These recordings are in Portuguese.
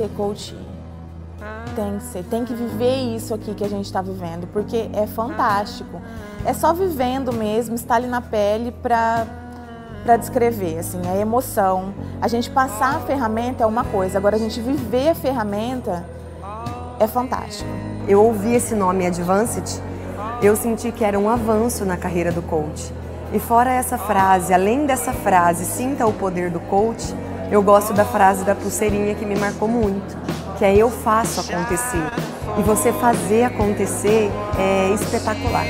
ser coach. Tem que ser, tem que viver isso aqui que a gente está vivendo, porque é fantástico. É só vivendo mesmo, estar ali na pele para para descrever, assim, a emoção. A gente passar a ferramenta é uma coisa, agora a gente viver a ferramenta é fantástico. Eu ouvi esse nome Advanced, eu senti que era um avanço na carreira do coach. E fora essa frase, além dessa frase, sinta o poder do coach, eu gosto da frase da pulseirinha que me marcou muito que é eu faço acontecer. E você fazer acontecer é espetacular.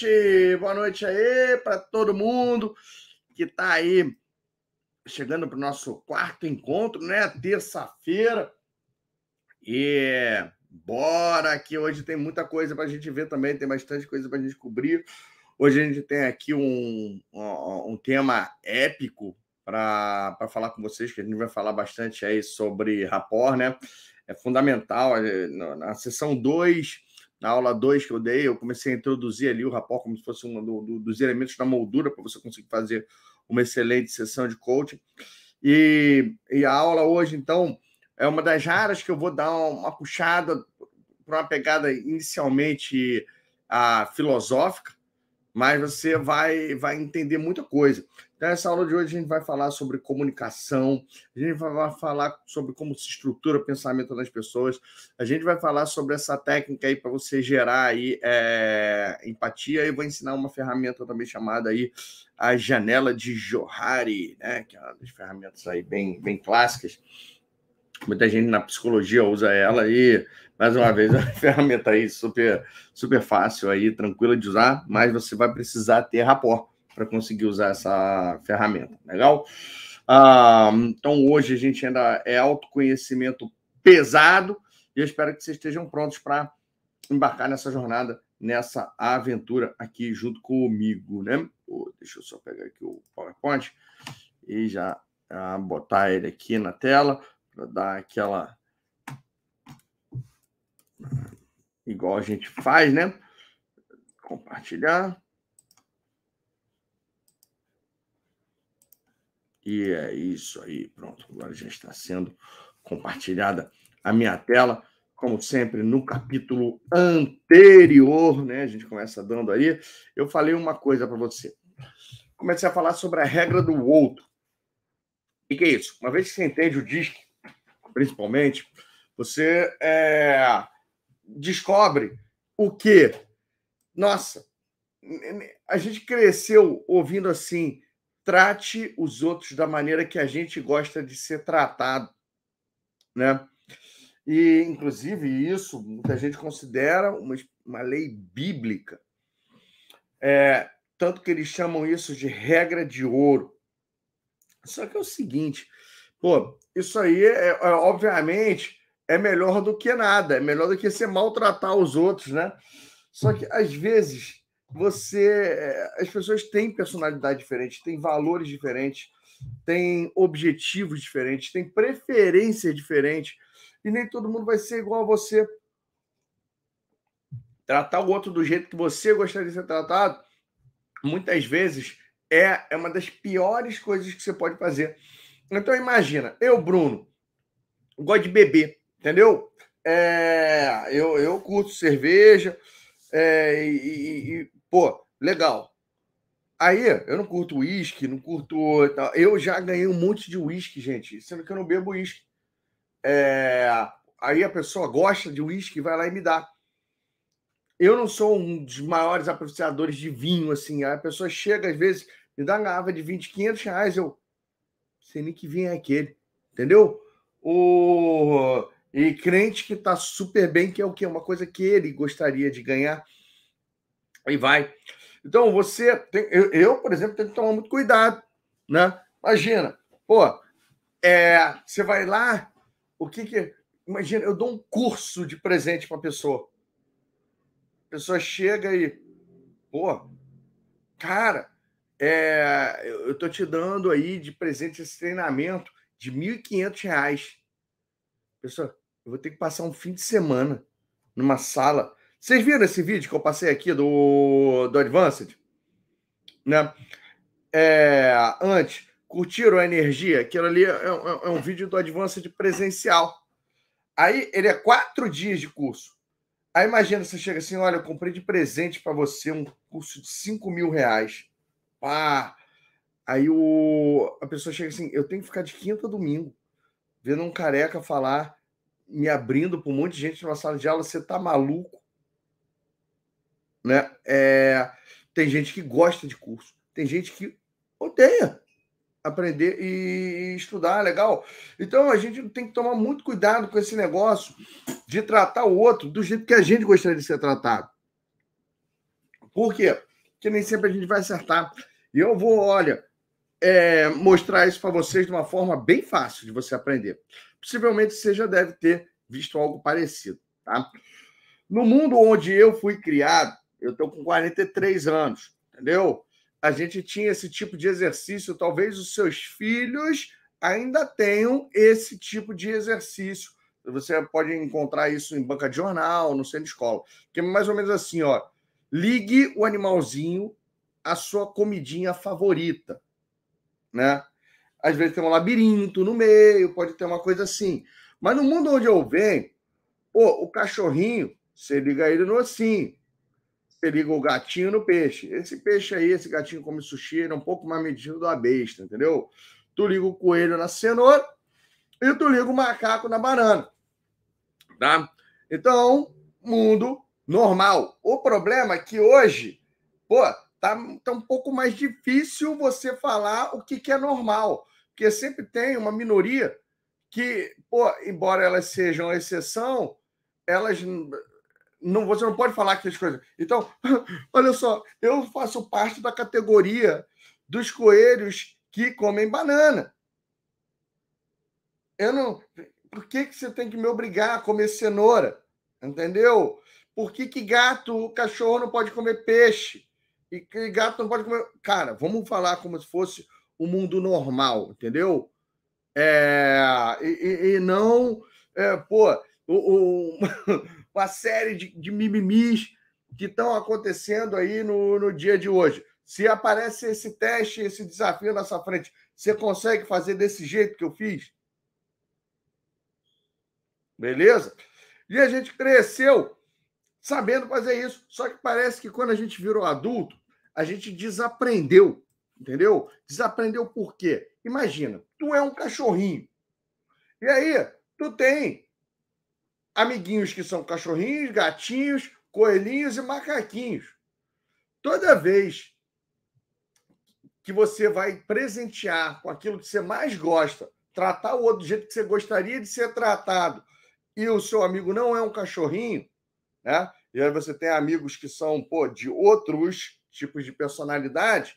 Noite. Boa noite aí para todo mundo que está aí chegando para o nosso quarto encontro, né? Terça-feira. E bora que hoje tem muita coisa para a gente ver também, tem bastante coisa para a gente cobrir. Hoje a gente tem aqui um, um, tema épico para falar com vocês, que a gente vai falar bastante aí sobre rapport, né? é fundamental. É, na sessão 2, na aula 2 que eu dei, eu comecei a introduzir ali o rapport como se fosse um do, do, dos elementos da moldura para você conseguir fazer uma excelente sessão de coaching. E, e, a aula hoje, então, é uma das raras que eu vou dar uma puxada para uma pegada inicialmente a, filosófica, mas você vai, vai entender muita coisa. Então, essa aula de hoje a gente vai falar sobre comunicação, a gente vai falar sobre como se estrutura o pensamento das pessoas, a gente vai falar sobre essa técnica aí para você gerar aí é, empatia e vou ensinar uma ferramenta também chamada aí a janela de Johari, né? Que é uma das ferramentas aí bem, bem clássicas. Muita gente na psicologia usa ela aí, mais uma vez, é uma ferramenta aí super, super fácil aí, tranquila de usar, mas você vai precisar ter rapport para conseguir usar essa ferramenta. Legal? Ah, então, hoje a gente ainda é autoconhecimento pesado e eu espero que vocês estejam prontos para embarcar nessa jornada, nessa aventura aqui junto comigo, né? deixa eu só pegar aqui o PowerPoint e já ah, botar ele aqui na tela para dar aquela igual a gente faz, né? Compartilhar. E é isso aí, pronto. Agora já está sendo compartilhada a minha tela, como sempre, no capítulo anterior, né? A gente começa dando aí. Eu falei uma coisa para você. Comecei a falar sobre a regra do outro. O que é isso? Uma vez que você entende o DISC, principalmente, você é, descobre o que? Nossa, a gente cresceu ouvindo assim trate os outros da maneira que a gente gosta de ser tratado, né? E, inclusive, isso muita gente considera uma, uma lei bíblica. É, tanto que eles chamam isso de regra de ouro. Só que é o seguinte, pô, isso aí, é, é, obviamente, é melhor do que nada, é melhor do que você maltratar os outros, né? Só que, às vezes, você. É, as pessoas têm personalidade diferente, têm valores diferentes, têm objetivos diferentes, têm preferências diferentes, e nem todo mundo vai ser igual a você. Tratar o outro do jeito que você gostaria de ser tratado, muitas vezes, é, é uma das piores coisas que você pode fazer. Então, imagina, eu, Bruno, gosto de beber, entendeu? É, eu, eu curto cerveja, é, e, e, pô, legal. Aí, eu não curto uísque, não curto. Eu já ganhei um monte de uísque, gente, sendo que eu não bebo uísque. É, aí a pessoa gosta de uísque e vai lá e me dá. Eu não sou um dos maiores apreciadores de vinho, assim. A pessoa chega, às vezes, me dá uma garrafa de 20, 500 reais, eu sei nem que vinho é aquele, entendeu? O... E crente que tá super bem, que é o quê? Uma coisa que ele gostaria de ganhar. E vai. Então, você tem. Eu, eu, por exemplo, tenho que tomar muito cuidado, né? Imagina, pô, é, você vai lá, o que que. Imagina, eu dou um curso de presente para pessoa. A pessoa chega e, pô, cara, é, eu estou te dando aí de presente esse treinamento de R$ 1.500. Pessoal, eu vou ter que passar um fim de semana numa sala. Vocês viram esse vídeo que eu passei aqui do, do Advanced? Né? É, antes, curtiram a energia? Aquilo ali é, é, é um vídeo do Advanced presencial. Aí ele é quatro dias de curso. Aí imagina, você chega assim: olha, eu comprei de presente para você um curso de 5 mil reais. Pá! Aí o, a pessoa chega assim: eu tenho que ficar de quinta a domingo vendo um careca falar, me abrindo para um monte de gente numa sala de aula, você tá maluco? Né? É, tem gente que gosta de curso, tem gente que odeia aprender e estudar, legal. Então a gente tem que tomar muito cuidado com esse negócio de tratar o outro do jeito que a gente gostaria de ser tratado. Por quê? Porque nem sempre a gente vai acertar. E eu vou, olha, é, mostrar isso para vocês de uma forma bem fácil de você aprender. Possivelmente você já deve ter visto algo parecido. Tá? No mundo onde eu fui criado, eu estou com 43 anos, entendeu? A gente tinha esse tipo de exercício, talvez os seus filhos ainda tenham esse tipo de exercício. Você pode encontrar isso em banca de jornal, no centro de escola. Que é mais ou menos assim, ó. Ligue o animalzinho à sua comidinha favorita né? Às vezes tem um labirinto no meio, pode ter uma coisa assim. Mas no mundo onde eu venho, pô, o cachorrinho, você liga ele no ossinho. Você liga o gatinho no peixe. Esse peixe aí, esse gatinho come sushi, ele é um pouco mais medido da besta, entendeu? Tu liga o coelho na cenoura e tu liga o macaco na banana. Tá? Então, mundo normal. O problema é que hoje, pô, tá, tá um pouco mais difícil você falar o que, que é normal, porque sempre tem uma minoria que, pô, embora elas sejam exceção, elas não você não pode falar aquelas coisas. Então, olha só, eu faço parte da categoria dos coelhos que comem banana. Eu não. Por que, que você tem que me obrigar a comer cenoura? Entendeu? Por que, que gato, cachorro não pode comer peixe? E que gato não pode comer. Cara, vamos falar como se fosse o mundo normal, entendeu? É, e, e não, é, pô, o, o, uma série de, de mimimis que estão acontecendo aí no, no dia de hoje. Se aparece esse teste, esse desafio na sua frente, você consegue fazer desse jeito que eu fiz? Beleza? E a gente cresceu sabendo fazer isso. Só que parece que quando a gente virou adulto, a gente desaprendeu, entendeu? Desaprendeu por quê? Imagina, tu é um cachorrinho. E aí, tu tem amiguinhos que são cachorrinhos, gatinhos, coelhinhos e macaquinhos. Toda vez que você vai presentear com aquilo que você mais gosta, tratar o outro do jeito que você gostaria de ser tratado, e o seu amigo não é um cachorrinho, né? E aí você tem amigos que são, pô, de outros tipos de personalidade,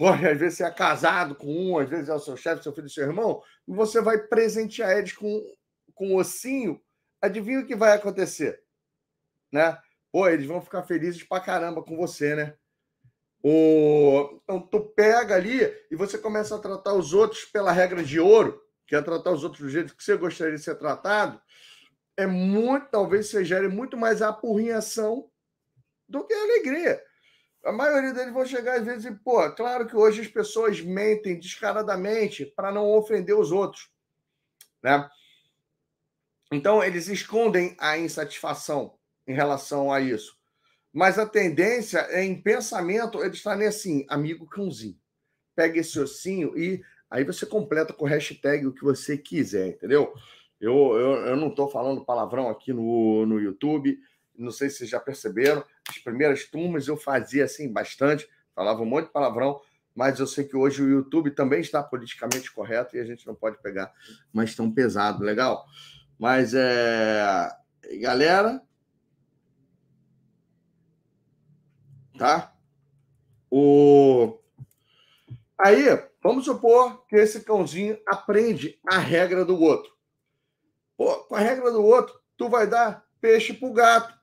Pode, às vezes você é casado com um, às vezes é o seu chefe, seu filho, seu irmão, e você vai presentear eles com, com um ossinho. Adivinha o que vai acontecer? Né? Pô, eles vão ficar felizes pra caramba com você, né? O... Então, tu pega ali e você começa a tratar os outros pela regra de ouro, que é tratar os outros do jeito que você gostaria de ser tratado, é muito, talvez você gere muito mais apurrinhação do que alegria. A maioria deles vão chegar às vezes e, pô, claro que hoje as pessoas mentem descaradamente para não ofender os outros, né? Então, eles escondem a insatisfação em relação a isso. Mas a tendência é, em pensamento, eles estarem assim, amigo cãozinho. Pega esse ossinho e aí você completa com hashtag o que você quiser, entendeu? Eu, eu, eu não estou falando palavrão aqui no, no YouTube, não sei se vocês já perceberam, as primeiras turmas eu fazia assim bastante, falava um monte de palavrão, mas eu sei que hoje o YouTube também está politicamente correto e a gente não pode pegar mais tão pesado, legal? Mas é. Galera, tá? O... Aí, vamos supor que esse cãozinho aprende a regra do outro. Pô, com a regra do outro, tu vai dar peixe pro gato.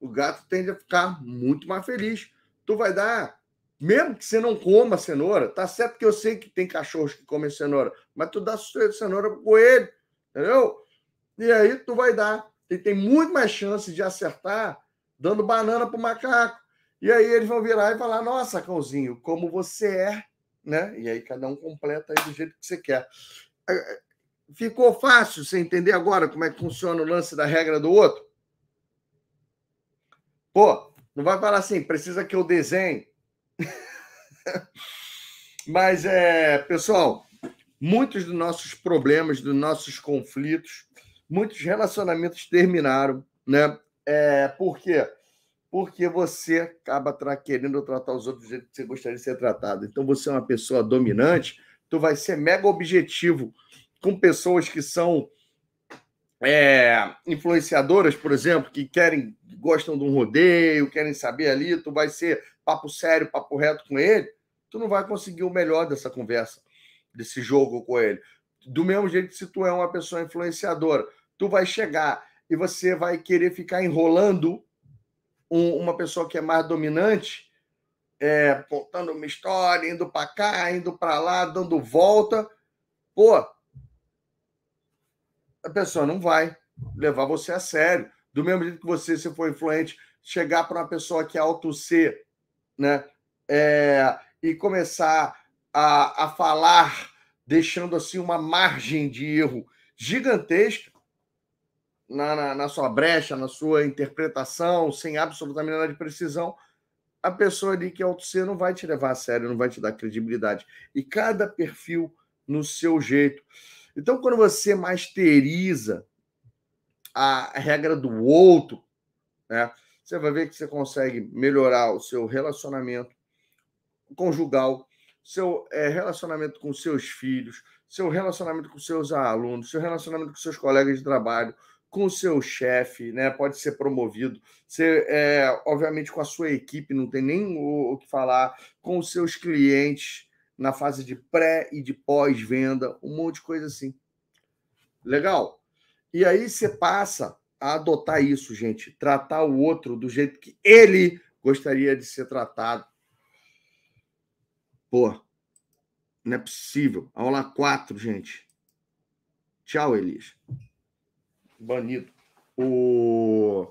O gato tende a ficar muito mais feliz. Tu vai dar, mesmo que você não coma cenoura, tá certo que eu sei que tem cachorros que comem cenoura, mas tu dá cenoura pro coelho, entendeu? E aí tu vai dar. E tem muito mais chance de acertar dando banana pro macaco. E aí eles vão virar e falar: Nossa, cãozinho, como você é, né? E aí cada um completa do jeito que você quer. É, é, ficou fácil você entender agora como é que funciona o lance da regra do outro? Pô, não vai falar assim, precisa que eu desenhe. Mas, é, pessoal, muitos dos nossos problemas, dos nossos conflitos, muitos relacionamentos terminaram, né? É, por quê? porque você acaba tra querendo tratar os outros do jeito que você gostaria de ser tratado. Então, você é uma pessoa dominante, tu vai ser mega objetivo com pessoas que são é, influenciadoras, por exemplo, que querem, gostam de um rodeio, querem saber ali, tu vai ser papo sério, papo reto com ele, tu não vai conseguir o melhor dessa conversa, desse jogo com ele. Do mesmo jeito que se tu é uma pessoa influenciadora, tu vai chegar e você vai querer ficar enrolando um, uma pessoa que é mais dominante, é, contando uma história, indo para cá, indo para lá, dando volta, pô, a pessoa não vai levar você a sério. Do mesmo jeito que você, se for influente, chegar para uma pessoa que é alto C, né, é, e começar a, a falar, deixando assim uma margem de erro gigantesca, na, na, na, sua brecha, na sua interpretação, sem absolutamente nada de precisão, a pessoa ali que é auto não vai te levar a sério, não vai te dar credibilidade. E cada perfil no seu jeito. Então, quando você masteriza a regra do outro, né, você vai ver que você consegue melhorar o seu relacionamento conjugal, seu é, relacionamento com seus filhos, seu relacionamento com seus alunos, seu relacionamento com seus colegas de trabalho, com seu chefe, né? Pode ser promovido. Você, é, obviamente, com a sua equipe, não tem nem o, o que falar, com os seus clientes na fase de pré e de pós-venda, um monte de coisa assim. Legal? E aí você passa a adotar isso, gente, tratar o outro do jeito que ele gostaria de ser tratado. Pô, não é possível. Aula 4, gente. Tchau, Elias banido. O.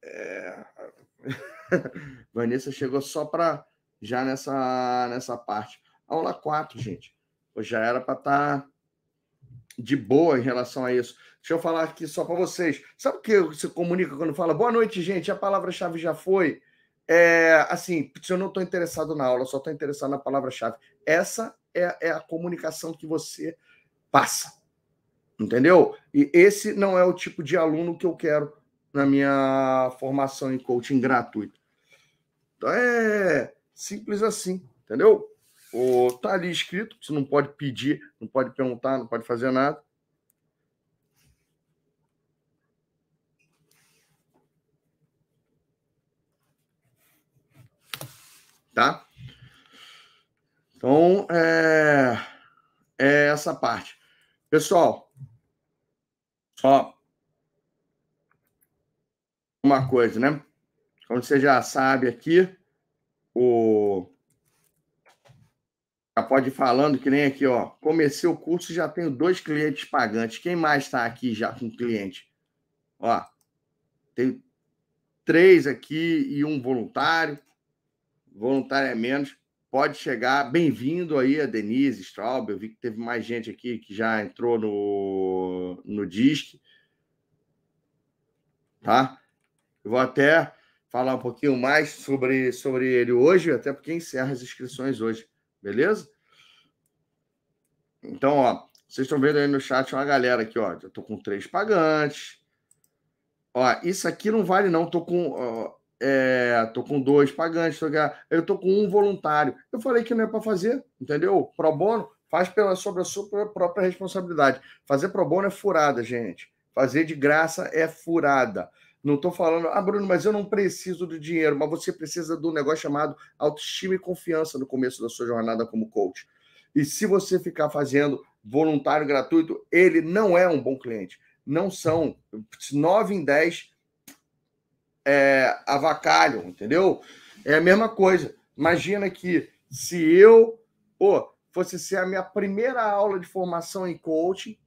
É... Vanessa chegou só para já nessa, nessa parte. Aula 4, gente. Já era para estar tá de boa em relação a isso. Deixa eu falar aqui só para vocês. Sabe o que você comunica quando fala boa noite, gente? A palavra-chave já foi. É, assim, eu não estou interessado na aula, só estou interessado na palavra-chave. Essa é, é a comunicação que você passa. Entendeu? E esse não é o tipo de aluno que eu quero na minha formação em coaching gratuito. Então é simples assim, entendeu? O, tá ali escrito, você não pode pedir, não pode perguntar, não pode fazer nada. Tá? Então, é, é essa parte. Pessoal, só uma coisa, né? Como você já sabe aqui, o já pode ir falando que nem aqui, ó. Comecei o curso e já tenho dois clientes pagantes. Quem mais está aqui já com cliente? Ó, tem três aqui e um voluntário. Voluntário menos. Pode chegar. Bem-vindo aí a Denise Straub. Eu vi que teve mais gente aqui que já entrou no, no DISC. Tá? Eu vou até falar um pouquinho mais sobre, sobre ele hoje, até porque encerra as inscrições hoje. Beleza? Então, ó, vocês estão vendo aí no chat uma galera aqui, ó. Eu tô com três pagantes. Ó, isso aqui não vale, não. Tô com. Ó, é, tô com dois pagantes, tô, eu tô com um voluntário. Eu falei que não é para fazer, entendeu? Pro bono, faz pela, sobre a sua própria responsabilidade. Fazer pro bono é furada, gente. Fazer de graça é furada. Não estou falando, ah, Bruno, mas eu não preciso do dinheiro, mas você precisa do negócio chamado autoestima e confiança no começo da sua jornada como coach. E se você ficar fazendo voluntário gratuito, ele não é um bom cliente. Não são. Nove em dez é, avacalham, entendeu? É a mesma coisa. Imagina que se eu pô, fosse ser a minha primeira aula de formação em coaching,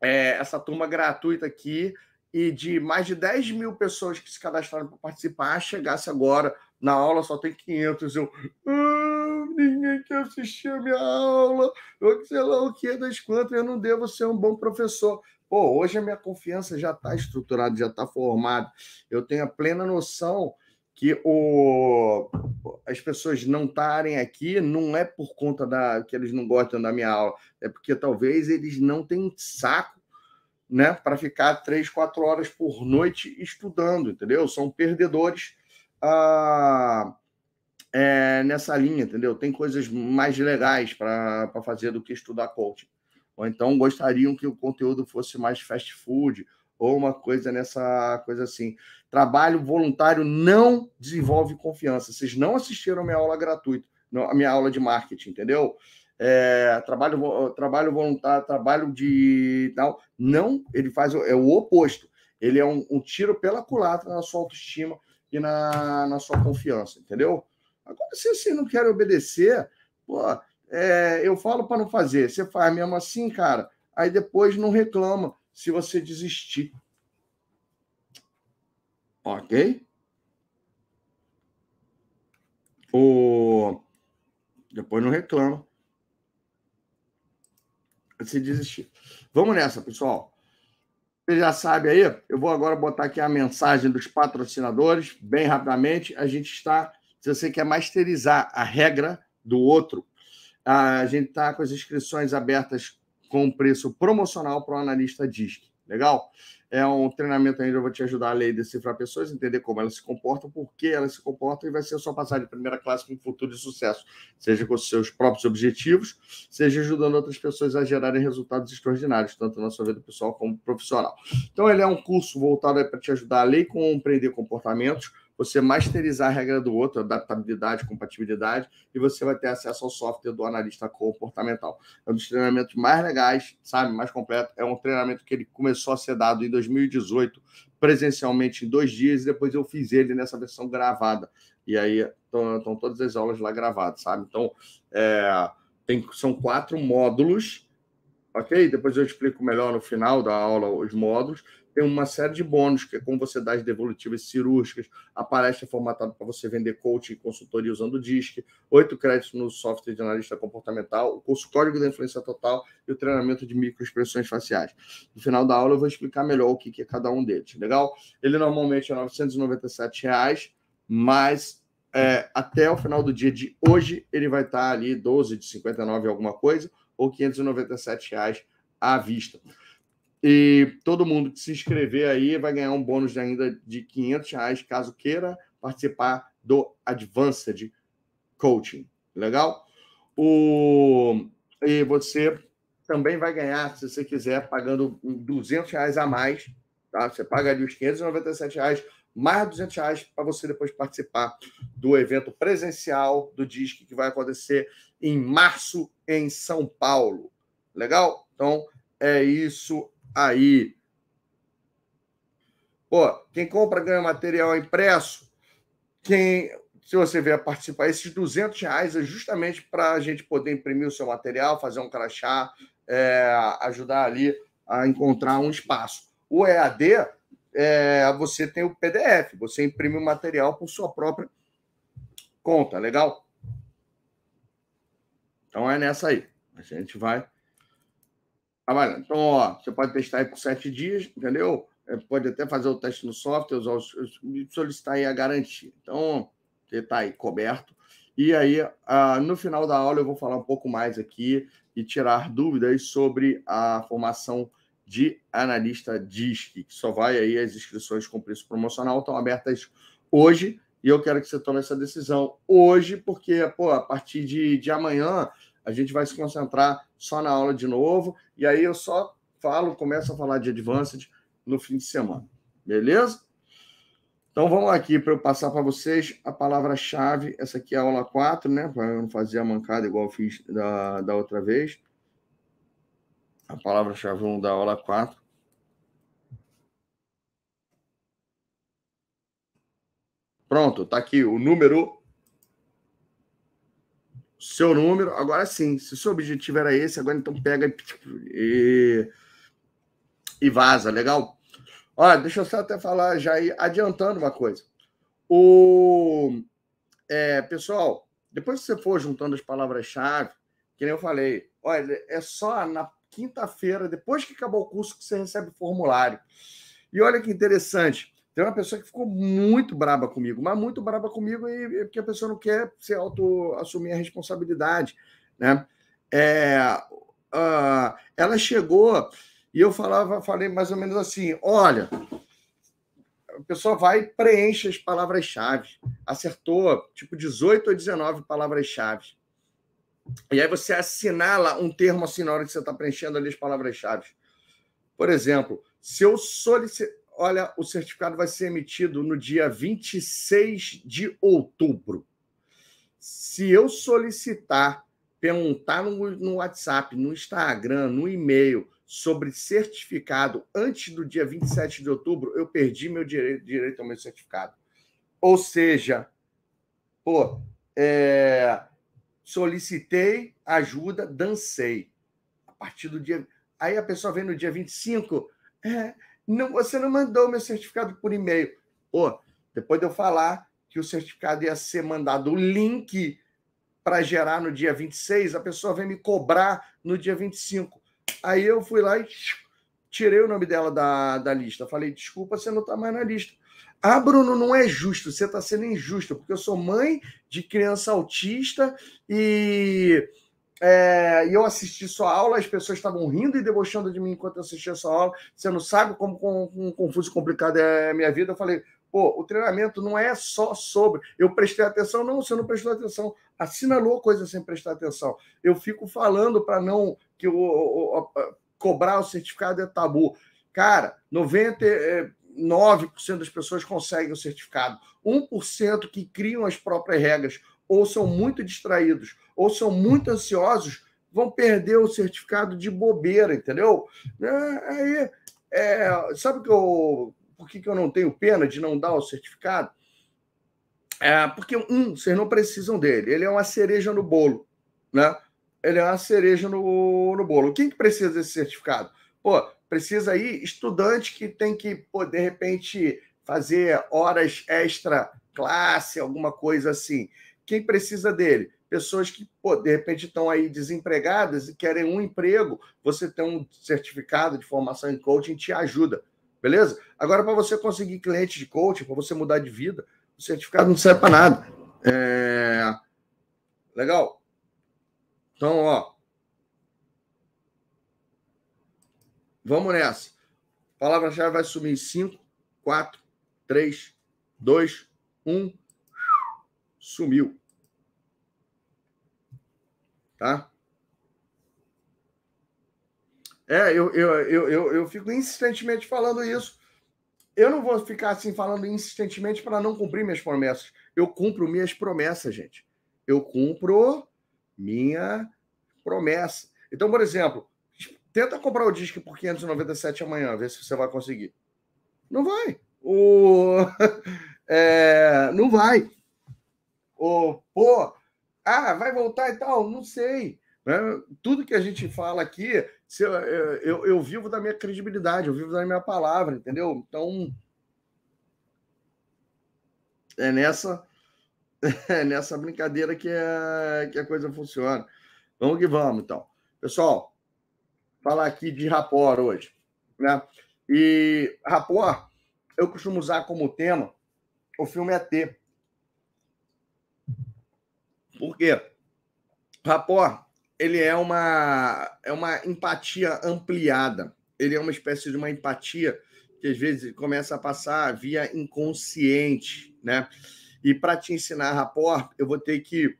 é, essa turma gratuita aqui, e de mais de 10 mil pessoas que se cadastraram para participar, chegasse agora na aula, só tem 500. Eu, ah, ninguém quer assistir a minha aula, ou sei lá o que das quantas, eu não devo ser um bom professor. Pô, hoje a minha confiança já está estruturada, já está formada. Eu tenho a plena noção que o, as pessoas não estarem aqui não é por conta da que eles não gostam da minha aula, é porque talvez eles não tenham saco né, para ficar três, quatro horas por noite estudando, entendeu? São perdedores ah, é, nessa linha, entendeu? Tem coisas mais legais para fazer do que estudar coaching. Ou então gostariam que o conteúdo fosse mais fast food, ou uma coisa nessa coisa assim. Trabalho voluntário não desenvolve confiança. Vocês não assistiram a minha aula gratuita, a minha aula de marketing, entendeu? é, trabalho, trabalho voluntário, trabalho de tal. Não, ele faz é o oposto. Ele é um, um tiro pela culatra na sua autoestima e na, na sua confiança, entendeu? Agora, se você não quer obedecer, pô, é, eu falo para não fazer. Você faz mesmo assim, cara. Aí depois não reclama se você desistir. Ok? O... Depois não reclama se desistir. Vamos nessa, pessoal. Você já sabe aí, eu vou agora botar aqui a mensagem dos patrocinadores, bem rapidamente. A gente está, se você quer masterizar a regra do outro, a gente está com as inscrições abertas com preço promocional para o analista DISC. Legal? É um treinamento ainda, eu vou te ajudar a ler e decifrar pessoas, entender como elas se comportam, por que elas se comportam, e vai ser só passar de primeira classe com um futuro de sucesso, seja com seus próprios objetivos, seja ajudando outras pessoas a gerarem resultados extraordinários, tanto na sua vida pessoal como profissional. Então, ele é um curso voltado para te ajudar a ler e compreender comportamentos, você masterizar a regra do outro, adaptabilidade, compatibilidade, e você vai ter acesso ao software do analista comportamental. É um dos treinamentos mais legais, sabe, mais completo. É um treinamento que ele começou a ser dado em 2018, presencialmente em dois dias, e depois eu fiz ele nessa versão gravada. E aí estão todas as aulas lá gravadas, sabe? Então, é, tem, são quatro módulos, ok? Depois eu explico melhor no final da aula os módulos tem uma série de bônus, que é como você dá as devolutivas cirúrgicas, a palestra formatada para você vender coaching e consultoria usando o DISC, oito créditos no software de analista comportamental, o curso Código da Influência Total e o treinamento de microexpressões faciais. No final da aula eu vou explicar melhor o que é cada um deles, legal? Ele normalmente é 997 reais, mas é, até o final do dia de hoje ele vai estar ali 12 de 59 alguma coisa ou 597 reais à vista. E todo mundo que se inscrever aí vai ganhar um bônus ainda de 500 reais, caso queira participar do Advanced Coaching. Legal? O... E você também vai ganhar, se você quiser, pagando 200 reais a mais. Tá? Você paga ali os 597 reais mais 200 reais para você depois participar do evento presencial do DISC que vai acontecer em março em São Paulo. Legal? Então é isso aí. Pô, quem compra ganha material impresso. Quem, se você vier participar, esses 200 reais é justamente para a gente poder imprimir o seu material, fazer um crachá, é, ajudar ali a encontrar um espaço. O EAD, é, você tem o PDF, você imprime o material por sua própria conta, legal? Então é nessa aí. A gente vai trabalhando. Então, ó, você pode testar aí por sete dias, entendeu? É, pode até fazer o teste no software, usar os, solicitar aí a garantia. Então, você está aí coberto. E aí, ah, no final da aula, eu vou falar um pouco mais aqui e tirar dúvidas sobre a formação de analista DISC, que só vai aí as inscrições com preço promocional estão abertas hoje e eu quero que você tome essa decisão hoje, porque pô, a partir de, de amanhã a gente vai se concentrar só na aula de novo e aí eu só falo, começo a falar de Advanced no fim de semana, beleza? Então vamos aqui para eu passar para vocês a palavra-chave. Essa aqui é a aula 4, né? Para eu não fazer a mancada igual eu fiz da, da outra vez a palavra-chave 1 da aula 4. Pronto, está aqui o número. Seu número. Agora sim, se o seu objetivo era esse, agora então pega e, e vaza, legal? Olha, deixa eu só até falar já aí, adiantando uma coisa. O é, pessoal, depois que você for juntando as palavras-chave, que nem eu falei, olha, é só na quinta-feira, depois que acabou o curso, que você recebe o formulário. E olha que interessante. Tem uma pessoa que ficou muito braba comigo, mas muito braba comigo e, porque a pessoa não quer se auto assumir a responsabilidade, né? É, uh, ela chegou e eu falava, falei mais ou menos assim: olha, a pessoa vai e preenche as palavras-chave. Acertou tipo 18 ou 19 palavras-chave. E aí você assinala um termo assim na hora que você está preenchendo ali as palavras-chave. Por exemplo, se eu solicitar. Olha, o certificado vai ser emitido no dia 26 de outubro. Se eu solicitar, perguntar no, no WhatsApp, no Instagram, no e-mail sobre certificado antes do dia 27 de outubro, eu perdi meu direito, direito ao meu certificado. Ou seja, pô, é, solicitei ajuda, dancei. A partir do dia. Aí a pessoa vem no dia 25, é, não, você não mandou meu certificado por e-mail. Pô, depois de eu falar que o certificado ia ser mandado o link para gerar no dia 26, a pessoa vem me cobrar no dia 25. Aí eu fui lá e tirei o nome dela da, da lista. Falei, desculpa, você não está mais na lista. Ah, Bruno, não é justo, você está sendo injusto, porque eu sou mãe de criança autista e é, eu assisti sua aula, as pessoas estavam rindo e debochando de mim enquanto eu assistia sua aula. Você não sabe como, como, como confuso e complicado é a minha vida. Eu falei, pô, o treinamento não é só sobre. Eu prestei atenção, não, você não prestou atenção. Assinalou coisa sem prestar atenção. Eu fico falando para não que o, o, o, cobrar o certificado é tabu. Cara, 90. 9% das pessoas conseguem o certificado. 1% que criam as próprias regras, ou são muito distraídos, ou são muito ansiosos, vão perder o certificado de bobeira, entendeu? É, aí, é, sabe que eu, por que, que eu não tenho pena de não dar o certificado? É, porque, um, vocês não precisam dele. Ele é uma cereja no bolo, né? Ele é uma cereja no, no bolo. Quem que precisa desse certificado? Pô, precisa aí estudante que tem que, pô, de repente, fazer horas extra classe, alguma coisa assim. Quem precisa dele? Pessoas que, pô, de repente estão aí desempregadas e querem um emprego. Você tem um certificado de formação em coaching te ajuda, beleza? Agora, para você conseguir cliente de coaching, para você mudar de vida, o certificado não serve para nada. É... Legal? Então, ó, Vamos nessa. Palavra-chave vai sumir em 5, 4, 3, 2, 1. Sumiu. Tá? É, eu, eu, eu, eu, eu fico insistentemente falando isso. eu não vou ficar assim falando insistentemente para não cumprir minhas promessas. Eu cumpro minhas promessas, gente. Eu cumpro minha promessa. Então, por exemplo, tenta comprar o disco por 597 amanhã, ver se você vai conseguir. Não vai. O... É... Não vai. O... Pô, ah, vai voltar e tal? Não sei. Né? Tudo que a gente fala aqui, eu, eu, eu vivo da minha credibilidade, eu vivo da minha palavra, entendeu? Então, é nessa é nessa brincadeira que a, que a coisa funciona. Vamos que vamos, então. Pessoal, falar aqui de Rapor hoje. Né? E Rapor, eu costumo usar como tema o filme ET. Por quê? Rapor, ele é uma, é uma empatia ampliada. Ele é uma espécie de uma empatia que às vezes começa a passar via inconsciente, né? E para te ensinar rapport, eu vou ter que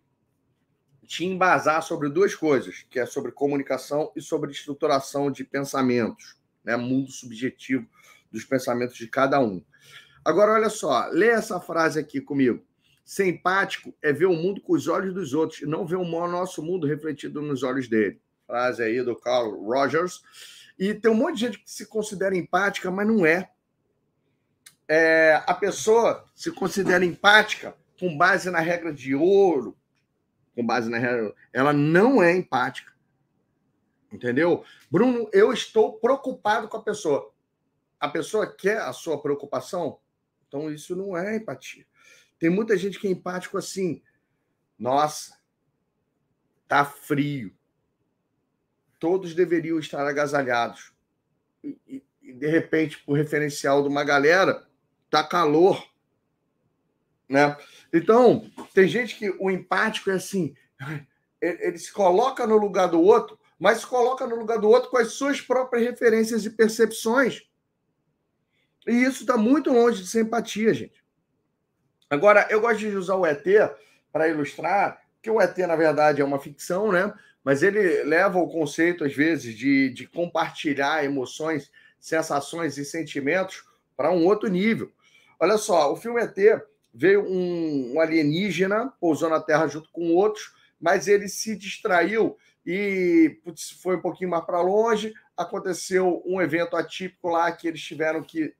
te embasar sobre duas coisas, que é sobre comunicação e sobre estruturação de pensamentos, né? Mundo subjetivo dos pensamentos de cada um. Agora, olha só, lê essa frase aqui comigo. Ser empático é ver o mundo com os olhos dos outros não ver o nosso mundo refletido nos olhos dele. Frase aí do Carl Rogers. E tem um monte de gente que se considera empática, mas não é. é a pessoa se considera empática com base na regra de ouro, com base na regra. Ela não é empática. Entendeu? Bruno, eu estou preocupado com a pessoa. A pessoa quer a sua preocupação? Então isso não é empatia. Tem muita gente que é empático assim. Nossa, tá frio. Todos deveriam estar agasalhados. E, e, de repente, por referencial de uma galera, tá calor. Né? Então, tem gente que o empático é assim, ele se coloca no lugar do outro, mas se coloca no lugar do outro com as suas próprias referências e percepções. E isso está muito longe de ser empatia, gente. Agora, eu gosto de usar o ET para ilustrar que o ET, na verdade, é uma ficção, né? Mas ele leva o conceito, às vezes, de, de compartilhar emoções, sensações e sentimentos para um outro nível. Olha só, o filme ET veio um, um alienígena, pousou na Terra junto com outros, mas ele se distraiu e putz, foi um pouquinho mais para longe. Aconteceu um evento atípico lá que eles tiveram que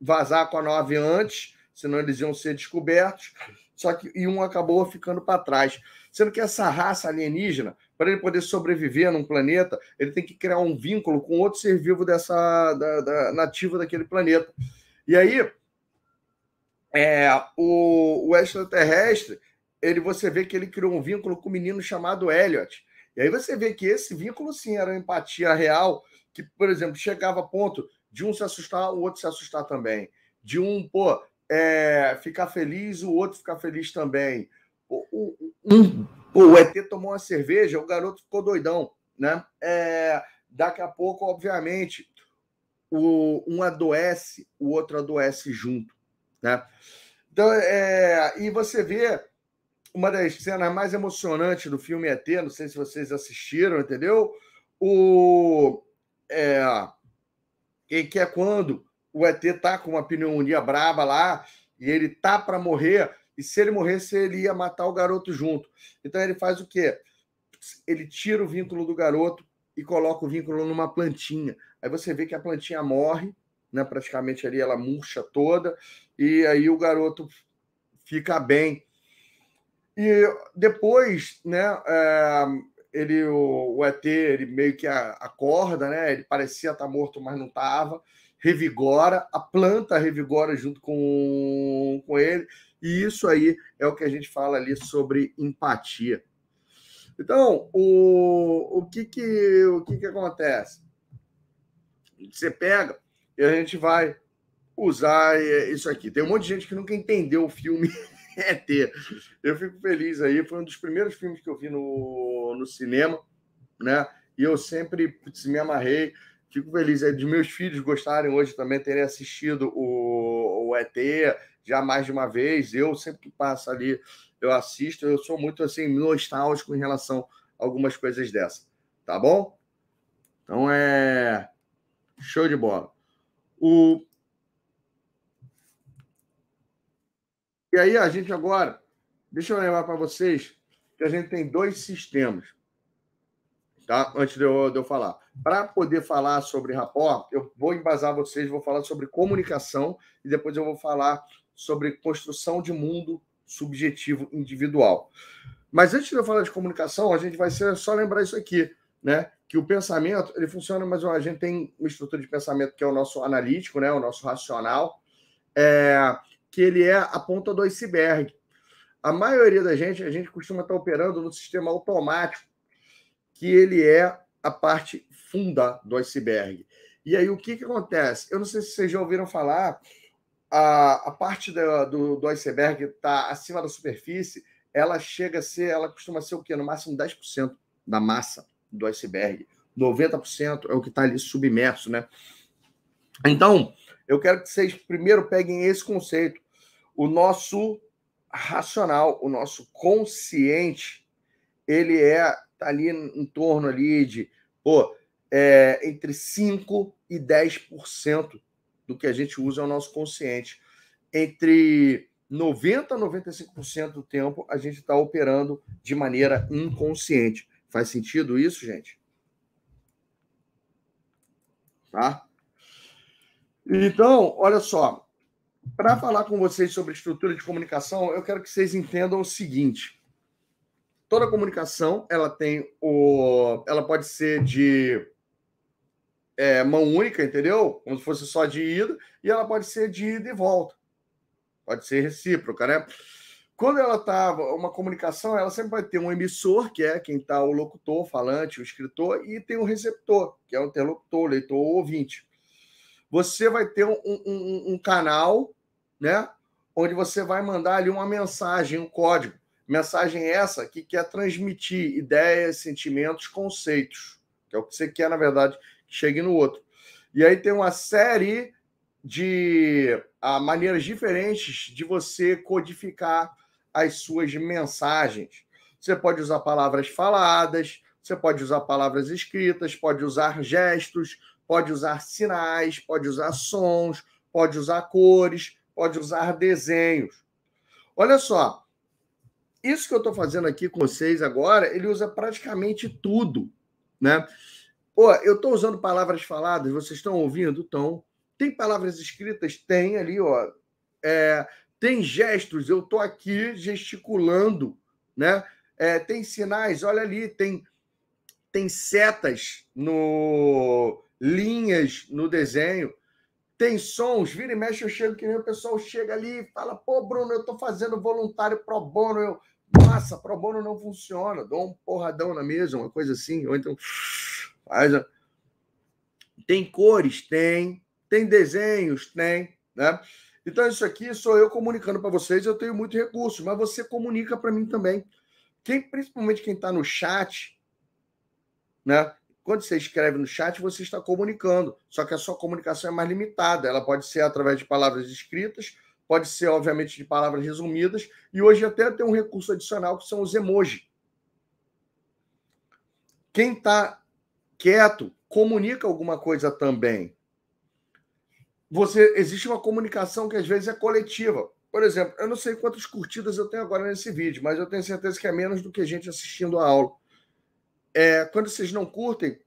vazar com a nave antes senão eles iam ser descobertos. Só que e um acabou ficando para trás. Sendo que essa raça alienígena, para ele poder sobreviver num planeta, ele tem que criar um vínculo com outro ser vivo dessa da, da nativo daquele planeta. E aí, é, o, o extraterrestre, ele você vê que ele criou um vínculo com um menino chamado Elliot. E aí você vê que esse vínculo sim era empatia real, que, por exemplo, chegava a ponto de um se assustar, o outro se assustar também. De um, pô, é, ficar feliz, o outro ficar feliz também. O, o, um, o ET tomou uma cerveja, o garoto ficou doidão, né? É, daqui a pouco, obviamente, o, um adoece, o outro adoece junto, né? Então, é, e você vê uma das cenas mais emocionantes do filme ET, não sei se vocês assistiram, entendeu? O, é, que é quando o ET tá com uma pneumonia braba lá e ele tá para morrer. E se ele morresse, ele ia matar o garoto junto. Então ele faz o quê? Ele tira o vínculo do garoto e coloca o vínculo numa plantinha. Aí você vê que a plantinha morre, né? Praticamente ali ela murcha toda, e aí o garoto fica bem. E depois, né? É, ele, o, o, ET, ele meio que acorda, né? Ele parecia estar tá morto, mas não estava revigora, a planta revigora junto com, com ele, e isso aí é o que a gente fala ali sobre empatia. Então, o, o, que, que, o que, que acontece? Você pega e a gente vai usar isso aqui. Tem um monte de gente que nunca entendeu o filme ET. Eu fico feliz aí, foi um dos primeiros filmes que eu vi no, no cinema, né? E eu sempre putz, me amarrei. Fico feliz é, de meus filhos gostarem hoje também, terem assistido o, o ET já mais de uma vez. Eu, sempre que passo ali, eu assisto. Eu sou muito assim, nostálgico em relação a algumas coisas dessa. Tá bom? Então é. Show de bola. O... E aí a gente agora, deixa eu lembrar para vocês que a gente tem dois sistemas, tá? Antes de eu, de eu falar. Para poder falar sobre rapport, eu vou embasar vocês, vou falar sobre comunicação e depois eu vou falar sobre construção de mundo subjetivo individual. Mas antes de eu falar de comunicação, a gente vai ser, só lembrar isso aqui, né? Que o pensamento ele funciona, mas a gente tem uma estrutura de pensamento que é o nosso analítico, né? O nosso racional, é, que ele é a ponta do iceberg. A maioria da gente, a gente costuma estar operando no sistema automático, que ele é a parte funda do iceberg. E aí o que, que acontece? Eu não sei se vocês já ouviram falar, a, a parte do, do, do iceberg está acima da superfície, ela chega a ser, ela costuma ser o quê? No máximo 10% da massa do iceberg. 90% é o que está ali submerso, né? Então, eu quero que vocês primeiro peguem esse conceito. O nosso racional, o nosso consciente, ele é tá ali em torno ali de, pô, é, entre 5 e 10% do que a gente usa é o nosso consciente. Entre 90% a 95% do tempo a gente está operando de maneira inconsciente. Faz sentido isso, gente? Tá? Então, olha só. Para falar com vocês sobre estrutura de comunicação, eu quero que vocês entendam o seguinte. Toda comunicação, ela tem o, ela pode ser de é, mão única, entendeu? Como se fosse só de ida, e ela pode ser de ida e volta. Pode ser recíproca, né? Quando ela está uma comunicação, ela sempre vai ter um emissor, que é quem está o locutor, falante, o escritor, e tem o receptor, que é o interlocutor, o leitor, o ouvinte. Você vai ter um, um, um canal, né? Onde você vai mandar ali uma mensagem, um código. Mensagem essa que quer transmitir ideias, sentimentos, conceitos, que é o que você quer, na verdade, chegue no outro. E aí tem uma série de ah, maneiras diferentes de você codificar as suas mensagens. Você pode usar palavras faladas, você pode usar palavras escritas, pode usar gestos, pode usar sinais, pode usar sons, pode usar cores, pode usar desenhos. Olha só, isso que eu estou fazendo aqui com vocês agora, ele usa praticamente tudo, né? Pô, eu estou usando palavras faladas, vocês estão ouvindo? Estão. Tem palavras escritas? Tem ali, ó. É, tem gestos, eu estou aqui gesticulando, né? É, tem sinais, olha ali, tem, tem setas no linhas no desenho, tem sons, vira e mexe, eu chego que nem o pessoal chega ali e fala, pô, Bruno, eu estou fazendo voluntário pro bono, eu, nossa, pro bono não funciona, dou um porradão na mesa, uma coisa assim, ou então Tem cores? Tem. Tem desenhos? Tem. Né? Então, isso aqui sou eu comunicando para vocês. Eu tenho muito recurso, mas você comunica para mim também. Quem, principalmente quem está no chat, né? Quando você escreve no chat, você está comunicando. Só que a sua comunicação é mais limitada. Ela pode ser através de palavras escritas, pode ser, obviamente, de palavras resumidas, e hoje até tem um recurso adicional que são os emojis. Quem está quieto comunica alguma coisa também. Você existe uma comunicação que às vezes é coletiva. Por exemplo, eu não sei quantas curtidas eu tenho agora nesse vídeo, mas eu tenho certeza que é menos do que gente assistindo a aula. É, quando vocês não curtem, o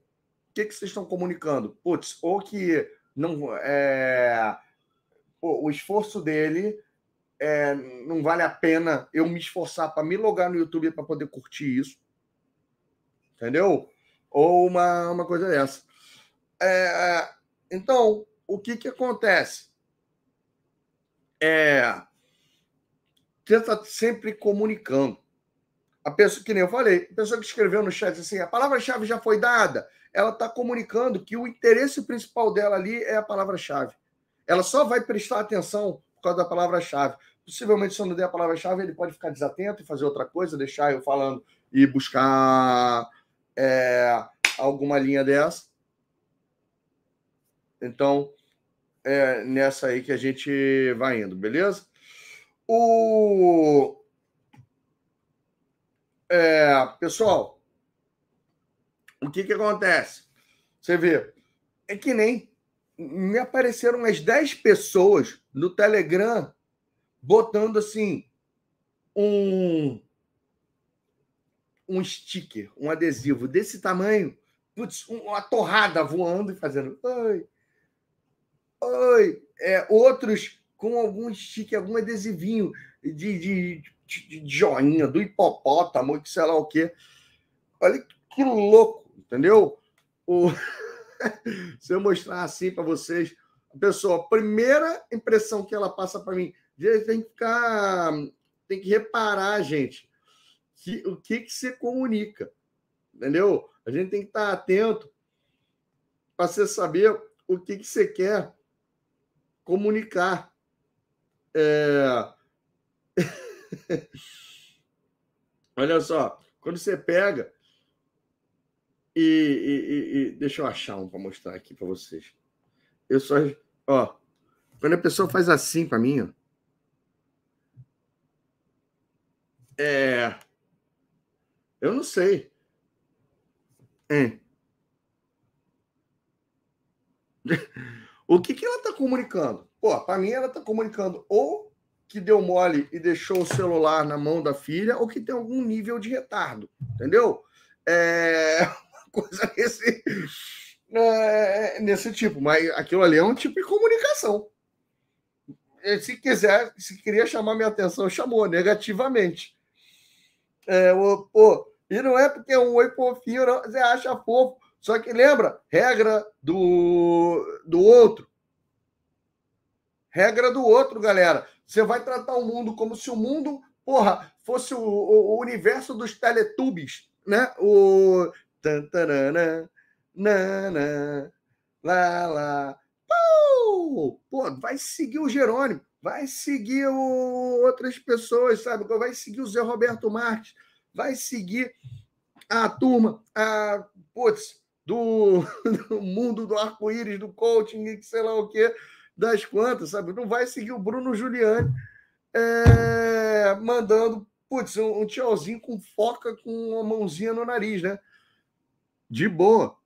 que, que vocês estão comunicando? Putz, ou que não é, o esforço dele é, não vale a pena eu me esforçar para me logar no YouTube para poder curtir isso. Entendeu? Ou uma, uma coisa dessa. É, então, o que, que acontece? É, você está sempre comunicando. A pessoa, que nem eu falei, a pessoa que escreveu no chat assim, a palavra-chave já foi dada, ela está comunicando que o interesse principal dela ali é a palavra-chave. Ela só vai prestar atenção por causa da palavra-chave. Possivelmente, se eu não der a palavra-chave, ele pode ficar desatento e fazer outra coisa, deixar eu falando e buscar é, alguma linha dessa. Então, é nessa aí que a gente vai indo, beleza? O é, pessoal, o que que acontece? Você vê, é que nem me apareceram umas 10 pessoas no Telegram botando assim um um sticker, um adesivo desse tamanho, putz, uma torrada voando e fazendo oi, oi. É, outros com algum sticker, algum adesivinho de, de, de, de joinha, do hipopótamo, que sei lá o quê. Olha que louco, entendeu? O... Se eu mostrar assim para vocês, a pessoa, a primeira impressão que ela passa para mim, tem que ficar, tem que reparar, gente, que, o que, que você comunica, entendeu? A gente tem que estar atento para você saber o que, que você quer comunicar. É... Olha só, quando você pega e, e, e, deixa eu achar um para mostrar aqui para vocês. Eu só, ó, quando a pessoa faz assim para mim, ó, é, eu não sei. É. o que, que ela está comunicando? Pô, para mim ela está comunicando ou que deu mole e deixou o celular na mão da filha, ou que tem algum nível de retardo, entendeu? É coisa nesse, é, nesse tipo, mas aquilo ali é um tipo de comunicação. Se quiser, se queria chamar minha atenção, chamou negativamente. É, o, pô, e não é porque é um oi fofinho, não, você acha fofo. Só que lembra, regra do, do outro. Regra do outro, galera. Você vai tratar o mundo como se o mundo, porra, fosse o, o, o universo dos Teletubbies, né? O Tantarana, nana, lá, lá. Pô, vai seguir o Jerônimo, vai seguir o... outras pessoas, sabe? Vai seguir o Zé Roberto Marques, vai seguir a turma, a, putz, do, do mundo do arco-íris, do coaching, sei lá o quê, das quantas, sabe? Não vai seguir o Bruno Giuliani é, mandando, putz, um, um tchauzinho com foca com uma mãozinha no nariz, né? de boa.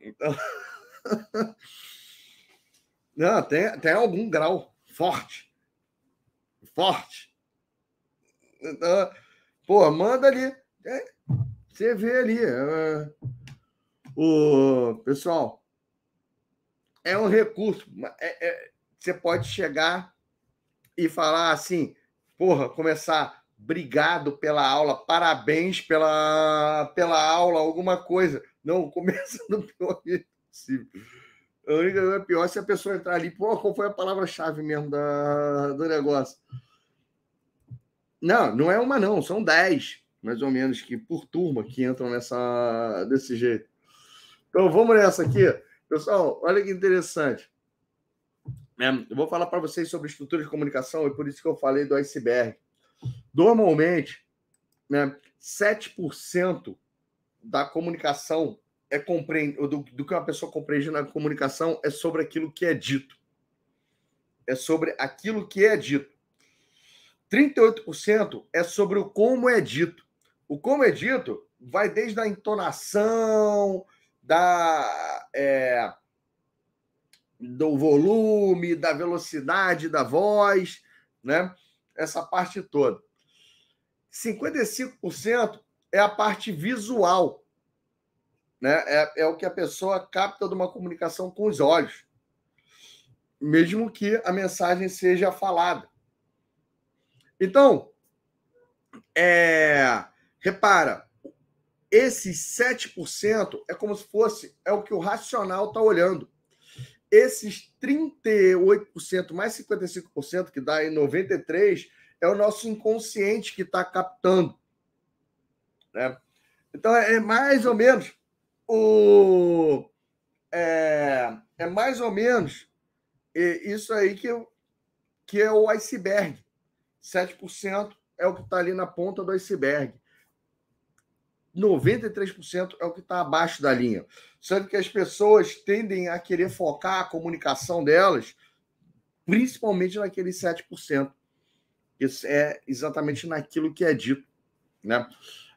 Então, não, tem, tem algum grau forte. Forte. Pô, manda ali. É, você vê ali. É, o pessoal é um recurso. É, é, você pode chegar e falar assim, porra, começar obrigado pela aula, parabéns pela, pela aula, alguma coisa. Não, começa no pior jeito possível. A única coisa é pior se a pessoa entrar ali, pô, qual foi a palavra-chave mesmo da, do negócio? Não, não é uma, não, são dez, mais ou menos, que por turma que entram nessa desse jeito. Então vamos nessa aqui. Pessoal, olha que interessante. É, eu vou falar para vocês sobre estrutura de comunicação, e por isso que eu falei do iceberg. Normalmente, né, 7% da comunicação é compreend... do, do que uma pessoa compreende na comunicação é sobre aquilo que é dito. É sobre aquilo que é dito. 38% é sobre o como é dito. O como é dito vai desde a entonação, da, é, do volume, da velocidade da voz, né? essa parte toda. 55% é a parte visual. Né? É, é o que a pessoa capta de uma comunicação com os olhos, mesmo que a mensagem seja falada. Então, é, repara, esses 7% é como se fosse é o que o racional está olhando esses 38% mais 55%, que dá em 93%, é o nosso inconsciente que está captando. Né? Então, é, é mais ou menos o. É, é mais ou menos isso aí que, que é o iceberg. 7% é o que está ali na ponta do iceberg. 93% é o que está abaixo da linha. Sendo que as pessoas tendem a querer focar a comunicação delas, principalmente naqueles 7%. Isso é exatamente naquilo que é dito. Né?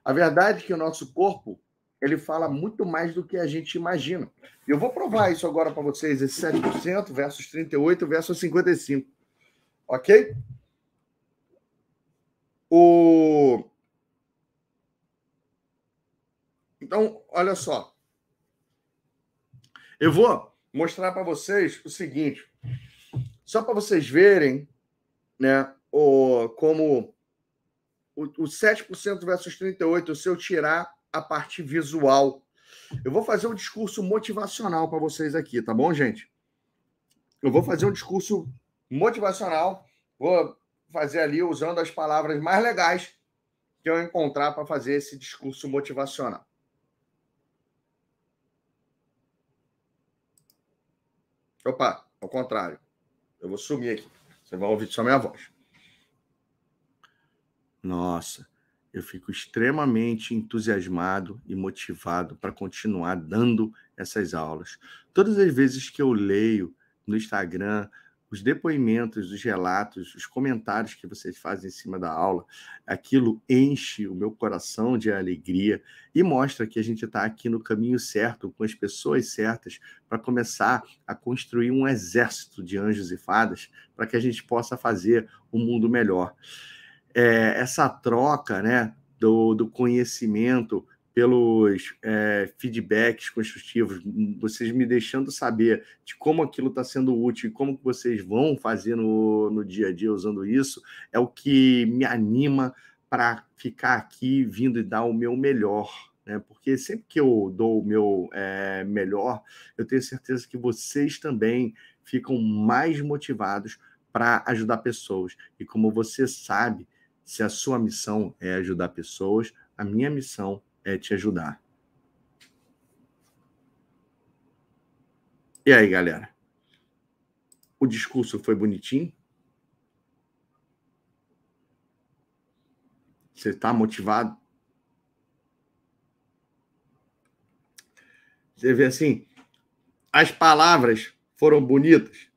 A verdade é que o nosso corpo ele fala muito mais do que a gente imagina. Eu vou provar isso agora para vocês, esse 7% versus 38% versus 55%. ok? O... Então, olha só. Eu vou mostrar para vocês o seguinte, só para vocês verem, né, o, como o, o 7% versus 38%, se eu tirar a parte visual. Eu vou fazer um discurso motivacional para vocês aqui, tá bom, gente? Eu vou fazer um discurso motivacional, vou fazer ali usando as palavras mais legais que eu encontrar para fazer esse discurso motivacional. Opa, ao contrário. Eu vou sumir aqui. Você vai ouvir só minha voz. Nossa, eu fico extremamente entusiasmado e motivado para continuar dando essas aulas. Todas as vezes que eu leio no Instagram os depoimentos, os relatos, os comentários que vocês fazem em cima da aula, aquilo enche o meu coração de alegria e mostra que a gente está aqui no caminho certo, com as pessoas certas, para começar a construir um exército de anjos e fadas para que a gente possa fazer um mundo melhor. É, essa troca né, do, do conhecimento pelos é, feedbacks construtivos, vocês me deixando saber de como aquilo está sendo útil como vocês vão fazer no, no dia a dia usando isso, é o que me anima para ficar aqui vindo e dar o meu melhor. Né? Porque sempre que eu dou o meu é, melhor, eu tenho certeza que vocês também ficam mais motivados para ajudar pessoas. E como você sabe, se a sua missão é ajudar pessoas, a minha missão é te ajudar. E aí, galera? O discurso foi bonitinho? Você está motivado? Você vê assim, as palavras foram bonitas.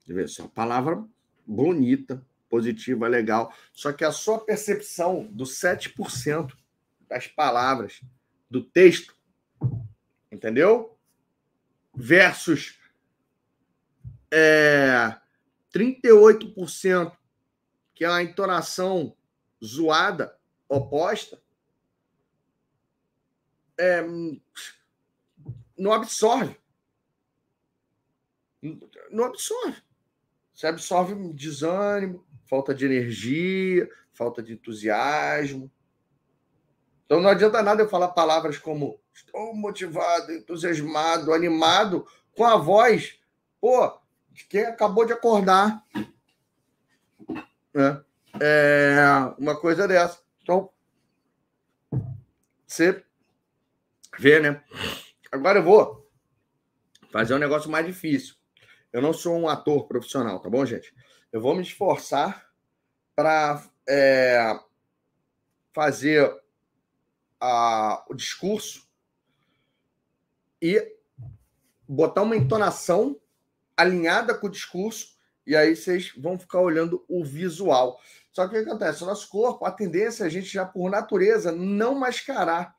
Você vê só, palavra bonita, positiva, legal. Só que a sua percepção do 7% das palavras, do texto, entendeu? Versus é, 38%, que é uma entonação zoada, oposta, é, não absorve. Não absorve. Você absorve desânimo, falta de energia, falta de entusiasmo, então não adianta nada eu falar palavras como estou motivado, entusiasmado, animado, com a voz, pô, de quem acabou de acordar. Né? É uma coisa dessa. Então, você vê, né? Agora eu vou fazer um negócio mais difícil. Eu não sou um ator profissional, tá bom, gente? Eu vou me esforçar para é, fazer a, o discurso e botar uma entonação alinhada com o discurso, e aí vocês vão ficar olhando o visual. Só que o que acontece? O nosso corpo, a tendência é a gente já, por natureza, não mascarar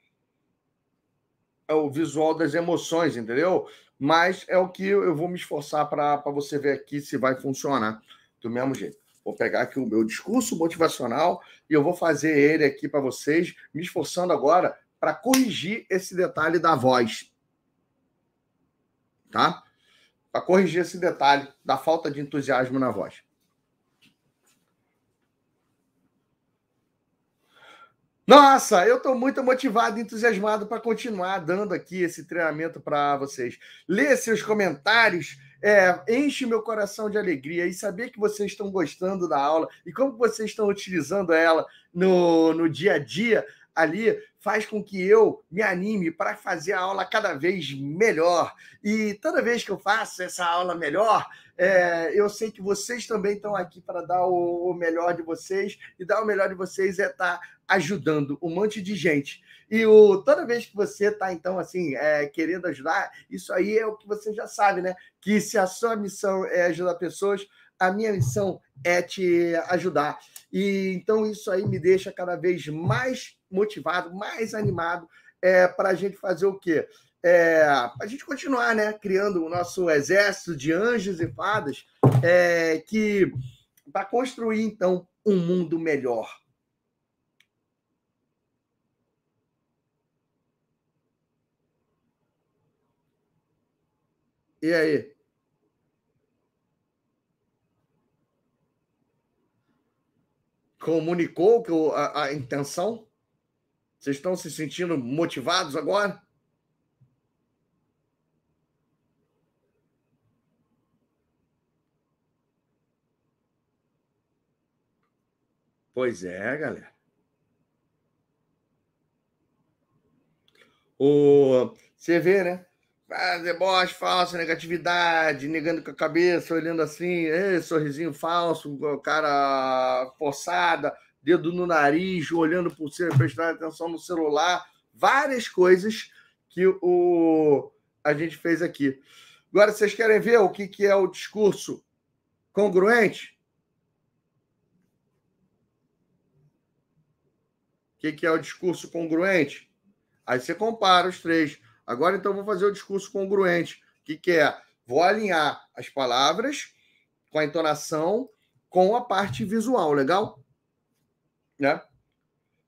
o visual das emoções, entendeu? Mas é o que eu vou me esforçar para você ver aqui se vai funcionar do mesmo jeito. Vou pegar aqui o meu discurso motivacional e eu vou fazer ele aqui para vocês, me esforçando agora para corrigir esse detalhe da voz. Tá? Para corrigir esse detalhe da falta de entusiasmo na voz. Nossa, eu estou muito motivado e entusiasmado para continuar dando aqui esse treinamento para vocês. Lê seus comentários, é, enche meu coração de alegria e saber que vocês estão gostando da aula e como vocês estão utilizando ela no, no dia a dia ali faz com que eu me anime para fazer a aula cada vez melhor. E toda vez que eu faço essa aula melhor, é, eu sei que vocês também estão aqui para dar o, o, melhor de vocês, e dar o melhor de vocês é estar tá ajudando um monte de gente. E o, toda vez que você está, então, assim, é, querendo ajudar, isso aí é o que você já sabe, né? Que se a sua missão é ajudar pessoas, a minha missão é te ajudar. E então isso aí me deixa cada vez mais motivado, mais animado é, para a gente fazer o quê? é, a gente continuar, né, criando o nosso exército de anjos e fadas, é, que para construir então um mundo melhor. E aí? Comunicou que a, a intenção? Vocês estão se sentindo motivados agora? Pois é, galera. O, você vê, né? Ah, deboche falso, negatividade, negando com a cabeça, olhando assim, sorrisinho falso, cara forçada, dedo no nariz, olhando por cima, prestando atenção no celular, várias coisas que o, a gente fez aqui. Agora, vocês querem ver o que, que é o discurso congruente? O que, que é o discurso congruente? Aí você compara os três. Agora, então, vou fazer o discurso congruente. Que, que é? Vou alinhar as palavras com a entonação com a parte visual, legal? Né?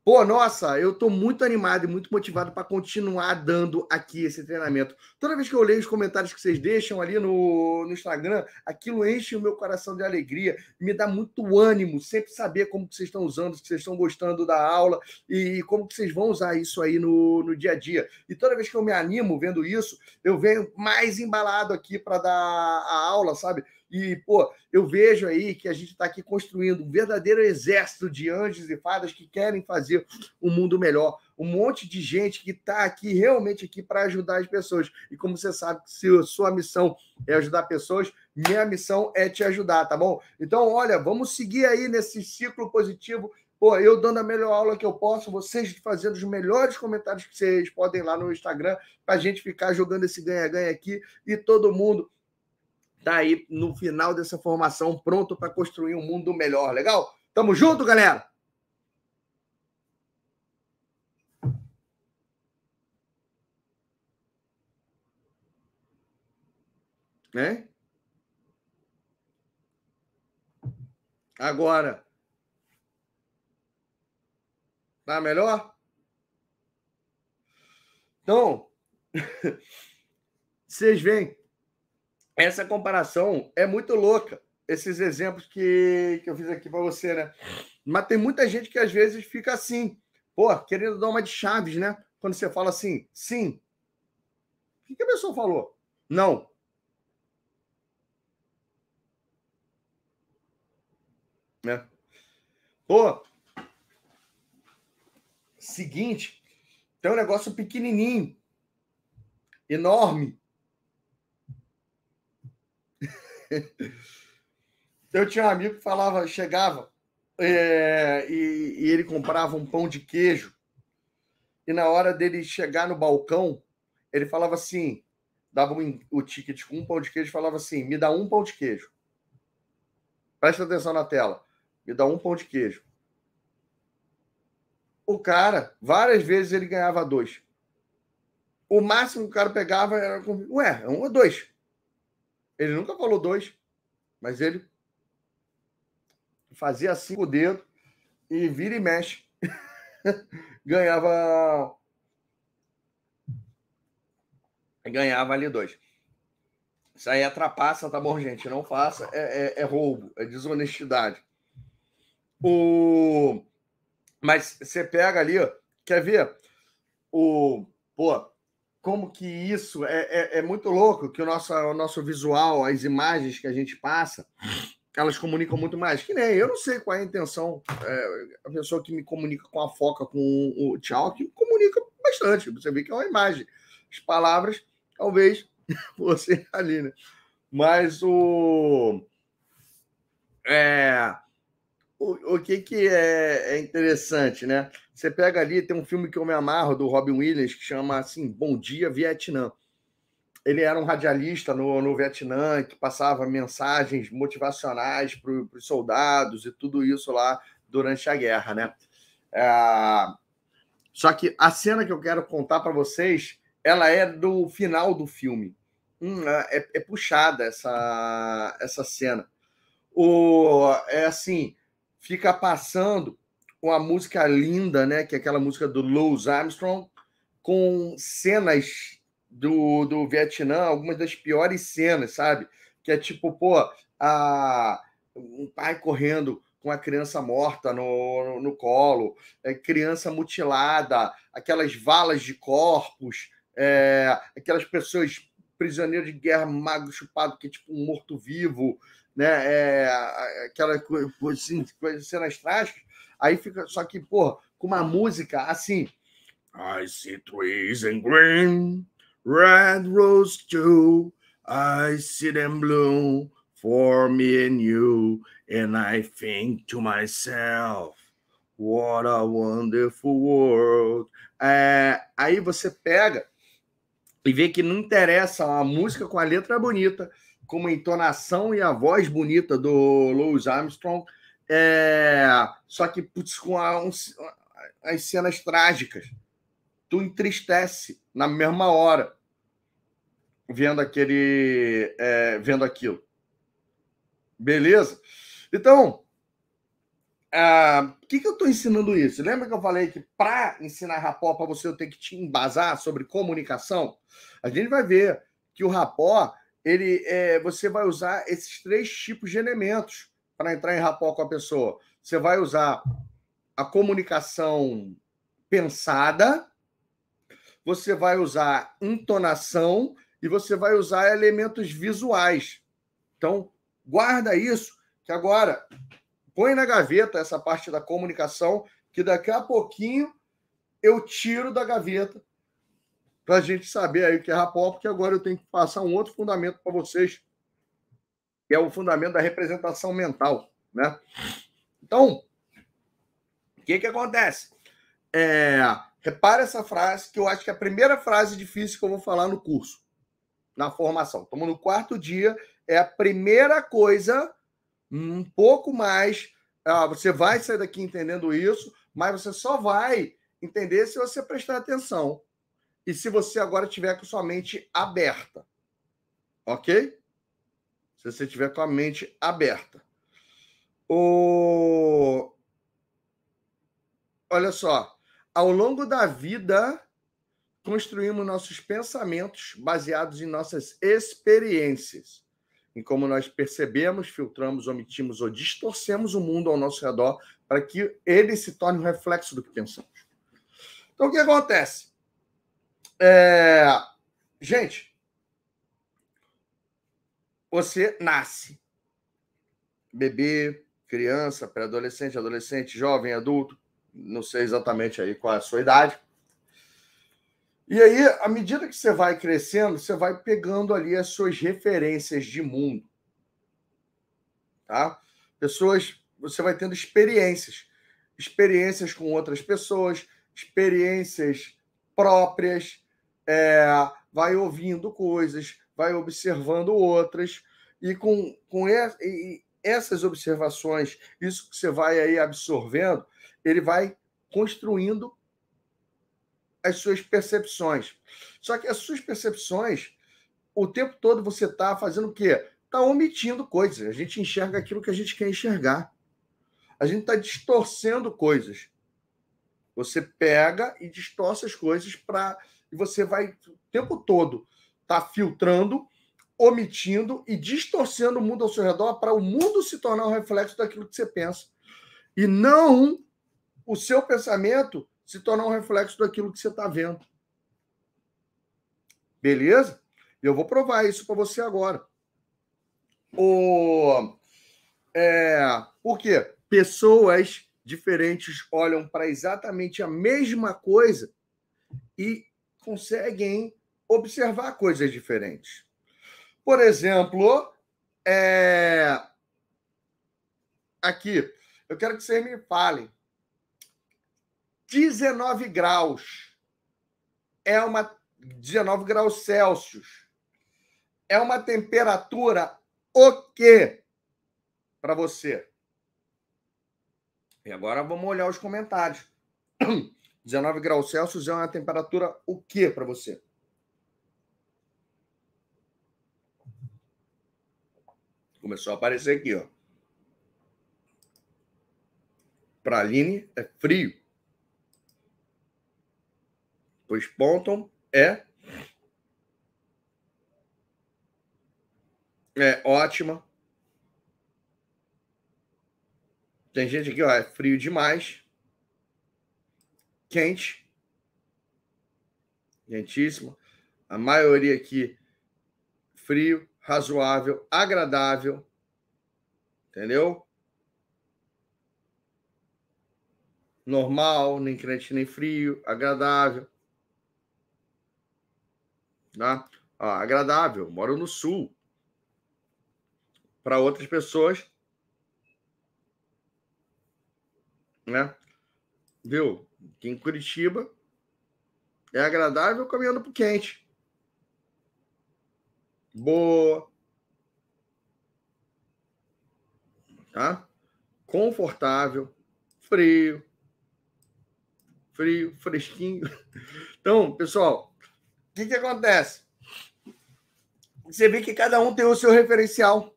Pô, nossa, eu estou muito animado e muito motivado para continuar dando aqui esse treinamento. Toda vez que eu leio os comentários que vocês deixam ali no, no Instagram, aquilo enche o meu coração de alegria, me dá muito ânimo, sempre saber como que vocês estão usando, se vocês estão gostando da aula e como que vocês vão usar isso aí no, no dia a dia. E toda vez que eu me animo vendo isso, eu venho mais embalado aqui para dar a aula, sabe? E, pô, eu vejo aí que a gente está aqui construindo um verdadeiro exército de anjos e fadas que querem fazer um mundo melhor. Um monte de gente que está aqui, realmente aqui, para ajudar as pessoas. E como você sabe, se a sua missão é ajudar pessoas, minha missão é te ajudar, tá bom? Então, olha, vamos seguir aí nesse ciclo positivo. Pô, eu dando a melhor aula que eu posso, vocês fazendo os melhores comentários que vocês podem lá no Instagram, para a gente ficar jogando esse ganha-ganha aqui e todo mundo tá aí no final dessa formação, pronto para construir um mundo melhor. Legal? Tamo junto, galera? Né? Agora. Tá melhor? Então, vocês veem essa comparação é muito louca. Esses exemplos que, que eu fiz aqui para você, né? Mas tem muita gente que às vezes fica assim, pô, querendo dar uma de chaves, né? Quando você fala assim, sim. O que, que a pessoa falou? Não. Né? Pô, seguinte, tem um negócio pequenininho, enorme, Eu tinha um amigo que falava, chegava é, e, e, ele comprava um pão de queijo. E na hora dele chegar no balcão, ele falava assim: dava um, o ticket com um pão de queijo falava assim: me dá um pão de queijo. Presta atenção na tela. Me dá um pão de queijo. O cara, várias vezes ele ganhava dois. O máximo que o cara pegava era. Ué, é um ou dois. Ele nunca falou dois, mas ele fazia assim com o dedo e vira e mexe. ganhava. Ganhava ali dois. Isso aí é trapaça, tá bom, gente? Não faça. É, é, é roubo, é desonestidade. O... Mas você pega ali, ó, quer ver? O. Pô, como que isso é, é, é, muito louco que o nosso, o nosso visual, as imagens que a gente passa, elas comunicam muito mais. Que nem eu não sei qual é a intenção. É, a pessoa que me comunica com a foca, com o tchau, que comunica bastante. Você vê que é uma imagem. As palavras, talvez você ali, né? Mas o. É, o, o que, que é, é interessante, né? Você pega ali, tem um filme que eu me amarro, do Robin Williams, que chama assim, Bom Dia Vietnã. Ele era um radialista no, no Vietnã que passava mensagens motivacionais para os soldados e tudo isso lá durante a guerra, né? É... Só que a cena que eu quero contar para vocês ela é do final do filme. Hum, é, é, puxada essa, essa cena. O, é assim, fica passando uma música linda, né? Que é aquela música do Louis Armstrong, com cenas do, do Vietnã, algumas das piores cenas, sabe? Que é tipo, pô, a, um pai correndo com a criança morta no, no, no colo, é, criança mutilada, aquelas valas de corpos, é, aquelas pessoas prisioneiros de guerra, mago chupado, que é tipo um morto-vivo, né? É, aquela coisa, assim, cenas trágicas. Aí fica, só que, pô, com uma música assim. I see trees in green, red rose too. I see them bloom for me and you. And I think to myself, what a wonderful world. É, aí você pega e vê que não interessa a música com a letra bonita, com a entonação e a voz bonita do Louis Armstrong, é, só que putz, com a, um, as cenas trágicas. Tu entristece na mesma hora vendo aquele é, vendo aquilo. Beleza? Então, ah, por que, que eu estou ensinando isso? Lembra que eu falei que para ensinar rapó, para você eu tenho que te embasar sobre comunicação? A gente vai ver que o rapó, ele, é, você vai usar esses três tipos de elementos para entrar em rapó com a pessoa. Você vai usar a comunicação pensada, você vai usar entonação e você vai usar elementos visuais. Então, guarda isso, que agora põe na gaveta essa parte da comunicação, que daqui a pouquinho eu tiro da gaveta para a gente saber aí o que é rapó, porque agora eu tenho que passar um outro fundamento para vocês, que é o fundamento da representação mental, né? Então, o que que acontece? É, repara essa frase, que eu acho que é a primeira frase difícil que eu vou falar no curso, na formação. Estamos no quarto dia, é a primeira coisa um pouco mais. Ah, você vai sair daqui entendendo isso, mas você só vai entender se você prestar atenção e se você agora tiver com sua mente aberta. Ok? Se você tiver com a mente aberta. O... Olha só. Ao longo da vida, construímos nossos pensamentos baseados em nossas experiências em como nós percebemos, filtramos, omitimos ou distorcemos o mundo ao nosso redor para que ele se torne um reflexo do que pensamos. Então, o que acontece? É... Gente, você nasce, bebê, criança, pré-adolescente, adolescente, jovem, adulto, não sei exatamente aí qual é a sua idade. E aí, à medida que você vai crescendo, você vai pegando ali as suas referências de mundo. Tá? Pessoas, você vai tendo experiências, experiências com outras pessoas, experiências próprias, é, vai ouvindo coisas, vai observando outras, e com, com e essas observações, isso que você vai aí absorvendo, ele vai construindo as suas percepções. Só que as suas percepções, o tempo todo você está fazendo o quê? Está omitindo coisas. A gente enxerga aquilo que a gente quer enxergar. A gente está distorcendo coisas. Você pega e distorce as coisas para. E você vai o tempo todo tá filtrando, omitindo e distorcendo o mundo ao seu redor para o mundo se tornar um reflexo daquilo que você pensa. E não o seu pensamento se tornar um reflexo daquilo que você está vendo. Beleza? Eu vou provar isso para você agora. O... É... Por quê? Pessoas diferentes olham para exatamente a mesma coisa e conseguem observar coisas diferentes. Por exemplo, é... aqui, eu quero que vocês me falem 19 graus. É uma 19 graus Celsius. É uma temperatura o quê para você? E agora vamos olhar os comentários. 19 graus Celsius é uma temperatura o quê para você? Começou a aparecer aqui, ó. Praline é frio. Pois Ponton é é ótima. Tem gente aqui, ó, é frio demais. Quente. Quentíssimo. A maioria aqui frio, razoável, agradável. Entendeu? Normal, nem quente nem frio, agradável. Tá? Agradável, moro no sul. Para outras pessoas, né? Viu? Aqui em Curitiba é agradável caminhando para quente. Boa. Tá? Confortável, frio, frio, fresquinho. Então, pessoal, o que, que acontece? Você vê que cada um tem o seu referencial.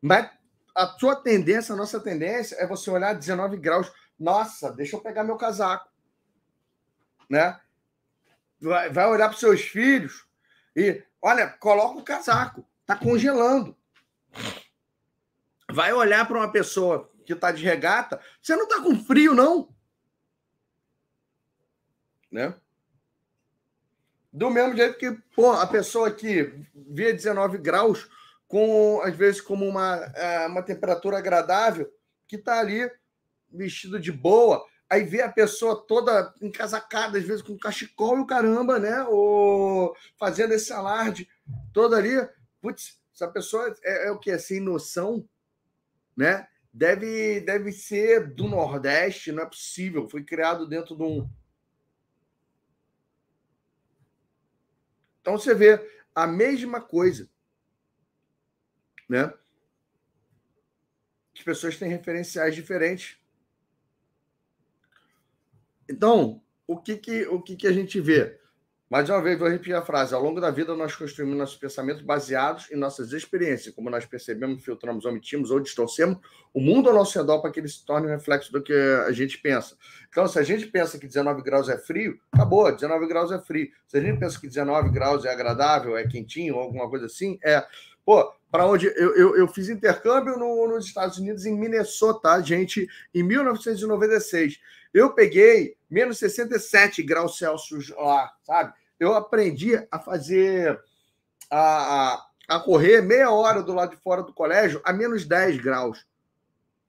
Mas a sua tendência, a nossa tendência é você olhar 19 graus. Nossa, deixa eu pegar meu casaco. Né? Vai, vai olhar para seus filhos e, olha, coloca o casaco. Está congelando. Vai olhar para uma pessoa que está de regata. Você não está com frio, não? Né? Do mesmo jeito que pô, a pessoa que vê 19 graus, com às vezes como uma, é, uma temperatura agradável, que está ali vestido de boa, aí vê a pessoa toda encasacada, às vezes com cachecol e o caramba, né? Ou fazendo esse alarde todo ali. Putz, essa pessoa é, é o que? É sem noção, né? Deve, deve ser do Nordeste, não é possível. Foi criado dentro de um, Então você vê a mesma coisa, né? As pessoas têm referenciais diferentes. Então, o que que, o que, que a gente vê? Mais uma vez, vou repetir a frase. Ao longo da vida, nós construímos nossos pensamentos baseados em nossas experiências, como nós percebemos, filtramos, omitimos ou distorcemos o mundo ao nosso redor para que ele se torne um reflexo do que a gente pensa. Então, se a gente pensa que 19 graus é frio, acabou, 19 graus é frio. Se a gente pensa que 19 graus é agradável, é quentinho, alguma coisa assim, é. Pô, para onde. Eu, eu, eu, fiz intercâmbio no, nos Estados Unidos, em Minnesota, gente, em 1996. Eu peguei menos 67 graus Celsius lá, sabe? eu aprendi a fazer, a, a correr meia hora do lado de fora do colégio a menos 10 graus.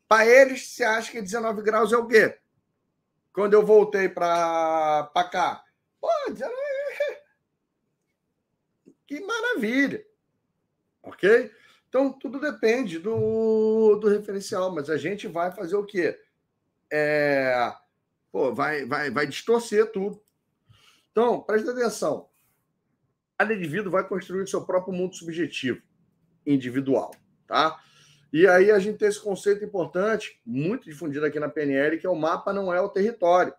Para eles, você acha que 19 graus é o quê? Quando eu voltei para cá. Pô, 19... Que maravilha! Ok? Então, tudo depende do, do referencial, mas a gente vai fazer o quê? É, pô, vai, vai, vai distorcer tudo. Então, preste atenção. Cada indivíduo vai construir o seu próprio mundo subjetivo, individual, tá? E aí a gente tem esse conceito importante, muito difundido aqui na PNL, que é o mapa não é o território.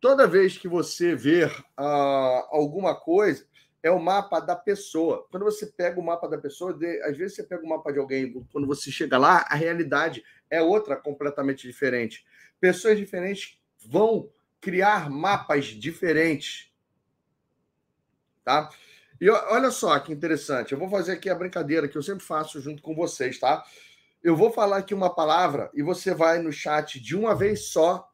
Toda vez que você ver uh, alguma coisa, é o mapa da pessoa. Quando você pega o mapa da pessoa, de, às vezes você pega o mapa de alguém, quando você chega lá, a realidade é outra completamente diferente. Pessoas diferentes vão criar mapas diferentes. Tá? E olha só que interessante. Eu vou fazer aqui a brincadeira que eu sempre faço junto com vocês, tá? Eu vou falar aqui uma palavra e você vai no chat de uma vez só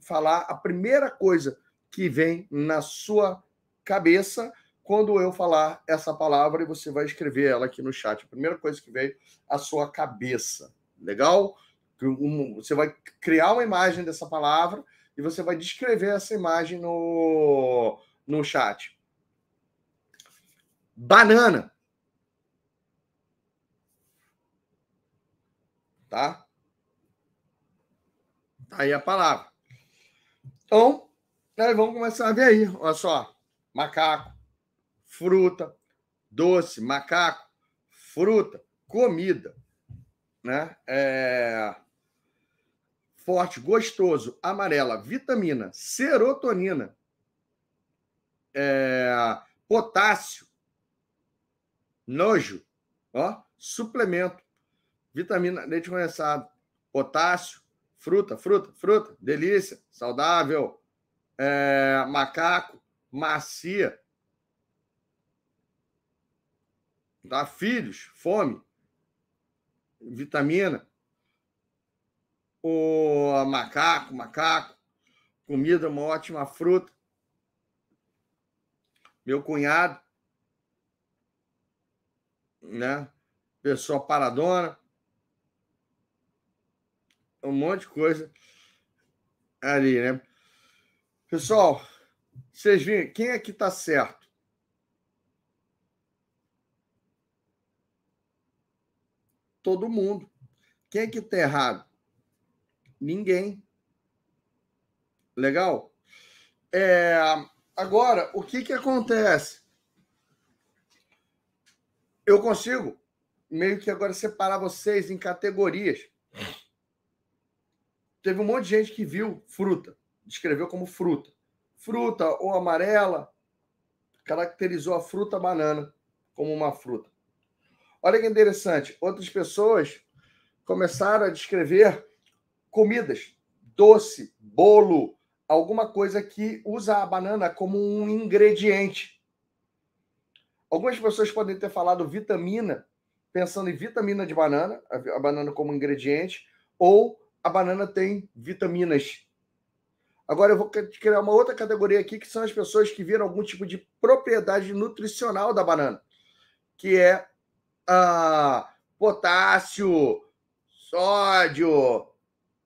falar a primeira coisa que vem na sua cabeça quando eu falar essa palavra e você vai escrever ela aqui no chat. A primeira coisa que veio à sua cabeça. Legal? Você vai criar uma imagem dessa palavra e você vai descrever essa imagem no, no chat. Banana. Tá? Tá aí a palavra. Então, vamos começar a ver aí. Olha só. Macaco, fruta, doce, macaco, fruta, comida. Né? É forte, gostoso, amarela, vitamina, serotonina, é, potássio, nojo, ó, suplemento, vitamina, leite condensado, potássio, fruta, fruta, fruta, delícia, saudável, é, macaco, macia. Dá filhos, fome, vitamina. O macaco, macaco, comida, uma ótima fruta. Meu cunhado, né? Pessoa paradona. Um monte de coisa ali, né? Pessoal, vocês viram, quem é que está certo? Todo mundo. Quem é que está errado? Ninguém. Legal? É, agora, o que, que acontece? Eu consigo meio que agora separar vocês em categorias. Teve um monte de gente que viu fruta, descreveu como fruta. Fruta ou amarela, caracterizou a fruta banana como uma fruta. Olha que interessante, outras pessoas começaram a descrever comidas, doce, bolo, alguma coisa que usa a banana como um ingrediente. Algumas pessoas podem ter falado vitamina, pensando em vitamina de banana, a banana como ingrediente, ou a banana tem vitaminas. Agora eu vou criar uma outra categoria aqui, que são as pessoas que viram algum tipo de propriedade nutricional da banana, que é ah, potássio, sódio,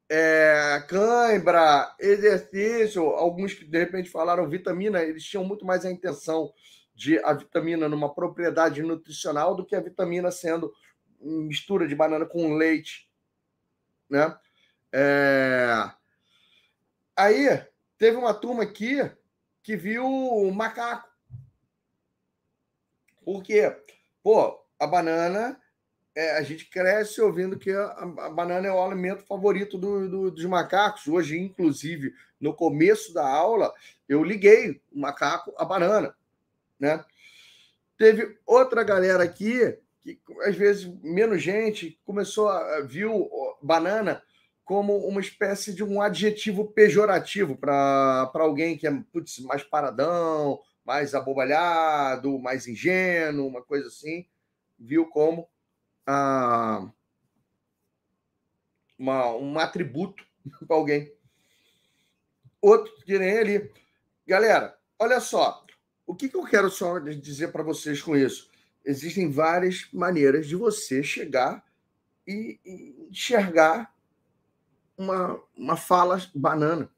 é, cãibra, exercício, alguns que de repente falaram vitamina, eles tinham muito mais a intenção de a vitamina numa propriedade nutricional do que a vitamina sendo mistura de banana com leite, né? É... Aí teve uma turma aqui que viu o macaco. Por quê? Pô, a banana é, a gente cresce ouvindo que a, a, banana é o alimento favorito do, do, dos macacos. Hoje, inclusive, no começo da aula, eu liguei o macaco à banana. Né? Teve outra galera aqui, que às vezes menos gente, começou a viu banana como uma espécie de um adjetivo pejorativo para alguém que é putz, mais paradão, mais abobalhado, mais ingênuo, uma coisa assim, viu como ah, uma, um atributo para alguém. Outro que nem ali. Galera, olha só. O que, que eu quero só dizer para vocês com isso? Existem várias maneiras de você chegar e, e enxergar uma, uma fala banana.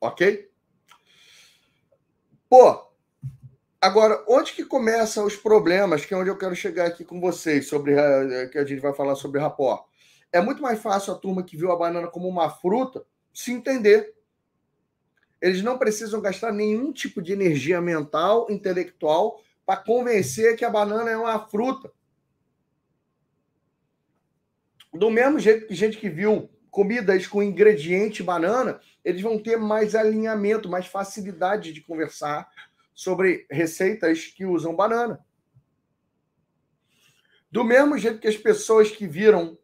Ok? Pô, Agora, onde que começam os problemas, que é onde eu quero chegar aqui com vocês, sobre eh, que a gente vai falar sobre rapó? É muito mais fácil a turma que viu a banana como uma fruta se entender. Eles não precisam gastar nenhum tipo de energia mental, intelectual, para convencer que a banana é uma fruta. Do mesmo jeito que gente que viu comidas com ingrediente banana, eles vão ter mais alinhamento, mais facilidade de conversar sobre receitas que usam banana. Do mesmo jeito que as pessoas que viram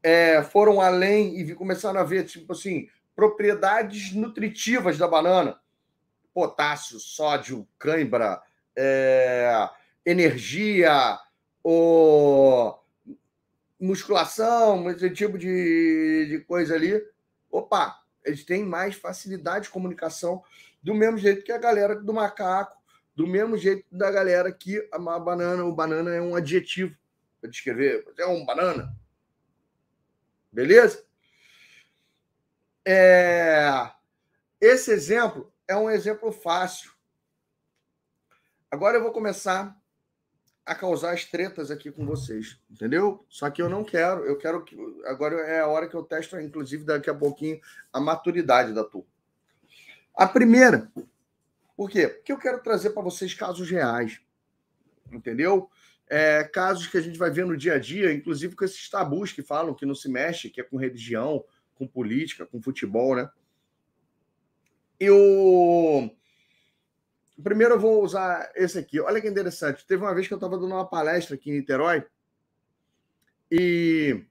é, foram além e começaram a ver, tipo assim, propriedades nutritivas da banana, potássio, sódio, cãibra, é, energia, o musculação, esse tipo de, de coisa ali. Opa, eles têm mais facilidade de comunicação do mesmo jeito que a galera do macaco, do mesmo jeito da galera que a banana, o banana é um adjetivo para descrever, é um banana. Beleza? É... Esse exemplo é um exemplo fácil. Agora eu vou começar a causar as tretas aqui com vocês, entendeu? Só que eu não quero, eu quero que agora é a hora que eu testo, inclusive daqui a pouquinho, a maturidade da turma. A primeira, por quê? Porque eu quero trazer para vocês casos reais, entendeu? É, casos que a gente vai ver no dia a dia, inclusive com esses tabus que falam que não se mexe, que é com religião, com política, com futebol, né? Eu primeiro eu vou usar esse aqui. Olha que interessante. Teve uma vez que eu estava dando uma palestra aqui em Niterói e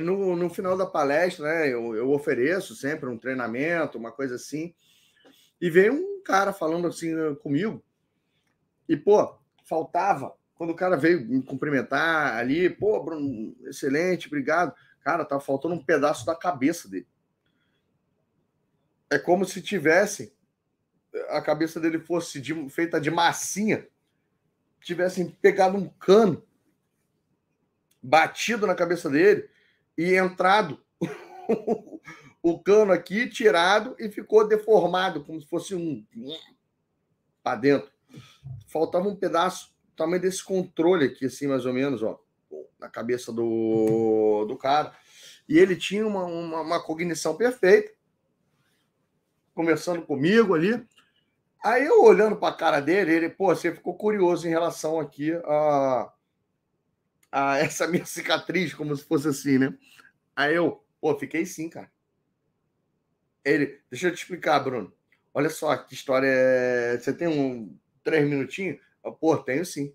no, no final da palestra, né, eu, eu ofereço sempre um treinamento, uma coisa assim. E veio um cara falando assim comigo. E, pô, faltava. Quando o cara veio me cumprimentar ali, pô, Bruno, excelente, obrigado. Cara, tava faltando um pedaço da cabeça dele. É como se tivesse a cabeça dele fosse de, feita de massinha, tivessem pegado um cano, batido na cabeça dele e entrado o cano aqui, tirado e ficou deformado, como se fosse um para dentro. Faltava um pedaço, tamanho desse controle aqui, assim, mais ou menos, ó, na cabeça do, do cara. E ele tinha uma, uma, uma cognição perfeita, conversando comigo ali. Aí eu olhando para a cara dele, ele, pô, você ficou curioso em relação aqui a, a essa minha cicatriz, como se fosse assim, né? Aí eu, pô, fiquei sim, cara. Ele, deixa eu te explicar, Bruno. Olha só que história é. Você tem um três minutinhos? Pô, tenho sim.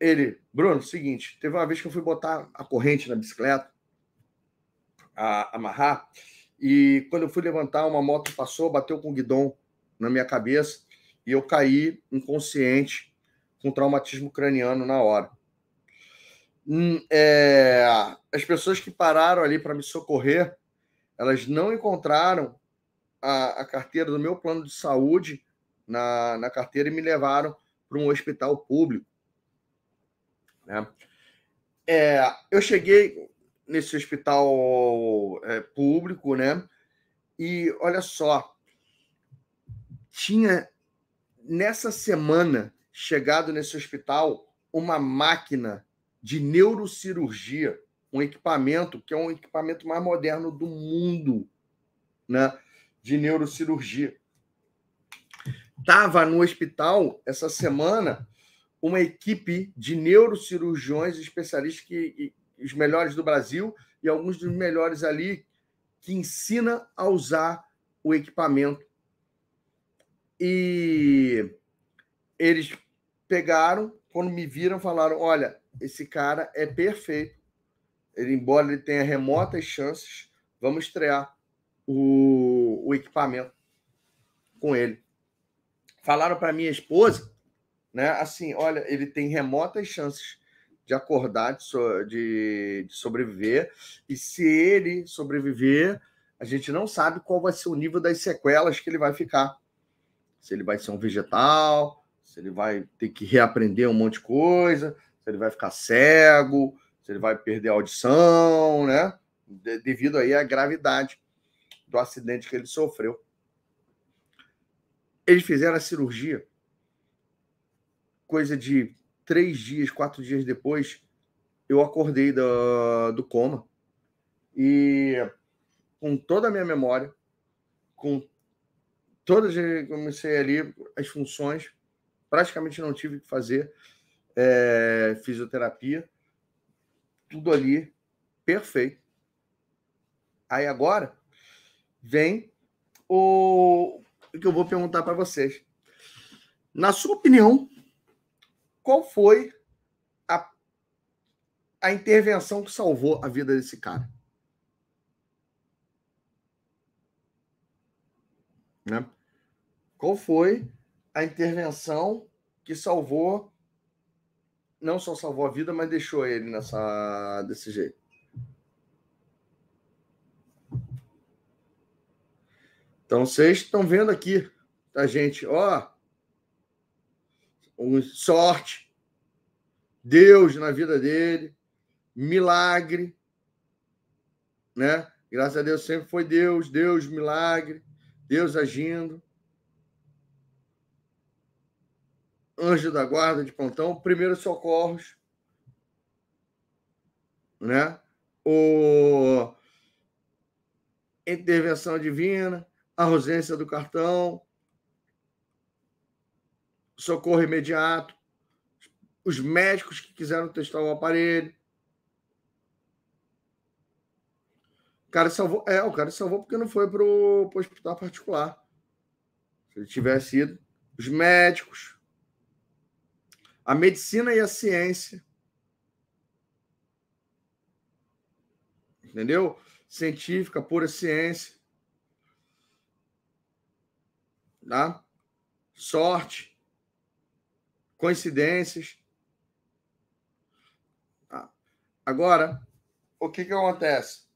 Ele, Bruno, seguinte, teve uma vez que eu fui botar a corrente na bicicleta, a, amarrar, e quando eu fui levantar, uma moto passou, bateu com o guidão na minha cabeça e eu caí inconsciente com traumatismo craniano na hora. Hum, é, as pessoas que pararam ali para me socorrer, elas não encontraram a, a, carteira do meu plano de saúde na, na carteira e me levaram para um hospital público. Né? É, eu cheguei nesse hospital é, público, né? E olha só, tinha nessa semana chegado nesse hospital uma máquina de neurocirurgia, um equipamento que é um equipamento mais moderno do mundo, né, de neurocirurgia. Tava no hospital essa semana uma equipe de neurocirurgiões especialistas que os melhores do Brasil e alguns dos melhores ali que ensina a usar o equipamento e eles pegaram, quando me viram, falaram: olha, esse cara é perfeito. Ele, embora ele tenha remotas chances, vamos estrear o, o equipamento com ele. Falaram para minha esposa, né? Assim, olha, ele tem remotas chances de acordar, de, so, de, de sobreviver, e se ele sobreviver, a gente não sabe qual vai ser o nível das sequelas que ele vai ficar se ele vai ser um vegetal, se ele vai ter que reaprender um monte de coisa, se ele vai ficar cego, se ele vai perder a audição, né? De, devido aí à gravidade do acidente que ele sofreu. Eles fizeram a cirurgia. Coisa de três dias, quatro dias depois, eu acordei do, do coma. E com toda a minha memória, com todas comecei ali as funções, praticamente não tive que fazer é, fisioterapia, tudo ali perfeito. Aí agora vem o que eu vou perguntar para vocês. Na sua opinião, qual foi a, a intervenção que salvou a vida desse cara? Né? Qual foi a intervenção que salvou, não só salvou a vida, mas deixou ele nessa desse jeito? Então, vocês estão vendo aqui, tá, gente? Ó, sorte, Deus na vida dele, milagre, né? Graças a Deus sempre foi Deus, Deus, milagre, Deus agindo. Anjo da guarda de plantão, primeiros socorros, né? O intervenção divina, a ausência do cartão, socorro imediato, os médicos que quiseram testar o aparelho. O cara salvou, é, o cara salvou porque não foi para o hospital particular. Se ele tivesse ido, os médicos, a medicina e a ciência. Entendeu? Científica, pura ciência. Tá? Sorte, coincidências. Tá? Agora, o que, que acontece?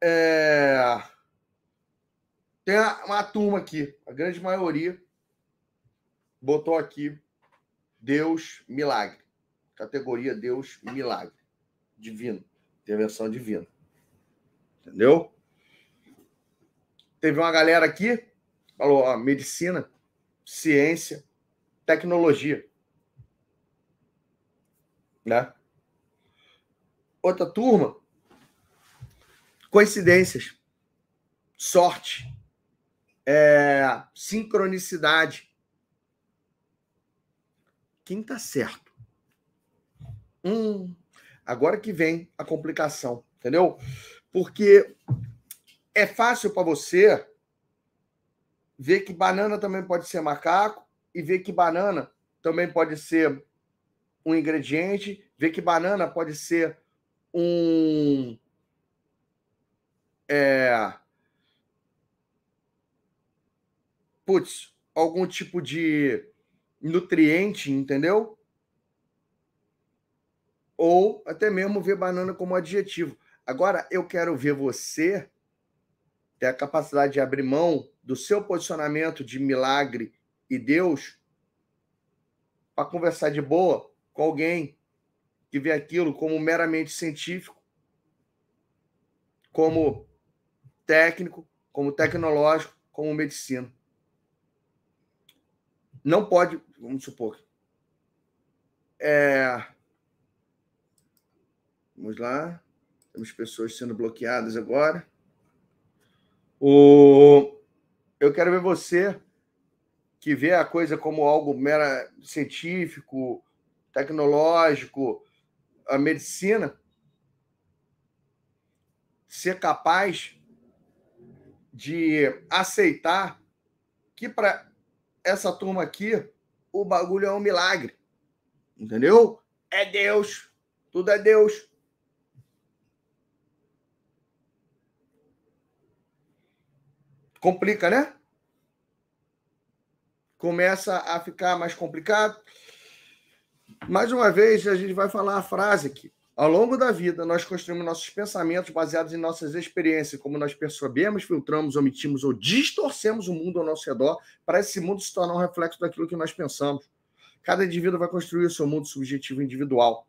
É... Tem uma turma aqui, a grande maioria botou aqui Deus milagre. Categoria Deus milagre. Divino. Intervenção divina. Entendeu? Teve uma galera aqui, falou, ó, medicina, ciência, tecnologia. Né? Outra turma, coincidências, sorte, é, sincronicidade. Quem está certo? Hum, agora que vem a complicação, entendeu? Porque é fácil para você ver que banana também pode ser macaco e ver que banana também pode ser um ingrediente, ver que banana pode ser um é, putz, algum tipo de nutriente, entendeu? Ou até mesmo ver banana como adjetivo. Agora, eu quero ver você ter a capacidade de abrir mão do seu posicionamento de milagre e Deus para conversar de boa com alguém que vê aquilo como meramente científico, como técnico, como tecnológico, como medicina. Não pode, vamos supor. É... Vamos lá. Temos pessoas sendo bloqueadas agora. O... Eu quero ver você que vê a coisa como algo mera científico, tecnológico, a medicina, ser capaz de aceitar que para essa turma aqui, o bagulho é um milagre. Entendeu? É Deus. Tudo é Deus. Complica, né? Começa a ficar mais complicado. Mais uma vez, a gente vai falar a frase aqui. Ao longo da vida, nós construímos nossos pensamentos baseados em nossas experiências, como nós percebemos, filtramos, omitimos ou distorcemos o mundo ao nosso redor para esse mundo se tornar um reflexo daquilo que nós pensamos. Cada indivíduo vai construir o seu mundo subjetivo individual.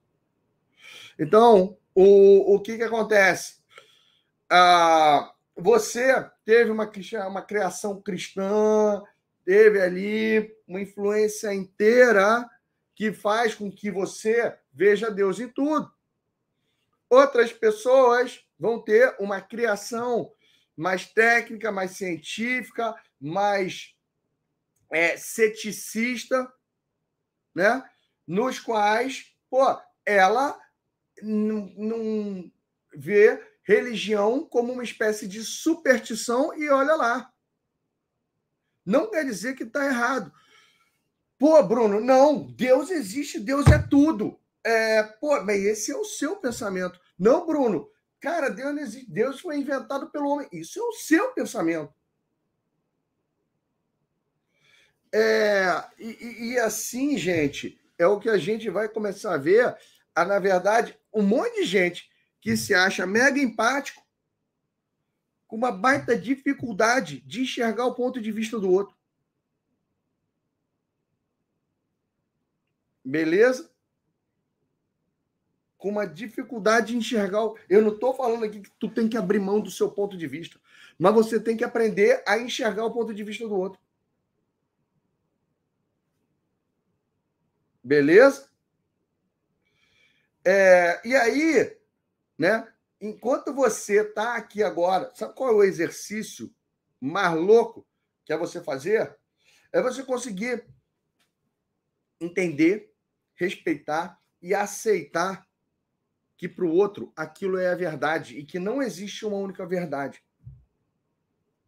Então, o, o que, que acontece? Ah, você teve uma, uma criação cristã, teve ali uma influência inteira que faz com que você veja Deus em tudo. Outras pessoas vão ter uma criação mais técnica, mais científica, mais é, ceticista, né? Nos quais, pô, ela não vê religião como uma espécie de superstição e olha lá. Não quer dizer que está errado. Pô, Bruno, não, Deus existe, Deus é tudo. É, pô, mas esse é o seu pensamento. Não, Bruno. Cara, Deus, Deus foi inventado pelo homem. Isso é o seu pensamento. É, e, e, assim, gente, é o que a gente vai começar a ver. A, na verdade, um monte de gente que se acha mega empático, com uma baita dificuldade de enxergar o ponto de vista do outro. Beleza? Com uma dificuldade de enxergar. Eu não estou falando aqui que tu tem que abrir mão do seu ponto de vista, mas você tem que aprender a enxergar o ponto de vista do outro. Beleza? É, e aí, né? Enquanto você está aqui agora, sabe qual é o exercício mais louco que é você fazer? É você conseguir entender, respeitar e aceitar que para o outro aquilo é a verdade e que não existe uma única verdade.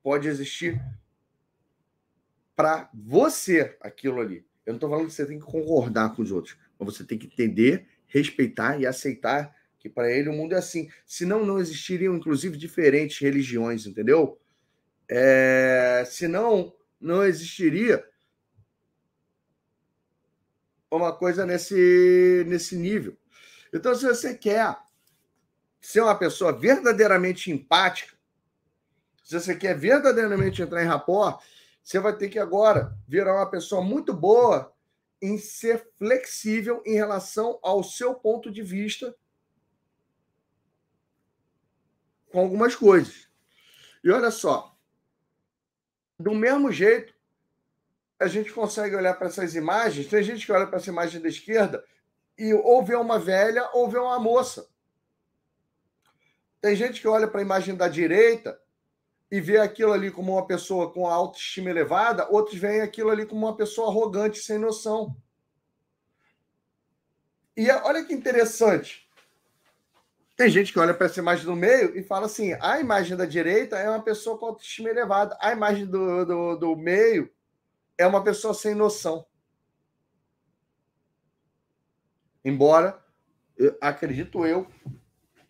Pode existir para você aquilo ali. Eu não estou falando que você tem que concordar com os outros, mas você tem que entender, respeitar e aceitar que para ele o mundo é assim. Senão não existiriam, inclusive, diferentes religiões, entendeu? É... Senão não existiria uma coisa nesse, nesse nível. Então, se você quer ser uma pessoa verdadeiramente empática, se você quer verdadeiramente entrar em rapport, você vai ter que agora virar uma pessoa muito boa em ser flexível em relação ao seu ponto de vista com algumas coisas. E olha só, do mesmo jeito, a gente consegue olhar para essas imagens. Tem gente que olha para essa imagem da esquerda e ou vê uma velha ou vê uma moça. Tem gente que olha para a imagem da direita e vê aquilo ali como uma pessoa com autoestima elevada, outros veem aquilo ali como uma pessoa arrogante, sem noção. E olha que interessante. Tem gente que olha para essa imagem do meio e fala assim: a imagem da direita é uma pessoa com autoestima elevada, a imagem do, do, do meio é uma pessoa sem noção. Embora, acredito eu,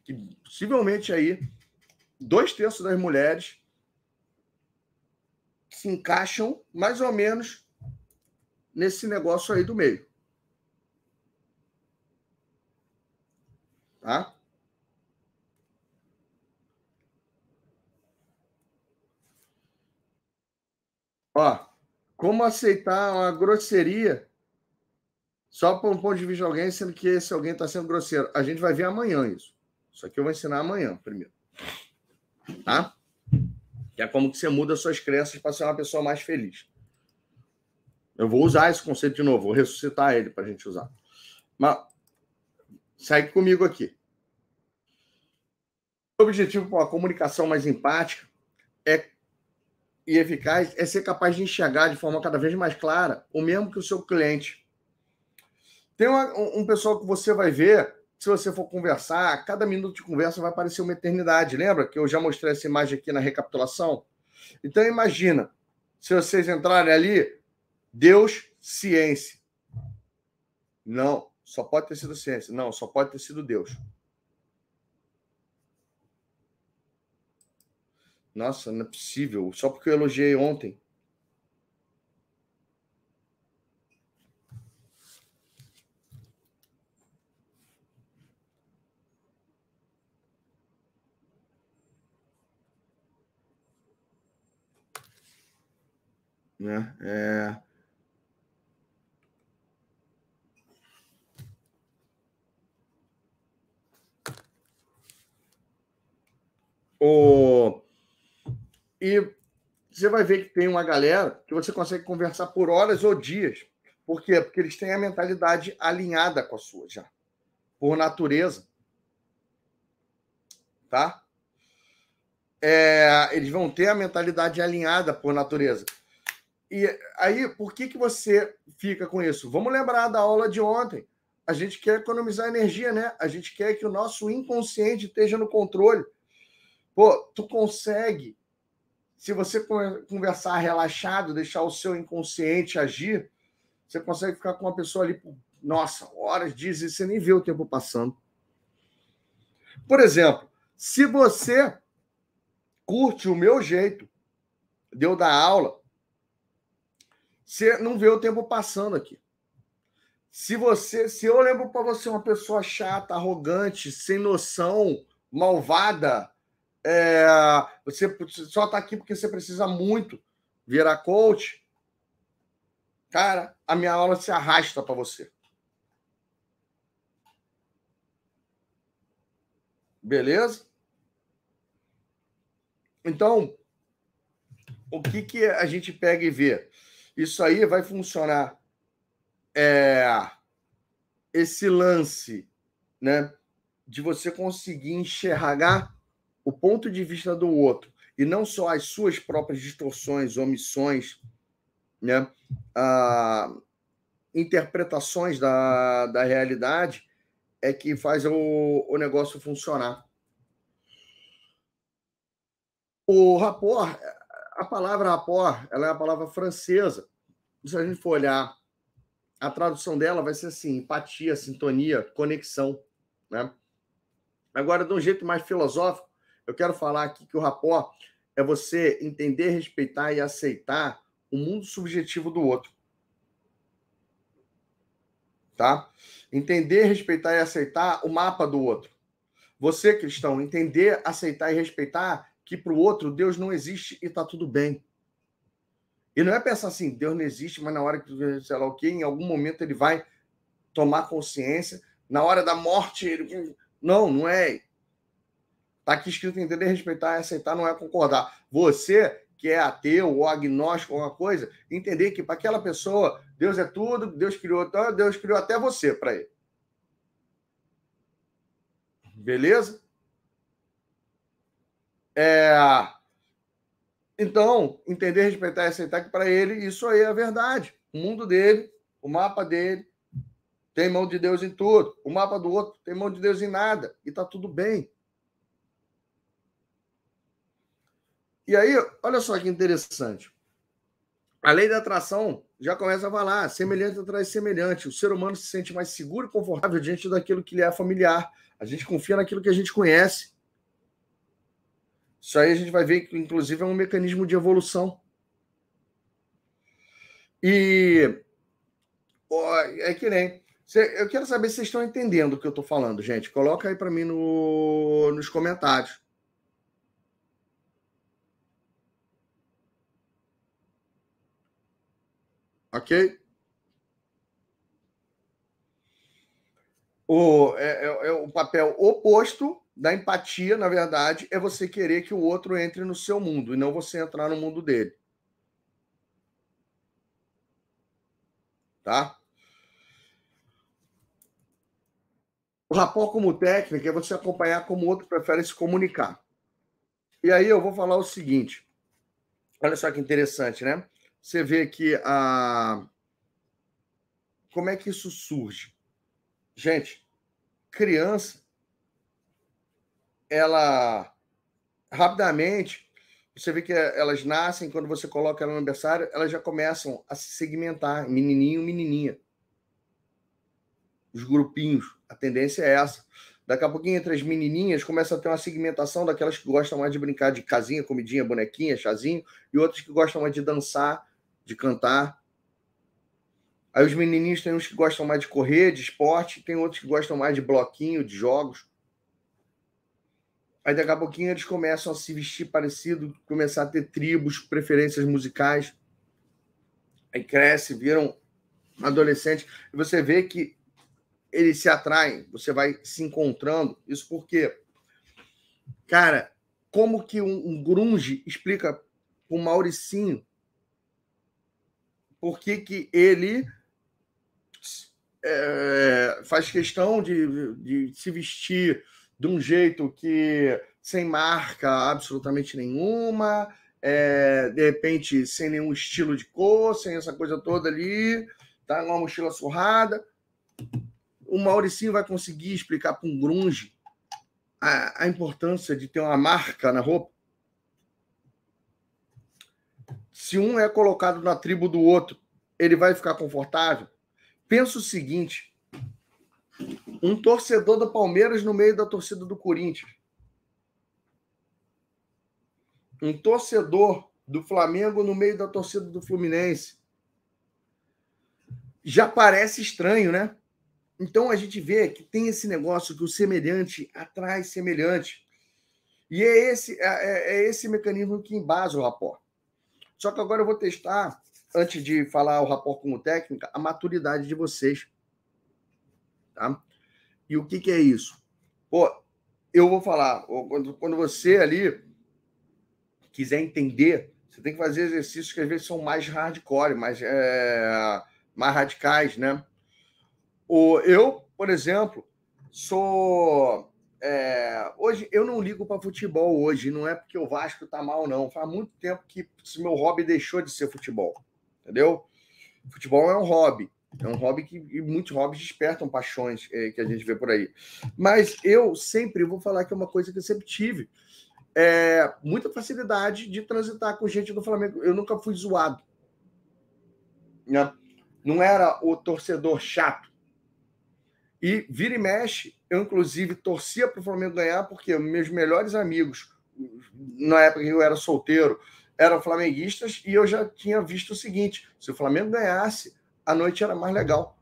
que possivelmente aí dois terços das mulheres se encaixam mais ou menos nesse negócio aí do meio. Tá? Ó, como aceitar uma grosseria só por um ponto de vista de alguém, sendo que esse alguém está sendo grosseiro? A gente vai ver amanhã isso. Isso aqui eu vou ensinar amanhã, primeiro. Tá? Que é como que você muda suas crenças para ser uma pessoa mais feliz. Eu vou usar esse conceito de novo, vou ressuscitar ele para a gente usar. Mas segue comigo aqui. O objetivo para uma comunicação mais empática é e eficaz é ser capaz de enxergar de forma cada vez mais clara o mesmo que o seu cliente. Tem uma, um, pessoal que você vai ver, se você for conversar, cada minuto de conversa vai parecer uma eternidade. Lembra que eu já mostrei essa imagem aqui na recapitulação? Então imagina, se vocês entrarem ali, Deus, ciência. Não, só pode ter sido ciência. Não, só pode ter sido Deus. Nossa, não é possível. Só porque eu elogiei ontem. Né? É... O e você vai ver que tem uma galera que você consegue conversar por horas ou dias. Por quê? Porque eles têm a mentalidade alinhada com a sua já, por natureza. Tá? É, eles vão ter a mentalidade alinhada por natureza. E aí, por que, que você fica com isso? Vamos lembrar da aula de ontem. A gente quer economizar energia, né? A gente quer que o nosso inconsciente esteja no controle. Pô, tu consegue se você conversar relaxado, deixar o seu inconsciente agir, você consegue ficar com uma pessoa ali por, nossa, horas, dias, e você nem vê o tempo passando. Por exemplo, se você curte o meu jeito de eu dar aula, você não vê o tempo passando aqui. Se você, se eu lembro para você uma pessoa chata, arrogante, sem noção, malvada, é, você só está aqui porque você precisa muito virar coach. Cara, a minha aula se arrasta para você. Beleza? Então, o que, que a gente pega e vê? Isso aí vai funcionar. É, esse lance, né? De você conseguir enxergar o ponto de vista do outro e não só as suas próprias distorções, omissões, né? Interpretações da, da realidade é que faz o, o negócio funcionar. O rapport, a palavra rapport, ela é a palavra francesa. Se a gente for olhar, a tradução dela vai ser assim: empatia, sintonia, conexão, né? Agora, de um jeito mais filosófico, eu quero falar aqui que o rapport é você entender, respeitar e aceitar o mundo subjetivo do outro. Tá? Entender, respeitar e aceitar o mapa do outro. Você, cristão, entender, aceitar e respeitar que para o outro Deus não existe e está tudo bem. E não é pensar assim, Deus não existe, mas na hora que, sei lá o quê, em algum momento ele vai tomar consciência, na hora da morte, ele... não, não é. Está aqui escrito entender, respeitar aceitar, não é concordar. Você que é ateu ou agnóstico, alguma coisa, entender que para aquela pessoa, Deus é tudo, Deus criou, Deus criou até você para ele. Beleza? É... Então, entender, respeitar e aceitar que para ele isso aí é a verdade. O mundo dele, o mapa dele, tem mão de Deus em tudo. O mapa do outro tem mão de Deus em nada. E está tudo bem. E aí, olha só que interessante. A lei da atração já começa a falar: semelhante atrai semelhante. O ser humano se sente mais seguro e confortável diante daquilo que lhe é familiar. A gente confia naquilo que a gente conhece. Isso aí a gente vai ver que, inclusive, é um mecanismo de evolução. E é que nem. Eu quero saber se vocês estão entendendo o que eu estou falando, gente. Coloca aí para mim no, nos comentários. Ok? O, é, é, é, o papel oposto da empatia, na verdade, é você querer que o outro entre no seu mundo e não você entrar no mundo dele. Tá? O rapport como técnica é você acompanhar como o outro prefere se comunicar. E aí eu vou falar o seguinte. Olha só que interessante, né? você vê que a. Como é que isso surge? Gente, criança, ela rapidamente, você vê que elas nascem, quando você coloca ela no aniversário, elas já começam a se segmentar, menininho, menininha. Os grupinhos, a tendência é essa. Daqui a pouquinho, entre as menininhas, começa a ter uma segmentação daquelas que gostam mais de brincar de casinha, comidinha, bonequinha, chazinho, e outras que gostam mais de dançar, de cantar. Aí os menininhos tem uns que gostam mais de correr, de esporte, tem outros que gostam mais de bloquinho, de jogos. Aí daqui a pouquinho eles começam a se vestir parecido, começar a ter tribos, preferências musicais. Aí cresce, viram adolescentes. E você vê que eles se atraem, você vai se encontrando. Isso porque, cara, como que um, um grunge explica o Mauricinho por que, que ele é, faz questão de, de se vestir de um jeito que sem marca absolutamente nenhuma, é, de repente sem nenhum estilo de cor, sem essa coisa toda ali, tá? Uma mochila surrada. O Mauricinho vai conseguir explicar para um grunge a, a importância de ter uma marca na roupa? se um é colocado na tribo do outro, ele vai ficar confortável? Pensa o seguinte: um torcedor do Palmeiras no meio da torcida do Corinthians. Um torcedor do Flamengo no meio da torcida do Fluminense. Já parece estranho, né? Então a gente vê que tem esse negócio que o semelhante atrai semelhante. E é esse, é, é, é esse mecanismo que embasa o rapport. Só que agora eu vou testar, antes de falar o rapport como técnica, a maturidade de vocês. Tá? E o que, que é isso? Pô, eu vou falar, quando, quando você ali quiser entender, você tem que fazer exercícios que às vezes são mais hardcore, mais, é, mais radicais, né? O, eu, por exemplo, sou é, hoje eu não ligo para futebol hoje, não é porque o Vasco tá mal, não. Faz muito tempo que meu hobby deixou de ser futebol. Entendeu? Futebol é um hobby. É um hobby que muitos hobbies despertam paixões é, que a gente vê por aí. Mas eu sempre vou falar que é uma coisa que eu sempre tive. é, muita facilidade de transitar com gente do Flamengo. Eu nunca fui zoado. Né? Não era o torcedor chato. E vira e mexe, eu inclusive torcia para o Flamengo ganhar, porque meus melhores amigos, na época que eu era solteiro, eram flamenguistas, e eu já tinha visto o seguinte: se o Flamengo ganhasse, a noite era mais legal.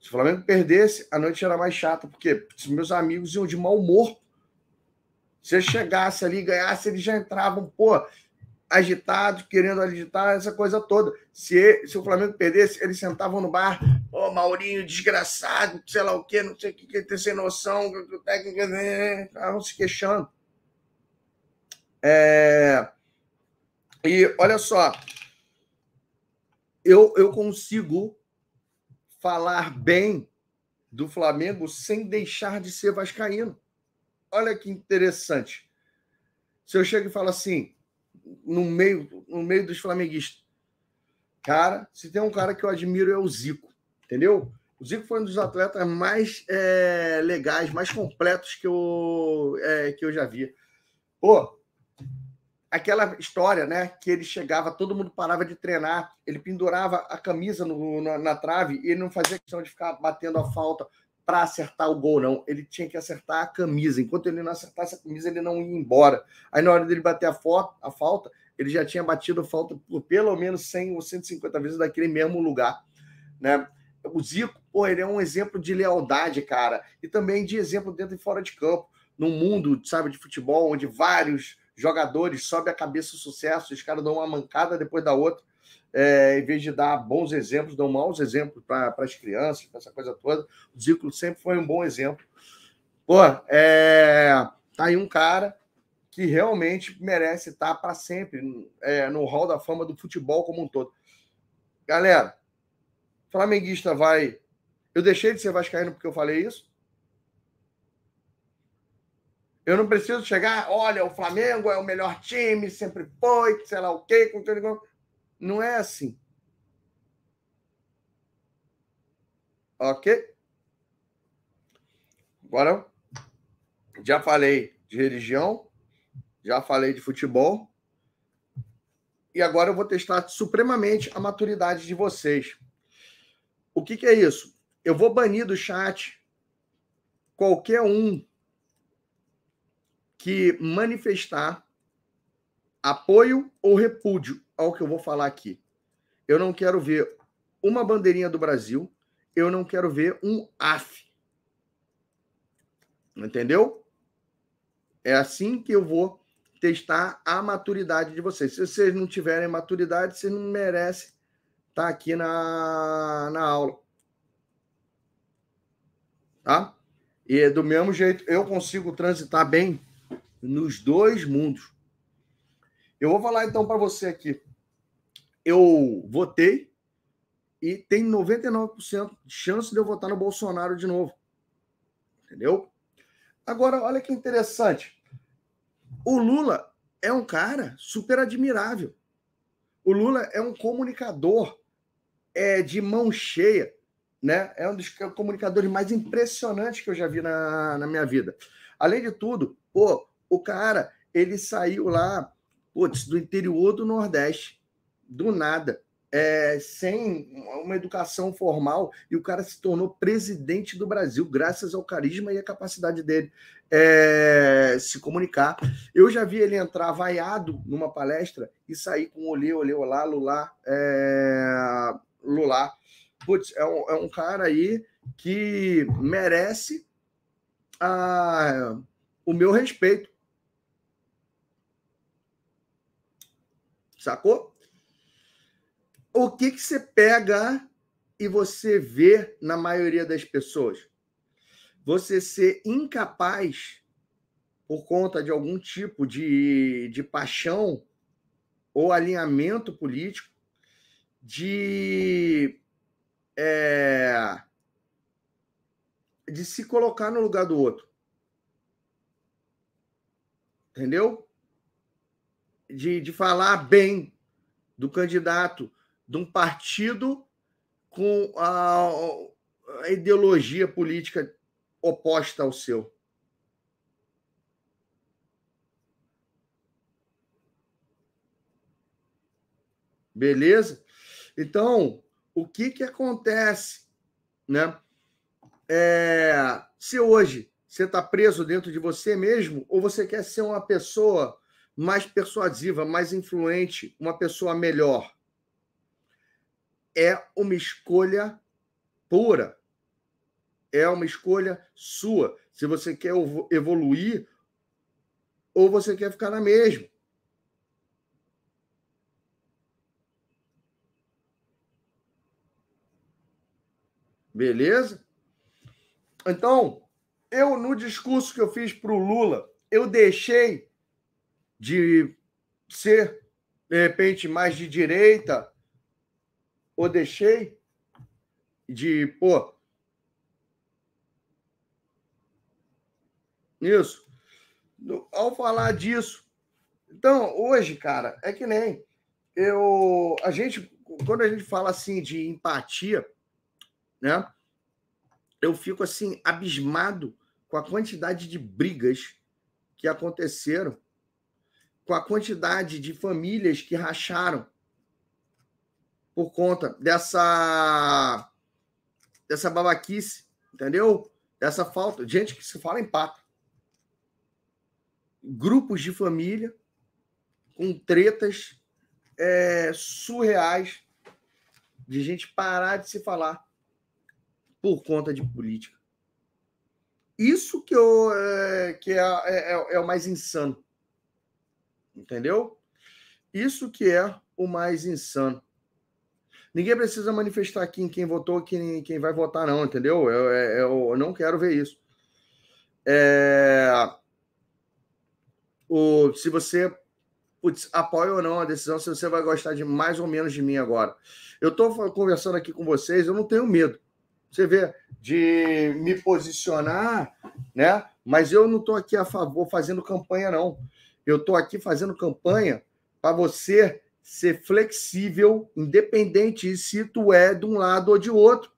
Se o Flamengo perdesse, a noite era mais chata, porque meus amigos iam de mau humor. Se eu chegasse ali e ganhasse, eles já entravam, pô, agitados, querendo agitar essa coisa toda. Se, se o Flamengo perdesse, eles sentavam no bar, ô oh, Maurinho, desgraçado, sei lá o quê, não sei o que, que tem sem noção, técnica, né? estavam se queixando. É... E olha só, eu, eu consigo falar bem do Flamengo sem deixar de ser vascaíno. Olha que interessante. Se eu chego e falo assim, no meio, no meio dos flamenguistas, cara, se tem um cara que eu admiro é o Zico, entendeu? O Zico foi um dos atletas mais é, legais, mais completos que eu, é, que eu já vi. Pô, aquela história, né? Que ele chegava, todo mundo parava de treinar, ele pendurava a camisa no, na, na, trave e ele não fazia questão de ficar batendo a falta para acertar o gol, não. Ele tinha que acertar a camisa. Enquanto ele não acertasse a camisa, ele não ia embora. Aí, na hora dele bater a, foto, a falta, ele já tinha batido a falta por pelo menos 100 ou 150 vezes daquele mesmo lugar, né? O Zico, pô, ele é um exemplo de lealdade, cara, e também de exemplo dentro e fora de campo. Num mundo, sabe, de futebol, onde vários jogadores sobe a cabeça o sucesso, os caras dão uma mancada depois da outra, é, em vez de dar bons exemplos, dão maus exemplos para as crianças, para essa coisa toda. O Zico sempre foi um bom exemplo. Pô, é, tá aí um cara que realmente merece estar para sempre é, no hall da fama do futebol como um todo. Galera, flamenguista vai. Eu deixei de ser vascaíno porque eu falei isso? Eu não preciso chegar, olha, o Flamengo é o melhor time, sempre foi, sei lá o quê. Não é assim. Ok? Agora, já falei de religião, já falei de futebol, e agora eu vou testar supremamente a maturidade de vocês. O que, que é isso? Eu vou banir do chat qualquer um que manifestar apoio ou repúdio ao que eu vou falar aqui. Eu não quero ver uma bandeirinha do Brasil, eu não quero ver um AF. Entendeu? É assim que eu vou testar a maturidade de vocês. Se vocês não tiverem maturidade, vocês não merecem estar aqui na, na aula. Tá? E do mesmo jeito, eu consigo transitar bem nos dois mundos. Eu vou falar então para você aqui. Eu votei e tem 99% de chance de eu votar no Bolsonaro de novo. Entendeu? Agora, olha que interessante. O Lula é um cara super admirável. O Lula é um comunicador é, de mão cheia, né? É um dos comunicadores mais impressionantes que eu já vi na, na minha vida. Além de tudo, pô, o cara, ele saiu lá, putz, do interior do Nordeste, do nada, é, sem uma educação formal, e o cara se tornou presidente do Brasil, graças ao carisma e à capacidade dele é, se comunicar. Eu já vi ele entrar vaiado numa palestra e sair com olê, olê, olá, lulá, é, lulá. Putz, é um, é um cara aí que merece a, o meu respeito. Sacou? O que, que você pega e você vê na maioria das pessoas? Você ser incapaz, por conta de algum tipo de, de paixão ou alinhamento político, de, é, de se colocar no lugar do outro. Entendeu? de, de falar bem do candidato de um partido com a, a ideologia política oposta ao seu. Beleza? Então, o que, que acontece? Né? É, se hoje você está preso dentro de você mesmo, ou você quer ser uma pessoa mais persuasiva, mais influente, uma pessoa melhor? É uma escolha pura. É uma escolha sua. Se você quer evoluir ou você quer ficar na mesma. Beleza? Então, eu no discurso que eu fiz para o Lula, eu deixei de ser, de repente, mais de direita, ou deixei de, pô. Isso. Ao falar disso. Então, hoje, cara, é que nem eu. A gente, quando a gente fala assim de empatia, né? Eu fico assim, abismado com a quantidade de brigas que aconteceram, com a quantidade de famílias que racharam por conta dessa dessa babaquice, entendeu? Dessa falta, gente que se fala em papo. Grupos de família com tretas é, surreais de gente parar de se falar por conta de política. Isso que, eu, é, que é, é, é o mais insano. Entendeu? Isso que é o mais insano. Ninguém precisa manifestar aqui em quem votou, quem, quem vai votar, não, entendeu? Eu, é, eu, eu não quero ver isso. É... O, se você putz, apoia ou não a decisão, se você vai gostar de mais ou menos de mim agora. Eu estou conversando aqui com vocês, eu não tenho medo. Você vê, de me posicionar, né? Mas eu não estou aqui a favor fazendo campanha, não. Eu estou aqui fazendo campanha para você ser flexível, independente se tu é de um lado ou de outro.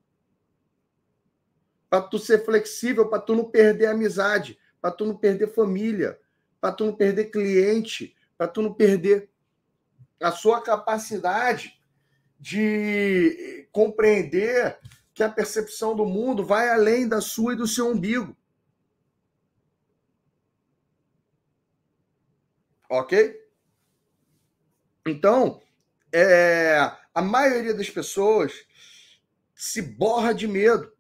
Para tu ser flexível, para tu não perder amizade, para tu não perder família, para tu não perder cliente, para tu não perder a sua capacidade de compreender que a percepção do mundo vai além da sua e do seu umbigo. Ok? Então, é, a maioria das pessoas se borra de medo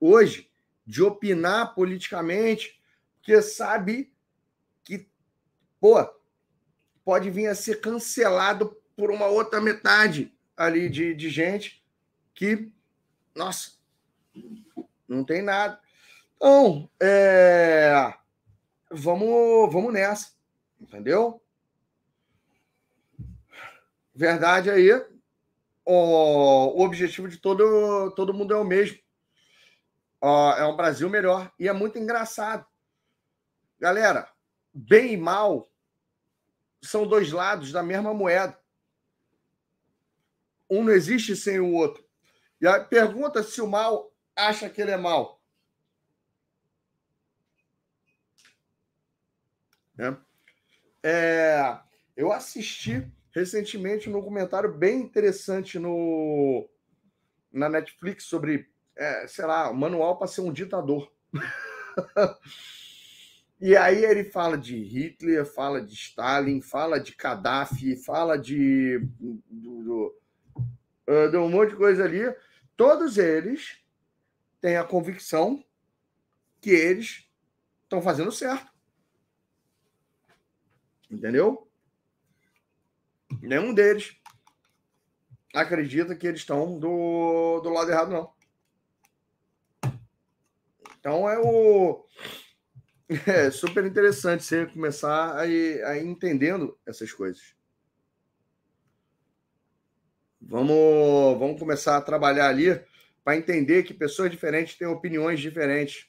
hoje de opinar politicamente, porque sabe que, pô, pode vir a ser cancelado por uma outra metade ali de, de gente que nossa, não tem nada. Então, é, vamos, vamos nessa, entendeu? Verdade aí, o, objetivo de todo, todo mundo é o mesmo. é um Brasil melhor. E é muito engraçado. Galera, bem e mal são dois lados da mesma moeda. Um não existe sem o outro. E aí pergunta se o mal acha que ele é mal. É. É, eu assisti recentemente um documentário bem interessante no, na Netflix sobre, é, sei lá, manual para ser um ditador. e aí ele fala de Hitler, fala de Stalin, fala de Gaddafi, fala de, do, do, de um monte de coisa ali. Todos eles têm a convicção que eles estão fazendo certo. Entendeu? Nenhum deles acredita que eles estão do, do lado errado, não. Então é o. É super interessante você começar a ir, a ir entendendo essas coisas. Vamos, vamos começar a trabalhar ali para entender que pessoas diferentes têm opiniões diferentes.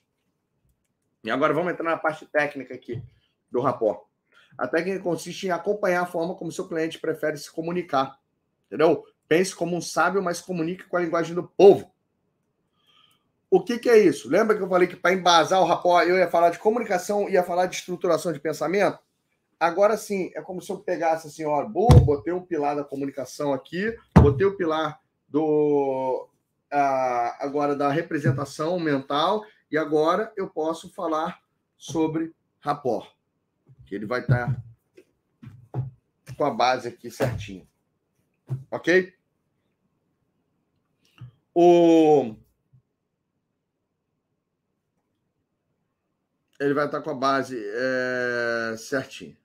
E agora vamos entrar na parte técnica aqui do rapport. A técnica consiste em acompanhar a forma como seu cliente prefere se comunicar. Entendeu? Pense como um sábio, mas comunique com a linguagem do povo. O que, que é isso? Lembra que eu falei que para embasar o rapport eu ia falar de comunicação, ia falar de estruturação de pensamento? Agora sim, é como se eu pegasse assim, ó, boa, botei o pilar da comunicação aqui, botei o pilar do uh, agora da representação mental e agora eu posso falar sobre rapport, que ele vai estar com a base aqui certinho. Ok? O... Ele vai estar com a base é, certinho.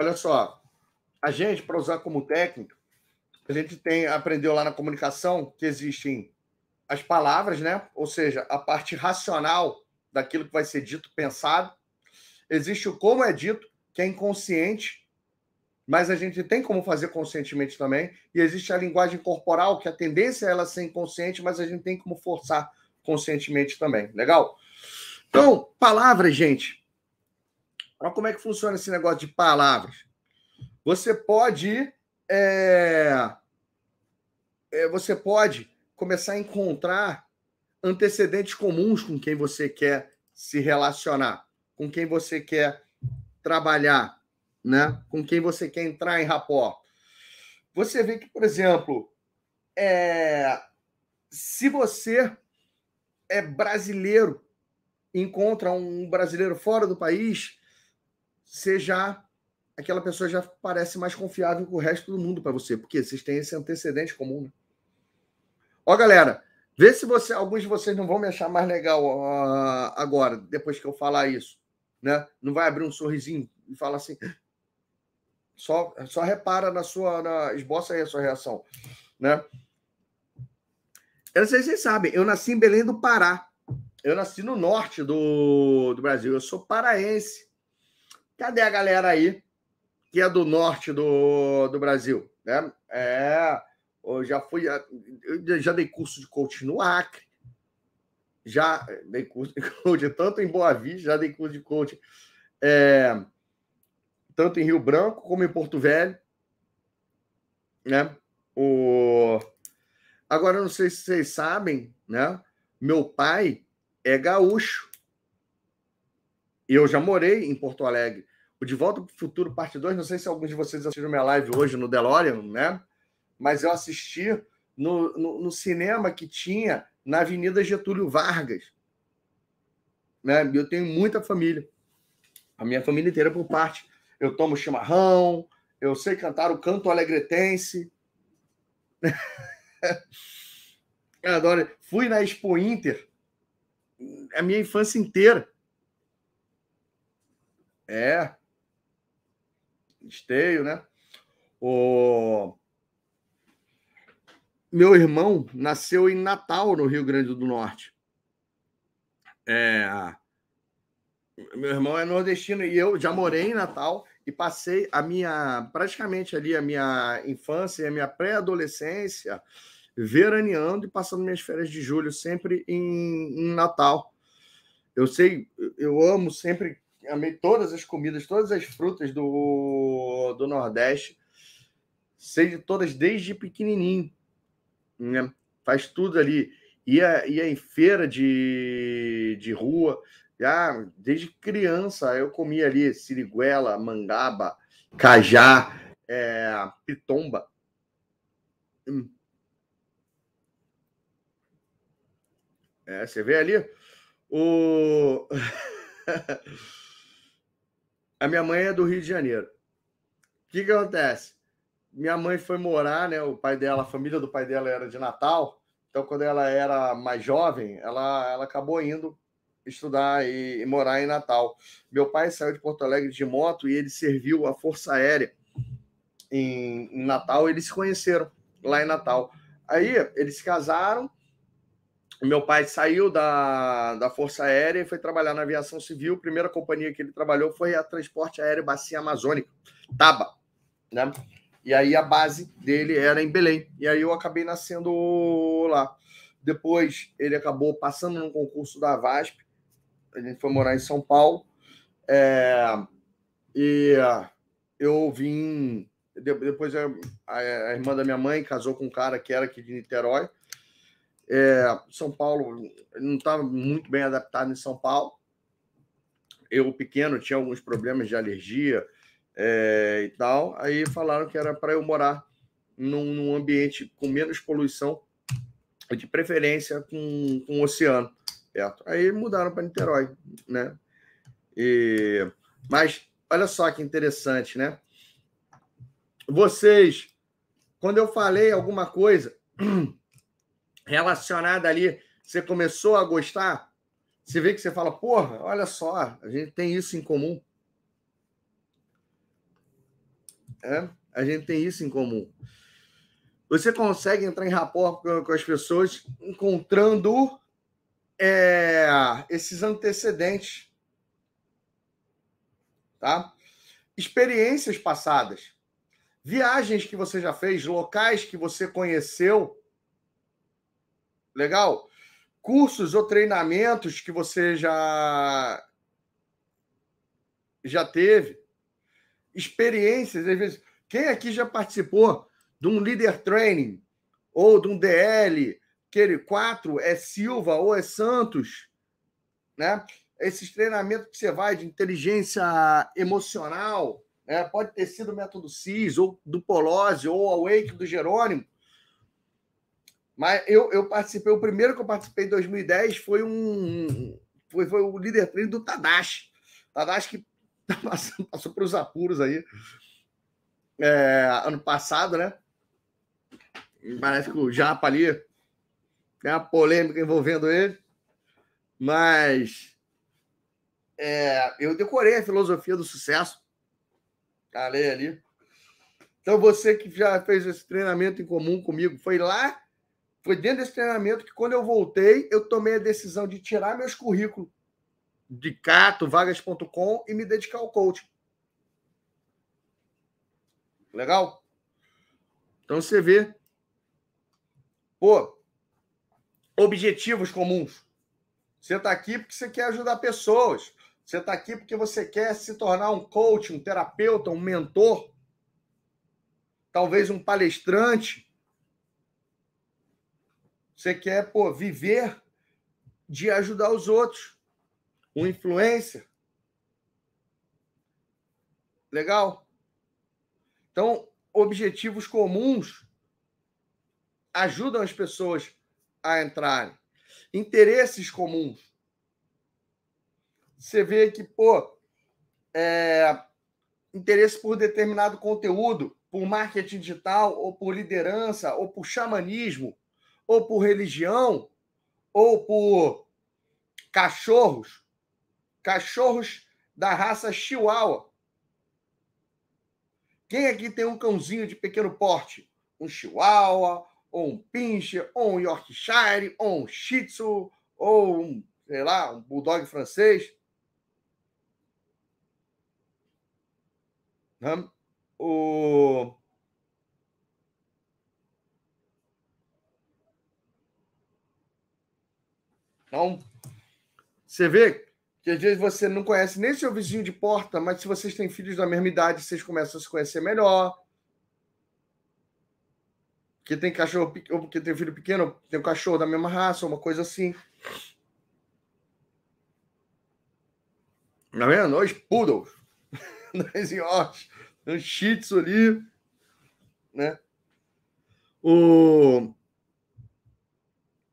Olha só, a gente, para usar como técnico, a gente tem aprendeu lá na comunicação que existem as palavras, né? Ou seja, a parte racional daquilo que vai ser dito, pensado. Existe o como é dito, que é inconsciente, mas a gente tem como fazer conscientemente também. E existe a linguagem corporal, que a tendência é ela ser inconsciente, mas a gente tem como forçar conscientemente também. Legal? Então, palavras, gente. Olha como é que funciona esse negócio de palavras. Você pode. É, é, você pode começar a encontrar antecedentes comuns com quem você quer se relacionar, com quem você quer trabalhar, né? com quem você quer entrar em rapport. Você vê que, por exemplo, é... se você é brasileiro, encontra um brasileiro fora do país, você já aquela pessoa já parece mais confiável que o resto do mundo para você, porque vocês têm esse antecedente comum. Né? Ó, galera, vê se você, alguns de vocês não vão me achar mais legal uh, agora, depois que eu falar isso, né? Não vai abrir um sorrisinho e falar assim. Só, só repara na sua, na, esboça aí a sua reação, né? Eu não sei se vocês sabem, eu nasci em Belém do Pará. Eu nasci no norte do, do Brasil. Eu sou paraense. Cadê a galera aí que é do norte do, do Brasil? Né? É, eu já fui, eu já dei curso de coach no Acre, já dei curso de coach tanto em Boa Vista, já dei curso de coach é, tanto em Rio Branco como em Porto Velho, né? O... Agora, não sei se vocês sabem, né? Meu pai é gaúcho. E eu já morei em Porto Alegre. O De Volta para o Futuro, parte 2, não sei se alguns de vocês assistiram minha live hoje no DeLorean, né? mas eu assisti no, no, no, cinema que tinha na Avenida Getúlio Vargas. Né? Eu tenho muita família. A minha família inteira por parte. Eu tomo chimarrão, eu sei cantar o canto alegretense. eu adoro. Fui na Expo Inter a minha infância inteira. É. Esteio, né? O meu irmão nasceu em Natal, no Rio Grande do Norte. É, meu irmão é nordestino e eu já morei em Natal e passei a minha praticamente ali a minha infância e a minha pré-adolescência veraneando e passando minhas férias de julho sempre em, em, Natal. Eu sei, eu amo sempre, amei todas as comidas, todas as frutas do, do Nordeste. Sei de todas desde pequenininho né? faz tudo ali. Ia, ia em feira de, de rua, já desde criança eu comia ali siriguela, mangaba, cajá, é, pitomba. Hum. É, você vê ali o a minha mãe é do Rio de Janeiro. O que, que acontece? minha mãe foi morar, né? O pai dela, a família do pai dela era de Natal. Então, quando ela era mais jovem, ela, ela acabou indo estudar e, e, morar em Natal. Meu pai saiu de Porto Alegre de moto e ele serviu a Força Aérea em, em Natal. Eles se conheceram lá em Natal. Aí eles se casaram. Meu pai saiu da, da Força Aérea e foi trabalhar na aviação civil. A primeira companhia que ele trabalhou foi a Transporte Aéreo Bacia Amazônica, TABA. Né? E aí a base dele era em Belém. E aí eu acabei nascendo lá. Depois ele acabou passando no concurso da VASP. A gente foi morar em São Paulo. É, e eu vim. Depois a, a, irmã da minha mãe casou com um cara que era aqui de Niterói. É, São Paulo não estava muito bem adaptado em São Paulo. Eu, pequeno, tinha alguns problemas de alergia é, e tal. Aí falaram que era para eu morar num, num, ambiente com menos poluição, de preferência com, com o oceano perto. Aí mudaram para Niterói, né? E, mas olha só que interessante, né? Vocês, quando eu falei alguma coisa relacionada ali, você começou a gostar, você vê que você fala, porra, olha só, a gente tem isso em comum. É, a gente tem isso em comum. Você consegue entrar em rapport com, as pessoas encontrando é, esses antecedentes, tá? Experiências passadas, viagens que você já fez, locais que você conheceu, legal? Cursos ou treinamentos que você já já teve, experiências, às vezes, quem aqui já participou de um líder training ou de um DL, aquele quatro é Silva ou é Santos, né? Esses treinamentos que você vai de inteligência emocional, né? pode ter sido o método CIS, ou do Polozzi, ou a Wake do Jerônimo. Mas eu, eu participei, o primeiro que eu participei em 2010 foi um foi, foi o líder treino do Tadashi. Tadashi que passou, passou para os apuros aí é, ano passado, né? Parece que o Japa ali tem uma polêmica envolvendo ele, mas é, eu decorei a filosofia do sucesso. Falei ali. Então, você que já fez esse treinamento em comum comigo, foi lá, foi dentro desse treinamento que, quando eu voltei, eu tomei a decisão de tirar meus currículos de Cato, vagas.com e me dedicar ao coaching. Legal? Então, você vê. Pô, objetivos comuns. Você está aqui porque você quer ajudar pessoas. Você está aqui porque você quer se tornar um coach, um terapeuta, um mentor, talvez um palestrante. Você quer pô, viver de ajudar os outros, um influencer. Legal? Então, objetivos comuns ajudam as pessoas a entrarem. Interesses comuns. Você vê que, pô, é, interesse por determinado conteúdo, por marketing digital, ou por liderança, ou por xamanismo, ou por religião, ou por cachorros, cachorros da raça Chihuahua. Quem aqui tem um cãozinho de pequeno porte? Um Chihuahua, ou um Pinscher, ou um Yorkshire, ou um Shih Tzu, ou um, sei lá, um Bulldog francês. O... Então, você vê que às vezes você não conhece nem seu vizinho de porta, mas se vocês têm filhos da mesma idade, vocês começam a se conhecer melhor que tem cachorro, ou porque tem filho pequeno, tem um cachorro da mesma raça, uma coisa assim. Tá vendo? Os poodles. Dois Yorks. Um shih tzu ali. Né? O...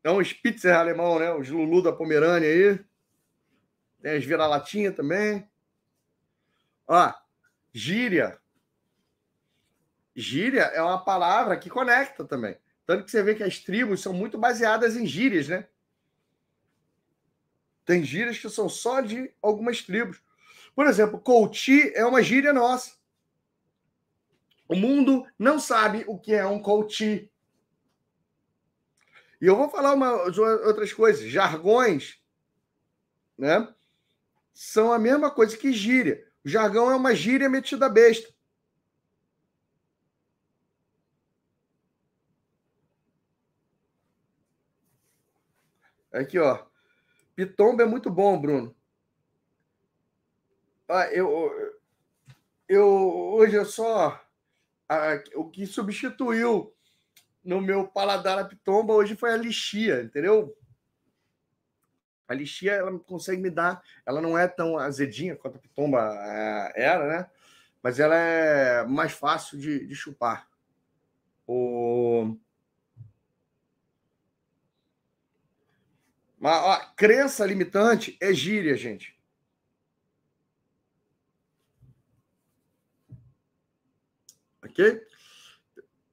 É um Spitzer alemão, né? Os Lulu da Pomerânia aí. Tem as vira-latinha também. Ó, gíria. Gíria é uma palavra que conecta também. Tanto que você vê que as tribos são muito baseadas em gírias, né? Tem gírias que são só de algumas tribos. Por exemplo, coach é uma gíria nossa. O mundo não sabe o que é um coach. E eu vou falar uma, outras coisas. Jargões, né? São a mesma coisa que gíria. O jargão é uma gíria metida besta. Aqui, ó. Pitomba é muito bom, Bruno. Ah, eu, eu hoje eu só o que substituiu no meu paladar a pitomba hoje foi a lixia, entendeu? A lixia, ela consegue me dar, ela não é tão azedinha quanto a pitomba é, era, né? Mas ela é mais fácil de, de chupar. O... Mas, ó, crença limitante é gíria, gente. Ok?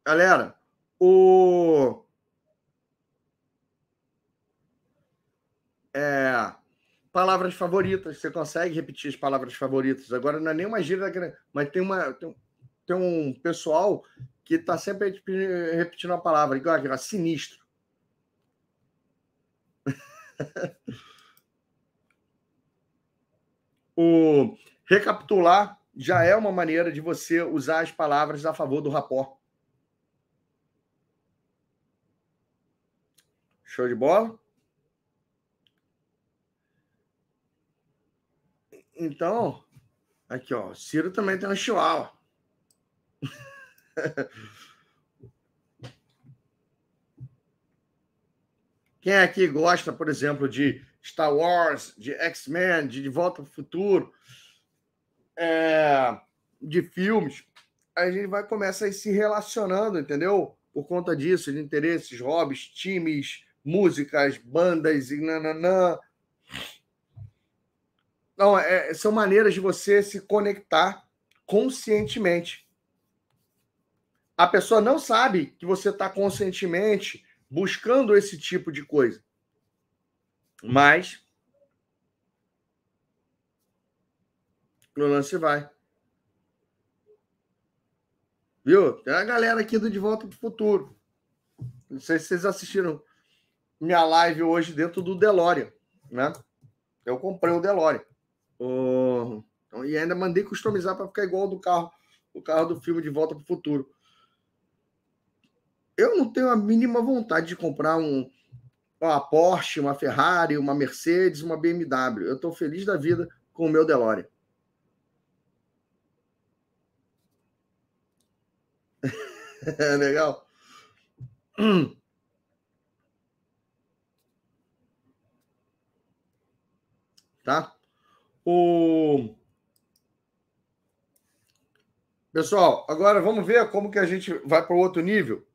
Galera, o. É, palavras favoritas, você consegue repetir as palavras favoritas. Agora não é nem uma gíria, mas tem, uma, tem, tem um pessoal que está sempre repetindo a palavra, igual aqui, sinistro. o recapitular já é uma maneira de você usar as palavras a favor do rapó. Show de bola? Então, aqui, ó, Ciro também tem um chihuahua. Quem aqui gosta, por exemplo, de Star Wars, de X-Men, de De Volta ao Futuro, é, de filmes, a gente vai começar a ir se relacionando, entendeu? Por conta disso, de interesses, hobbies, times, músicas, bandas e nananã. Não, é, são maneiras de você se conectar conscientemente. A pessoa não sabe que você está conscientemente buscando esse tipo de coisa. Mas no lance vai. Viu? Tem a galera aqui do De Volta para o Futuro. Não sei se vocês assistiram minha live hoje dentro do DeLorean, né? Eu comprei o DeLorean. Oh, e ainda mandei customizar para ficar igual ao do carro, o carro do filme De Volta para o Futuro. Eu não tenho a mínima vontade de comprar um, uma Porsche, uma Ferrari, uma Mercedes, uma BMW. Eu estou feliz da vida com o meu DeLorean. Legal. Tá? O... Pessoal, agora vamos ver como que a gente vai para o outro nível.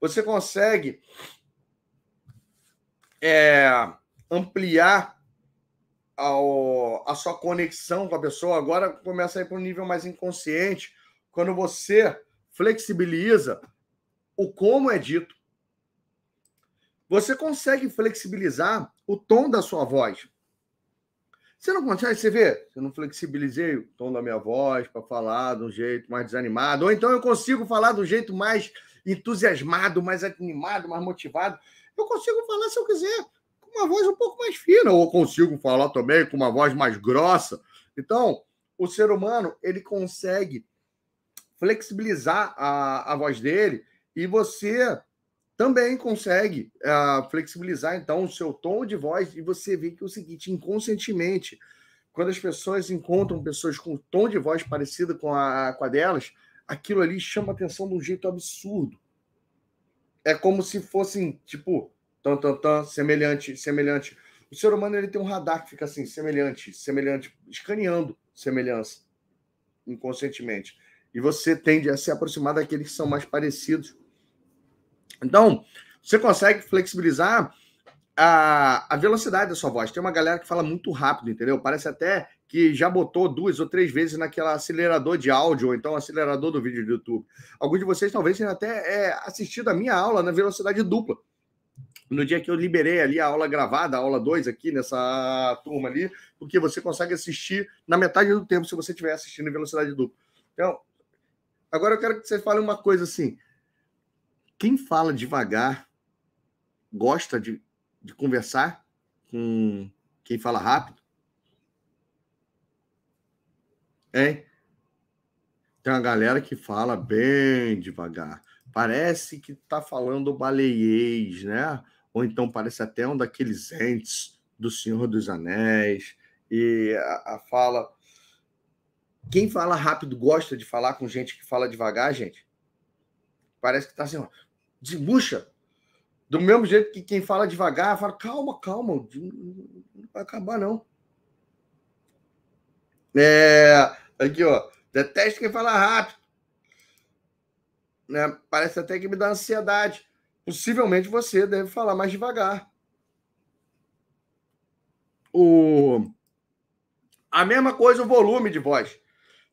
Você consegue é, ampliar a, a sua conexão com a pessoa. Agora começa a ir para um nível mais inconsciente, quando você flexibiliza o como é dito. Você consegue flexibilizar o tom da sua voz. Você não consegue, você vê? Eu não flexibilizei o tom da minha voz para falar de um jeito mais desanimado, ou então eu consigo falar de um jeito mais entusiasmado, mais animado, mais motivado. Eu consigo falar se eu quiser, com uma voz um pouco mais fina, ou consigo falar também com uma voz mais grossa. Então, o ser humano, ele consegue flexibilizar a, a voz dele e você também consegue uh, flexibilizar então o seu tom de voz e você vê que é o seguinte, inconscientemente, quando as pessoas encontram pessoas com tom de voz parecido com a, com a delas, aquilo ali chama atenção de um jeito absurdo. É como se fossem, tipo, tan, tan, tan, semelhante, semelhante. O ser humano ele tem um radar que fica assim, semelhante, semelhante, escaneando semelhança inconscientemente. E você tende a se aproximar daqueles que são mais parecidos então, você consegue flexibilizar a, a velocidade da sua voz. Tem uma galera que fala muito rápido, entendeu? Parece até que já botou duas ou três vezes naquele acelerador de áudio, ou então acelerador do vídeo do YouTube. Alguns de vocês talvez tenham até é, assistido a minha aula na velocidade dupla. No dia que eu liberei ali a aula gravada, a aula 2 aqui nessa turma ali, porque você consegue assistir na metade do tempo se você estiver assistindo em velocidade dupla. Então, agora eu quero que você fale uma coisa assim. Quem fala devagar gosta de, de conversar com quem fala rápido? É. Tem uma galera que fala bem devagar. Parece que está falando baleiês, né? Ou então parece até um daqueles entes do Senhor dos Anéis. E a, a fala. Quem fala rápido gosta de falar com gente que fala devagar, gente? Parece que está assim, ó. Desembucha. Do mesmo jeito que quem fala devagar, fala, calma, calma, não vai acabar, não. É, aqui, ó. Deteste quem fala rápido. Né? Parece até que me dá ansiedade. Possivelmente você deve falar mais devagar. O... A mesma coisa o volume de voz.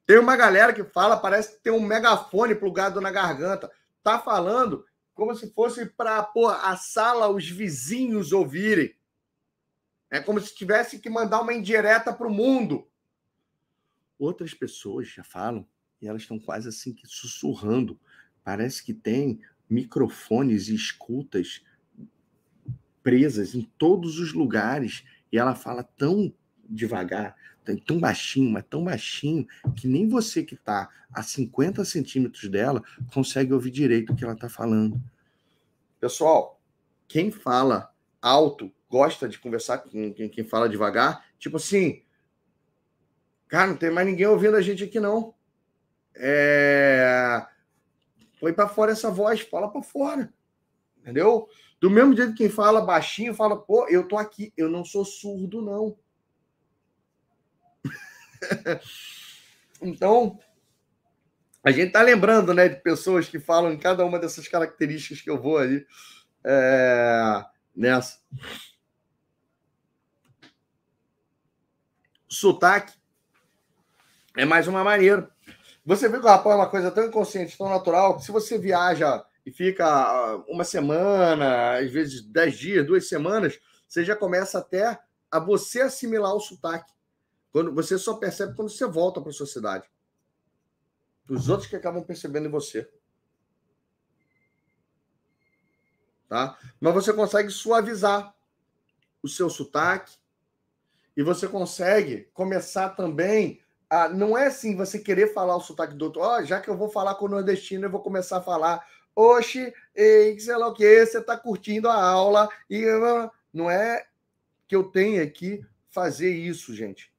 Tem uma galera que fala, parece que tem um megafone plugado na garganta. Tá falando como se fosse para a sala, os vizinhos ouvirem. É como se tivesse que mandar uma indireta para o mundo. Outras pessoas já falam e elas estão quase assim que sussurrando. Parece que tem microfones e escutas presas em todos os lugares e ela fala tão devagar, tão baixinho, mas tão baixinho que nem você que está a 50 centímetros dela consegue ouvir direito o que ela está falando. Pessoal, quem fala alto gosta de conversar com quem fala devagar, tipo assim, Cara, não tem mais ninguém ouvindo a gente aqui, não. É... Põe para fora essa voz, fala para fora. Entendeu? Do mesmo jeito que quem fala baixinho, fala, pô, eu tô aqui, eu não sou surdo, não. então, a gente tá lembrando, né, de pessoas que falam em cada uma dessas características que eu vou ali é... nessa. Sotaque é mais uma maneira. Você vê que o rapaz é uma coisa tão inconsciente, tão natural, que se você viaja e fica ah, uma semana, às vezes dez dias, duas semanas, você já começa até a você assimilar o sotaque. Quando você só percebe quando você volta para a sua cidade. Os outros que acabam percebendo em você. Tá? Mas você consegue suavizar o seu sotaque e você consegue começar também ah, não é assim você querer falar o sotaque do outro. Ó, oh, já que eu vou falar com o nordestino, eu vou começar a falar. Oxe, ei, sei lá o que, você está curtindo a aula. e Não é que eu tenha que fazer isso, gente.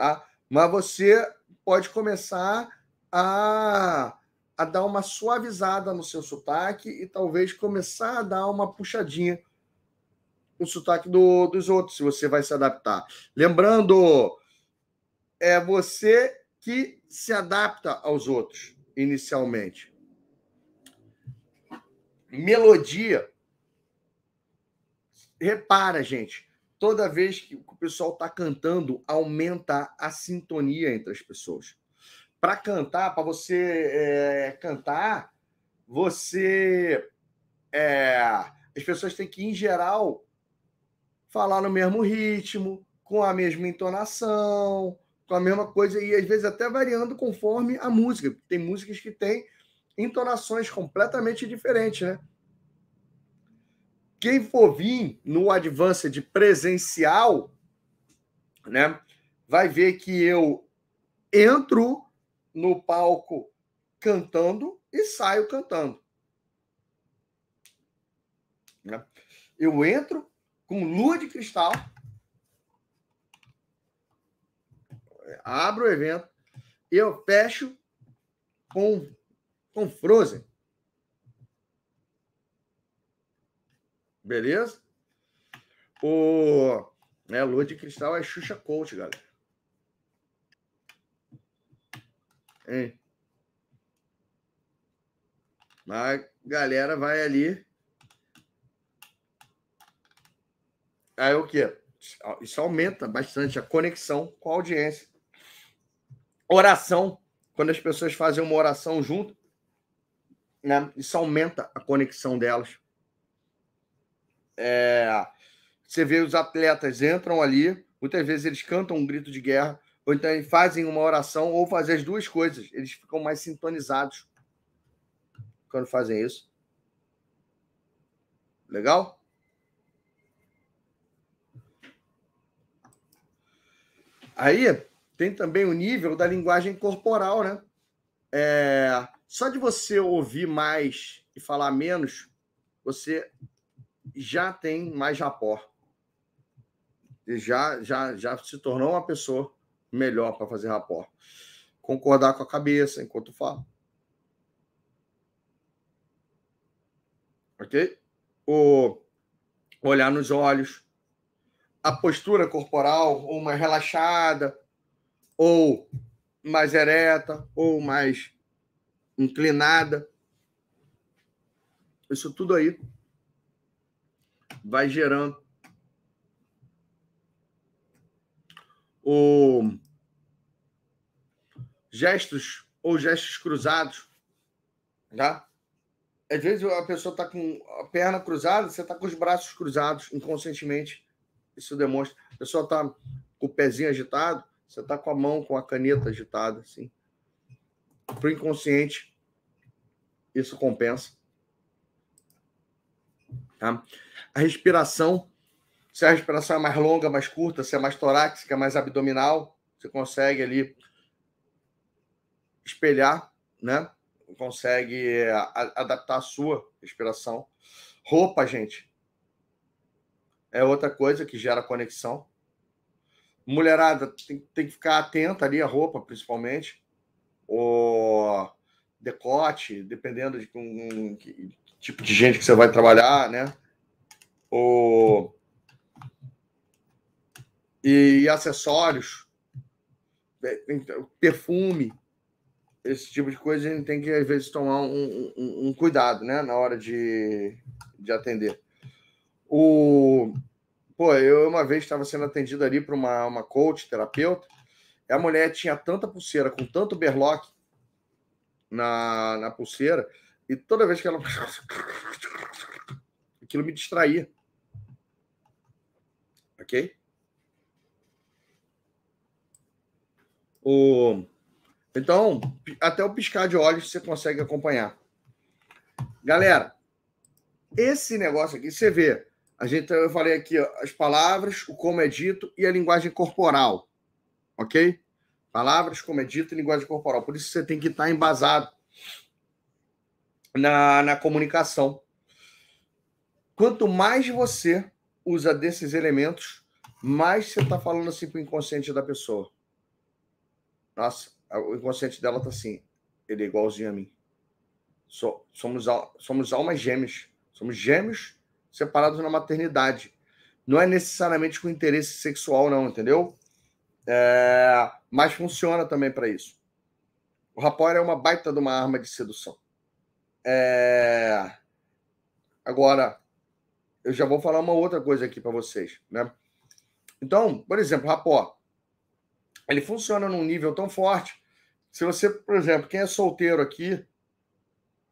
Tá? Mas você pode começar a, a dar uma suavizada no seu sotaque e talvez começar a dar uma puxadinha no sotaque do, dos outros, se você vai se adaptar. Lembrando, é você que se adapta aos outros inicialmente. Melodia. Repara, gente, toda vez que o pessoal está cantando, aumenta a sintonia entre as pessoas. Para cantar, para você é, cantar, você. É, as pessoas têm que, em geral, falar no mesmo ritmo, com a mesma entonação, com a mesma coisa e às vezes até variando conforme a música. Tem músicas que têm entonações completamente diferentes, né? Quem for vir no Advanced presencial, né, vai ver que eu entro no palco cantando e saio cantando. Né? Eu entro com lua de cristal, abro o evento eu fecho com, com Frozen. Beleza? O né, Lua de Cristal é Xuxa Coach, galera. Hein? A galera vai ali. Aí o quê? Isso aumenta bastante a conexão com a audiência. Oração, quando as pessoas fazem uma oração junto, né, isso aumenta a conexão delas. É, você vê os atletas entram ali, muitas vezes eles cantam um grito de guerra, ou então fazem uma oração, ou fazem as duas coisas. Eles ficam mais sintonizados quando fazem isso. Legal? Aí, tem também o nível da linguagem corporal, né? É, só de você ouvir mais e falar menos, você já tem mais rapport. Já, já, já se tornou uma pessoa melhor para fazer rapport. Concordar com a cabeça enquanto fala. Ok? O olhar nos olhos, a postura corporal, ou mais relaxada, ou mais ereta, ou mais inclinada. Isso tudo aí vai gerando o gestos ou gestos cruzados, tá? Às vezes a pessoa está com a perna cruzada, você está com os braços cruzados inconscientemente. Isso demonstra. A pessoa está com o pezinho agitado, você está com a mão com a caneta agitada, assim. Para o inconsciente, isso compensa. Tá? A respiração, se a respiração é mais longa, mais curta, se é mais torácica, mais abdominal, você consegue ali espelhar, né? Consegue adaptar a sua respiração. Roupa, gente, é outra coisa que gera conexão. Mulherada tem, tem que ficar atenta ali, a roupa, principalmente. O decote, dependendo de que tipo de gente que você vai trabalhar, né? O... E, acessórios, é, perfume, esse tipo de coisa a gente tem que, às vezes, tomar um, um, um cuidado, né? Na hora de, de atender. O... Pô, eu uma vez estava sendo atendido ali para uma, uma coach, terapeuta, a mulher tinha tanta pulseira, com tanto berlock na, na pulseira, e toda vez que ela. Aquilo me distraía. Ok? O... Então, até o piscar de olhos você consegue acompanhar. Galera, esse negócio aqui, você vê, a gente, eu falei aqui ó, as palavras, o como é dito e a linguagem corporal, ok? Palavras, como é dito e linguagem corporal. Por isso você tem que estar embasado na, na comunicação. Quanto mais você usa desses elementos, mais você está falando assim para o inconsciente da pessoa. Nossa, o inconsciente dela está assim. Ele é igualzinho a mim. So, somos, somos almas gêmeas. Somos gêmeos separados na maternidade. Não é necessariamente com interesse sexual, não, entendeu? É, mas funciona também para isso. O rapor é uma baita de uma arma de sedução. É... Agora, eu já vou falar uma outra coisa aqui para vocês, né? Então, por exemplo, rapó, ele funciona num nível tão forte. Se você, por exemplo, quem é solteiro aqui,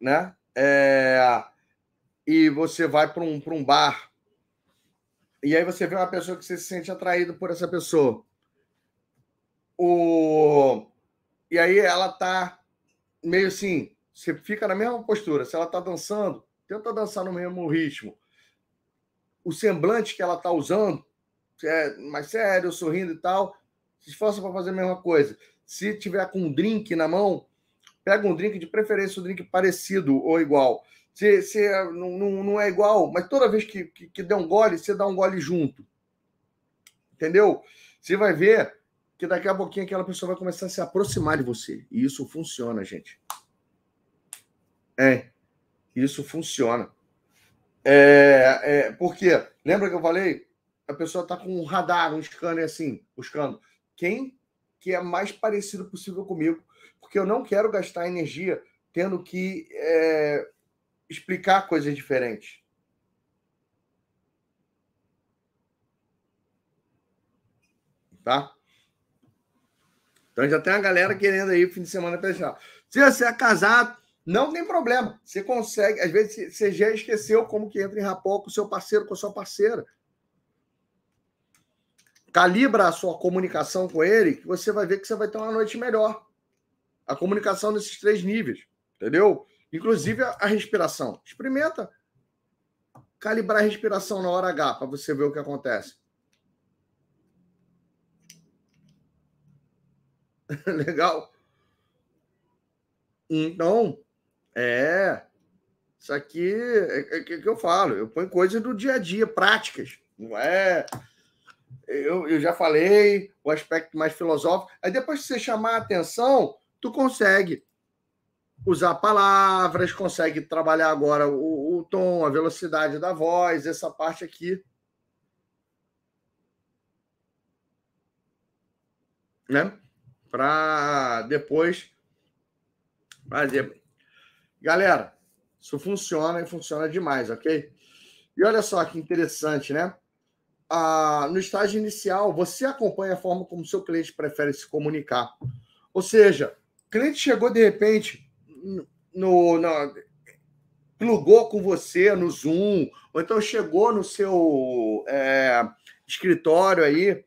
né? É... E você vai para um, um bar, e aí você vê uma pessoa que você se sente atraído por essa pessoa. O... E aí ela tá meio assim, você fica na mesma postura. Se ela está dançando, tenta dançar no mesmo ritmo. O semblante que ela está usando, é mais sério, sorrindo e tal, se esforça para fazer a mesma coisa. Se tiver com um drink na mão, pega um drink, de preferência um drink parecido ou igual. Se, se não, não, não é igual, mas toda vez que, que, que der um gole, você dá um gole junto. Entendeu? Você vai ver que daqui a pouquinho aquela pessoa vai começar a se aproximar de você. E isso funciona, gente. É, isso funciona. É, é, porque, lembra que eu falei? A pessoa está com um radar, um scanner assim, buscando quem que é mais parecido possível comigo, porque eu não quero gastar energia tendo que é, explicar coisas diferentes. Tá? Então já tem a galera querendo aí fim de semana fechar. Se você é casado, não tem problema. Você consegue, às vezes você já esqueceu como que entra em rapó com o seu parceiro, com a sua parceira. Calibra a sua comunicação com ele, que você vai ver que você vai ter uma noite melhor. A comunicação nesses três níveis, entendeu? Inclusive a, respiração. Experimenta calibrar a respiração na hora H para você ver o que acontece. Legal? Então, é. Isso aqui é, é, que eu falo. Eu ponho coisas do dia a dia, práticas. Não é. Eu, eu já falei o aspecto mais filosófico. Aí depois que você chamar a atenção, tu consegue usar palavras, consegue trabalhar agora o, o tom, a velocidade da voz, essa parte aqui. Né? Para depois fazer. Galera, isso funciona e funciona demais, ok? E olha só que interessante, né? Ah, no estágio inicial, você acompanha a forma como seu cliente prefere se comunicar. Ou seja, o cliente chegou de repente no, no plugou com você no Zoom, ou então chegou no seu é, escritório aí,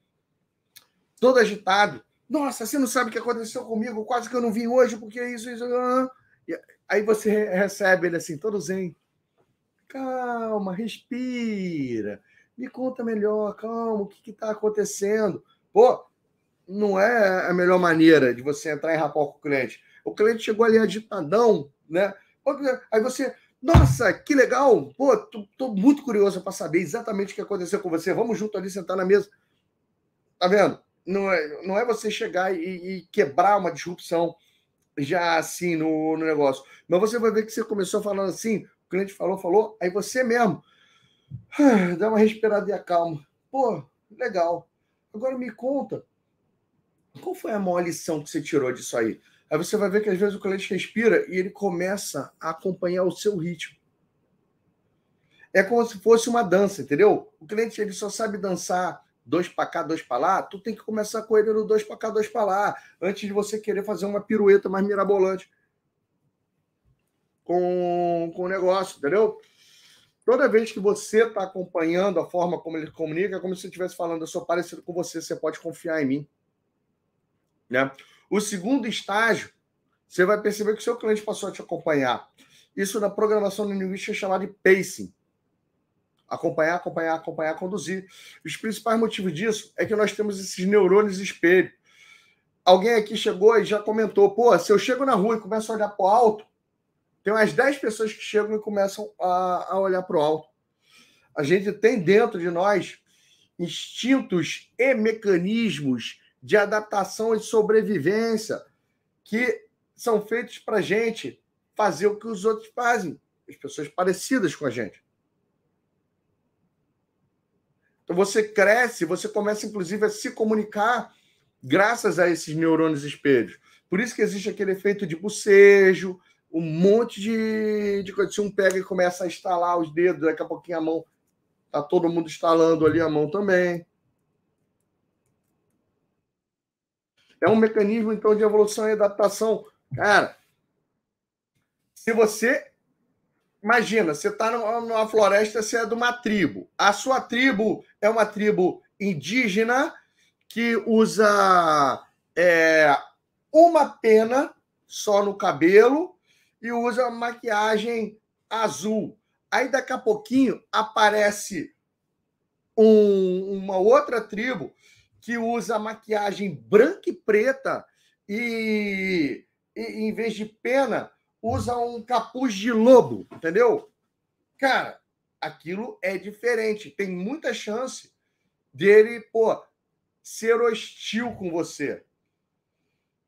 todo agitado. Nossa, você não sabe o que aconteceu comigo, quase que eu não vim hoje, porque isso, isso. Aí você recebe ele assim, todo zen. Calma, respira. Me conta melhor, calma, o que está acontecendo? Pô, não é a melhor maneira de você entrar em rapport com o cliente. O cliente chegou ali agitadão, né? Aí você, nossa, que legal! Pô, tô, tô muito curioso para saber exatamente o que aconteceu com você. Vamos junto ali sentar na mesa. Tá vendo? Não é, não é você chegar e, e quebrar uma disrupção já assim no, no, negócio. Mas você vai ver que você começou falando assim, o cliente falou, falou, aí você mesmo dá uma respirada e acalma. Pô, legal. Agora me conta, qual foi a maior lição que você tirou disso aí? Aí você vai ver que às vezes o cliente respira e ele começa a acompanhar o seu ritmo. É como se fosse uma dança, entendeu? O cliente ele só sabe dançar dois para cá, dois para lá. Tu tem que começar com ele no dois para cá, dois para lá, antes de você querer fazer uma pirueta mais mirabolante com, com o negócio, entendeu? Toda vez que você está acompanhando a forma como ele comunica, é como se eu estivesse falando, eu sou parecido com você, você pode confiar em mim. Né? O segundo estágio, você vai perceber que o seu cliente passou a te acompanhar. Isso na programação linguística é chamado de pacing. Acompanhar, acompanhar, acompanhar, conduzir. Os principais motivos disso é que nós temos esses neurônios espelho. Alguém aqui chegou e já comentou: pô, se eu chego na rua e começo a olhar para o alto, tem umas 10 pessoas que chegam e começam a, a olhar para o alto. A gente tem dentro de nós instintos e mecanismos de adaptação e sobrevivência que são feitos para a gente fazer o que os outros fazem, as pessoas parecidas com a gente. Então você cresce, você começa inclusive a se comunicar graças a esses neurônios espelhos. Por isso que existe aquele efeito de bocejo, um monte de, de coisa. Se um pega e começa a estalar os dedos, daqui a pouquinho a mão, tá todo mundo instalando ali a mão também. É um mecanismo, então, de evolução e adaptação. Cara, se você. Imagina, você está numa floresta, você é de uma tribo. A sua tribo é uma tribo indígena que usa é, uma pena só no cabelo e usa maquiagem azul. Aí daqui a pouquinho aparece um, uma outra tribo que usa maquiagem branca e preta e, e, em vez de pena, usa um capuz de lobo, entendeu? Cara, aquilo é diferente. Tem muita chance dele, pô, ser hostil com você.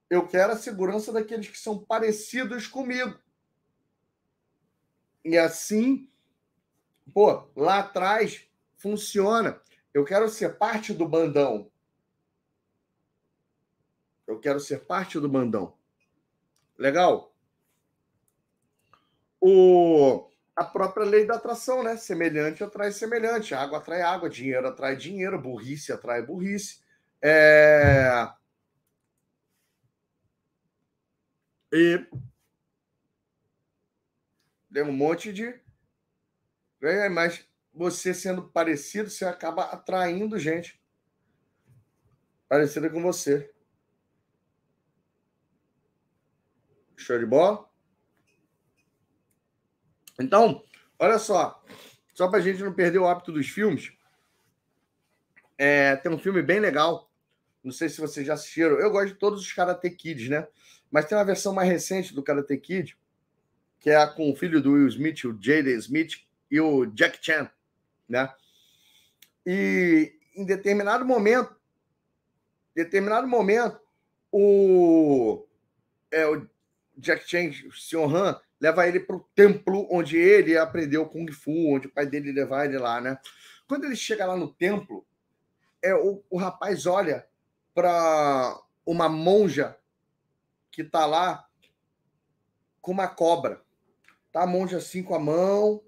Eu quero a segurança daqueles que são parecidos comigo. E assim, pô, lá atrás funciona. Eu quero ser parte do bandão. Eu quero ser parte do bandão. Legal? O, a própria lei da atração, né? Semelhante atrai semelhante. Água atrai água, dinheiro atrai dinheiro, burrice atrai burrice. É... E tem um monte de. Mas você sendo parecido, você acaba atraindo gente parecida com você. Show de bola? Então, olha só. Só para a gente não perder o hábito dos filmes, é, tem um filme bem legal. Não sei se vocês já assistiram. Eu gosto de todos os Karate Kids, né? Mas tem uma versão mais recente do Karate Kid, que é com o filho do Will Smith, o Jaden Smith, e o Jack Chan, né? E em determinado momento, determinado momento, o, é, o Jack Chan, o Sr. Han, leva ele para o templo onde ele aprendeu Kung Fu, onde o pai dele levar ele lá, né? Quando ele chega lá no templo, é o, o rapaz olha para uma monja que está lá com uma cobra. Tá a monja assim com a mão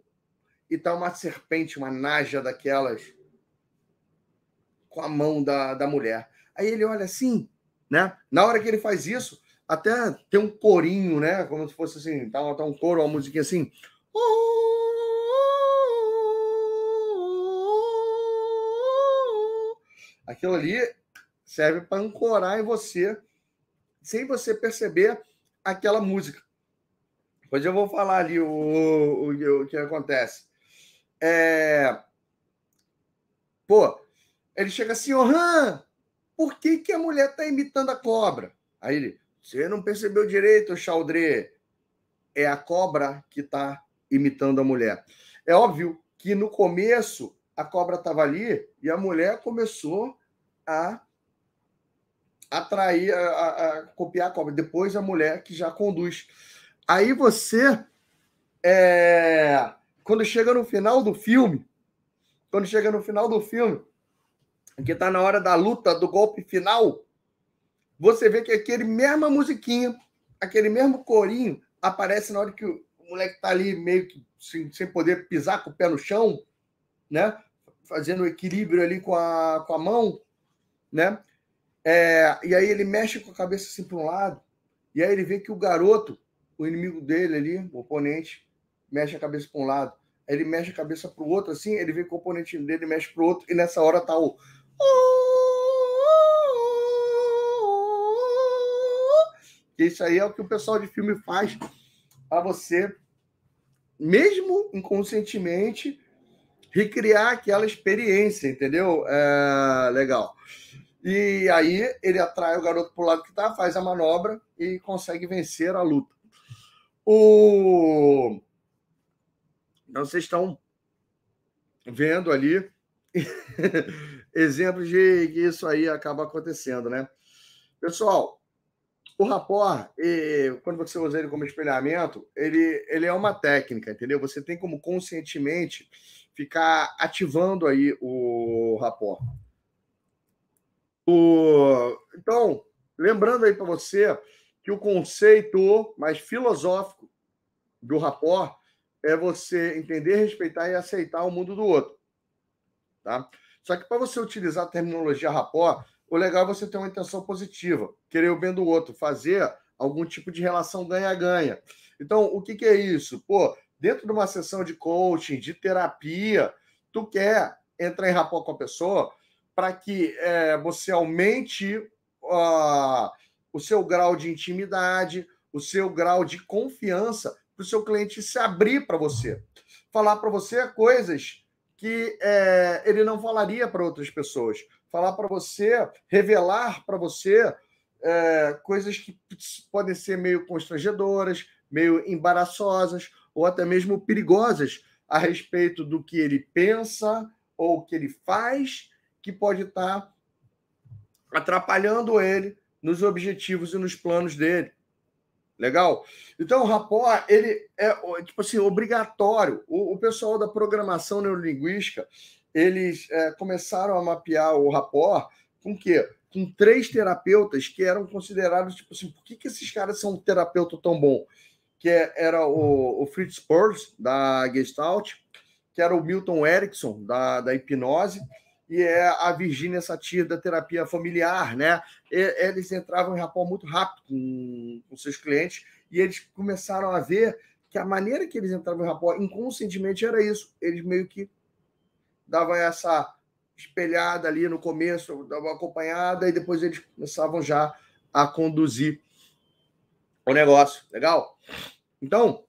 e tá uma serpente, uma naja daquelas com a mão da, da mulher. Aí ele olha assim, né? Na hora que ele faz isso, até tem um corinho, né? Como se fosse assim, tá, tá um coro, uma musiquinha assim. Aquilo ali serve para ancorar em você, sem você perceber aquela música. Depois eu vou falar ali o, o, o que acontece. É... Pô, ele chega assim, ô Han, por que, que a mulher está imitando a cobra? Aí ele, você não percebeu direito, Chaldré. É a cobra que está imitando a mulher. É óbvio que no começo a cobra estava ali e a mulher começou a atrair, a, a, copiar a cobra. Depois a mulher que já conduz. Aí você, é, quando chega no final do filme, quando chega no final do filme, que está na hora da luta, do golpe final, você vê que aquele mesma musiquinha, aquele mesmo corinho aparece na hora que o moleque tá ali meio que sem, sem poder pisar com o pé no chão, né? Fazendo o equilíbrio ali com a, com a mão, né? É, e aí ele mexe com a cabeça assim para um lado, e aí ele vê que o garoto, o inimigo dele ali, o oponente, mexe a cabeça para um lado, aí ele mexe a cabeça para o outro, assim, ele vê que o oponente dele mexe para o outro, e nessa hora tá o. Isso aí é o que o pessoal de filme faz para você, mesmo inconscientemente, recriar aquela experiência, entendeu? É, legal. E aí ele atrai o garoto para o lado que está, faz a manobra e consegue vencer a luta. O... Então vocês estão vendo ali exemplos de que isso aí acaba acontecendo, né? Pessoal, o rapport, quando você usa ele como espelhamento, ele, ele é uma técnica, entendeu? Você tem como conscientemente ficar ativando aí o rapport. O... Então, lembrando aí para você que o conceito mais filosófico do rapport é você entender, respeitar e aceitar o mundo do outro. Tá? Só que para você utilizar a terminologia rapport, o legal é você ter uma intenção positiva, querer o bem do outro, fazer algum tipo de relação ganha-ganha. Então, o que, que é isso? Pô, dentro de uma sessão de coaching, de terapia, tu quer entrar em rapport com a pessoa para que é, você aumente uh, o seu grau de intimidade, o seu grau de confiança para o seu cliente se abrir para você. Falar para você coisas que é, ele não falaria para outras pessoas falar para você, revelar para você é, coisas que podem ser meio constrangedoras, meio embaraçosas ou até mesmo perigosas a respeito do que ele pensa ou que ele faz, que pode estar tá atrapalhando ele nos objetivos e nos planos dele. Legal? Então, o rapport, ele é, tipo assim, obrigatório. O, o pessoal da programação neurolinguística, eles é, começaram a mapear o rapport com quê? Com três terapeutas que eram considerados, tipo assim, por que, que esses caras são um terapeuta tão bom? Que é, era o, o Fritz Perls, da Gestalt, que era o Milton Erickson, da, da hipnose, e é a Virginia Satir, da terapia familiar, né? E, eles entravam em rapport muito rápido com, com seus clientes, e eles começaram a ver que a maneira que eles entravam em rapport inconscientemente era isso. Eles meio que dava essa espelhada ali no começo, dava uma acompanhada, e depois eles começavam já a conduzir o negócio. Legal? Então,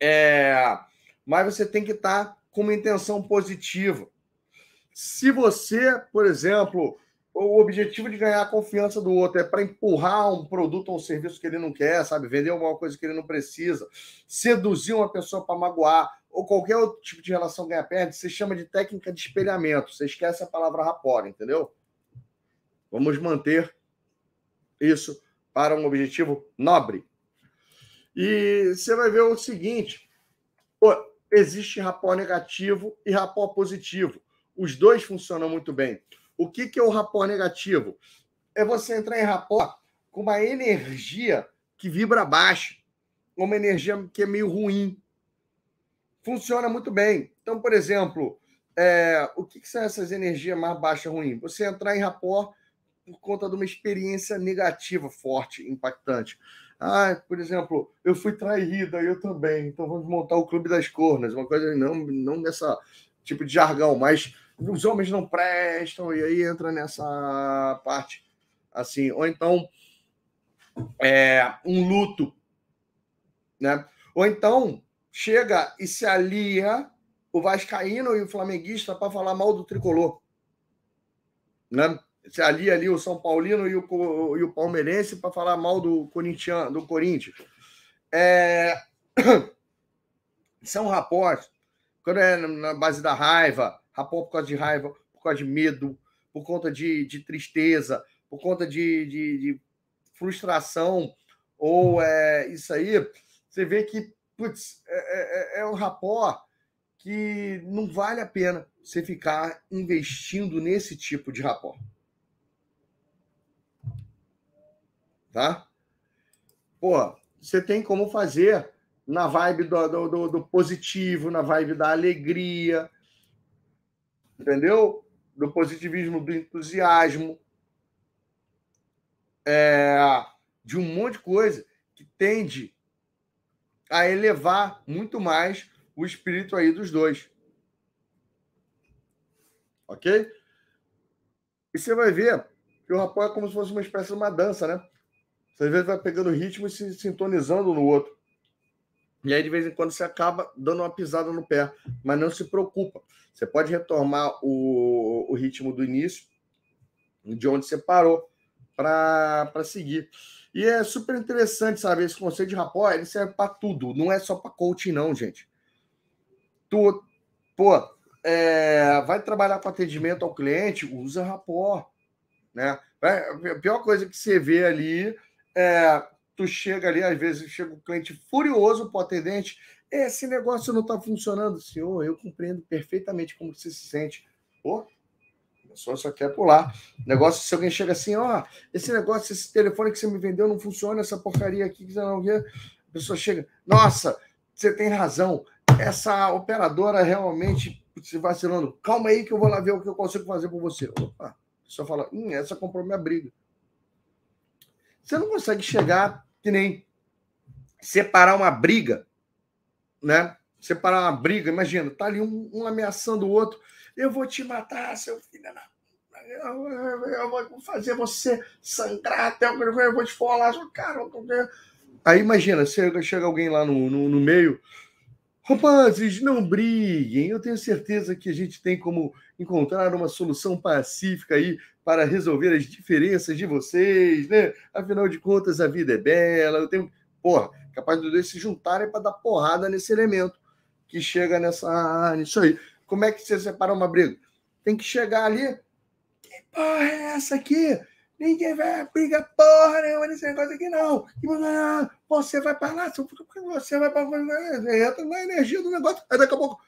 é... mas você tem que estar com uma intenção positiva. Se você, por exemplo, o objetivo de ganhar a confiança do outro é para empurrar um produto ou um serviço que ele não quer, sabe? Vender alguma coisa que ele não precisa, seduzir uma pessoa para magoar, ou qualquer outro tipo de relação ganha-perde, você chama de técnica de espelhamento. Você esquece a palavra rapport, entendeu? Vamos manter isso para um objetivo nobre, E você vai ver o seguinte: pô, existe rapó negativo e rapó positivo. Os dois funcionam muito bem. O que, que é o rapó negativo? É você entrar em rapó com uma energia que vibra baixo, uma energia que é meio ruim. Funciona muito bem. Então, por exemplo, é, o que, que são essas energias mais baixas ruins? Você entrar em rapó por conta de uma experiência negativa forte, impactante. Ah, por exemplo, eu fui traída, eu também, então vamos montar o Clube das Cornas, uma coisa não, não nessa tipo de jargão, mas os homens não prestam, e aí entra nessa parte assim, ou então é, um luto, né? Ou então chega e se alia o Vascaíno e o Flamenguista para falar mal do tricolor. Né? Se alia ali o São Paulino e o, e o Palmeirense para falar mal do Corinthians. Do Corinthians. É... São rapós, quando é na base da raiva, rapó por causa de raiva, por causa de medo, por conta de, de tristeza, por conta de, de, de frustração, ou é, isso aí, você vê que putz, é, é, é um rapó que não vale a pena você ficar investindo nesse tipo de rapó. Tá? Pô, você tem como fazer na vibe do, do, do, positivo, na vibe da alegria, entendeu? Do positivismo, do entusiasmo, é, de um monte de coisa que tende a elevar muito mais o espírito aí dos dois. Ok? E você vai ver que o rapó é como se fosse uma espécie de uma dança, né? Você às vezes vai pegando ritmo e se sintonizando no outro. E aí, de vez em quando, você acaba dando uma pisada no pé. Mas não se preocupa. Você pode retomar o, o ritmo do início, de onde você parou, para seguir. E é super interessante, sabe? Esse conceito de rapó, ele serve para tudo. Não é só para coaching, não, gente. Tu, pô, é, vai trabalhar com atendimento ao cliente, usa rapó, né? A pior coisa que você vê ali é tu chega ali, às vezes chega um cliente furioso para o atendente, esse negócio não está funcionando, senhor, eu compreendo perfeitamente como você se sente. Pô, pessoa só quer pular. Negócio, se alguém chega assim, ó, oh, esse negócio, esse telefone que você me vendeu não funciona, essa porcaria aqui que você não vê. A pessoa chega, nossa, você tem razão, essa operadora realmente se vacilando. Calma aí que eu vou lá ver o que eu consigo fazer por você. Opa, pessoa fala, hum, essa comprou minha briga. Você não consegue chegar que nem separar uma briga, né? Separar uma briga, imagina, tá ali um, um ameaçando o outro. Eu vou te matar, seu filho da eu, eu, eu, vou fazer você sangrar até o eu vou te falar, cara. Aí imagina, chega, alguém lá no, no, no meio. Rapazes, não briguem. Eu tenho certeza que a gente tem como encontrar uma solução pacífica aí para resolver as diferenças de vocês, né? Afinal de contas, a vida é bela. Eu tenho, porra, capaz de dois se juntarem para dar porrada nesse elemento que chega nessa, nisso aí. Como é que você separa uma briga? Tem que chegar ali. Que porra é essa aqui? Ninguém vai briga porra nenhuma nesse negócio aqui, não. Você vai para lá, você vai para entra na energia do negócio. Aí daqui a pouco.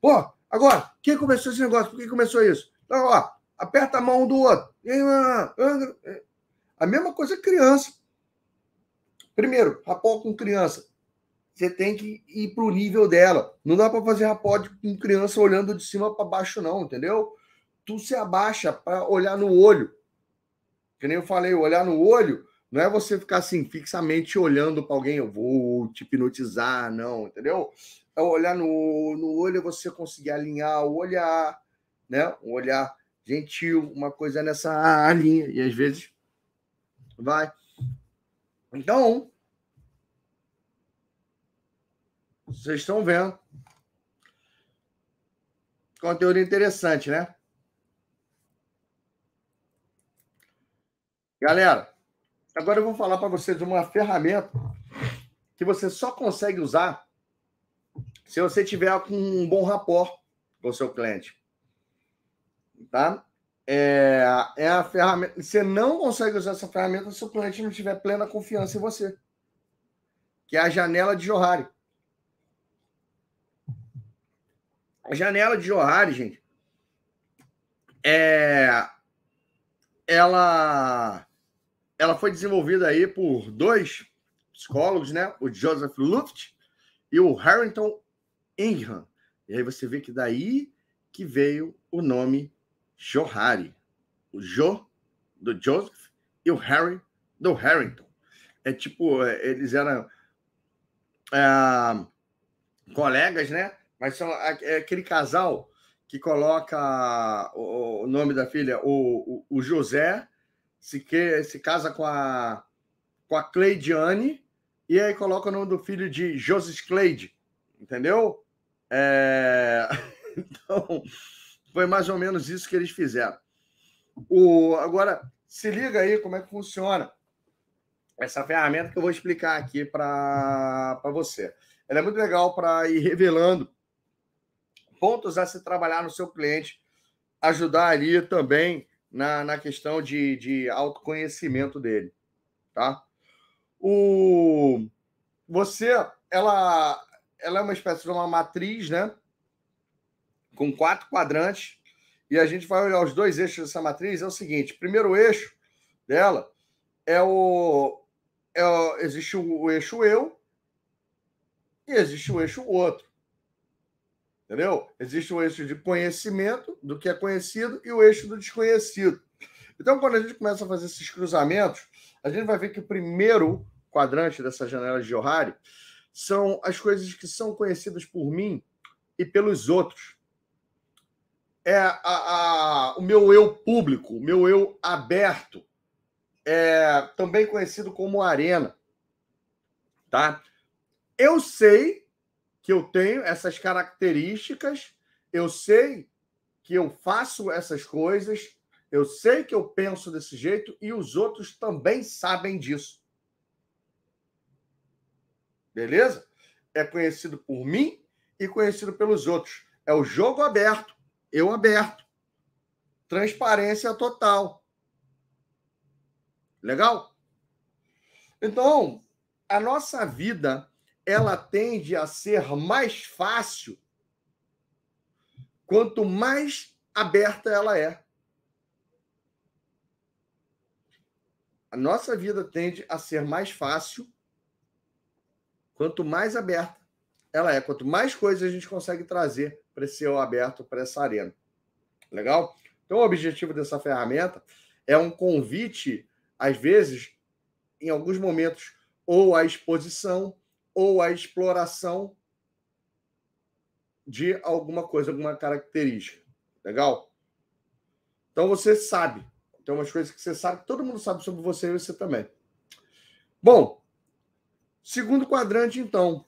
Pô, agora, quem começou esse negócio? Por que começou isso? Então, ó, aperta a mão do outro. A mesma coisa criança. Primeiro, rapó com criança. Você tem que ir para o nível dela. Não dá para fazer rapó com criança olhando de cima para baixo, não, entendeu? Tu se abaixa para olhar no olho. Que nem eu falei, olhar no olho não é você ficar assim, fixamente olhando para alguém, eu vou te hipnotizar, não, entendeu? É olhar no, no olho, é você conseguir alinhar o olhar, né? Um olhar gentil, uma coisa nessa linha, e às vezes vai. Então, vocês estão vendo. Conteúdo interessante, né? Galera, agora eu vou falar para vocês uma ferramenta que você só consegue usar se você tiver com um bom rapport com o seu cliente tá? É, é a ferramenta. Você não consegue usar essa ferramenta se o cliente não tiver plena confiança em você. que é a janela de Johari. A janela de Johari, gente, é, ela, ela foi desenvolvida aí por dois psicólogos, né? O Joseph Luft e o Harrington Ingham. E aí você vê que daí que veio o nome Johari. O Jo do Joseph e o Harry do Harrington. É tipo, é, eles eram é, colegas, né? Mas são é aquele casal que coloca o, nome da filha, o, o, o José, se, que, se casa com a, com a Cleidiane, e aí coloca o nome do filho de Joseph Cleide, entendeu? É... Então, foi mais ou menos isso que eles fizeram. O... Agora, se liga aí como é que funciona essa ferramenta que eu vou explicar aqui para você. Ela é muito legal para ir revelando pontos a se trabalhar no seu cliente, ajudar ali também na, na questão de, de autoconhecimento dele, tá? O, você, ela, ela é uma espécie de uma matriz, né? Com quatro quadrantes, e a gente vai olhar os dois eixos dessa matriz. É o seguinte: primeiro eixo dela é o, é o existe o, o eixo eu e existe o eixo outro. Entendeu? Existe o eixo de conhecimento do que é conhecido e o eixo do desconhecido. Então, quando a gente começa a fazer esses cruzamentos, a gente vai ver que o primeiro quadrante dessa janela de Johari são as coisas que são conhecidas por mim e pelos outros. É a, a, o meu eu público, o meu eu aberto, é também conhecido como arena. Tá? Eu sei que eu tenho essas características, eu sei que eu faço essas coisas, eu sei que eu penso desse jeito e os outros também sabem disso. Beleza? É conhecido por mim e conhecido pelos outros. É o jogo aberto, eu aberto. Transparência total. Legal? Então, a nossa vida ela tende a ser mais fácil quanto mais aberta ela é. A nossa vida tende a ser mais fácil quanto mais aberta ela é, quanto mais coisas a gente consegue trazer para esse céu aberto, para essa arena. Legal? Então, o objetivo dessa ferramenta é um convite, às vezes, em alguns momentos, ou à exposição, ou a exploração de alguma coisa, alguma característica. Legal? Então você sabe. Tem umas coisas que você sabe, todo mundo sabe sobre você e você também. Bom, segundo quadrante, então.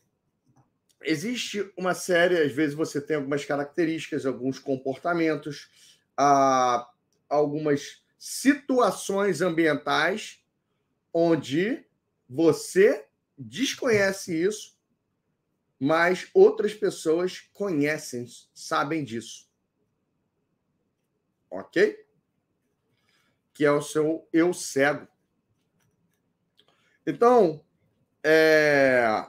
Existe uma série, às vezes você tem algumas características, alguns comportamentos, algumas situações ambientais onde você desconhece isso, mas outras pessoas conhecem, sabem disso. Ok? Que é o seu eu cego. Então, é,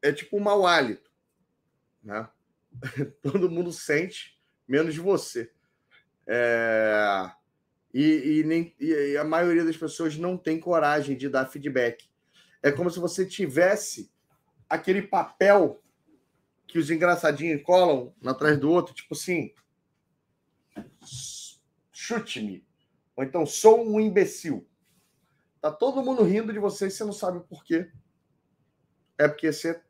é tipo um mau hálito. Né? Todo mundo sente, menos você. É, e, e, nem, e a maioria das pessoas não tem coragem de dar feedback. É como se você tivesse aquele papel que os engraçadinhos colam um atrás do outro, tipo assim, chute-me. Ou então, sou um imbecil. Tá todo mundo rindo de você e você não sabe por quê. É porque você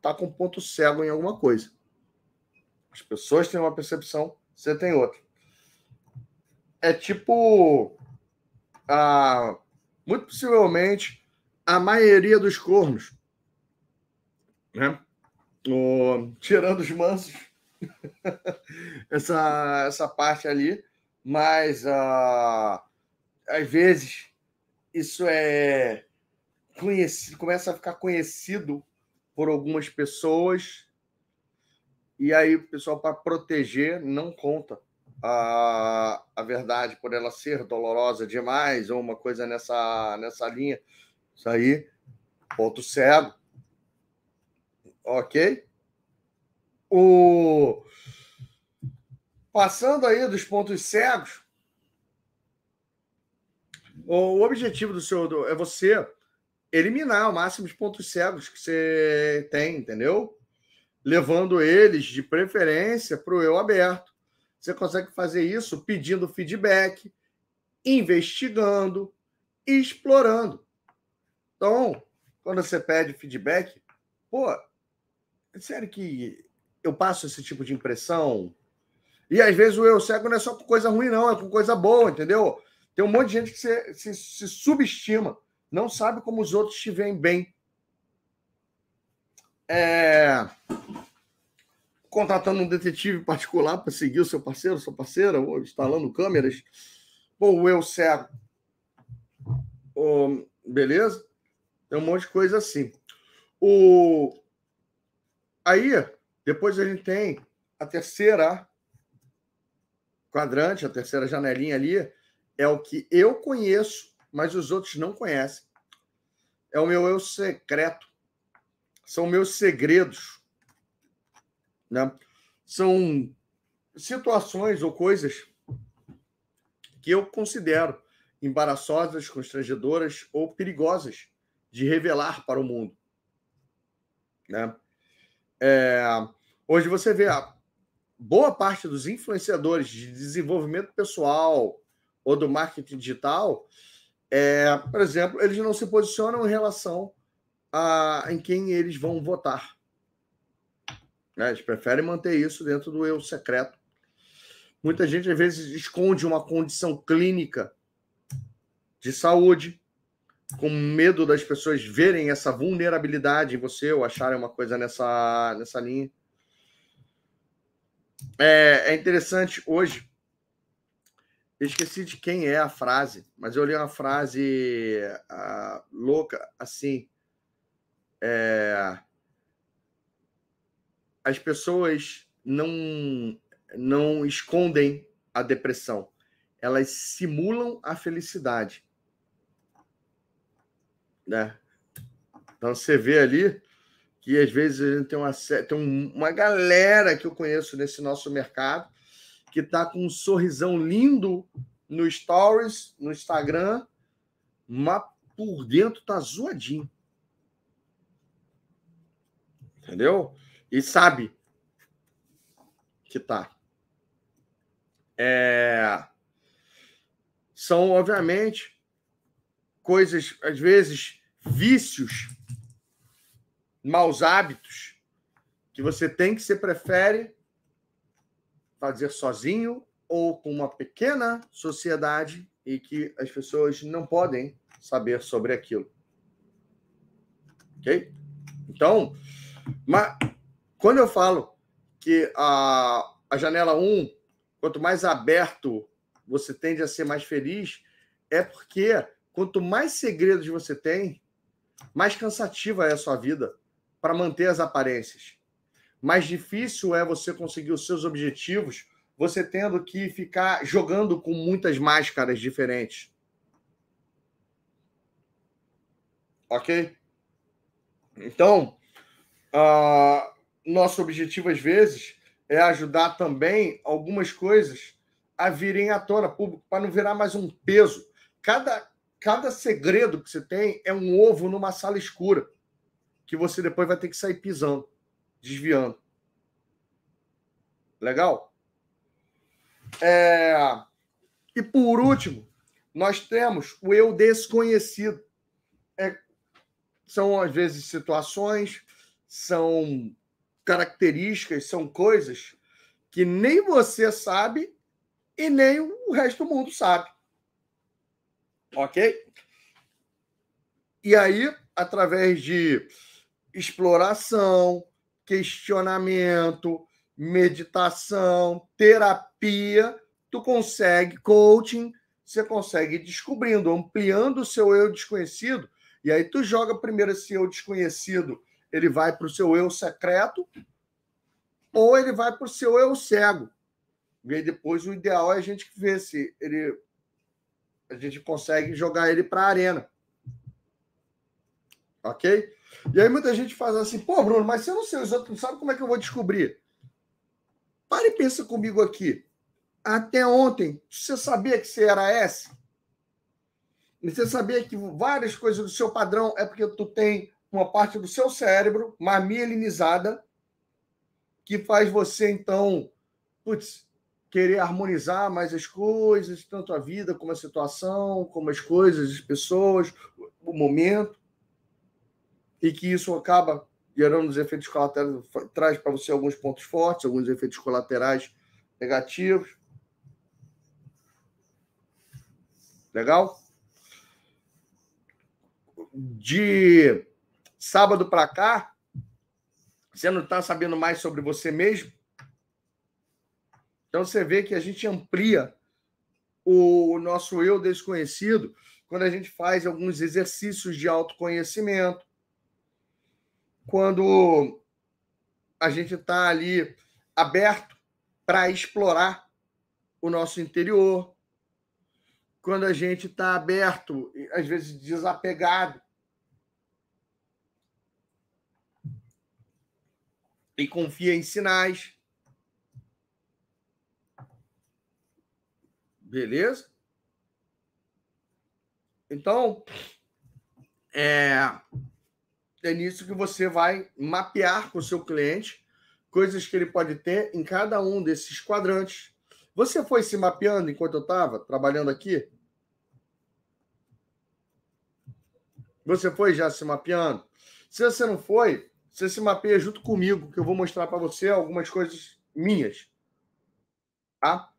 tá com ponto cego em alguma coisa. As pessoas têm uma percepção, você tem outra. É tipo. Ah, muito possivelmente a maioria dos cornos, né? O, tirando os mansos, essa, essa parte ali, mas uh, às vezes isso é conhecido, começa a ficar conhecido por algumas pessoas, e aí o pessoal, para proteger, não conta a, a verdade por ela ser dolorosa demais, ou uma coisa nessa, nessa linha isso aí ponto cego. Ok? O... Passando aí dos pontos cegos, o objetivo do seu é você eliminar o máximo de pontos cegos que você tem, entendeu? Levando eles de preferência para o eu aberto. Você consegue fazer isso pedindo feedback, investigando, explorando. Então, quando você pede feedback, pô, é sério que eu passo esse tipo de impressão? E às vezes o eu cego não é só com coisa ruim, não, é com coisa boa, entendeu? Tem um monte de gente que se, se, se subestima, não sabe como os outros te veem bem. É... Contratando um detetive particular para seguir o seu parceiro, sua parceira, ou instalando câmeras. Pô, o eu cego. Oh, beleza? Tem um monte de coisa assim. O... Aí, depois a gente tem a terceira quadrante, a terceira janelinha ali, é o que eu conheço, mas os outros não conhecem. É o meu eu secreto. São meus segredos. Né? São situações ou coisas que eu considero embaraçosas, constrangedoras ou perigosas de revelar para o mundo. Né? É, hoje você vê a boa parte dos influenciadores de desenvolvimento pessoal ou do marketing digital, é, por exemplo, eles não se posicionam em relação a em quem eles vão votar. Né? Eles preferem manter isso dentro do eu secreto. Muita gente, às vezes, esconde uma condição clínica de saúde, com medo das pessoas verem essa vulnerabilidade em você ou acharem uma coisa nessa, nessa linha. É, é interessante hoje. Eu esqueci de quem é a frase, mas eu li uma frase uh, louca assim. É, as pessoas não não escondem a depressão, elas simulam a felicidade né? Então você vê ali que às vezes tem uma, tem uma galera que eu conheço nesse nosso mercado que está com um sorrisão lindo no Stories, no Instagram, mas por dentro tá zoadinho. Entendeu? E sabe que tá. É... São, obviamente, coisas, às vezes, vícios, maus hábitos, que você tem que você prefere fazer sozinho ou com uma pequena sociedade e que as pessoas não podem saber sobre aquilo. Ok? Então, mas quando eu falo que a, a janela 1, quanto mais aberto você tende a ser mais feliz, é porque quanto mais segredos você tem, mais cansativa é a sua vida para manter as aparências. Mais difícil é você conseguir os seus objetivos, você tendo que ficar jogando com muitas máscaras diferentes. Ok? Então, uh, nosso objetivo às vezes é ajudar também algumas coisas a virem à tona público para não virar mais um peso. Cada cada segredo que você tem é um ovo numa sala escura que você depois vai ter que sair pisando, desviando. Legal? É... E por último, nós temos o eu desconhecido. É... São, às vezes, situações, são características, são coisas que nem você sabe e nem o resto do mundo sabe. Ok? E aí, através de exploração, questionamento, meditação, terapia, tu consegue coaching, você consegue ir descobrindo, ampliando o seu eu desconhecido, e aí tu joga primeiro esse eu desconhecido, ele vai para o seu eu secreto, ou ele vai para o seu eu cego. E depois o ideal é a gente ver se ele a gente consegue jogar ele para a arena. Ok? E aí muita gente faz assim, pô, Bruno, mas se eu não sei os outros, não sabe como é que eu vou descobrir? Pare e pensa comigo aqui. Até ontem, você sabia que você era S? E você sabia que várias coisas do seu padrão é porque tu tem uma parte do seu cérebro mais mielinizada que faz você, então, putz, querer harmonizar mais as coisas, tanto a vida como a situação, como as coisas, as pessoas, o momento, e que isso acaba gerando os efeitos colaterais, traz para você alguns pontos fortes, alguns efeitos colaterais negativos. Legal? De sábado para cá, você não está sabendo mais sobre você mesmo? Então você vê que a gente amplia o nosso eu desconhecido quando a gente faz alguns exercícios de autoconhecimento, quando a gente está ali aberto para explorar o nosso interior, quando a gente está aberto, às vezes desapegado, e confia em sinais. Beleza? Então, é, é nisso que você vai mapear com o seu cliente coisas que ele pode ter em cada um desses quadrantes. Você foi se mapeando enquanto eu estava trabalhando aqui? Você foi já se mapeando? Se você não foi, você se mapeia junto comigo, que eu vou mostrar para você algumas coisas minhas. Tá?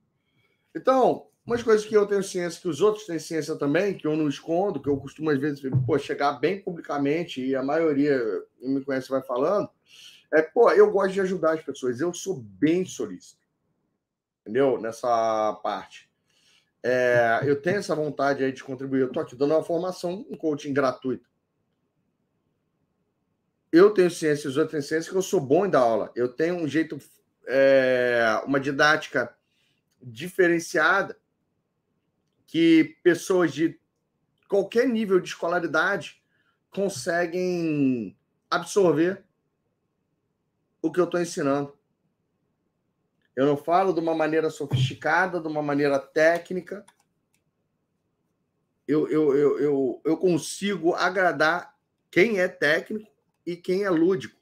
Então, Umas coisas que eu tenho ciência, que os outros têm ciência também, que eu não escondo, que eu costumo, às vezes, pô, chegar bem publicamente, e a maioria me conhece vai falando, é, pô, eu gosto de ajudar as pessoas, eu sou bem solícito. Entendeu? Nessa parte. É, eu tenho essa vontade aí de contribuir. Eu estou aqui dando uma formação, um coaching gratuito. Eu tenho ciência, os outros têm ciência, que eu sou bom em dar aula. Eu tenho um jeito, é, uma didática diferenciada que pessoas de qualquer nível de escolaridade conseguem absorver o que eu estou ensinando. Eu não falo de uma maneira sofisticada, de uma maneira técnica. Eu, eu, eu, eu, eu consigo agradar quem é técnico e quem é lúdico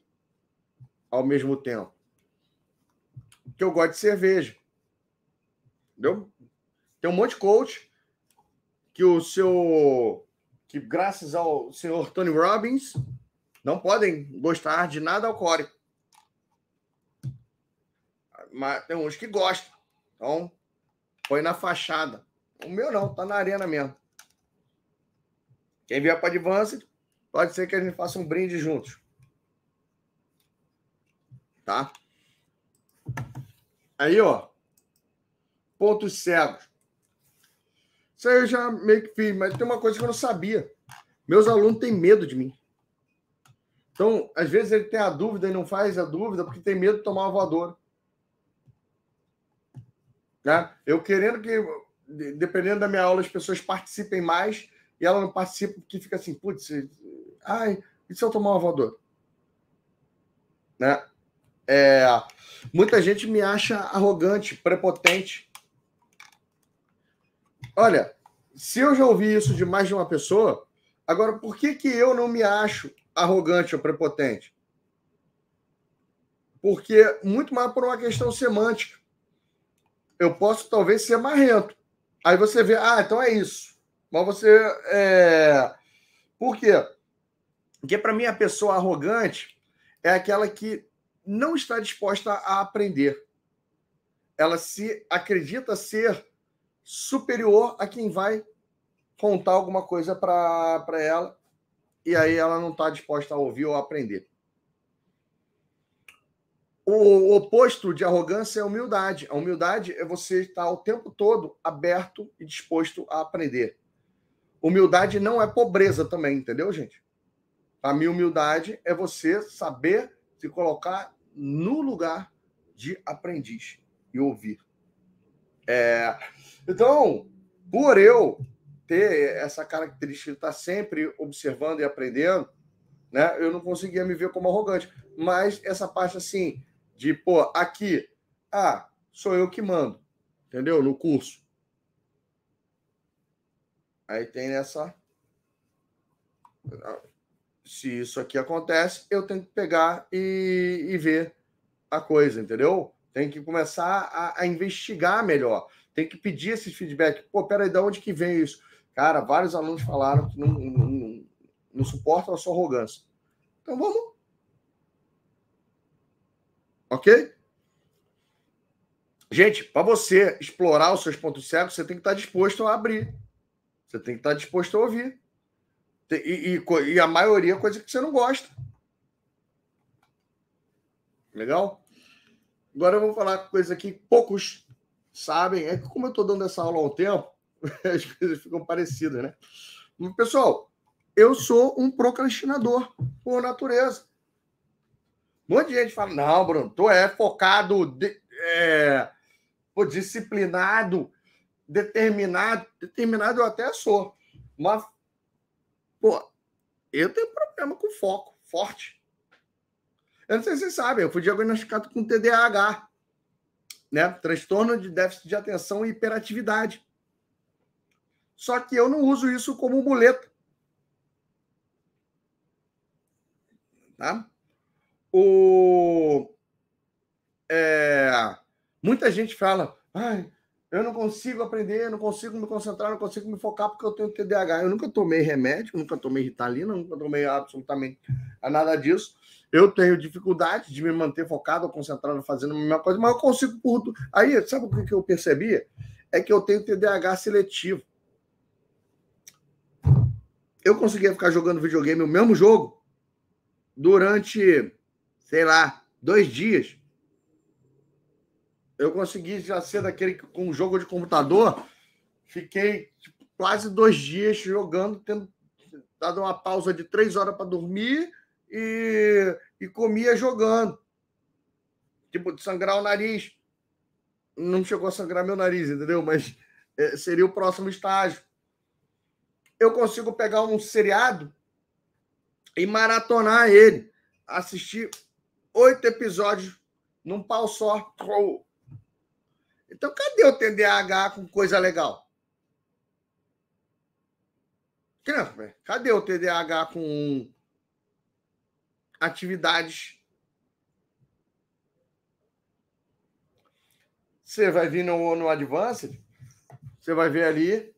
ao mesmo tempo. Que eu gosto de cerveja. Entendeu? Tem um monte de coach que o seu que graças ao senhor Tony Robbins não podem gostar de nada alcoólico. Mas tem uns que gostam. Então, põe na fachada. O meu não, tá na arena mesmo. Quem vier para Advanced, pode ser que a gente faça um brinde juntos. Tá? Aí, ó. Pontos cegos. Isso aí eu já meio que fiz, mas tem uma coisa que eu não sabia. Meus alunos têm medo de mim. Então, às vezes ele tem a dúvida e não faz a dúvida porque tem medo de tomar uma voadora. Né? Eu querendo que, dependendo da minha aula, as pessoas participem mais e ela não participa porque fica assim, putz, ai, e se eu tomar uma voadora? Né? É, muita gente me acha arrogante, prepotente. Olha, se eu já ouvi isso de mais de uma pessoa, agora por que, que eu não me acho arrogante ou prepotente? Porque muito mais por uma questão semântica. Eu posso talvez ser marrento. Aí você vê, ah, então é isso. Mas você. É... Por quê? Porque para mim a pessoa arrogante é aquela que não está disposta a aprender. Ela se acredita ser superior a quem vai contar alguma coisa para ela e aí ela não está disposta a ouvir ou a aprender. O oposto de arrogância é humildade. A humildade é você estar o tempo todo aberto e disposto a aprender. Humildade não é pobreza também, entendeu, gente? A minha humildade é você saber se colocar no lugar de aprendiz e ouvir. É, então, por eu ter essa característica de estar sempre observando e aprendendo, né? Eu não conseguia me ver como arrogante. Mas essa parte assim, de, pô, aqui, ah, sou eu que mando, entendeu? No curso. Aí tem essa. Se isso aqui acontece, eu tenho que pegar e, e ver a coisa, entendeu? Tem que começar a, a, investigar melhor. Tem que pedir esse feedback. Pô, peraí, de onde que vem isso? Cara, vários alunos falaram que não, não, não, não suportam a sua arrogância. Então vamos. Ok? Gente, para você explorar os seus pontos cegos, você tem que estar disposto a abrir. Você tem que estar disposto a ouvir. E, e, e a maioria é coisa que você não gosta. Legal? Agora eu vou falar coisa que poucos sabem. É que, como eu estou dando essa aula há um tempo, as coisas ficam parecidas, né? Pessoal, eu sou um procrastinador por natureza. Um monte de gente fala: não, Bruno, tu é focado, de, é, disciplinado, determinado. Determinado eu até sou. Mas, pô, eu tenho problema com foco forte. Eu não sei se vocês sabem, eu fui diagnosticado com TDAH, né? Transtorno de déficit de atenção e hiperatividade. Só que eu não uso isso como muleta. Tá? O, é, muita gente fala, ai, eu não consigo aprender, não consigo me concentrar, não consigo me focar porque eu tenho TDAH. Eu nunca tomei remédio, nunca tomei Ritalina, nunca tomei absolutamente nada disso. Eu tenho dificuldade de me manter focado, concentrado, fazendo a mesma coisa, mas eu consigo por. Aí, sabe o que eu percebi? É que eu tenho TDAH seletivo. Eu conseguia ficar jogando videogame, o mesmo jogo, durante, sei lá, dois dias. Eu consegui já ser daquele com um jogo de computador. Fiquei tipo, quase dois dias jogando, tendo dado uma pausa de três horas para dormir e, e comia jogando. Tipo, de sangrar o nariz. Não chegou a sangrar meu nariz, entendeu? Mas é, seria o próximo estágio. Eu consigo pegar um seriado e maratonar ele. Assistir oito episódios num pau só. Então, cadê o TDAH com coisa legal? Cadê o TDAH com atividades. Você vai vir no, no Advanced, você vai ver ali,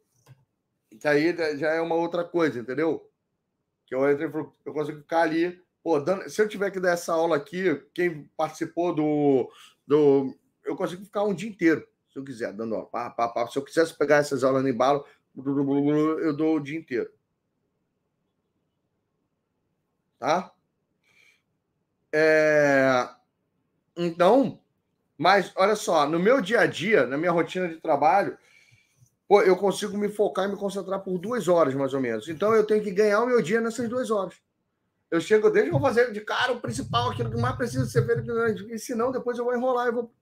que aí já é uma outra coisa, entendeu? Que eu, eu consigo ficar ali. Pô, dando, se eu tiver que dar essa aula aqui, quem participou do. do eu consigo ficar um dia inteiro, se eu quiser, dando aula. Pá, pá, pá. Se eu quisesse pegar essas aulas no embalo, eu dou o dia inteiro. Tá? É... Então, mas olha só, no meu dia a dia, na minha rotina de trabalho, pô, eu consigo me focar e me concentrar por duas horas, mais ou menos. Então eu tenho que ganhar o meu dia nessas duas horas. Eu chego desde vou fazer de cara o principal, aquilo que mais precisa ser feito, e senão depois eu vou enrolar, eu vou.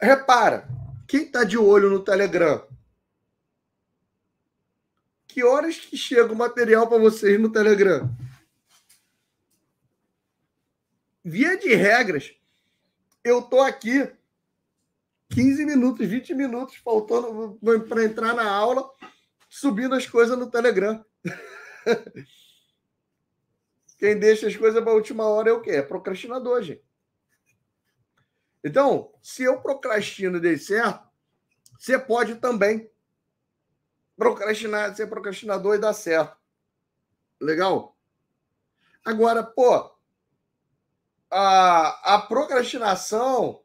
Repara, quem está de olho no Telegram? Que horas que chega o material para vocês no Telegram? Via de regras, eu tô aqui 15 minutos, 20 minutos faltando para entrar na aula, subindo as coisas no Telegram. Quem deixa as coisas para a última hora é o quê? É procrastinador, gente. Então, se eu procrastino e dei certo, você pode também procrastinar, ser procrastinador e dar certo. Legal? Agora, pô, a, a procrastinação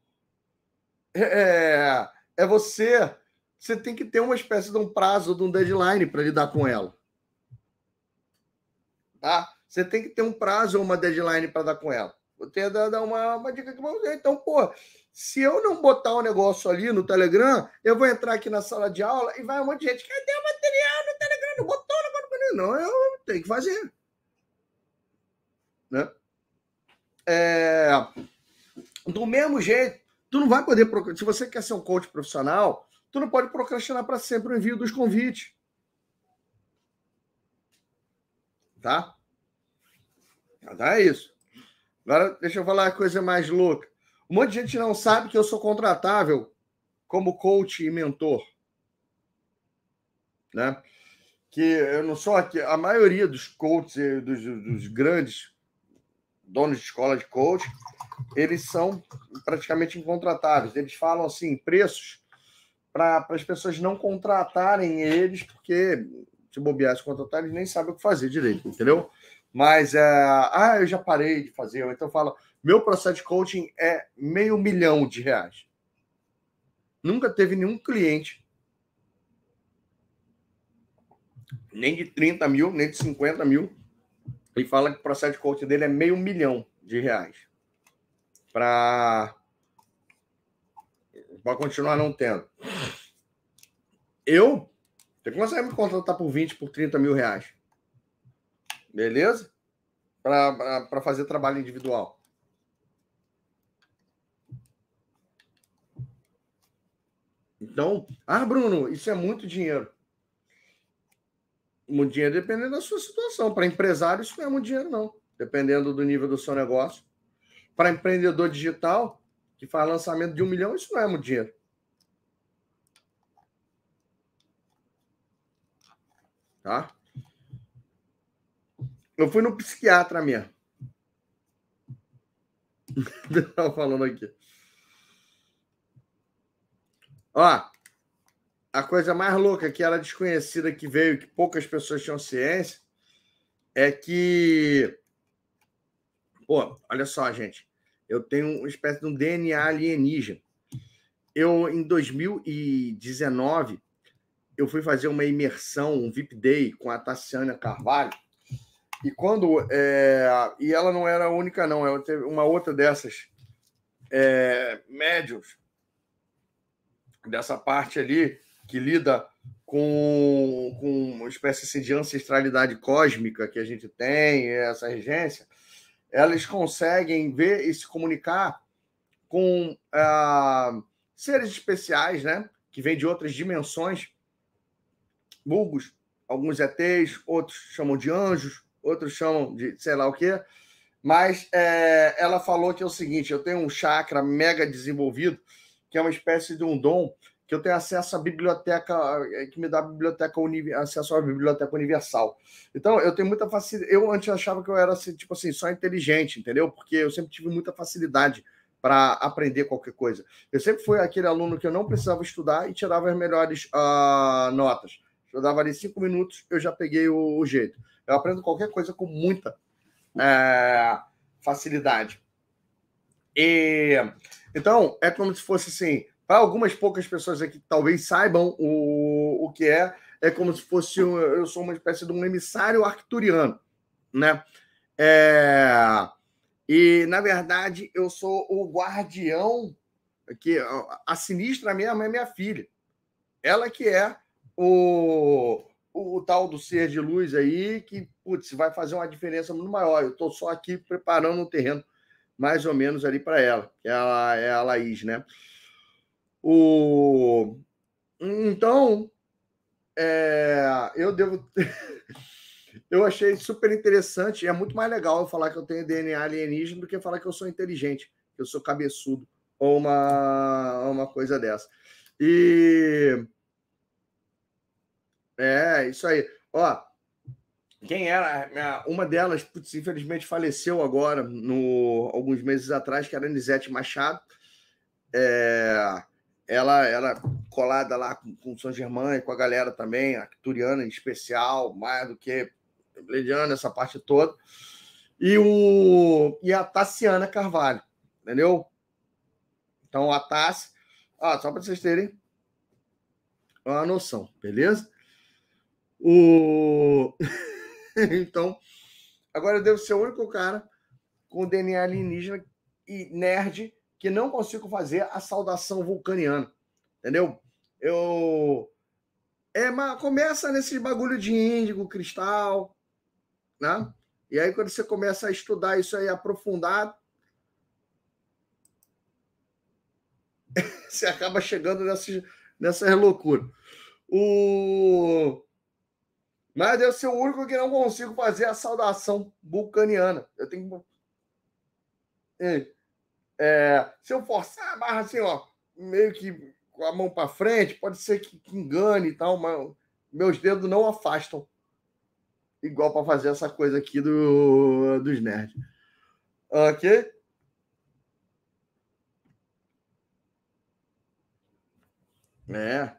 é, é, é você. Você tem que ter uma espécie de um prazo, de um deadline para lidar com ela. Tá? Você tem que ter um prazo ou uma deadline para dar com ela. Vou ter dar uma, uma dica que vou Então, pô, se eu não botar o um negócio ali no Telegram, eu vou entrar aqui na sala de aula e vai um monte de gente. Cadê o material no Telegram? Não botou o Não, eu tenho que fazer. Né? É... Do mesmo jeito, tu não vai poder. Se você quer ser um coach profissional, tu não pode procrastinar para sempre o envio dos convites. Tá? Então é isso. Agora, deixa eu falar uma coisa mais louca. Um monte de gente não sabe que eu sou contratável como coach e mentor. Né? Que eu não sou aqui. A maioria dos coaches, dos, dos grandes donos de escola de coach, eles são praticamente incontratáveis. Eles falam assim, preços para as pessoas não contratarem eles, porque se bobear se contratar, eles nem sabem o que fazer direito, entendeu? Mas, é, ah, eu já parei de fazer. Então, fala, meu processo de coaching é meio milhão de reais. Nunca teve nenhum cliente, nem de 30 mil, nem de 50 mil, e fala que o processo de coaching dele é meio milhão de reais. Para continuar não tendo. Eu, você consegue me contratar por 20, por 30 mil reais. Beleza? Para fazer trabalho individual. Então, ah, Bruno, isso é muito dinheiro. Muito dinheiro dependendo da sua situação. Para empresário, isso não é muito dinheiro, não. Dependendo do nível do seu negócio. Para empreendedor digital, que faz lançamento de um milhão, isso não é muito dinheiro. Tá? Eu fui no psiquiatra mesmo. Estava falando aqui. Ó, a coisa mais louca que era desconhecida que veio, que poucas pessoas tinham ciência, é que. Pô, olha só, gente. Eu tenho uma espécie de um DNA alienígena. Eu, em 2019, eu fui fazer uma imersão, um VIP Day com a Tassiana Carvalho. E quando. É, e ela não era a única, não. Ela teve uma outra dessas é, dessa parte ali que lida com, com uma espécie assim, de ancestralidade cósmica que a gente tem, essa regência, elas conseguem ver e se comunicar com ah, seres especiais, né? Que vêm de outras dimensões, vulgos, alguns ETs, outros chamam de anjos, outros chamam de sei lá o quê. Mas é, ela falou que é o seguinte: eu tenho um chakra mega desenvolvido que é uma espécie de um dom que eu tenho acesso à biblioteca, eh, que me dá biblioteca acesso à biblioteca universal. Então, eu tenho muita facilidade. Eu antes achava que eu era assim, tipo assim, só inteligente, entendeu? Porque eu sempre tive muita facilidade para aprender qualquer coisa. Eu sempre fui aquele aluno que eu não precisava estudar e tirava as melhores uh, notas. Eu dava ali cinco minutos, eu já peguei o, o jeito. Eu aprendo qualquer coisa com muita é, facilidade. E então, é como se fosse assim: para algumas poucas pessoas aqui que talvez saibam o, o que é, é como se fosse eu sou uma espécie de um emissário arcturiano, né? É, e na verdade eu sou o guardião que a sinistra mesmo é minha filha. Ela que é o, o, o, tal do ser de luz aí que putz, vai fazer uma diferença muito maior. Eu estou só aqui preparando um terreno mais ou menos ali para ela, que ela é a Laís, né? O... Então, é... eu devo. eu achei super interessante. É muito mais legal eu falar que eu tenho DNA alienígena do que falar que eu sou inteligente, que eu sou cabeçudo, ou uma, uma coisa dessa. E. É, isso aí. Ó, quem era? Uma delas, putz, infelizmente, faleceu agora, no, alguns meses atrás, que era a Anisete Machado. É, ela era colada lá com, com São Germain, com a galera também, a Turiana em especial, mais do que Lediana, essa parte toda. E, o, e a Tassiana Carvalho, entendeu? Então, a Tassi, ah, só para vocês terem uma noção, beleza? O. então, agora eu devo ser o único cara com DNA alienígena e nerd que não consigo fazer a saudação vulcaniana. Entendeu? Eu. É, mas começa nesse bagulho de índigo, cristal, né? E aí, quando você começa a estudar isso aí aprofundado, você acaba chegando nessas, nessas loucuras. O... Mas eu sou o único que não consigo fazer a saudação vulcaniana. Eu tenho que. É, se eu forçar a barra assim, ó, meio que com a mão para frente, pode ser que, que engane e tal, mas meus dedos não afastam. Igual para fazer essa coisa aqui do, dos nerds. Ok? É.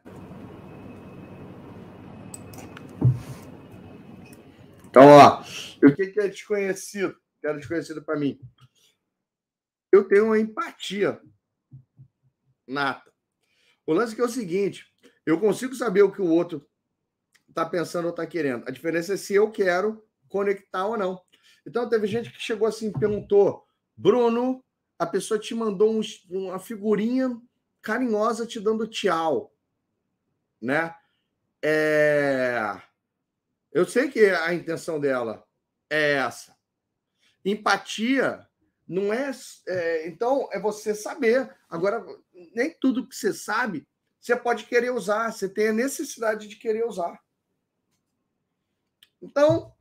Então, ó, o que é desconhecido? Que era desconhecido para mim. Eu tenho uma empatia nata. O lance é, é o seguinte: eu consigo saber o que o outro está pensando ou está querendo. A diferença é se eu quero conectar ou não. Então, teve gente que chegou assim e perguntou: Bruno, a pessoa te mandou um, uma figurinha carinhosa te dando tchau, né? É... Eu sei que a intenção dela é essa. Empatia não é, é, Então, é você saber. Agora, nem tudo que você sabe você pode querer usar, você tem a necessidade de querer usar. Então,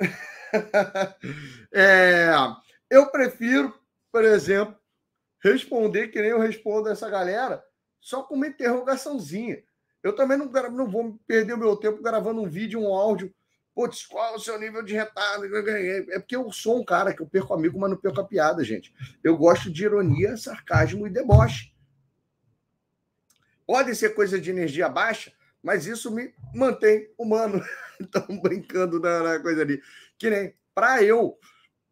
é, eu prefiro, por exemplo, responder que nem eu respondo essa galera, só com uma interrogaçãozinha. Eu também não, não vou perder o meu tempo gravando um vídeo, um áudio. Putz, qual é o seu nível de retardo? É porque eu sou um cara que eu perco amigo, mas não perco a piada, gente. Eu gosto de ironia, sarcasmo e deboche. Pode ser coisa de energia baixa, mas isso me mantém humano. Estamos brincando na, na coisa ali. Que nem para eu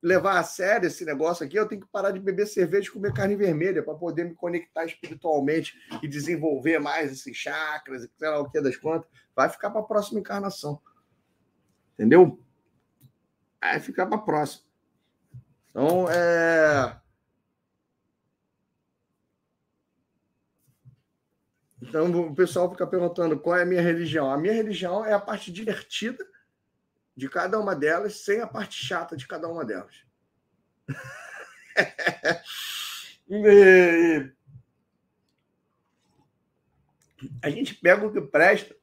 levar a sério esse negócio aqui, eu tenho que parar de beber cerveja e comer carne vermelha para poder me conectar espiritualmente e desenvolver mais esses chakras, sei lá o que das contas. Vai ficar para a próxima encarnação. Entendeu? Vai ficar para a próxima. Então, é. Então, o pessoal fica perguntando qual é a minha religião. A minha religião é a parte divertida de cada uma delas, sem a parte chata de cada uma delas. a gente pega o que presta,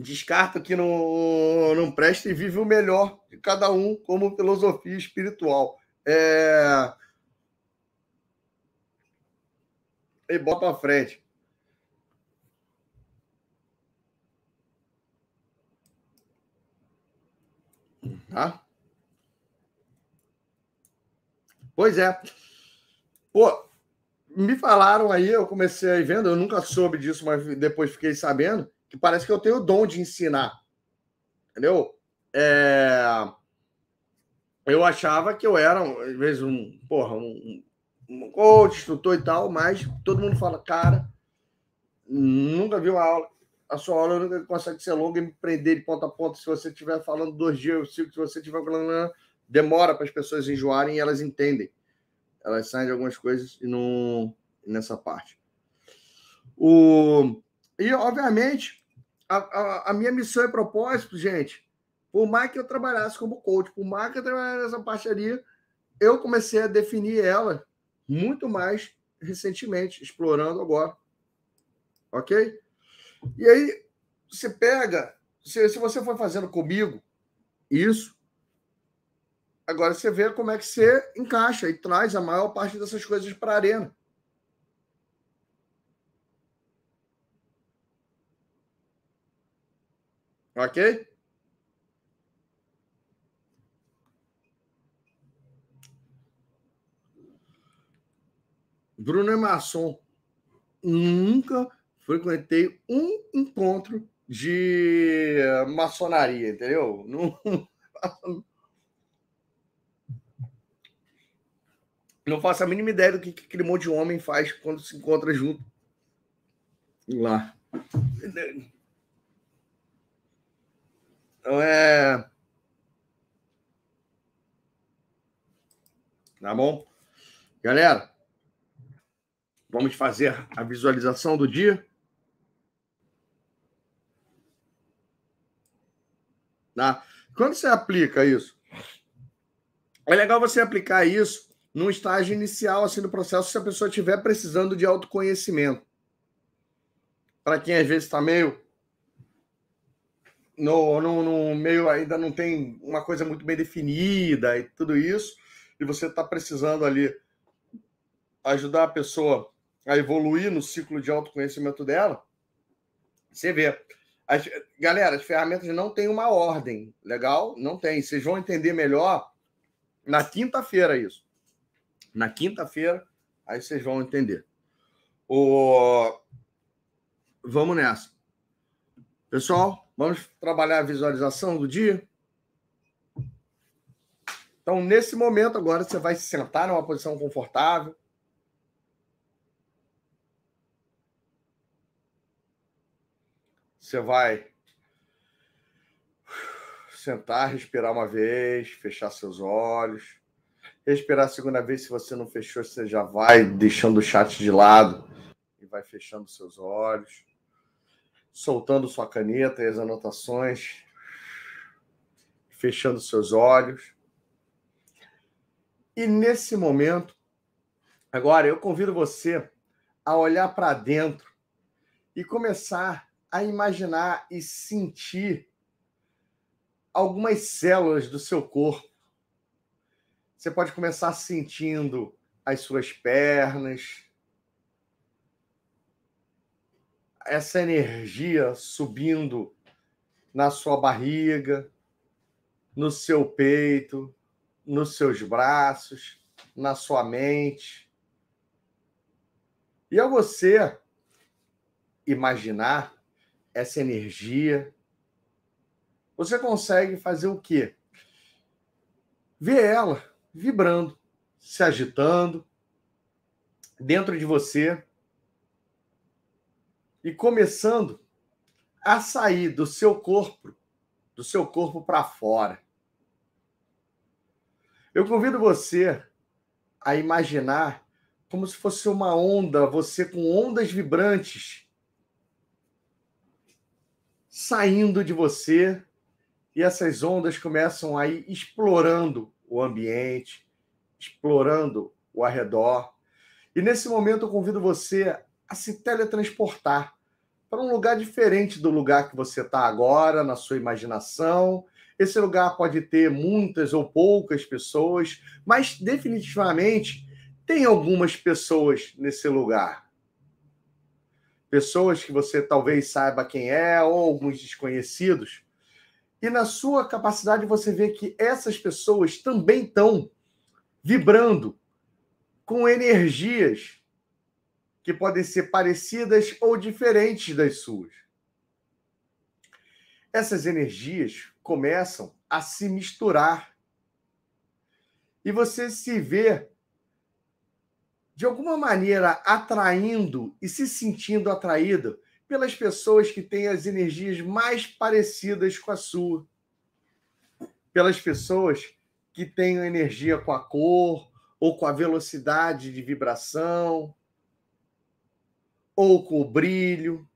descarta que não, não presta e vive o melhor de cada um como filosofia espiritual. É... E bota para frente. Tá? Pois é. Pô, me falaram aí, eu comecei aí vendo, eu nunca soube disso, mas depois fiquei sabendo, que parece que eu tenho o dom de ensinar. Entendeu? É... Eu achava que eu era, às vezes, um, porra, um, um coach, instrutor e tal, mas todo mundo fala, cara, nunca viu a aula a sua aula nunca consegue ser longa e me prender de ponta a ponta. Se você estiver falando dois dias, sigo. Se você estiver falando, demora para as pessoas enjoarem e elas entendem. Elas saem de algumas coisas e não nessa parte. O... E, obviamente, a, a, a, minha missão e propósito, gente, por mais que eu trabalhasse como coach, por mais que eu trabalhasse nessa parte ali, eu comecei a definir ela muito mais recentemente, explorando agora. Ok? E aí você pega, se, se você for fazendo comigo isso, agora você vê como é que você encaixa e traz a maior parte dessas coisas para a arena. Ok? Bruno é maçom. Nunca frequentei um encontro de maçonaria, entendeu? Não, não faço a mínima ideia do que aquele monte de homem faz quando se encontra junto lá. Então é. Tá bom? Galera, vamos fazer a visualização do dia. Tá? Quando você aplica isso, é legal você aplicar isso num estágio inicial assim do processo, se a pessoa estiver precisando de autoconhecimento. Para quem às vezes está meio no, no, no, meio ainda não tem uma coisa muito bem definida e tudo isso, e você está precisando ali ajudar a pessoa a evoluir no ciclo de autoconhecimento dela, você vê. As, galera, as ferramentas não têm uma ordem, legal? Não tem. Vocês vão entender melhor na quinta-feira isso. Na quinta-feira, aí vocês vão entender. O... Vamos nessa. Pessoal, vamos trabalhar a visualização do dia? Então, nesse momento, agora você vai se sentar numa posição confortável. Você vai sentar, respirar uma vez, fechar seus olhos. Respirar a segunda vez, se você não fechou, você já vai deixando o chat de lado e vai fechando seus olhos soltando sua caneta e as anotações, fechando seus olhos. E nesse momento, agora eu convido você a olhar para dentro e começar a imaginar e sentir algumas células do seu corpo. Você pode começar sentindo as suas pernas, essa energia subindo na sua barriga, no seu peito, nos seus braços, na sua mente. E ao você imaginar essa energia, você consegue fazer o quê? Ver ela vibrando, se agitando dentro de você e começando a sair do seu corpo, do seu corpo para fora. Eu convido você a imaginar como se fosse uma onda, você com ondas vibrantes saindo de você e essas ondas começam a ir explorando o ambiente, explorando o arredor. E nesse momento eu convido você a se teletransportar para um lugar diferente do lugar que você está agora, na sua imaginação. Esse lugar pode ter muitas ou poucas pessoas, mas definitivamente tem algumas pessoas nesse lugar. Pessoas que você talvez saiba quem é, ou alguns desconhecidos. E na sua capacidade você vê que essas pessoas também estão vibrando com energias que podem ser parecidas ou diferentes das suas. Essas energias começam a se misturar. E você se vê, de alguma maneira, atraindo e se sentindo atraído pelas pessoas que têm as energias mais parecidas com a sua. Pelas pessoas que têm energia com a cor ou com a velocidade de vibração ou com o brilho,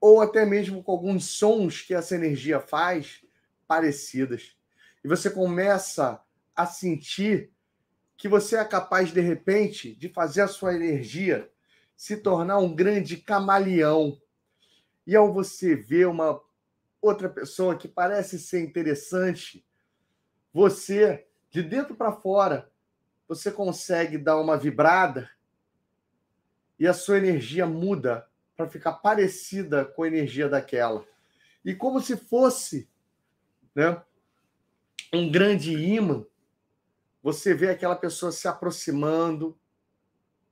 ou até mesmo com alguns sons que essa energia faz parecidas. E você começa a sentir que você é capaz, de repente, de fazer a sua energia se tornar um grande camaleão. E ao você ver uma outra pessoa que parece ser interessante, você, de dentro para fora, você consegue dar uma vibrada e a sua energia muda para ficar parecida com a energia daquela. E como se fosse né, um grande imã, você vê aquela pessoa se aproximando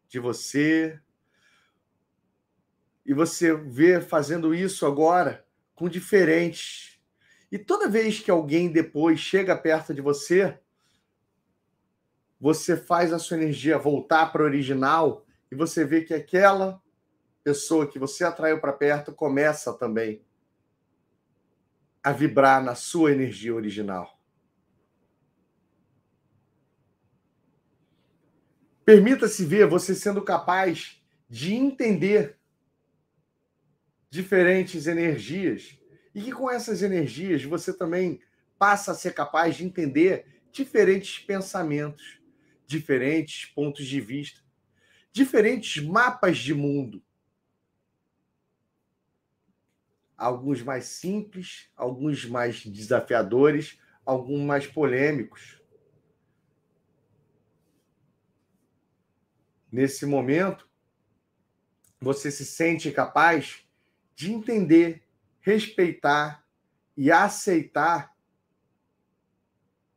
de você. E você vê fazendo isso agora com diferentes. E toda vez que alguém depois chega perto de você, você faz a sua energia voltar para o original e você vê que aquela pessoa que você atraiu para perto começa também a vibrar na sua energia original. Permita-se ver você sendo capaz de entender diferentes energias e que com essas energias você também passa a ser capaz de entender diferentes pensamentos, diferentes pontos de vista diferentes mapas de mundo. alguns mais simples, alguns mais desafiadores, alguns mais polêmicos. Nesse momento, você se sente capaz de entender, respeitar e aceitar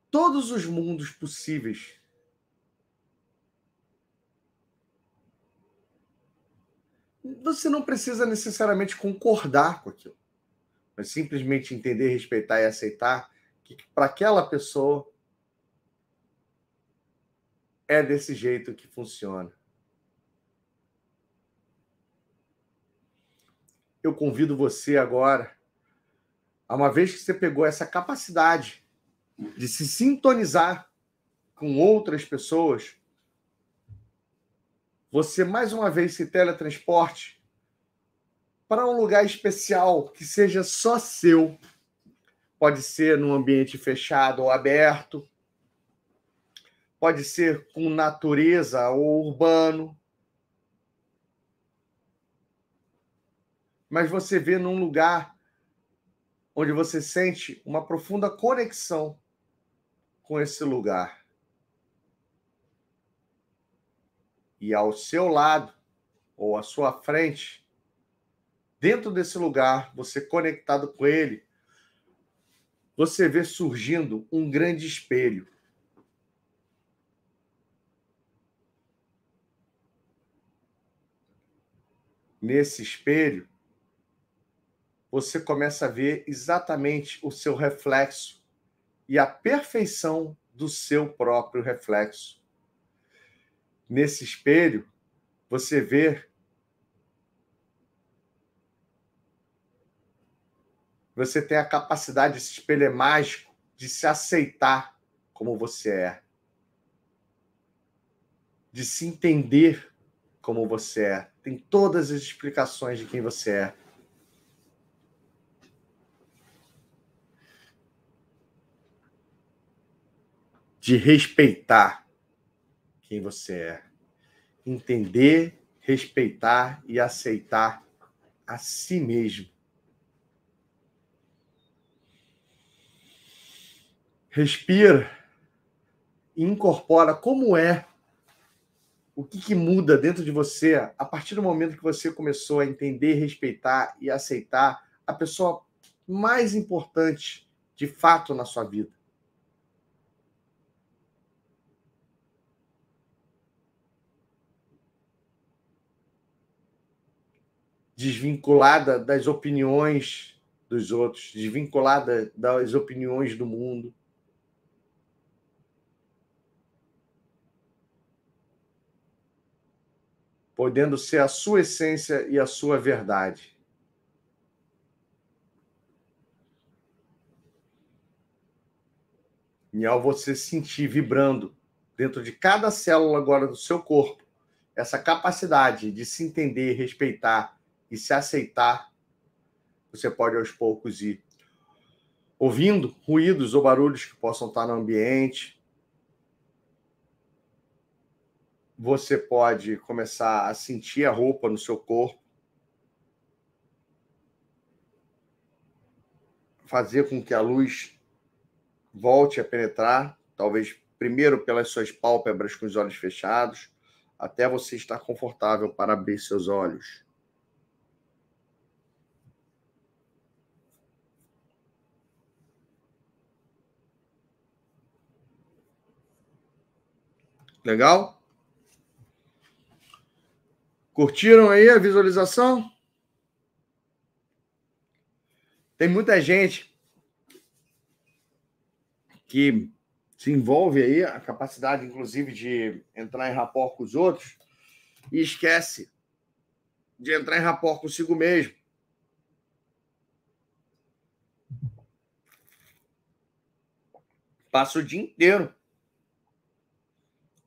todos os mundos possíveis. Você não precisa necessariamente concordar com aquilo, mas simplesmente entender, respeitar e aceitar que para aquela pessoa é desse jeito que funciona. Eu convido você agora, a uma vez que você pegou essa capacidade de se sintonizar com outras pessoas, você mais uma vez se teletransporte para um lugar especial que seja só seu. Pode ser num ambiente fechado ou aberto, pode ser com natureza ou urbano. Mas você vê num lugar onde você sente uma profunda conexão com esse lugar. E ao seu lado, ou à sua frente, dentro desse lugar, você conectado com ele, você vê surgindo um grande espelho. Nesse espelho, você começa a ver exatamente o seu reflexo e a perfeição do seu próprio reflexo. Nesse espelho, você vê você tem a capacidade, esse espelho é mágico, de se aceitar como você é, de se entender como você é. Tem todas as explicações de quem você é. de respeitar quem você é. Entender, respeitar e aceitar a si mesmo. Respira e incorpora como é o que, que, muda dentro de você a partir do momento que você começou a entender, respeitar e aceitar a pessoa mais importante de fato na sua vida. Desvinculada das opiniões dos outros, desvinculada das opiniões do mundo. Podendo ser a sua essência e a sua verdade. E ao você sentir vibrando dentro de cada célula agora do seu corpo, essa capacidade de se entender, respeitar e se aceitar, você pode aos poucos ir ouvindo ruídos ou barulhos que possam estar no ambiente. Você pode começar a sentir a roupa no seu corpo. Fazer com que a luz volte a penetrar, talvez primeiro pelas suas pálpebras com os olhos fechados, até você estar confortável para abrir seus olhos. Legal? Curtiram aí a visualização? Tem muita gente que se envolve aí, a capacidade, inclusive, de entrar em rapport com os outros, e esquece de entrar em rapport consigo mesmo. Passa o dia inteiro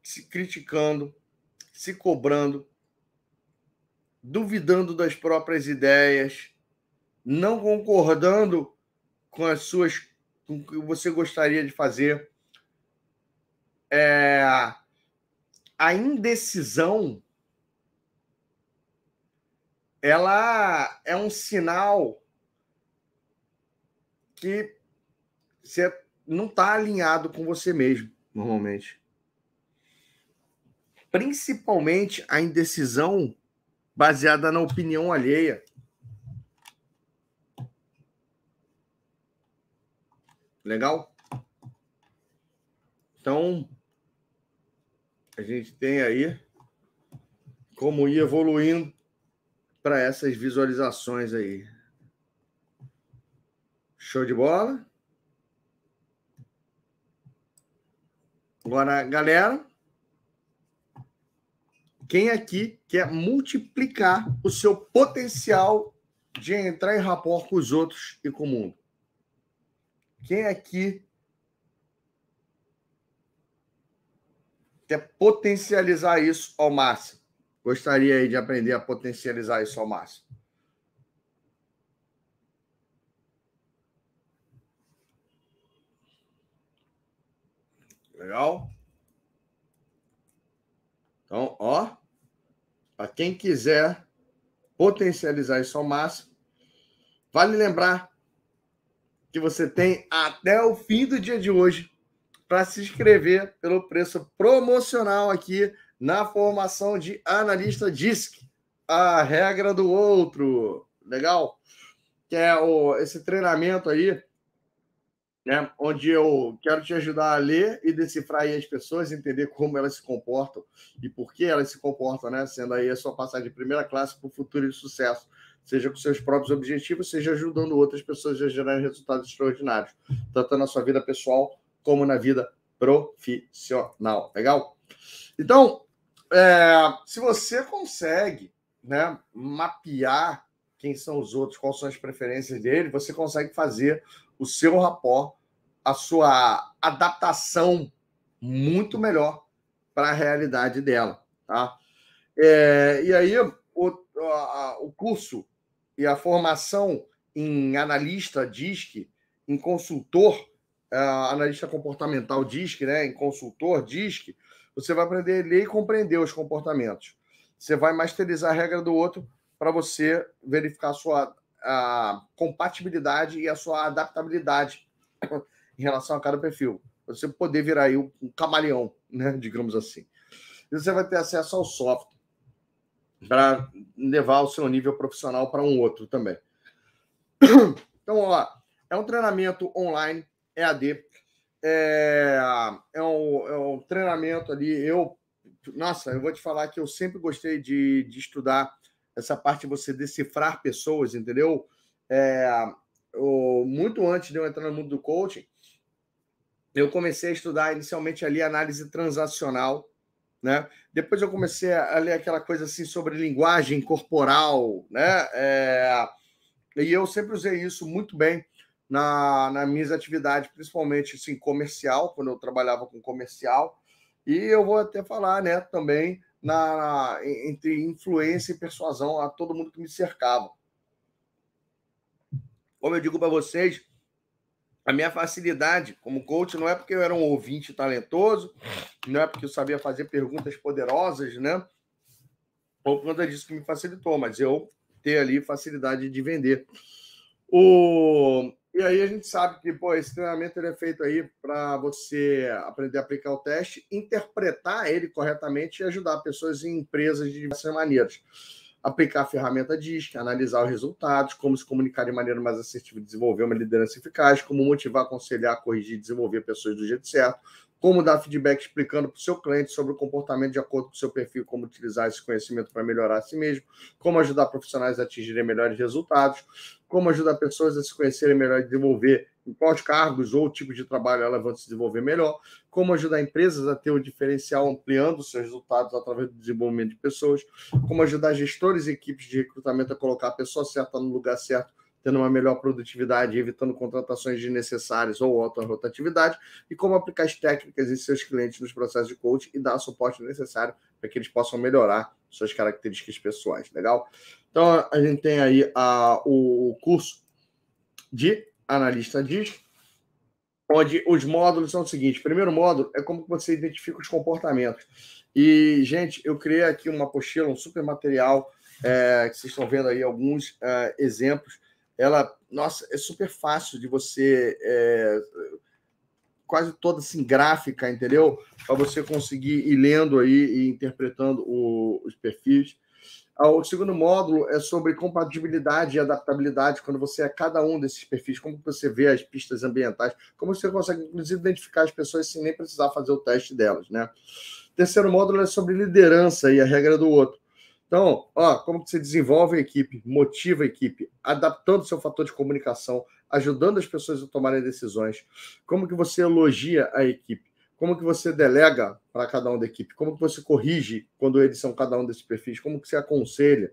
se criticando, se cobrando, duvidando das próprias ideias, não concordando com as suas com o que você gostaria de fazer. É, a indecisão ela é um sinal que você não está alinhado com você mesmo, normalmente. Principalmente a indecisão baseada na opinião alheia. Legal? Então, a gente tem aí como ir evoluindo para essas visualizações aí. Show de bola? Agora, galera, quem aqui quer multiplicar o seu potencial de entrar em rapport com os outros e com o mundo? Quem aqui quer potencializar isso ao máximo? Gostaria aí de aprender a potencializar isso ao máximo. Legal? Então, ó, para quem quiser potencializar isso ao máximo, vale lembrar que você tem até o fim do dia de hoje para se inscrever pelo preço promocional aqui na formação de analista DISC, a regra do outro. Legal? Que é o, esse treinamento aí né? onde eu quero te ajudar a ler e decifrar aí as pessoas, entender como elas se comportam e por que elas se comportam, né? sendo aí a sua passagem de primeira classe para o futuro de sucesso, seja com seus próprios objetivos, seja ajudando outras pessoas a gerar resultados extraordinários, tanto na sua vida pessoal como na vida profissional. Legal? Então, é, se você consegue né, mapear quem são os outros, quais são as preferências dele, você consegue fazer o seu rapport, a sua adaptação muito melhor para a realidade dela. Tá? É, e aí, o, a, o curso e a formação em analista DISC, em consultor, uh, analista comportamental DISC, né, em consultor DISC, você vai aprender a ler e compreender os comportamentos. Você vai masterizar a regra do outro para você verificar a sua a compatibilidade e a sua adaptabilidade em relação a cada perfil. Você poder virar aí um camaleão, né, digamos assim. E você vai ter acesso ao software para levar o seu nível profissional para um outro também. Então, ó, é um treinamento online, EAD. É, é, um, é um treinamento ali. Eu, nossa, eu vou te falar que eu sempre gostei de, de estudar essa parte de você decifrar pessoas, entendeu? É, o, muito antes de eu entrar no mundo do coaching, eu comecei a estudar inicialmente ali análise transacional, né? Depois eu comecei a ler aquela coisa assim sobre linguagem corporal, né? É, e eu sempre usei isso muito bem na, na minhas atividades, principalmente assim, comercial, quando eu trabalhava com comercial. E eu vou até falar, né, também na, entre influência e persuasão a todo mundo que me cercava. Como eu digo para vocês, a minha facilidade como coach não é porque eu era um ouvinte talentoso, não é porque eu sabia fazer perguntas poderosas, né? Ou por conta disso que me facilitou, mas eu ter ali facilidade de vender. O... E aí a gente sabe que pô, esse treinamento ele é feito aí para você aprender a aplicar o teste, interpretar ele corretamente e ajudar pessoas e empresas de diversas maneiras. Aplicar a ferramenta DISC, analisar os resultados, como se comunicar de maneira mais assertiva, desenvolver uma liderança eficaz, como motivar, aconselhar, corrigir, desenvolver pessoas do jeito certo, como dar feedback explicando para o seu cliente sobre o comportamento de acordo com o seu perfil, como utilizar esse conhecimento para melhorar a si mesmo, como ajudar profissionais a atingirem melhores resultados, como ajudar pessoas a se conhecerem melhor e desenvolver em quais cargos ou tipos de trabalho elas vão se desenvolver melhor, como ajudar empresas a ter um diferencial ampliando seus resultados através do desenvolvimento de pessoas, como ajudar gestores e equipes de recrutamento a colocar a pessoa certa no lugar certo tendo uma melhor produtividade, evitando contratações desnecessárias ou alta rotatividade, e como aplicar as técnicas em seus clientes nos processos de coaching e dar o suporte necessário para que eles possam melhorar suas características pessoais. Legal? Então, a gente tem aí a, o curso de analista DIS, onde os módulos são os seguintes. Primeiro módulo é como você identifica os comportamentos. E, gente, eu criei aqui uma apostila, um super material, é, que vocês estão vendo aí alguns é, exemplos ela, nossa, é super fácil de você. É, quase toda assim, gráfica, entendeu? Para você conseguir ir lendo aí e interpretando o, os perfis. Ah, o segundo módulo é sobre compatibilidade e adaptabilidade, quando você é cada um desses perfis, como você vê as pistas ambientais, como você consegue, inclusive, identificar as pessoas sem nem precisar fazer o teste delas, né? Terceiro módulo é sobre liderança e a regra do outro. Então, ó, como você desenvolve a equipe, motiva a equipe, adaptando seu fator de comunicação, ajudando as pessoas a tomarem decisões, como que você elogia a equipe, como que você delega para cada um da equipe, como que você corrige quando eles são cada um desses perfis, como que você aconselha,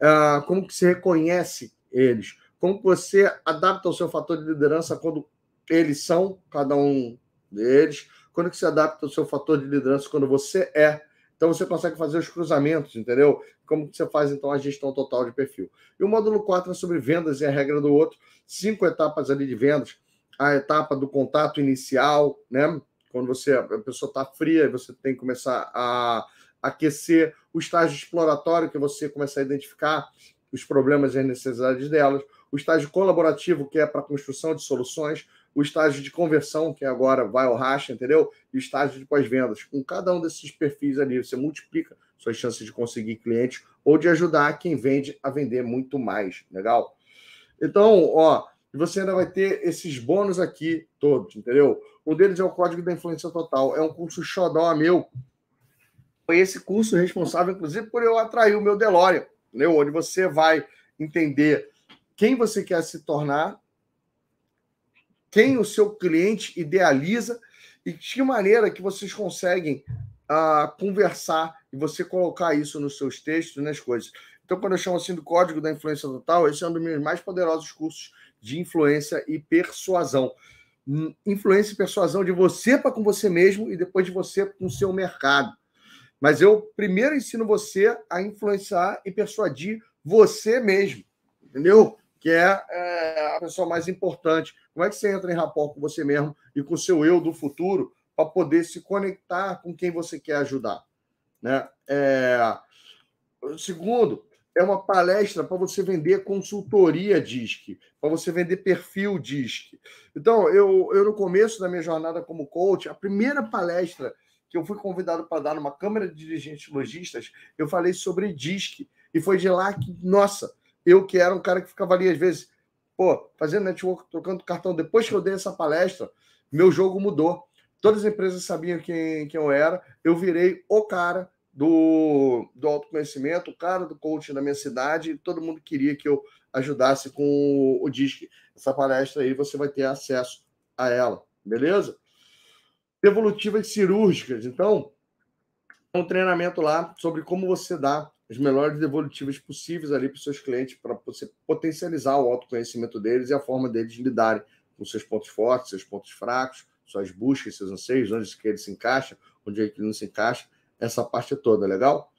uh, como que você reconhece eles, como que você adapta o seu fator de liderança quando eles são cada um deles, quando que você adapta o seu fator de liderança quando você é então você consegue fazer os cruzamentos, entendeu? Como você faz então a gestão total de perfil. E o módulo 4 é sobre vendas e a regra do outro. Cinco etapas ali de vendas. A etapa do contato inicial, né? Quando você a pessoa está fria, você tem que começar a aquecer o estágio exploratório, que você começa a identificar os problemas e as necessidades delas, o estágio colaborativo, que é para construção de soluções, o estágio de conversão, que agora vai ao racha, entendeu? E o estágio de pós-vendas. Com cada um desses perfis ali, você multiplica suas chances de conseguir clientes ou de ajudar quem vende a vender muito mais. Legal? Então, ó, você ainda vai ter esses bônus aqui todos, entendeu? Um deles é o Código da Influência Total. É um curso xodó meu. Foi esse curso responsável, inclusive, por eu atrair o meu DeLorean, entendeu? onde você vai entender quem você quer se tornar quem o seu cliente idealiza e de que maneira que vocês conseguem uh, conversar e você colocar isso nos seus textos, nas coisas. Então, quando eu chamo assim do código da influência total, esse é um dos meus mais poderosos cursos de influência e persuasão. Hum, influência e persuasão de você para com você mesmo e depois de você com o seu mercado. Mas eu primeiro ensino você a influenciar e persuadir você mesmo, entendeu? que é, é, a pessoa mais importante. Como é que você entra em rapport com você mesmo e com o seu eu do futuro para poder se conectar com quem você quer ajudar? Né? É... Segundo, é uma palestra para você vender consultoria DISC, para você vender perfil DISC. Então, eu, eu, no começo da minha jornada como coach, a primeira palestra que eu fui convidado para dar numa Câmara de Dirigentes Logistas, eu falei sobre DISC. E foi de lá que, nossa, eu que era um cara que ficava ali, às vezes, pô, fazendo network, trocando cartão. Depois que eu dei essa palestra, meu jogo mudou. Todas as empresas sabiam quem, quem eu era. Eu virei o cara do, do autoconhecimento, o cara do coaching da minha cidade. Todo mundo queria que eu ajudasse com o, o DISC. Essa palestra aí você vai ter acesso a ela, beleza? Evolutivas cirúrgicas. Então, um treinamento lá sobre como você dá as melhores devolutivas possíveis ali para os seus clientes, para você potencializar o autoconhecimento deles e a forma deles lidarem com seus pontos fortes, seus pontos fracos, suas buscas, seus anseios, onde que ele se encaixa, onde é que ele não se encaixa, essa parte toda, legal?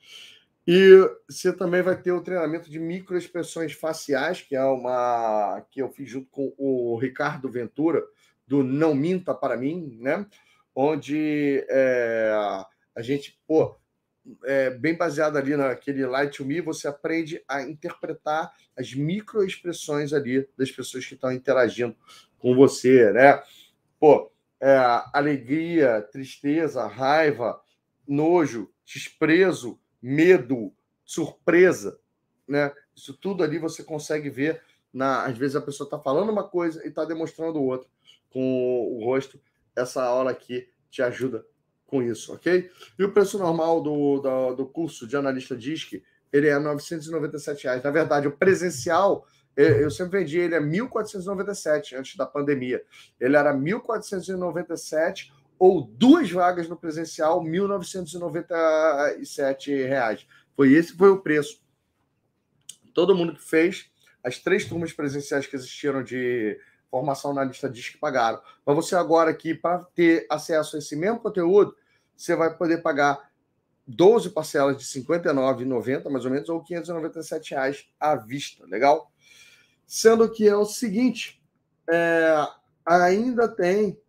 E você também vai ter o treinamento de microexpressões faciais, que é uma que eu fiz junto com o Ricardo Ventura, do Não Minta para mim, né? Onde é, a gente, pô, é, bem baseado ali naquele Light to Me, você aprende a interpretar as microexpressões ali das pessoas que estão interagindo com você, né? Pô, é, alegria, tristeza, raiva, nojo, desprezo, medo, surpresa, né? Isso tudo ali você consegue ver. Na, às vezes a pessoa está falando uma coisa e está demonstrando outra com o rosto. Essa aula aqui te ajuda com isso, ok? E o preço normal do, do, do curso de analista DISC, ele é 997 reais. Na verdade, o presencial, eu sempre vendi ele a 1.497 antes da pandemia. Ele era 1.497 ou duas vagas no presencial, 1.997 reais. Foi esse foi o preço. Todo mundo que fez as três turmas presenciais que existiram de formação na lista diz que pagaram. Mas você agora aqui, para ter acesso a esse mesmo conteúdo, você vai poder pagar 12 parcelas de R$ 59,90, mais ou menos, ou 597 reais à vista, legal? Sendo que é o seguinte, é, ainda tem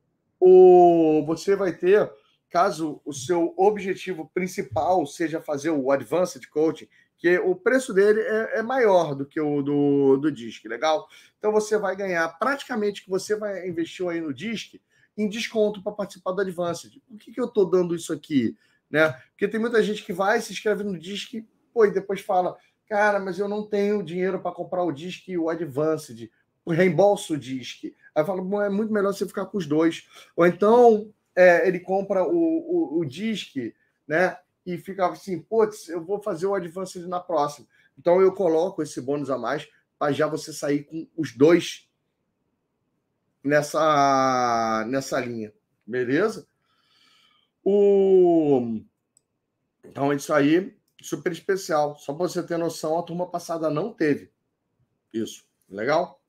o... Você vai ter caso o seu objetivo principal seja fazer o Advanced Coaching, que o preço dele é, é maior do que o do, do DISC, legal? Então você vai ganhar praticamente que você vai investir aí no DISC em desconto para participar do Advanced. Por que, que eu estou dando isso aqui? Né? Porque tem muita gente que vai, se inscreve no DISC, pô, e depois fala, cara, mas eu não tenho dinheiro para comprar o DISC e o Advanced, o reembolso DISC. Aí eu falo, é muito melhor você ficar com os dois. Ou então é, ele compra o, o, o DISC, né? E fica assim, putz, eu vou fazer o Advanced na próxima. Então eu coloco esse bônus a mais para já você sair com os dois nessa, nessa linha. Beleza? O... Então, é isso aí, super especial. Só para você ter noção, a turma passada não teve isso. Legal?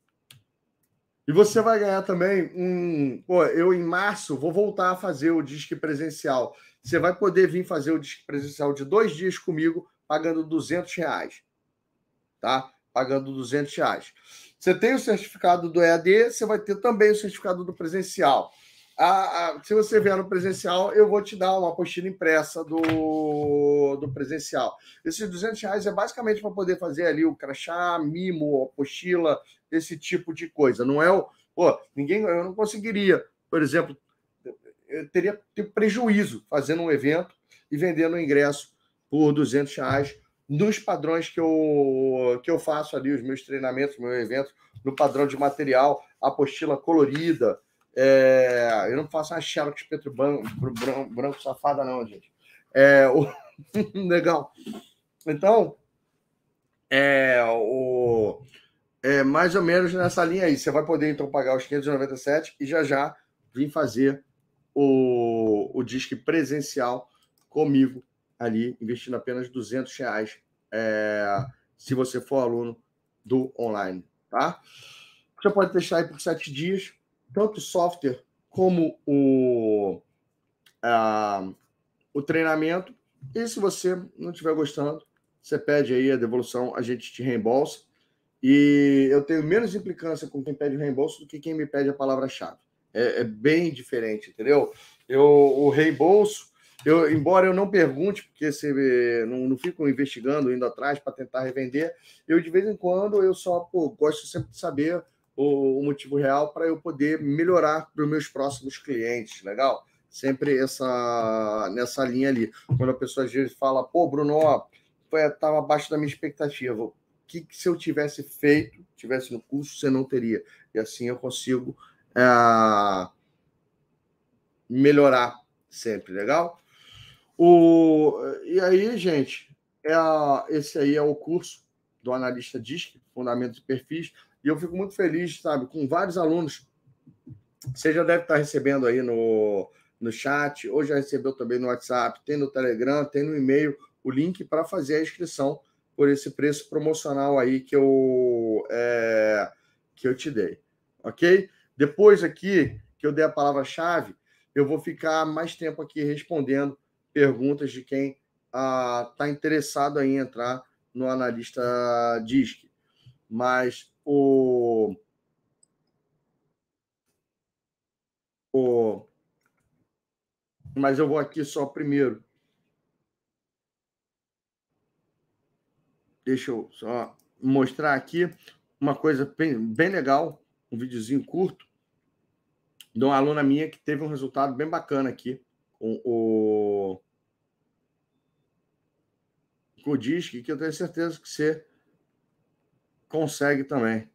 E você vai ganhar também um. Pô, eu em março vou voltar a fazer o disque presencial. Você vai poder vir fazer o disque presencial de dois dias comigo, pagando 200 reais. Tá? Pagando 200 reais. Você tem o certificado do EAD, você vai ter também o certificado do presencial a, a, se você vier no presencial, eu vou te dar uma apostila impressa do, do presencial. Esses 200 reais é basicamente para poder fazer ali o crachá, mimo, apostila, esse tipo de coisa. Não é o. Pô, ninguém. Eu não conseguiria, por exemplo, eu teria ter prejuízo fazendo um evento e vendendo o ingresso por 200 reais nos padrões que eu, que eu faço ali, os meus treinamentos, meu evento, no padrão de material, apostila colorida é, eu não faço uma Xerox Petro branco, branco safada, não, gente. É, o... Legal. Então, é, o, é mais ou menos nessa linha aí. Você vai poder, então, pagar os 597 e já já vir fazer o, o disque presencial comigo ali, investindo apenas 200 reais é, se você for aluno do online, tá? Você pode testar aí por sete dias tanto o software como o, o treinamento. E se você não estiver gostando, você pede aí a devolução, a gente te reembolsa. E eu tenho menos implicância com quem pede reembolso do que quem me pede a palavra-chave. É, é, bem diferente, entendeu? Eu, o reembolso, eu, embora eu não pergunte, porque você não, não fico investigando, indo atrás para tentar revender, eu de vez em quando eu só pô, gosto sempre de saber o, o motivo real para eu poder melhorar para os meus próximos clientes, legal? Sempre essa nessa linha ali. Quando a pessoa às vezes fala, pô, Bruno, estava abaixo da minha expectativa. O que, que, se eu tivesse feito, tivesse no curso, você não teria? E assim eu consigo é, melhorar sempre, legal? O, e aí, gente, é esse aí é o curso do analista DISC, Fundamentos e Perfis. E eu fico muito feliz, sabe, com vários alunos. Você já deve estar recebendo aí no, no chat, ou já recebeu também no WhatsApp, tem no Telegram, tem no e-mail o link para fazer a inscrição por esse preço promocional aí que eu, é, que eu te dei. Ok? Depois aqui que eu dei a palavra-chave, eu vou ficar mais tempo aqui respondendo perguntas de quem está ah, interessado em entrar no analista DISC. Mas o, o mas eu vou aqui só primeiro. Deixa eu só mostrar aqui uma coisa bem, bem legal, um videozinho curto de uma aluna minha que teve um resultado bem bacana aqui com o com o disque, que eu tenho certeza que você consegue também.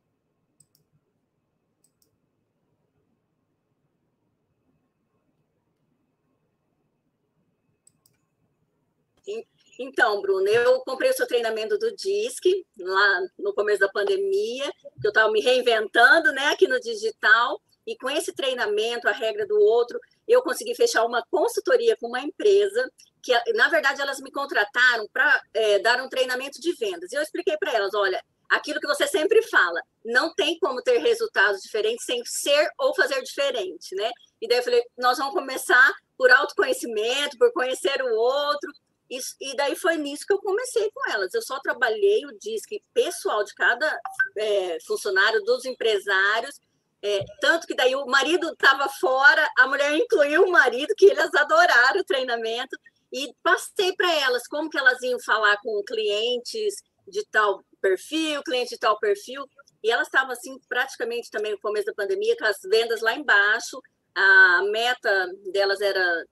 Então, Bruno, eu comprei o seu treinamento do DISC lá no começo da pandemia, que eu estava me reinventando né, aqui no digital, e com esse treinamento, a regra do outro, eu consegui fechar uma consultoria com uma empresa que, na verdade, elas me contrataram para é, dar um treinamento de vendas. E eu expliquei para elas: olha, aquilo que você sempre fala, não tem como ter resultados diferentes sem ser ou fazer diferente, né? E daí eu falei, nós vamos começar por autoconhecimento, por conhecer o outro. Isso, e daí foi nisso que eu comecei com elas. Eu só trabalhei o disque pessoal de cada é, funcionário, dos empresários, É, tanto que daí o marido estava fora, a mulher incluiu o marido, que eles adoraram o treinamento, e passei para elas como que elas iam falar com clientes de tal perfil, cliente de tal perfil, e elas estavam assim praticamente também no começo da pandemia, com as vendas lá embaixo, a meta delas era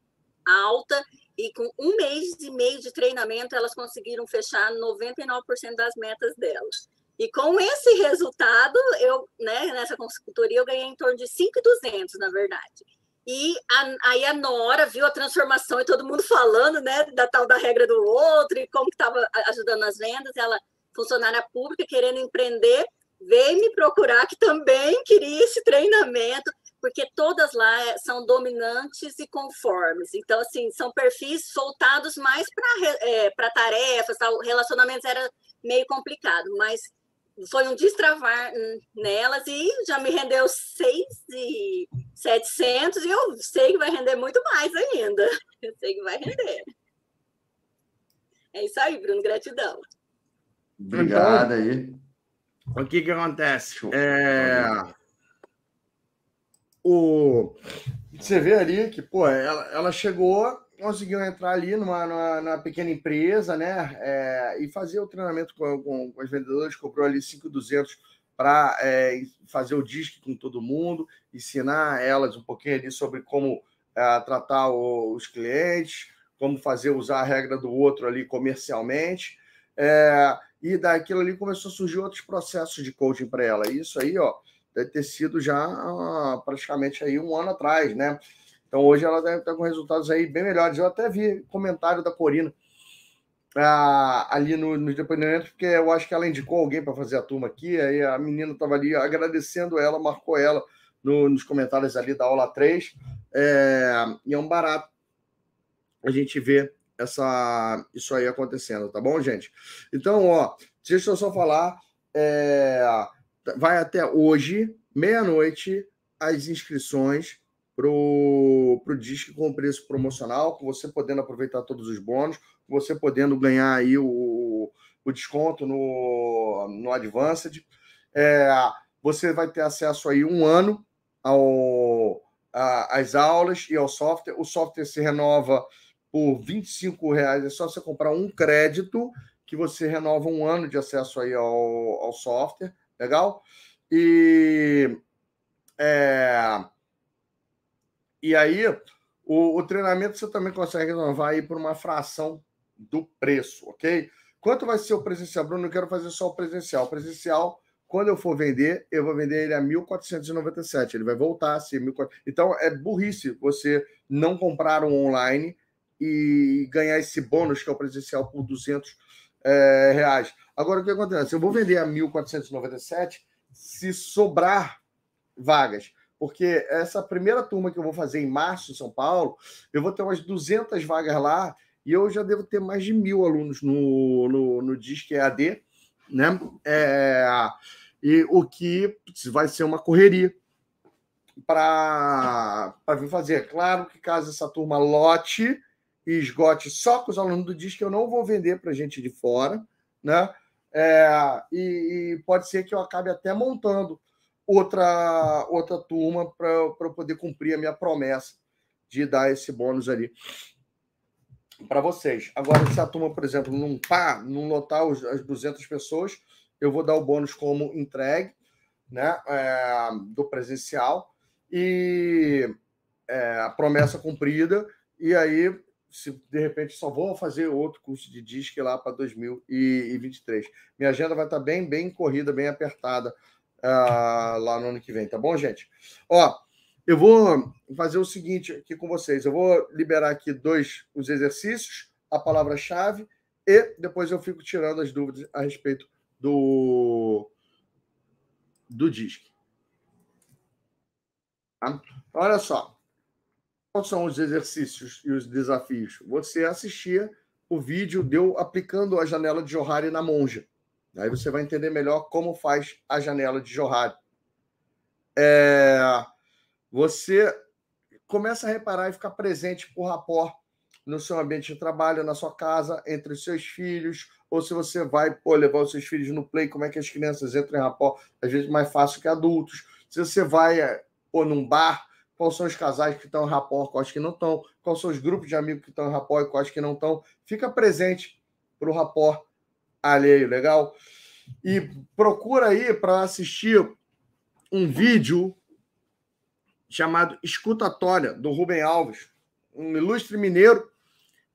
alta, e com um mês e meio de treinamento, elas conseguiram fechar 99% das metas delas. E com esse resultado, eu, né, nessa consultoria, eu ganhei em torno de 5,200, na verdade. E a, aí a Nora viu a transformação e todo mundo falando, né, da tal da regra do outro e como que estava ajudando nas vendas. Ela, funcionária pública, querendo empreender, veio me procurar que também queria esse treinamento porque todas lá eh, são dominantes e conformes. Então, assim, são perfis voltados mais para é, tarefas, tal. relacionamentos era meio complicado, mas foi um destravar nelas e já me rendeu 6,700 e eu sei que vai render muito mais ainda. Eu sei que vai render. É isso aí, Bruno, gratidão. Obrigado aí. O que que acontece? É o, você vê ali que, pô, ela, ela chegou, conseguiu entrar ali numa, numa, numa pequena empresa, né? É, e fazer o treinamento com, com, com as vendedoras, cobrou ali 5,200 para é, fazer o disque com todo mundo, ensinar elas um pouquinho ali sobre como é, tratar o, os clientes, como fazer usar a regra do outro ali comercialmente. É, e daquilo ali começou a surgir outros processos de coaching para ela. Isso aí, ó, deve ter sido já ah, praticamente aí um ano atrás, né? Então hoje ela deve estar com resultados aí bem melhores. Eu até vi comentário da Corina ah, ali no, no depoimento, porque eu acho que ela indicou alguém para fazer a turma aqui, aí a menina estava ali agradecendo ela, marcou ela no, nos comentários ali da aula 3. É, e é um barato a gente ver essa, isso aí acontecendo, tá bom, gente? Então, ó, deixa eu só falar. É, vai até hoje, meia-noite, as inscrições para o Disque com preço promocional, com você podendo aproveitar todos os bônus, você podendo ganhar aí o, o desconto no, no Advanced. É, você vai ter acesso aí um ano ao, a, às aulas e ao software. O software se renova por R$ reais. É só você comprar um crédito que você renova um ano de acesso aí ao, ao software. Legal? E, é, e aí, o, o, treinamento você também consegue renovar aí por uma fração do preço, ok? Quanto vai ser o presencial? Bruno, eu quero fazer só o presencial. O presencial, quando eu for vender, eu vou vender ele a 1.497. Ele vai voltar a ser 1.400. Então, é burrice você não comprar um online e ganhar esse bônus, que é o presencial, por 200 é, reais. Agora, o que acontece? Eu vou vender a 1.497 se sobrar vagas. Porque essa primeira turma que eu vou fazer em março em São Paulo, eu vou ter umas 200 vagas lá e eu já devo ter mais de mil alunos no, no, no Disque EAD, né? É, e o que vai ser uma correria para vir fazer. Claro que caso essa turma lote e esgote só com os alunos do Disque, eu não vou vender para gente de fora, né? É, e, e, pode ser que eu acabe até montando outra, outra turma para poder cumprir a minha promessa de dar esse bônus ali para vocês. Agora, se a turma, por exemplo, não pá, não lotar as 200 pessoas, eu vou dar o bônus como entregue né, é, do presencial e é, a promessa cumprida. E aí se de repente só vou fazer outro curso de disque lá para 2023. Minha agenda vai estar tá bem, bem corrida, bem apertada uh, lá no ano que vem, tá bom, gente? Ó, eu vou fazer o seguinte aqui com vocês. Eu vou liberar aqui dois os exercícios, a palavra-chave e depois eu fico tirando as dúvidas a respeito do do disque. Tá? Olha só quais são os exercícios e os desafios? Você assistia o vídeo deu aplicando a janela de Johari na monja. Aí você vai entender melhor como faz a janela de Johari. É... Você começa a reparar e ficar presente por rapport no seu ambiente de trabalho, na sua casa, entre os seus filhos, ou se você vai pô, levar os seus filhos no play, como é que as crianças entram em rapport, às vezes mais fácil que adultos Se você vai ou num bar, quais são os casais que estão em rapport, quais que não estão, quais são os grupos de amigos que estão em rapport e quais que não estão. Fica presente para o rapport alheio, legal? E procura aí para assistir um vídeo chamado Escutatória, do Rubem Alves, um ilustre mineiro.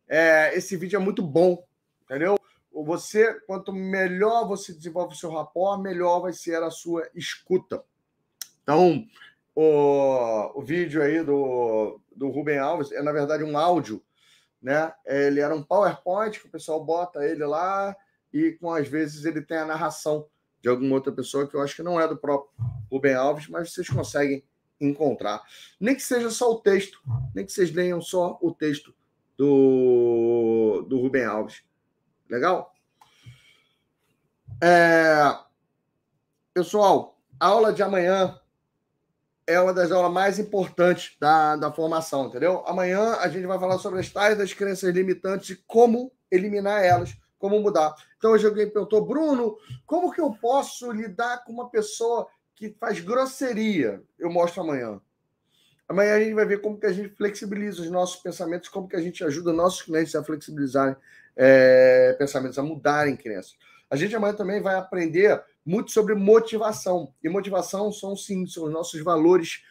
É, esse vídeo é muito bom, entendeu? Você, quanto melhor você desenvolve o seu rapport, melhor vai ser a sua escuta. Então, o, o vídeo aí do, do Rubem Alves é, na verdade, um áudio, né? Ele era um PowerPoint que o pessoal bota ele lá e, com às vezes, ele tem a narração de alguma outra pessoa que eu acho que não é do próprio Rubem Alves, mas vocês conseguem encontrar. Nem que seja só o texto, nem que vocês leiam só o texto do, do Rubem Alves. Legal? É... Pessoal, aula de amanhã é uma das aulas mais importantes da, da formação, entendeu? Amanhã a gente vai falar sobre as tais das crenças limitantes e como eliminar elas, como mudar. Então hoje alguém perguntou, Bruno, como que eu posso lidar com uma pessoa que faz grosseria? Eu mostro amanhã. Amanhã a gente vai ver como que a gente flexibiliza os nossos pensamentos, como que a gente ajuda nossos clientes a flexibilizarem é, pensamentos, a mudarem crenças. A gente amanhã também vai aprender muito sobre motivação. E motivação são, sim, são os nossos valores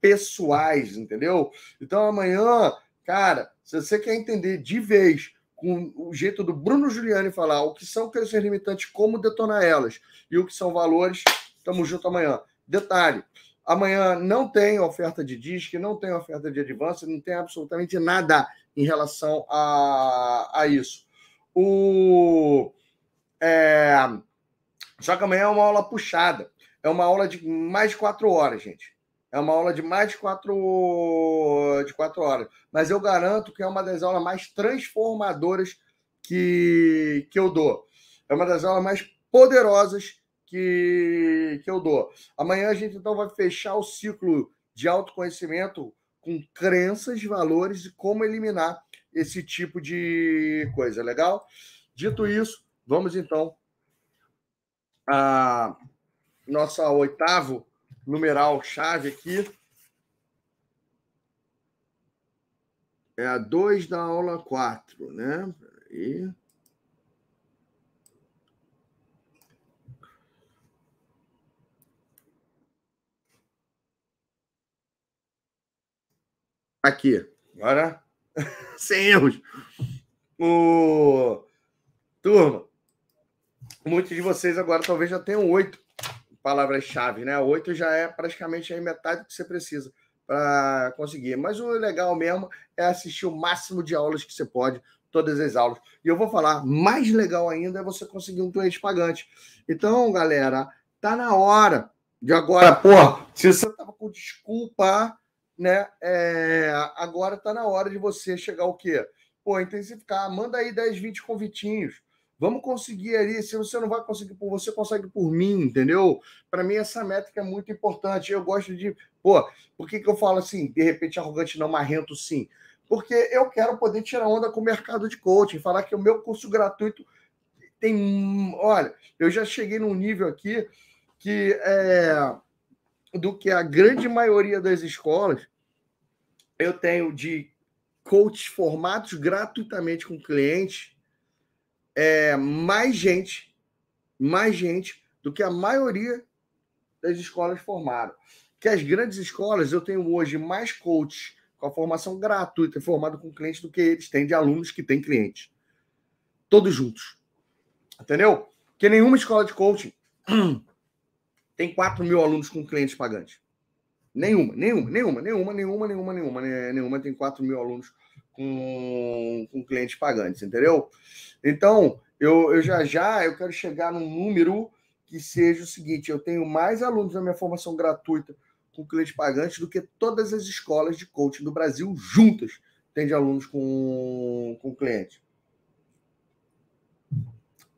pessoais, entendeu? Então amanhã, cara, se você quer entender de vez com o jeito do Bruno Giuliani falar o que são crenças limitantes, como detonar elas e o que são valores, estamos junto amanhã. Detalhe, Amanhã não tem oferta de disque, não tem oferta de advance, não tem absolutamente nada em relação a, a isso. O, é, só que amanhã é uma aula puxada. É uma aula de mais de quatro horas, gente. É uma aula de mais de quatro, de quatro horas. Mas eu garanto que é uma das aulas mais transformadoras que, que eu dou. É uma das aulas mais poderosas que, que eu dou. Amanhã a gente então vai fechar o ciclo de autoconhecimento com crenças, valores e como eliminar esse tipo de coisa, legal? Dito isso, vamos então a nossa oitavo numeral chave aqui. É a 2 da aula 4, né? Peraí. Aqui, agora sem erros. O... Turma, muitos de vocês agora talvez já tenham oito palavras-chave, né? Oito já é praticamente a metade do que você precisa para conseguir. Mas o legal mesmo é assistir o máximo de aulas que você pode, todas as aulas. E eu vou falar, mais legal ainda é você conseguir um cliente pagante. Então, galera, tá na hora de agora, pô, se você tava com desculpa né? É, agora está na hora de você chegar o quê? Pô, intensificar, manda aí 10, 20 convitinhos. Vamos conseguir ali. Se você não vai conseguir por você, consegue por mim, entendeu? Para mim, essa métrica é muito importante. Eu gosto de. Pô, por que, que eu falo assim, de repente, arrogante não, marrento sim? Porque eu quero poder tirar onda com o mercado de coaching, falar que o meu curso gratuito tem. Olha, eu já cheguei num nível aqui que é do que a grande maioria das escolas eu tenho de coaches formados gratuitamente com clientes é, mais gente, mais gente do que a maioria das escolas formaram. Que as grandes escolas, eu tenho hoje mais coaches com a formação gratuita, formado com clientes, do que eles têm de alunos que têm clientes. Todos juntos. Entendeu? Que nenhuma escola de coaching tem 4 mil alunos com clientes pagantes. Nenhuma, nenhuma, nenhuma, nenhuma, nenhuma, nenhuma, nenhuma, nenhuma tem 4 mil alunos com, com clientes pagantes, entendeu? Então, eu, eu já já eu quero chegar num número que seja o seguinte: eu tenho mais alunos na minha formação gratuita com clientes pagantes do que todas as escolas de coaching do Brasil juntas têm de alunos com, com clientes.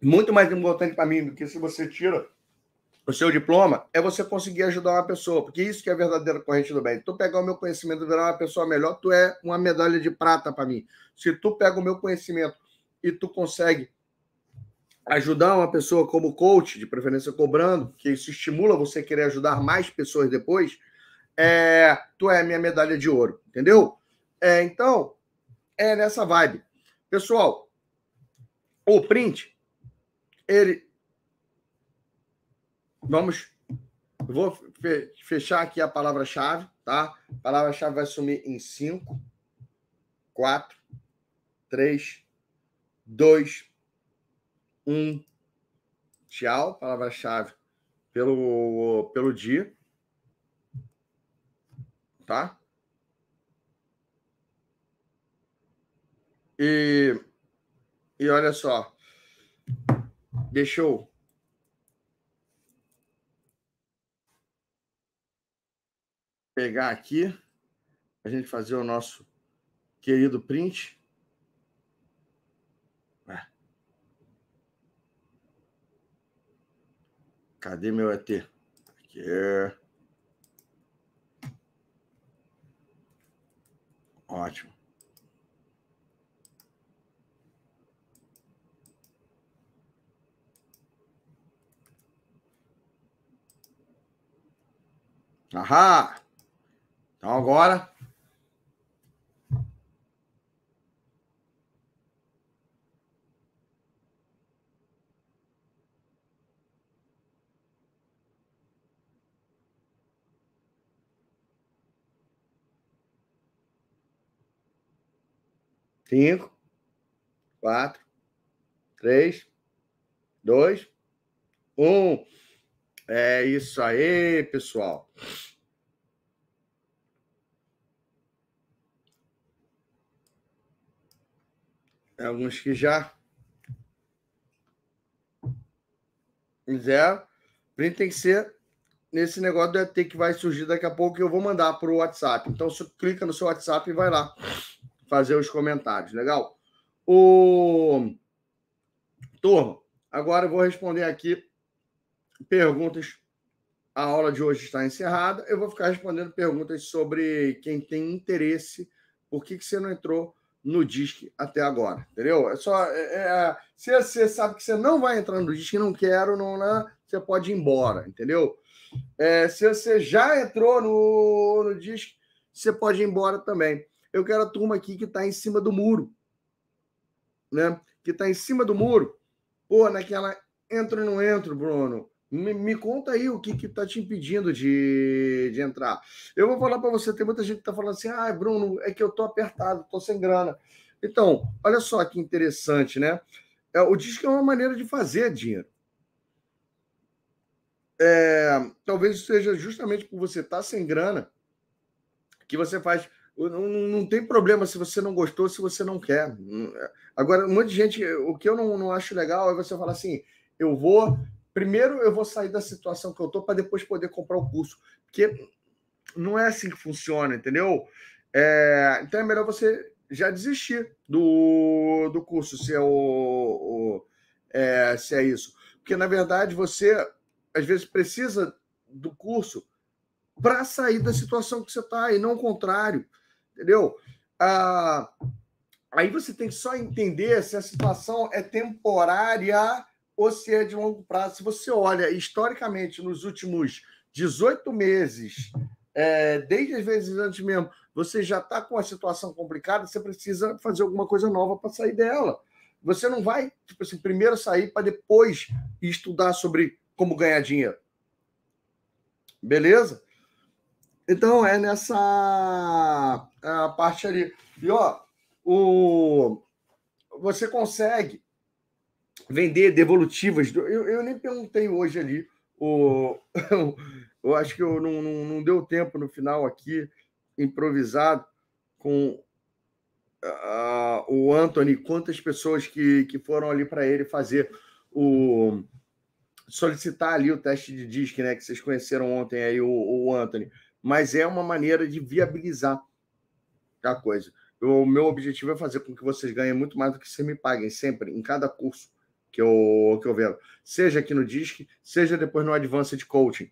Muito mais importante para mim do que se você tira o seu diploma é você conseguir ajudar uma pessoa, porque isso que é a verdadeira corrente do bem. Tu pegar o meu conhecimento e virar uma pessoa melhor, tu é uma medalha de prata para mim. Se tu pega o meu conhecimento e tu consegue ajudar uma pessoa como coach, de preferência cobrando, que isso estimula você a querer ajudar mais pessoas depois, é, tu é minha medalha de ouro, entendeu? É, então, é nessa vibe. Pessoal, o print, ele. Vamos. Vou fechar aqui a palavra-chave, tá? A palavra-chave vai sumir em 5, 4, 3, 2, 1. Tchau, palavra-chave pelo, pelo dia. Tá? E, e olha só. Deixa eu. Pegar aqui, a gente fazer o nosso querido print. Cadê meu ET? Aqui. Ótimo. Ahá! Então agora Cinco, quatro, três, dois, um. É isso aí, pessoal. Alguns que já fizeram. Print tem que ser nesse negócio do ET que vai surgir daqui a pouco que eu vou mandar para o WhatsApp. Então, você clica no seu WhatsApp e vai lá fazer os comentários, legal? O turma, agora eu vou responder aqui perguntas. A aula de hoje está encerrada. Eu vou ficar respondendo perguntas sobre quem tem interesse, por que, que você não entrou no DISC até agora, entendeu? É só. É, é, se você sabe que você não vai entrar no DISC, não quero, não, né? você pode ir embora, entendeu? É, se você já entrou no, no DISC, você pode ir embora também. Eu quero a turma aqui que está em cima do muro, né? Que está em cima do muro. Pô, naquela entro ou não entro, Bruno? Me, me, conta aí o que está te impedindo de, de entrar. Eu vou falar para você: tem muita gente que está falando assim, ah, Bruno, é que eu estou apertado, estou sem grana. Então, olha só que interessante, né? É, o disco é uma maneira de fazer dinheiro. É, talvez seja justamente por você estar tá sem grana que você faz não, não tem problema se você não gostou, se você não quer. Agora, um monte de gente, o que eu não, não acho legal é você falar assim: eu vou. Primeiro eu vou sair da situação que eu estou para depois poder comprar o curso. Porque não é assim que funciona, entendeu? É, então é melhor você já desistir do, do curso, se é, o, o é, se é isso. Porque, na verdade, você às vezes precisa do curso para sair da situação que você está, e não o contrário. Entendeu? Ah, aí você tem que só entender se a situação é temporária ou se é de longo prazo. Se você olha historicamente nos últimos 18 meses, é, desde as vezes antes mesmo, você já está com a situação complicada, você precisa fazer alguma coisa nova para sair dela. Você não vai, tipo assim, primeiro sair para depois estudar sobre como ganhar dinheiro. Beleza? Então é nessa parte ali. E ó, o, você consegue vender devolutivas. Eu, eu nem perguntei hoje ali. O, eu acho que eu não, não, não deu tempo no final aqui, improvisado, com uh, o Anthony, quantas pessoas que, que foram ali para ele fazer o solicitar ali o teste de disque, né? Que vocês conheceram ontem aí, o, o Anthony mas é uma maneira de viabilizar a coisa. O meu objetivo é fazer com que vocês ganhem muito mais do que vocês me paguem sempre, em cada curso que eu, que eu vendo. Seja aqui no DISC, seja depois no Advanced Coaching.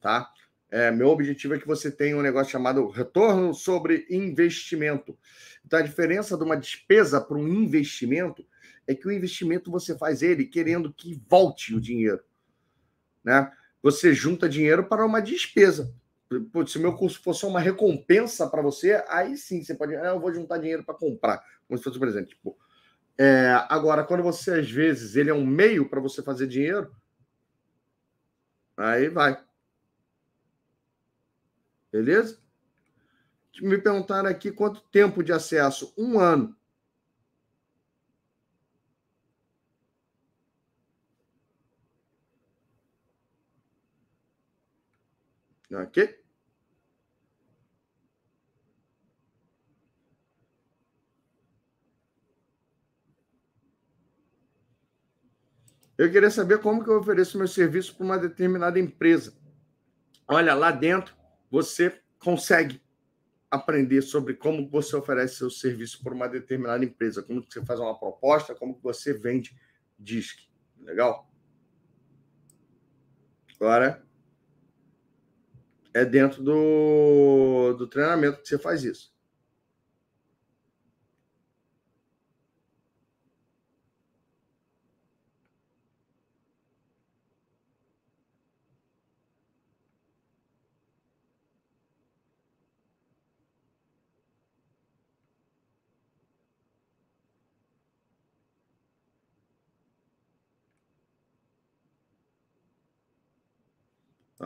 Tá? É, meu objetivo é que você tenha um negócio chamado retorno sobre investimento. Então, a diferença de uma despesa para um investimento é que o investimento você faz ele querendo que volte o dinheiro. Né? Você junta dinheiro para uma despesa. se o meu curso fosse uma recompensa para você, aí sim você pode. Ah, eu vou juntar dinheiro para comprar. Como se fosse, por exemplo, tipo, é, agora, quando você, às vezes, ele é um meio para você fazer dinheiro, aí vai. Beleza? Me perguntaram aqui quanto tempo de acesso. Um ano. Ok? Eu queria saber como que eu ofereço meu serviço para uma determinada empresa. Olha, lá dentro você consegue aprender sobre como você oferece seu serviço para uma determinada empresa, como que você faz uma proposta, como que você vende disc. Legal? Agora é dentro do, do treinamento que você faz isso.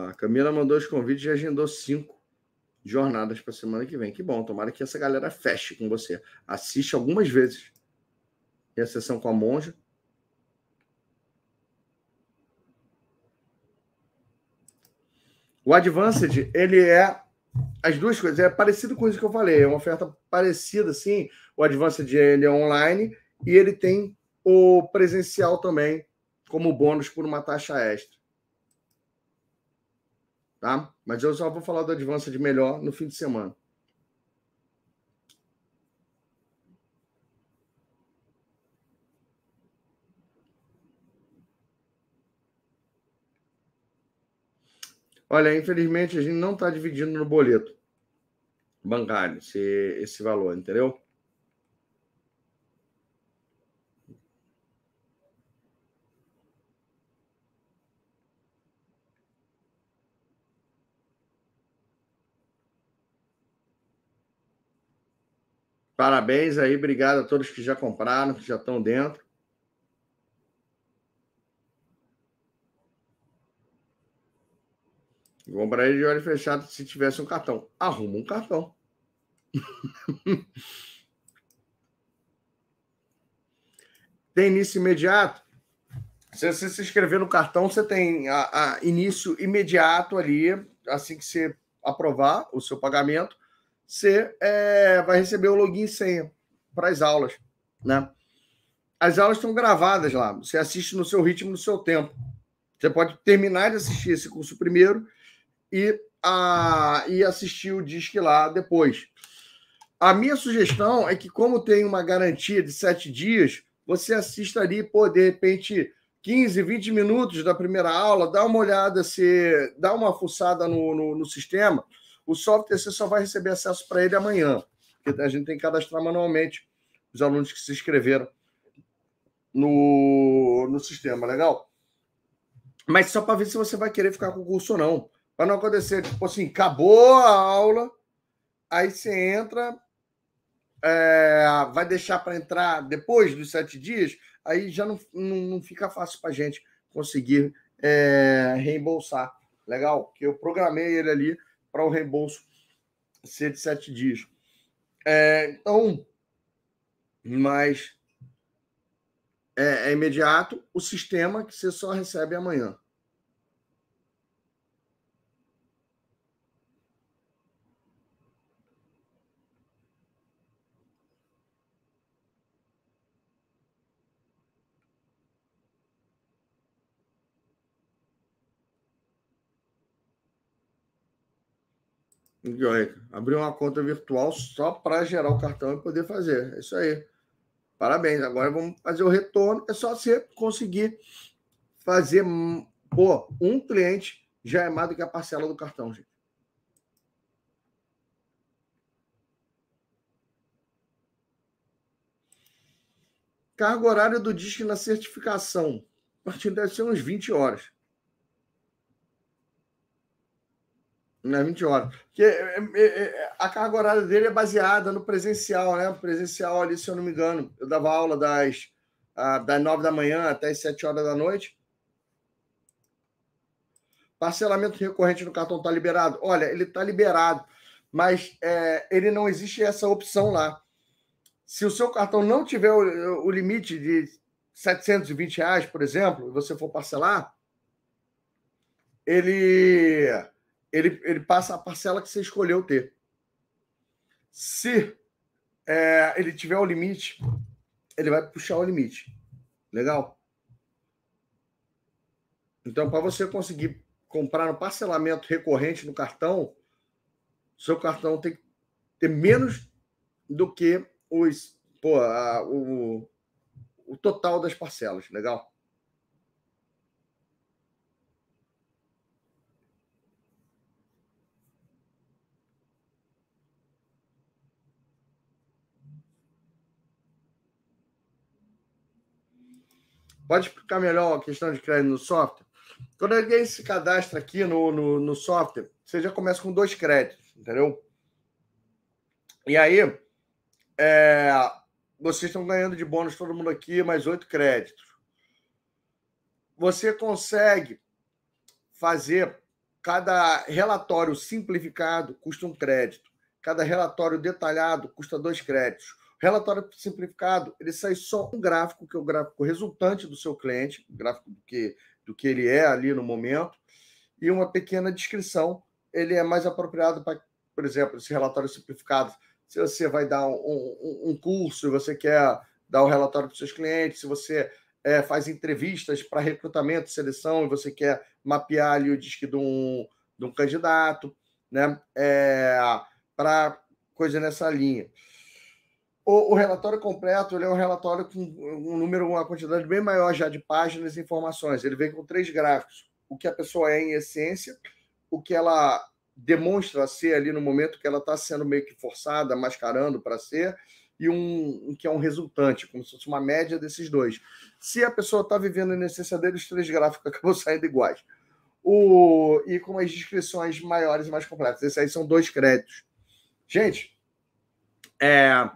A Camila mandou os convites e agendou cinco jornadas para semana que vem. Que bom, tomara que essa galera feche com você. Assiste algumas vezes. Tem a sessão com a monja. O Advanced, ele é as duas coisas. É parecido com isso que eu falei. É uma oferta parecida, assim. O Advanced, ele é online e ele tem o presencial também como bônus por uma taxa extra tá? Mas eu só vou falar do Advanced melhor no fim de semana. Olha, infelizmente a gente não está dividindo no boleto bancário esse, esse valor, entendeu? Parabéns aí, obrigado a todos que já compraram, que já estão dentro. Compraria de olho fechado se tivesse um cartão. Arruma um cartão. tem início imediato? Se você se inscrever no cartão, você tem a, a início imediato ali, assim que você aprovar o seu pagamento você é, vai receber o login e senha para as aulas, né? As aulas estão gravadas lá. Você assiste no seu ritmo, no seu tempo. Você pode terminar de assistir esse curso primeiro e, a, e assistir o disc lá depois. A minha sugestão é que, como tem uma garantia de sete dias, você assista ali, pô, de repente, 15, 20 minutos da primeira aula, dá uma olhada, se dá uma fuçada no, no, no sistema o software você só vai receber acesso para ele amanhã, porque a gente tem que cadastrar manualmente os alunos que se inscreveram no, no sistema, legal? Mas só para ver se você vai querer ficar com o curso ou não. Para não acontecer, tipo assim, acabou a aula, aí você entra, é, vai deixar para entrar depois dos sete dias, aí já não, não, não fica fácil para a gente conseguir é, reembolsar. Legal? Que eu programei ele ali para o reembolso ser de sete dias. É, então, mas é, é imediato o sistema que você só recebe amanhã. Abrir uma conta virtual só para gerar o cartão e poder fazer. É isso aí. Parabéns. Agora vamos fazer o retorno. É só você conseguir fazer. Pô, um cliente já é mais do que a parcela do cartão, gente. Carga horária do disco na certificação. A partir deve ser uns 20 horas. Não é 20 horas. Porque é, é, é, a carga horária dele é baseada no presencial, né? Presencial ali, se eu não me engano. Eu dava aula das, das 9 da manhã até as 7 horas da noite. Parcelamento recorrente no cartão está liberado? Olha, ele está liberado, mas é, ele não existe essa opção lá. Se o seu cartão não tiver o, o limite de 720 reais, por exemplo, e você for parcelar, ele, ele, ele passa a parcela que você escolheu ter. Se é, ele tiver o limite, ele vai puxar o limite. Legal? Então, para você conseguir comprar no parcelamento recorrente no cartão, seu cartão tem que ter menos do que os, pô, a, o, o total das parcelas. Legal? Pode explicar melhor a questão de crédito no software? Quando alguém se cadastra aqui no, no, no software, você já começa com dois créditos, entendeu? E aí, é, vocês estão ganhando de bônus todo mundo aqui, mais oito créditos. Você consegue fazer cada relatório simplificado custa um crédito. Cada relatório detalhado custa dois créditos. Relatório simplificado, ele sai só um gráfico, que é o gráfico resultante do seu cliente, gráfico do que do que ele é ali no momento, e uma pequena descrição. Ele é mais apropriado para, por exemplo, esse relatório simplificado. Se você vai dar um, um, um curso e você quer dar o um relatório para os seus clientes, se você é, faz entrevistas para recrutamento, seleção, e você quer mapear ali o disque de um, de um candidato, né? É, para coisa nessa linha. O, o, relatório completo é um relatório com um número, uma quantidade bem maior já de páginas e informações. Ele vem com três gráficos: o que a pessoa é em essência, o que ela demonstra ser ali no momento que ela está sendo meio que forçada, mascarando para ser, e um, um, que é um resultante, como se fosse uma média desses dois. Se a pessoa está vivendo em essência dele, os três gráficos acabam saindo iguais. O, e com as descrições maiores e mais completas. Esses aí são dois créditos. Gente, é,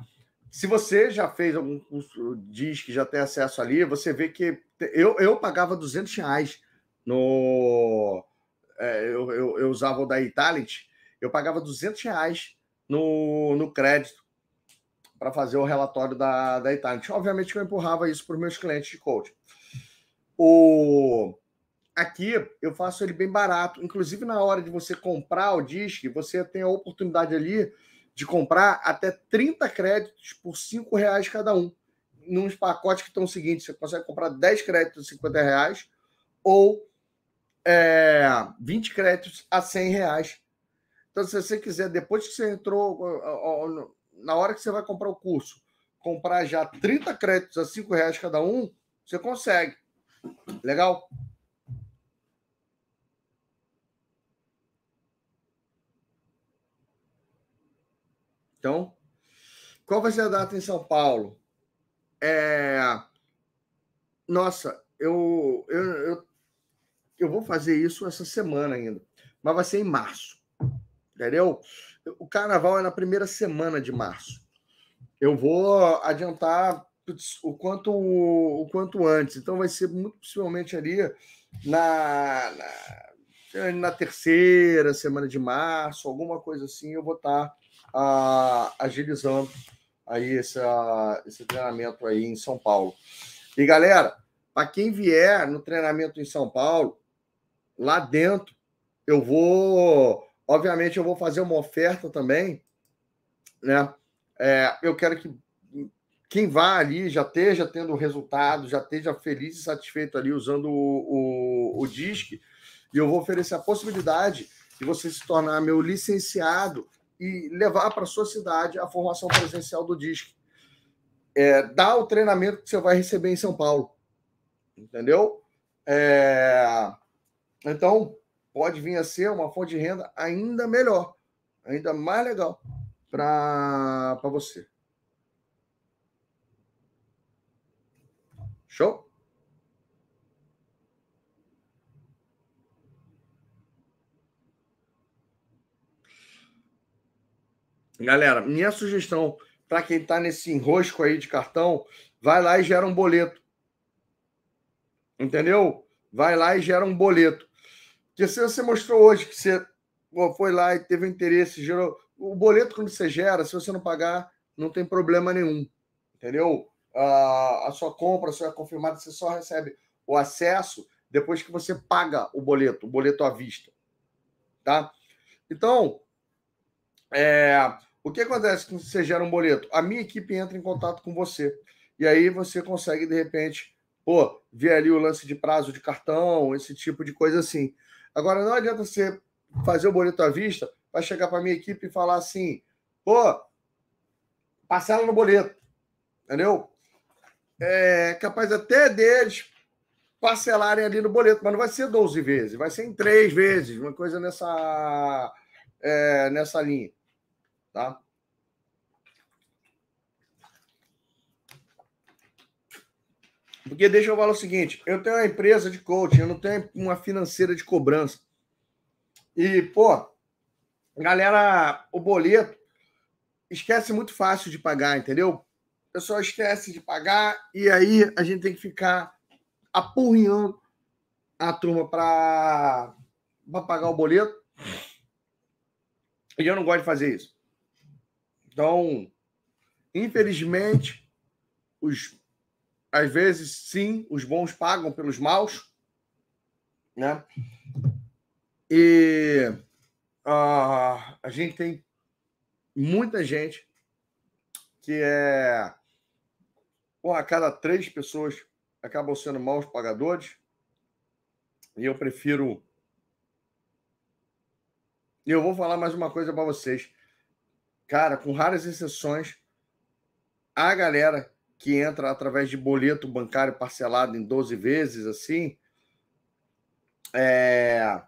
se você já fez algum curso, diz que já tem acesso ali, você vê que eu, eu pagava 200 reais no. É, eu, eu, eu, usava o da Italent, eu pagava 200 reais no, no crédito para fazer o relatório da, da Italent. Obviamente, eu empurrava isso para os meus clientes de coaching. O, aqui eu faço ele bem barato. Inclusive, na hora de você comprar o disque, você tem a oportunidade ali de comprar até 30 créditos por 5 reais cada um. Nos pacotes que estão seguintes, você consegue comprar 10 créditos de 50 reais ou é, 20 créditos a 100 reais. Então, se você quiser, depois que você entrou, na hora que você vai comprar o curso, comprar já 30 créditos a 5 reais cada um, você consegue. Legal? Então, qual vai ser a data em São Paulo? É... Nossa, eu, eu, eu, eu vou fazer isso essa semana ainda, mas vai ser em março, entendeu? O carnaval é na primeira semana de março. Eu vou adiantar o quanto, o quanto antes, então vai ser muito possivelmente ali na, na, na terceira semana de março, alguma coisa assim, eu vou estar a, agilizando aí esse, esse treinamento aí em São Paulo. E galera, para quem vier no treinamento em São Paulo, lá dentro, eu vou, obviamente, eu vou fazer uma oferta também, né? É, eu quero que quem vá ali já esteja tendo resultado, já esteja feliz e satisfeito ali usando o, o, o DISC, e eu vou oferecer a possibilidade de você se tornar meu licenciado e levar para sua cidade a formação presencial do DISC. É, dá o treinamento que você vai receber em São Paulo. Entendeu? É, então, pode vir a ser uma fonte de renda ainda melhor, ainda mais legal para você. Show? Galera, minha sugestão para quem está nesse enrosco aí de cartão, vai lá e gera um boleto. Entendeu? Vai lá e gera um boleto. Porque se você mostrou hoje que você foi lá e teve interesse, gerou. O boleto, quando você gera, se você não pagar, não tem problema nenhum. Entendeu? A, a sua compra só é confirmada, você só recebe o acesso depois que você paga o boleto, o boleto à vista. Tá? Então, é, o que acontece quando você gera um boleto? A minha equipe entra em contato com você. E aí você consegue, de repente, pô, ver ali o lance de prazo de cartão, esse tipo de coisa assim. Agora, não adianta você fazer o boleto à vista, vai chegar para a minha equipe e falar assim, pô, parcela no boleto. Entendeu? É capaz até deles parcelarem ali no boleto, mas não vai ser 12 vezes, vai ser em três vezes, uma coisa nessa, é, nessa linha. Tá? Porque deixa eu falar o seguinte: eu tenho uma empresa de coaching, eu não tenho uma financeira de cobrança. E, pô, galera, o boleto esquece muito fácil de pagar, entendeu? O pessoal esquece de pagar e aí a gente tem que ficar apurrinhando a turma para pagar o boleto. E eu não gosto de fazer isso. Então, infelizmente, os, às vezes, sim, os bons pagam pelos maus, né? E uh, a gente tem muita gente que é. Porra, a cada três pessoas acabam sendo maus pagadores. E eu prefiro. E eu vou falar mais uma coisa para vocês. Cara, com raras exceções, a galera que entra através de boleto bancário parcelado em 12 vezes, assim, é.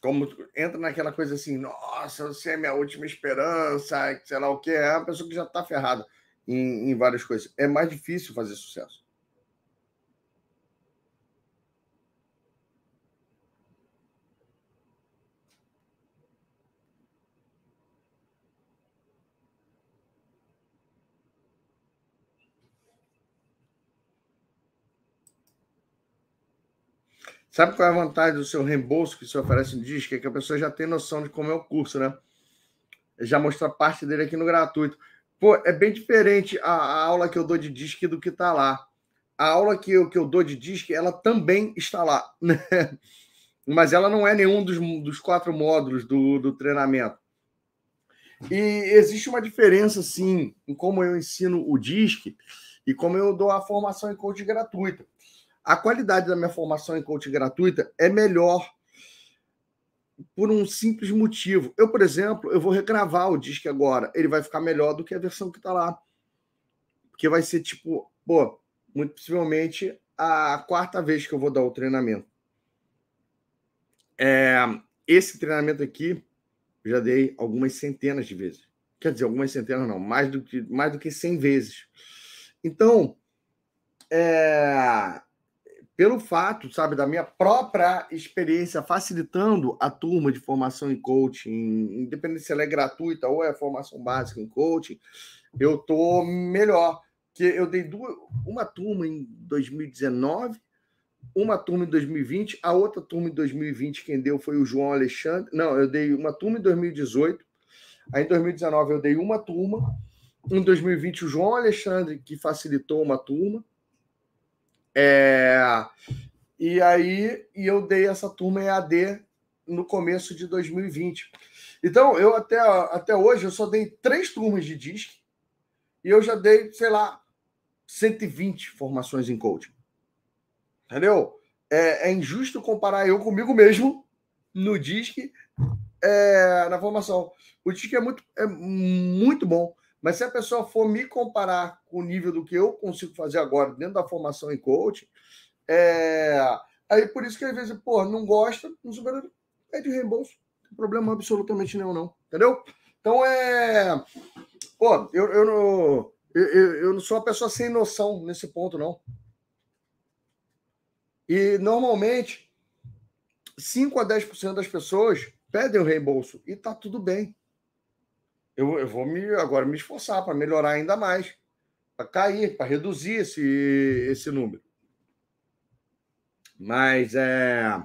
Como entra naquela coisa assim, nossa, você é minha última esperança, sei lá o que, é uma pessoa que já está ferrada em, em várias coisas. É mais difícil fazer sucesso. Sabe qual é a vantagem do seu reembolso que você oferece no disco? É que a pessoa já tem noção de como é o curso, né? Já mostra parte dele aqui no gratuito. Pô, é bem diferente a, a aula que eu dou de disco do que está lá. A aula que eu, que eu dou de disco, ela também está lá, né? Mas ela não é nenhum dos, dos quatro módulos do, do treinamento. E existe uma diferença, sim, em como eu ensino o DISC e como eu dou a formação em coach gratuita a qualidade da minha formação em coaching gratuita é melhor por um simples motivo. Eu, por exemplo, eu vou regravar o disco agora. Ele vai ficar melhor do que a versão que está lá. Porque vai ser tipo, pô, muito possivelmente a quarta vez que eu vou dar o treinamento. É, esse treinamento aqui eu já dei algumas centenas de vezes. Quer dizer, algumas centenas não, mais do que mais do que 100 vezes. Então, é, pelo fato, sabe, da minha própria experiência facilitando a turma de formação em coaching, independente se ela é gratuita ou é formação básica em coaching, eu tô melhor. Que eu dei duas, uma turma em 2019, uma turma em 2020, a outra turma em 2020 quem deu foi o João Alexandre. Não, eu dei uma turma em 2018. Aí em 2019 eu dei uma turma. Em 2020 o João Alexandre que facilitou uma turma é, e aí e eu dei essa turma EAD no começo de 2020. Então, eu até, até hoje eu só dei três turmas de DISC e eu já dei, sei lá, 120 formações em coaching. Entendeu? É, é injusto comparar eu comigo mesmo no DISC é, na formação. O DISC é muito, é muito bom. Mas se a pessoa for me comparar com o nível do que eu consigo fazer agora dentro da formação em coaching, é... aí por isso que às vezes, pô, não gosta, não supera, de reembolso. Não tem problema absolutamente nenhum, não. Entendeu? Então é. Pô, eu, eu, não, eu, eu não sou uma pessoa sem noção nesse ponto, não. E normalmente 5 a 10% das pessoas pedem o reembolso e tá tudo bem. Eu, eu vou me agora me esforçar para melhorar ainda mais, para cair, para reduzir esse, esse número. Mas é.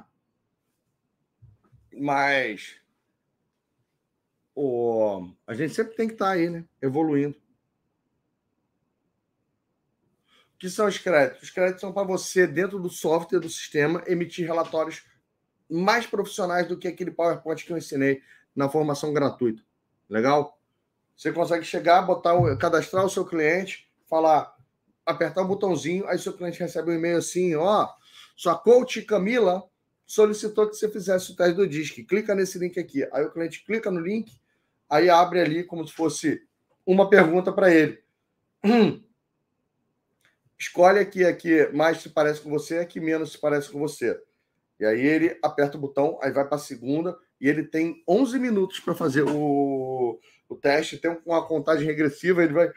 Mas. O, a gente sempre tem que estar tá aí, né? Evoluindo. O que são os créditos? Os créditos são para você, dentro do software do sistema, emitir relatórios mais profissionais do que aquele PowerPoint que eu ensinei na formação gratuita. Legal? Você consegue chegar, botar, cadastrar o seu cliente, falar, apertar o um botãozinho, aí seu cliente recebe um e-mail assim, ó, sua coach Camila solicitou que você fizesse o teste do DISC. Clica nesse link aqui. Aí o cliente clica no link, aí abre ali como se fosse uma pergunta para ele. Escolhe aqui a que mais se parece com você, a que menos se parece com você. E aí ele aperta o botão, aí vai para a segunda, e ele tem 11 minutos para fazer o, o teste. Tem uma contagem regressiva, ele vai.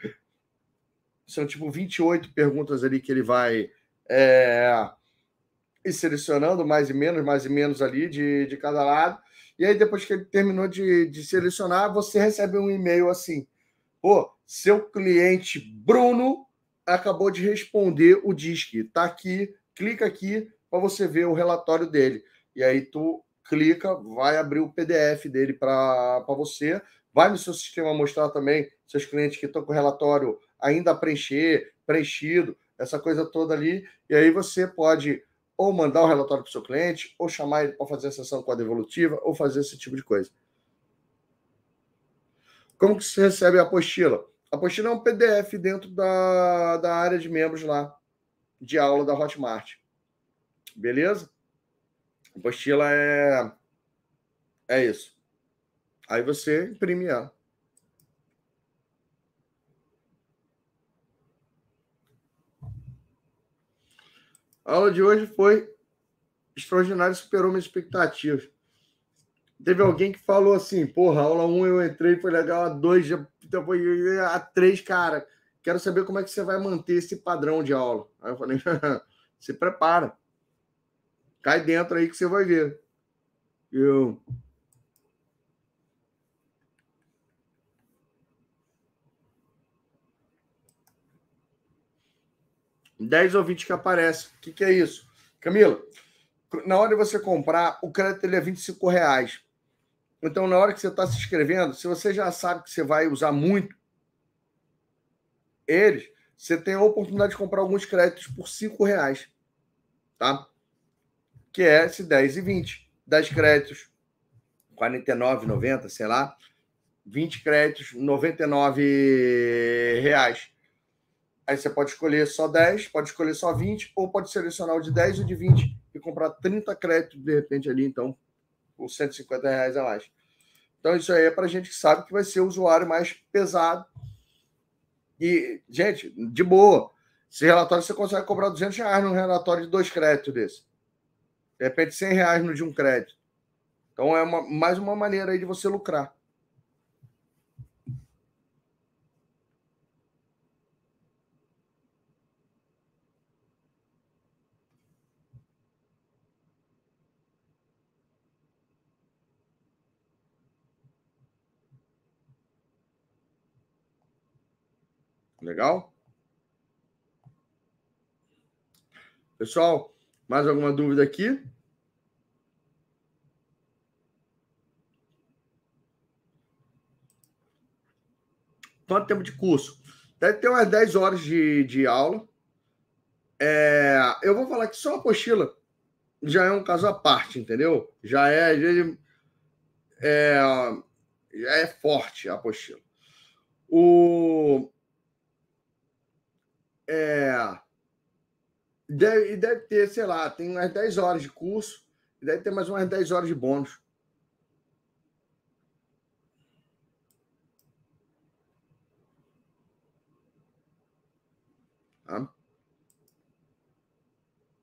São tipo 28 perguntas ali que ele vai é, selecionando, mais e menos, mais e menos ali de, de cada lado. E aí, depois que ele terminou de, de selecionar, você recebe um e-mail assim: pô, seu cliente Bruno acabou de responder o DISC. Tá aqui, clica aqui para você ver o relatório dele. E aí tu clica, vai abrir o PDF dele para você. Vai no seu sistema mostrar também seus clientes que estão com o relatório ainda a preencher, preenchido, essa coisa toda ali. E aí você pode ou mandar o relatório para o seu cliente, ou chamar ele para fazer a sessão com a devolutiva, ou fazer esse tipo de coisa. Como que você recebe a apostila? A apostila é um PDF dentro da, da área de membros lá, de aula da Hotmart. Beleza? A apostila é, é isso. Aí você imprime ela. A aula de hoje foi extraordinária, superou minhas expectativas. Teve alguém que falou assim: porra, aula 1 eu entrei, foi legal, a 2 já então a 3, cara. Quero saber como é que você vai manter esse padrão de aula. Aí eu falei: se prepara. Cai dentro aí que você vai ver. Eu. Dez ouvintes que aparecem. O que, que é isso? Camila, na hora de você comprar, o crédito ele é 25 reais. Então, na hora que você está se inscrevendo, se você já sabe que você vai usar muito eles, você tem a oportunidade de comprar alguns créditos por 5 reais. Tá? Que é esse 10 e 20. 10 créditos, 49,90, sei lá. 20 créditos, 99 reais. Aí você pode escolher só 10, pode escolher só 20, ou pode selecionar o de 10 e o de 20 e comprar 30 créditos de repente ali, então, por 150 reais a mais. Então, isso aí é para gente que sabe que vai ser o usuário mais pesado. E, gente, de boa. Esse relatório você consegue cobrar 200 reais num relatório de dois créditos desse. De repente, 100 reais no de um crédito. Então, é uma, mais uma maneira aí de você lucrar. Legal? Pessoal, mais alguma dúvida aqui? Quanto tempo de curso? Deve ter umas 10 horas de, de aula. É, eu vou falar que só a apostila já é um caso à parte, entendeu? Já é, é, já é forte a apostila. O, é, deve, deve ter, sei lá, tem umas 10 horas de curso e deve ter mais umas 10 horas de bônus. Tá?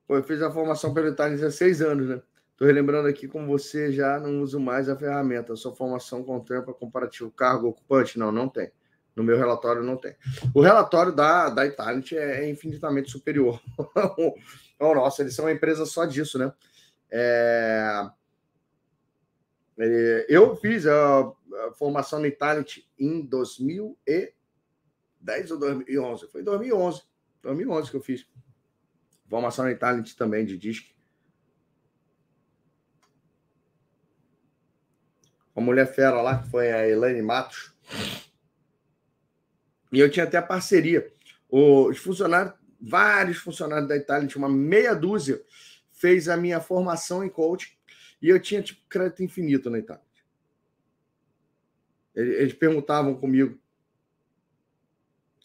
Pô, eu fiz a formação pela em 16 anos, né? Estou relembrando aqui como você já não usa mais a ferramenta. A sua formação contempla comparativo cargo ocupante? Não, não tem. No meu relatório não tem. O relatório da, da Italent é infinitamente superior ao nosso. Eles são uma empresa só disso, né? É... Eu fiz a, formação no Italent em 2010 ou 2011. Foi em 2011. 2011 que eu fiz. Formação no Italent também de disque. Uma mulher fera lá, que foi a Elaine Matos. E eu tinha até parceria. Os funcionários, vários funcionários da Itália, tinha uma meia dúzia, fez a minha formação em coaching e eu tinha tipo crédito infinito na Itália. Eles perguntavam comigo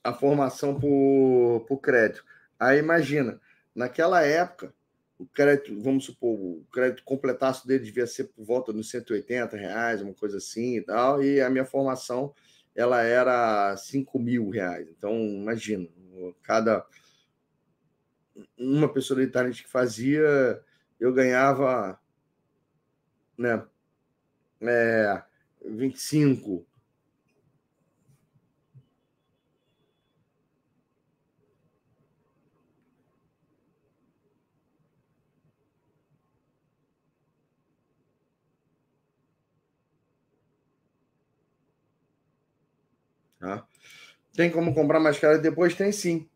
a formação por, por crédito. Aí imagina, naquela época, o crédito, vamos supor, o crédito completaço dele devia ser por volta dos 180 reais, uma coisa assim e tal, e a minha formação ela era 5 mil reais. Então, imagina, cada uma pessoa da Itália que fazia, eu ganhava né, é, 25, Tá? Tem como comprar mais crédito depois? Tem sim.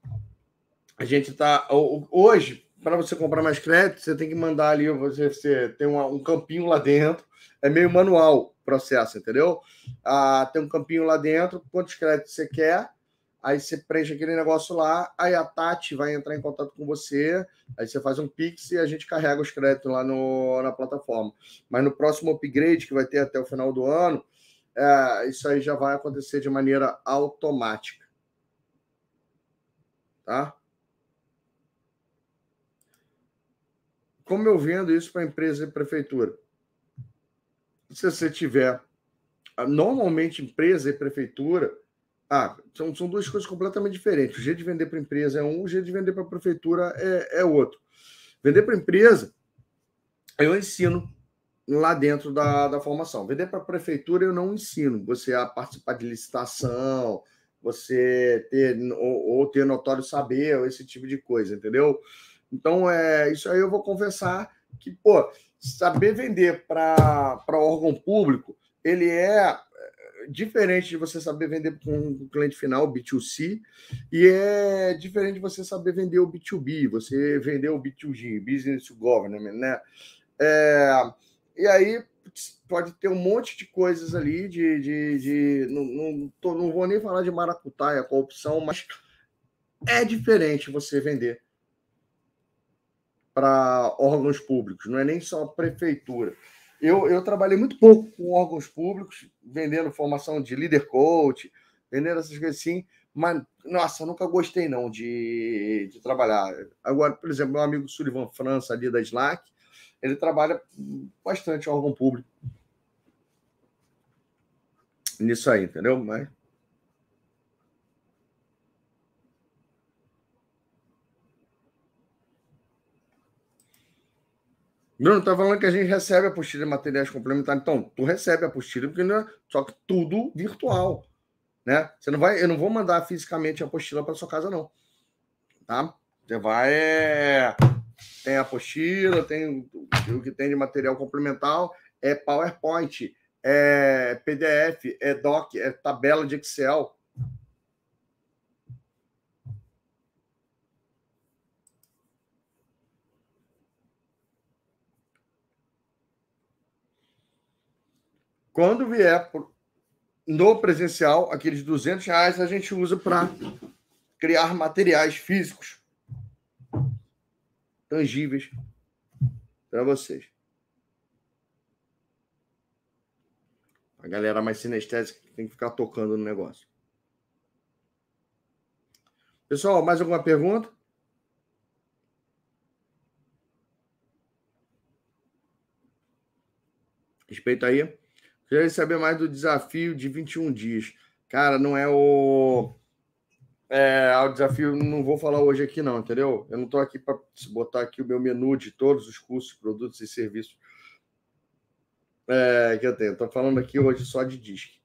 A gente está. Hoje, para você comprar mais crédito, você tem que mandar ali, você, você tem uma, um campinho lá dentro. É meio manual o processo, entendeu? Ah, tem um campinho lá dentro, quantos créditos você quer, aí você preenche aquele negócio lá, aí a Tati vai entrar em contato com você, aí você faz um Pix e a gente carrega os créditos lá no, na plataforma. Mas no próximo upgrade, que vai ter até o final do ano, é, isso aí já vai acontecer de maneira automática. Tá? Como eu vendo isso para empresa e prefeitura? Se você tiver. Normalmente, empresa e prefeitura. Ah, são, são duas coisas completamente diferentes. O jeito de vender para empresa é um, o jeito de vender para prefeitura é, é outro. Vender para empresa, eu ensino lá dentro da, da formação. Vender para a prefeitura eu não ensino. Você a participar de licitação, você ter ou, ou, ter notório saber, ou esse tipo de coisa, entendeu? Então, é, isso aí eu vou conversar que, pô, saber vender para órgão público, ele é, é diferente de você saber vender para um cliente final, B2C, e é diferente de você saber vender o B2B, você vender o B2G, Business to Government, né? É, e aí pode ter um monte de coisas ali de. de, de não, não, tô, não vou nem falar de maracutaia, corrupção, mas é diferente você vender para órgãos públicos, não é nem só a prefeitura. Eu, eu trabalhei muito pouco com órgãos públicos, vendendo formação de líder coach, vendendo essas coisas assim, mas, nossa, nunca gostei não de, de trabalhar. Agora, por exemplo, meu amigo Sullivan França ali da Slack, ele trabalha bastante órgão público. Nisso aí, entendeu? Mas. Bruno, tá falando que a gente recebe a apostila de materiais complementares. Então, tu recebe a apostila, porque não é, só que tudo virtual. Né? Você não vai, eu não vou mandar fisicamente a apostila para sua casa, não. Tá? Você vai. Tem apostila, tem o que tem de material complementar, é PowerPoint, é PDF, é doc, é tabela de Excel. Quando vier no presencial, aqueles 200 reais a gente usa para criar materiais físicos tangíveis para vocês. A galera mais sinestésica tem que ficar tocando no negócio. Pessoal, mais alguma pergunta? Respeito aí. Queria saber mais do desafio de 21 dias. Cara, não é o é, o desafio não vou falar hoje aqui, não, entendeu? Eu não estou aqui para botar aqui o meu menu de todos os cursos, produtos e serviços é, que eu tenho. Estou falando aqui hoje só de disque.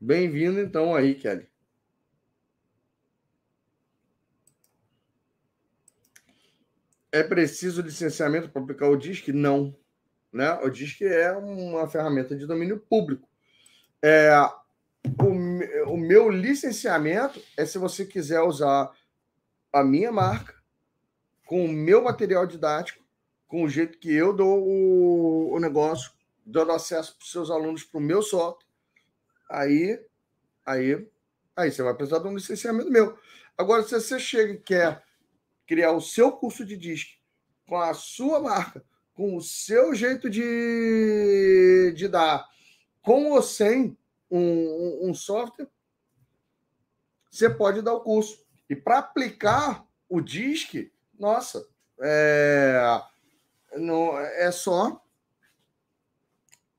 Bem-vindo, então, aí, Kelly. É preciso licenciamento para aplicar o DISC? Não. Né? O DISC é uma ferramenta de domínio público. É, o, o meu licenciamento é se você quiser usar a minha marca com o meu material didático, com o jeito que eu dou o, o negócio, dando acesso para os seus alunos para o meu software, aí, aí, aí você vai precisar de um licenciamento meu. Agora, se você chega e quer criar o seu curso de disque com a sua marca, com o seu jeito de, de dar, com ou sem um, um software, você pode dar o curso. E para aplicar o DISC, nossa, é, não, é só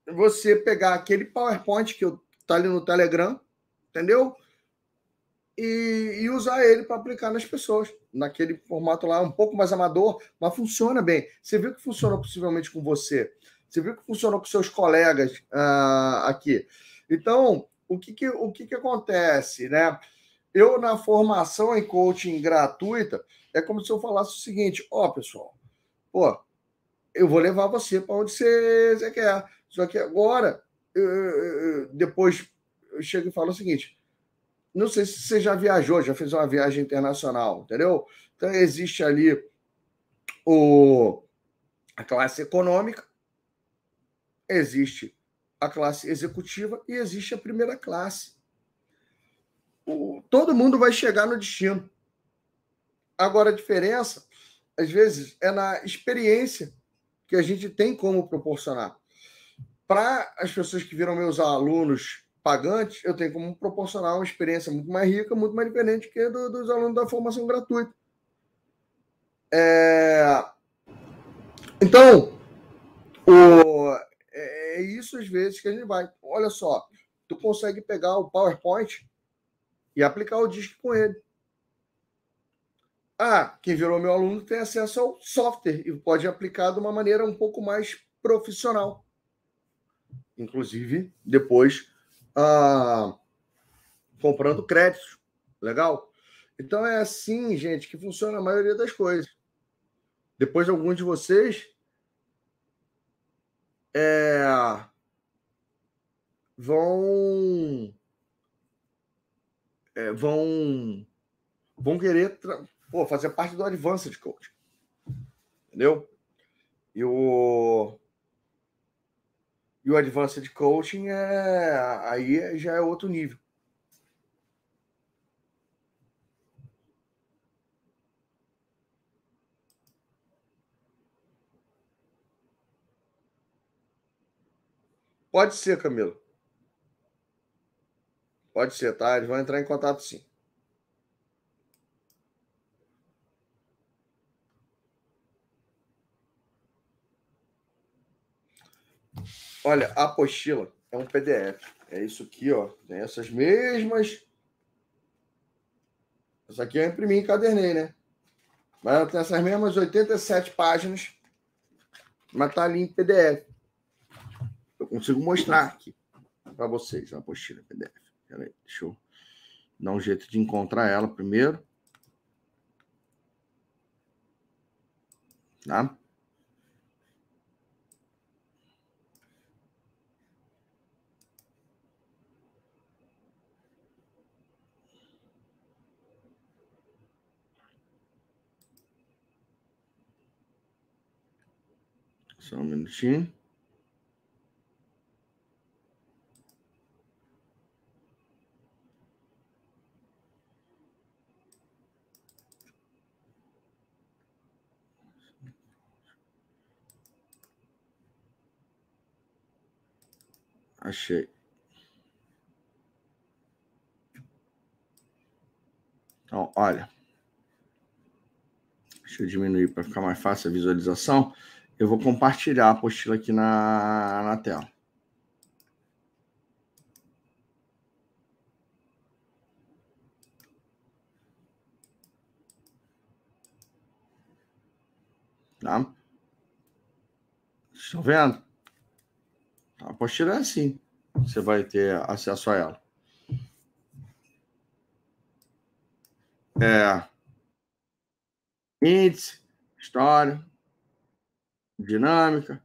você pegar aquele PowerPoint que está ali no Telegram, entendeu? E, e usar ele para aplicar nas pessoas, naquele formato lá, um pouco mais amador, mas funciona bem. Você viu que funcionou possivelmente com você, você viu que funcionou com seus colegas uh, aqui. Então, o que, que, o que, que acontece, né? Eu, na formação em coaching gratuita, é como se eu falasse o seguinte: ó, oh, pessoal, pô, eu vou levar você para onde você, você, quer. Só que agora, eu, eu, depois eu chego e falo o seguinte: não sei se você já viajou, já fez uma viagem internacional, entendeu? Então, existe ali o, a classe econômica, existe a classe executiva e existe a primeira classe. O, todo mundo vai chegar no destino. Agora, a diferença, às vezes, é na experiência que a gente tem como proporcionar. Para as pessoas que viram meus alunos pagantes, eu tenho como proporcionar uma experiência muito mais rica, muito mais diferente que do, dos alunos da formação gratuita. É... Então, o... É, é isso às vezes que a gente vai. Olha só, tu consegue pegar o PowerPoint e aplicar o disco com ele. Ah, quem virou meu aluno tem acesso ao software e pode aplicar de uma maneira um pouco mais profissional. Inclusive, depois ah, comprando créditos. Legal? Então é assim, gente, que funciona a maioria das coisas. Depois, alguns de vocês é, vão é, vão vão querer pô, fazer parte do Advanced Coach. Entendeu? E o e o Advanced Coaching é aí já é outro nível. Pode ser, Camilo. Pode ser, tá? Eles vão entrar em contato sim. Olha, a apostila é um PDF. É isso aqui, ó. Tem essas mesmas. Essa aqui eu imprimi em cadernei, né? Mas ela tem essas mesmas 87 páginas. Mas tá ali em PDF. Eu consigo mostrar aqui para vocês a apostila PDF. Peraí, deixa eu dar um jeito de encontrar ela primeiro. Tá? Só um minutinho. Achei. Então, olha. Deixa eu diminuir para ficar mais fácil a visualização. Eu vou compartilhar a apostila aqui na, na tela. Tá? Estão vendo? A apostila é assim. Você vai ter acesso a ela. É. Índice, história, dinâmica,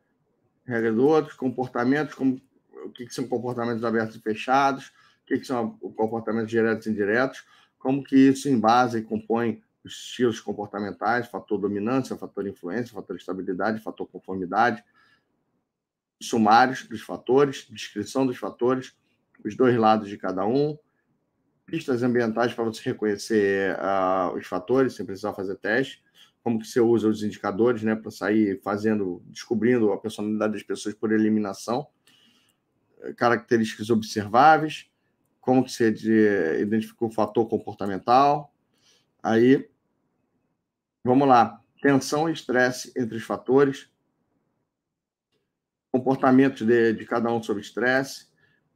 regra do outro, comportamentos, como, o que, que são comportamentos abertos e fechados, o que, que são comportamentos diretos e indiretos, como que isso embasa e compõe os estilos comportamentais, fator dominância, fator influência, fator estabilidade, fator conformidade, sumários dos fatores, descrição dos fatores, os dois lados de cada um, pistas ambientais para você reconhecer uh, os fatores, sem precisar fazer teste, como que você usa os indicadores, né, para sair fazendo, descobrindo a personalidade das pessoas por eliminação, características observáveis, como que você identifica o fator comportamental, aí, vamos lá, tensão e estresse entre os fatores, comportamentos de, de cada um sobre estresse,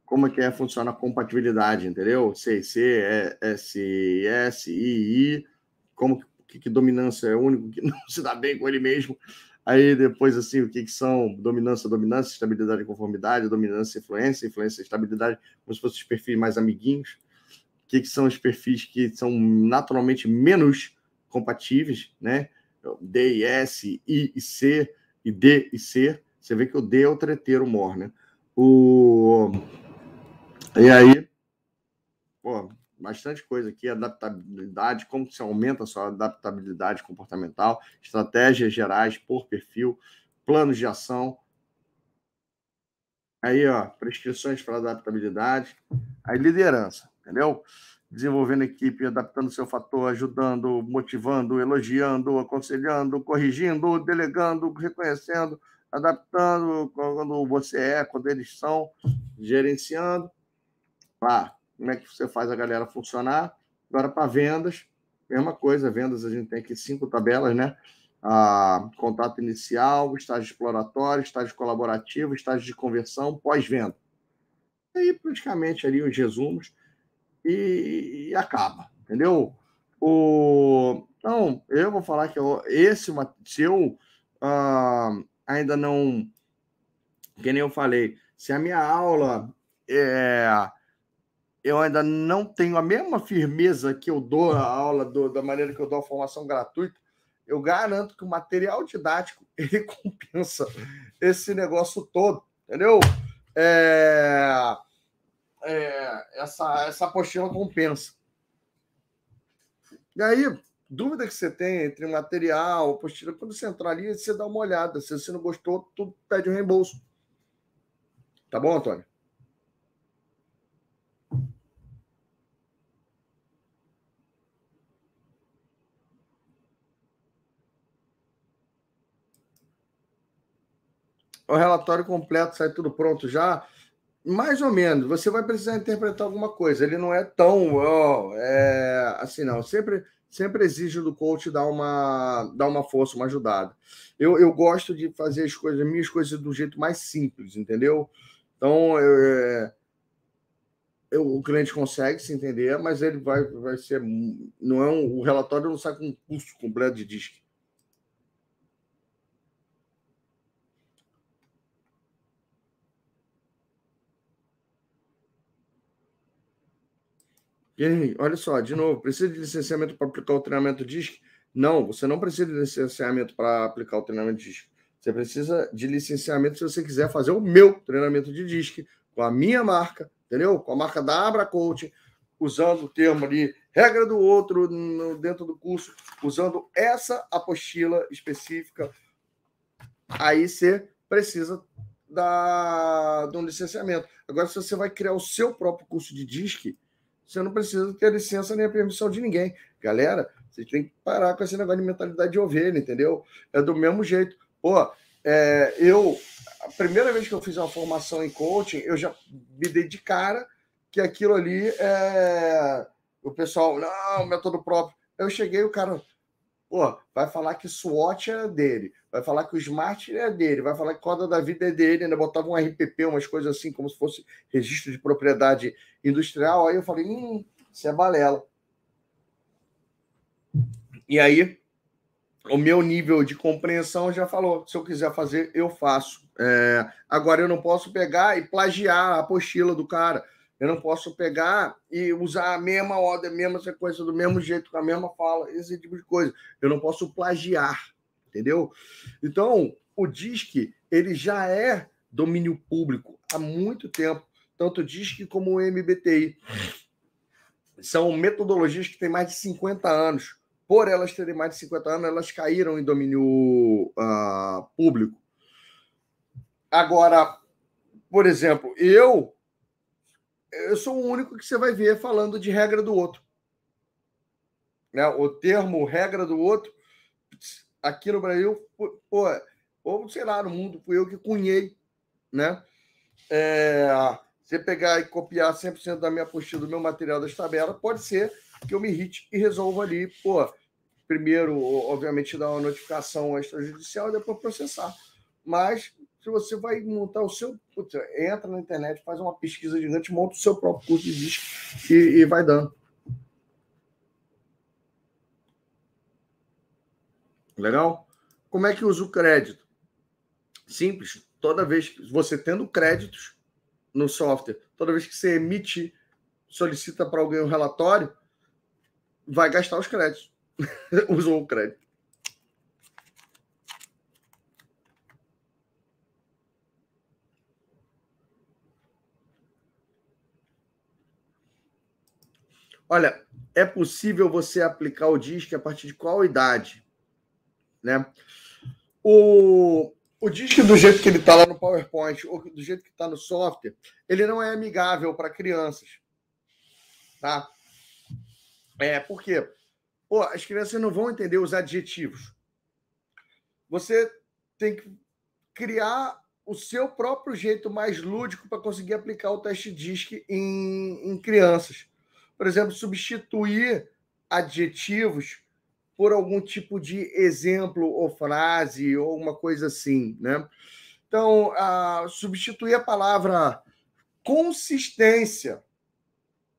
como é que é, funciona a compatibilidade, entendeu? C, C, S, S, I, I, como que, que dominância é o único que não se dá bem com ele mesmo. Aí depois, assim, o que, que são dominância, dominância, estabilidade e conformidade, dominância, influência, influência, estabilidade, como se fossem os perfis mais amiguinhos. O que, que são os perfis que são naturalmente menos compatíveis, né? D e S, I e C, e D e C. Você vê que o D é o treteiro mor, né? O e aí, pô, bastante coisa aqui, adaptabilidade, como se aumenta a sua adaptabilidade comportamental, estratégias gerais por perfil, planos de ação. Aí, ó, prescrições para adaptabilidade, aí liderança, entendeu? Desenvolvendo equipe, adaptando seu fator, ajudando, motivando, elogiando, aconselhando, corrigindo, delegando, reconhecendo, adaptando quando você é, quando eles são, gerenciando lá, como é que você faz a galera funcionar. Agora, para vendas, mesma coisa, vendas a gente tem aqui cinco tabelas, né? Ah, contato inicial, estágio exploratório, estágio colaborativo, estágio de conversão, pós-venda. E aí, praticamente, ali os resumos e, e acaba, entendeu? O... Então, eu vou falar que eu, esse, se eu ah, ainda não, que nem eu falei, se a minha aula é, eu ainda não tenho a mesma firmeza que eu dou a aula do, da maneira que eu dou a formação gratuita, eu garanto que o material didático ele compensa esse negócio todo, entendeu? É, é, essa, essa apostila compensa. E aí, dúvida que você tem entre material, apostila, quando você entrar ali, você dá uma olhada. Se você não gostou, tu pede o reembolso. Tá bom, Antônio? O relatório completo sai tudo pronto já? Mais ou menos. Você vai precisar interpretar alguma coisa. Ele não é tão oh, é, assim, não. Sempre, sempre exige do coach dar uma, dar uma força, uma ajudada. Eu, eu gosto de fazer as coisas, minhas coisas do jeito mais simples, entendeu? Então, eu, é, eu, o cliente consegue se entender, mas ele vai, vai ser. Não é um, o relatório não sai com um curso completo de disque. Olha só, de novo, precisa de licenciamento para aplicar o treinamento DISC? Não, você não precisa de licenciamento para aplicar o treinamento DISC. Você precisa de licenciamento se você quiser fazer o meu treinamento de DISC com a minha marca, entendeu? Com a marca da Abra Coach, usando o termo ali, regra do outro no, dentro do curso, usando essa apostila específica. Aí você precisa da, de um licenciamento. Agora, se você vai criar o seu próprio curso de DISC, você não precisa ter licença nem a permissão de ninguém. Galera, vocês têm que parar com esse negócio de mentalidade de ovelha, entendeu? É do mesmo jeito. Pô, é, eu, a primeira vez que eu fiz uma formação em coaching, eu já me dei de cara que aquilo ali é. O pessoal, não, método próprio. Eu cheguei, o cara, pô, vai falar que SWOT é dele, vai falar que o Smart é dele, vai falar que Coda da Vida é dele, ainda botava um RPP, umas coisas assim, como se fosse registro de propriedade industrial. Aí eu falei, hum, isso é balela. E aí, o meu nível de compreensão já falou: se eu quiser fazer, eu faço. É, agora, eu não posso pegar e plagiar a apostila do cara. Eu não posso pegar e usar a mesma ordem, a mesma sequência, do mesmo jeito, com a mesma fala, esse tipo de coisa. Eu não posso plagiar, entendeu? Então, o DISC, ele já é domínio público há muito tempo, tanto o DISC como o MBTI. São metodologias que têm mais de 50 anos. Por elas terem mais de 50 anos, elas caíram em domínio uh, público. Agora, por exemplo, eu eu sou o único que você vai ver falando de regra do outro. Né? O termo regra do outro, aqui no Brasil, pô, ou sei lá, no mundo, fui eu que cunhei, né? É, você pegar e copiar 100% da minha apostila, do meu material das tabelas, pode ser que eu me irrite e resolva ali, pô, primeiro, obviamente, dar uma notificação extrajudicial e depois processar. Mas se você vai montar o seu. Putz, entra na internet, faz uma pesquisa gigante, monta o seu próprio curso de disco e, e vai dando. Legal? Como é que usa o crédito? Simples. Toda vez que você tendo créditos no software, toda vez que você emite, solicita para alguém um relatório, vai gastar os créditos. Usou o crédito. Olha, é possível você aplicar o DISC a partir de qual idade? Né? O, o disco, do jeito que ele está lá no PowerPoint, ou do jeito que está no software, ele não é amigável para crianças. Tá? É, por quê? Pô, as crianças não vão entender os adjetivos. Você tem que criar o seu próprio jeito mais lúdico para conseguir aplicar o teste DISC em, em crianças. Por exemplo, substituir adjetivos por algum tipo de exemplo ou frase ou uma coisa assim, né? Então, a, substituir a palavra consistência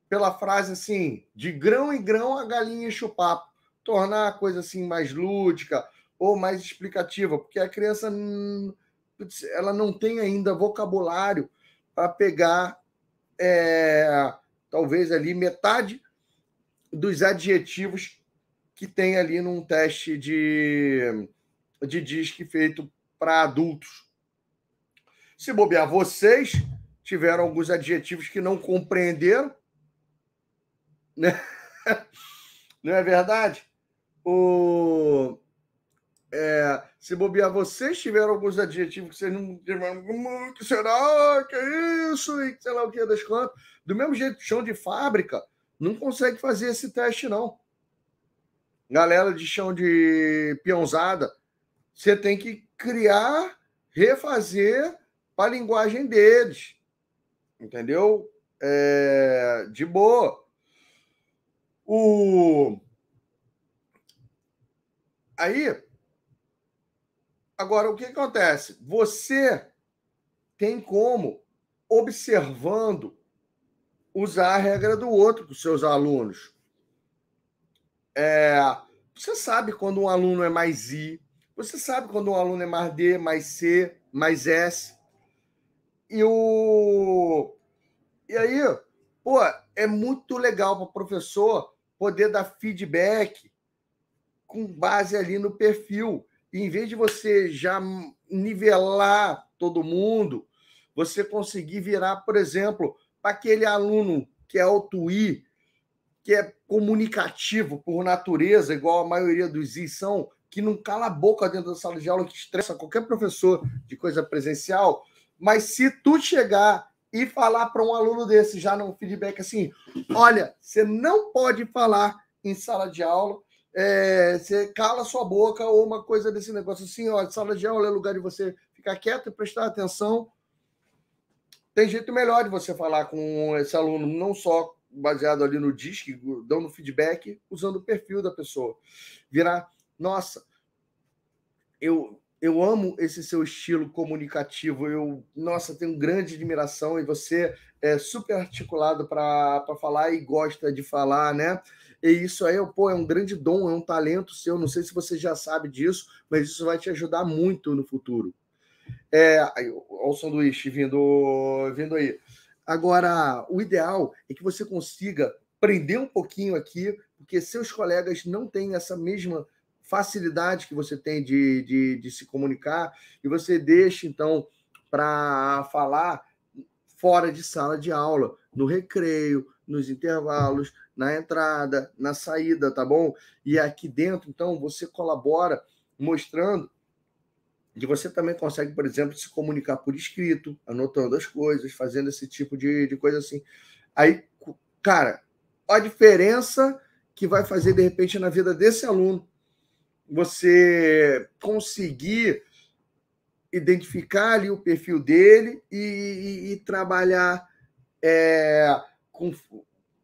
pela frase assim, de grão em grão a galinha enche o papo, tornar a coisa assim mais lúdica ou mais explicativa, porque a criança ela não tem ainda vocabulário para pegar é, talvez ali metade dos adjetivos que tem ali num teste de, de DISC feito para adultos. Se bobear, vocês tiveram alguns adjetivos que não compreenderam, né? não é verdade? O, é, se bobear, vocês tiveram alguns adjetivos que vocês não tiveram. Que será? Que é isso? E sei lá o que das contas. Do mesmo jeito, chão de fábrica não consegue fazer esse teste, não galera de chão de peãozada, você tem que criar, refazer para a linguagem deles. Entendeu? É, de boa. O... Aí, agora o que acontece? Você tem como, observando, usar a regra do outro os seus alunos. É, você sabe quando um aluno é mais I, você sabe quando um aluno é mais D, mais C, mais S. E, o... e aí, pô, é muito legal para o professor poder dar feedback com base ali no perfil. Em vez de você já nivelar todo mundo, você conseguir virar, por exemplo, para aquele aluno que é I, que é comunicativo por natureza, igual a maioria dos I são, que não cala a boca dentro da sala de aula, que estressa qualquer professor de coisa presencial. Mas se tu chegar e falar para um aluno desse já num feedback assim, olha, você não pode falar em sala de aula, é, você cala sua boca ou uma coisa desse negócio assim, ó, sala de aula é lugar de você ficar quieto e prestar atenção. Tem jeito melhor de você falar com esse aluno, não só baseado ali no disc, dando feedback, usando o perfil da pessoa. Virar, nossa, eu eu amo esse seu estilo comunicativo. Eu, nossa, tenho grande admiração e você é super articulado para falar e gosta de falar, né? E isso aí, pô, é um grande dom, é um talento seu. Não sei se você já sabe disso, mas isso vai te ajudar muito no futuro. É, olha o sanduíche vindo, vindo aí. Agora, o ideal é que você consiga prender um pouquinho aqui, porque seus colegas não têm essa mesma facilidade que você tem de, de, de se comunicar, e você deixa, então, para falar fora de sala de aula, no recreio, nos intervalos, na entrada, na saída, tá bom? E aqui dentro, então, você colabora mostrando que você também consegue, por exemplo, se comunicar por escrito, anotando as coisas, fazendo esse tipo de, de coisa assim. Aí, cara, a diferença que vai fazer, de repente, na vida desse aluno, você conseguir identificar ali o perfil dele e, e, e trabalhar é, com,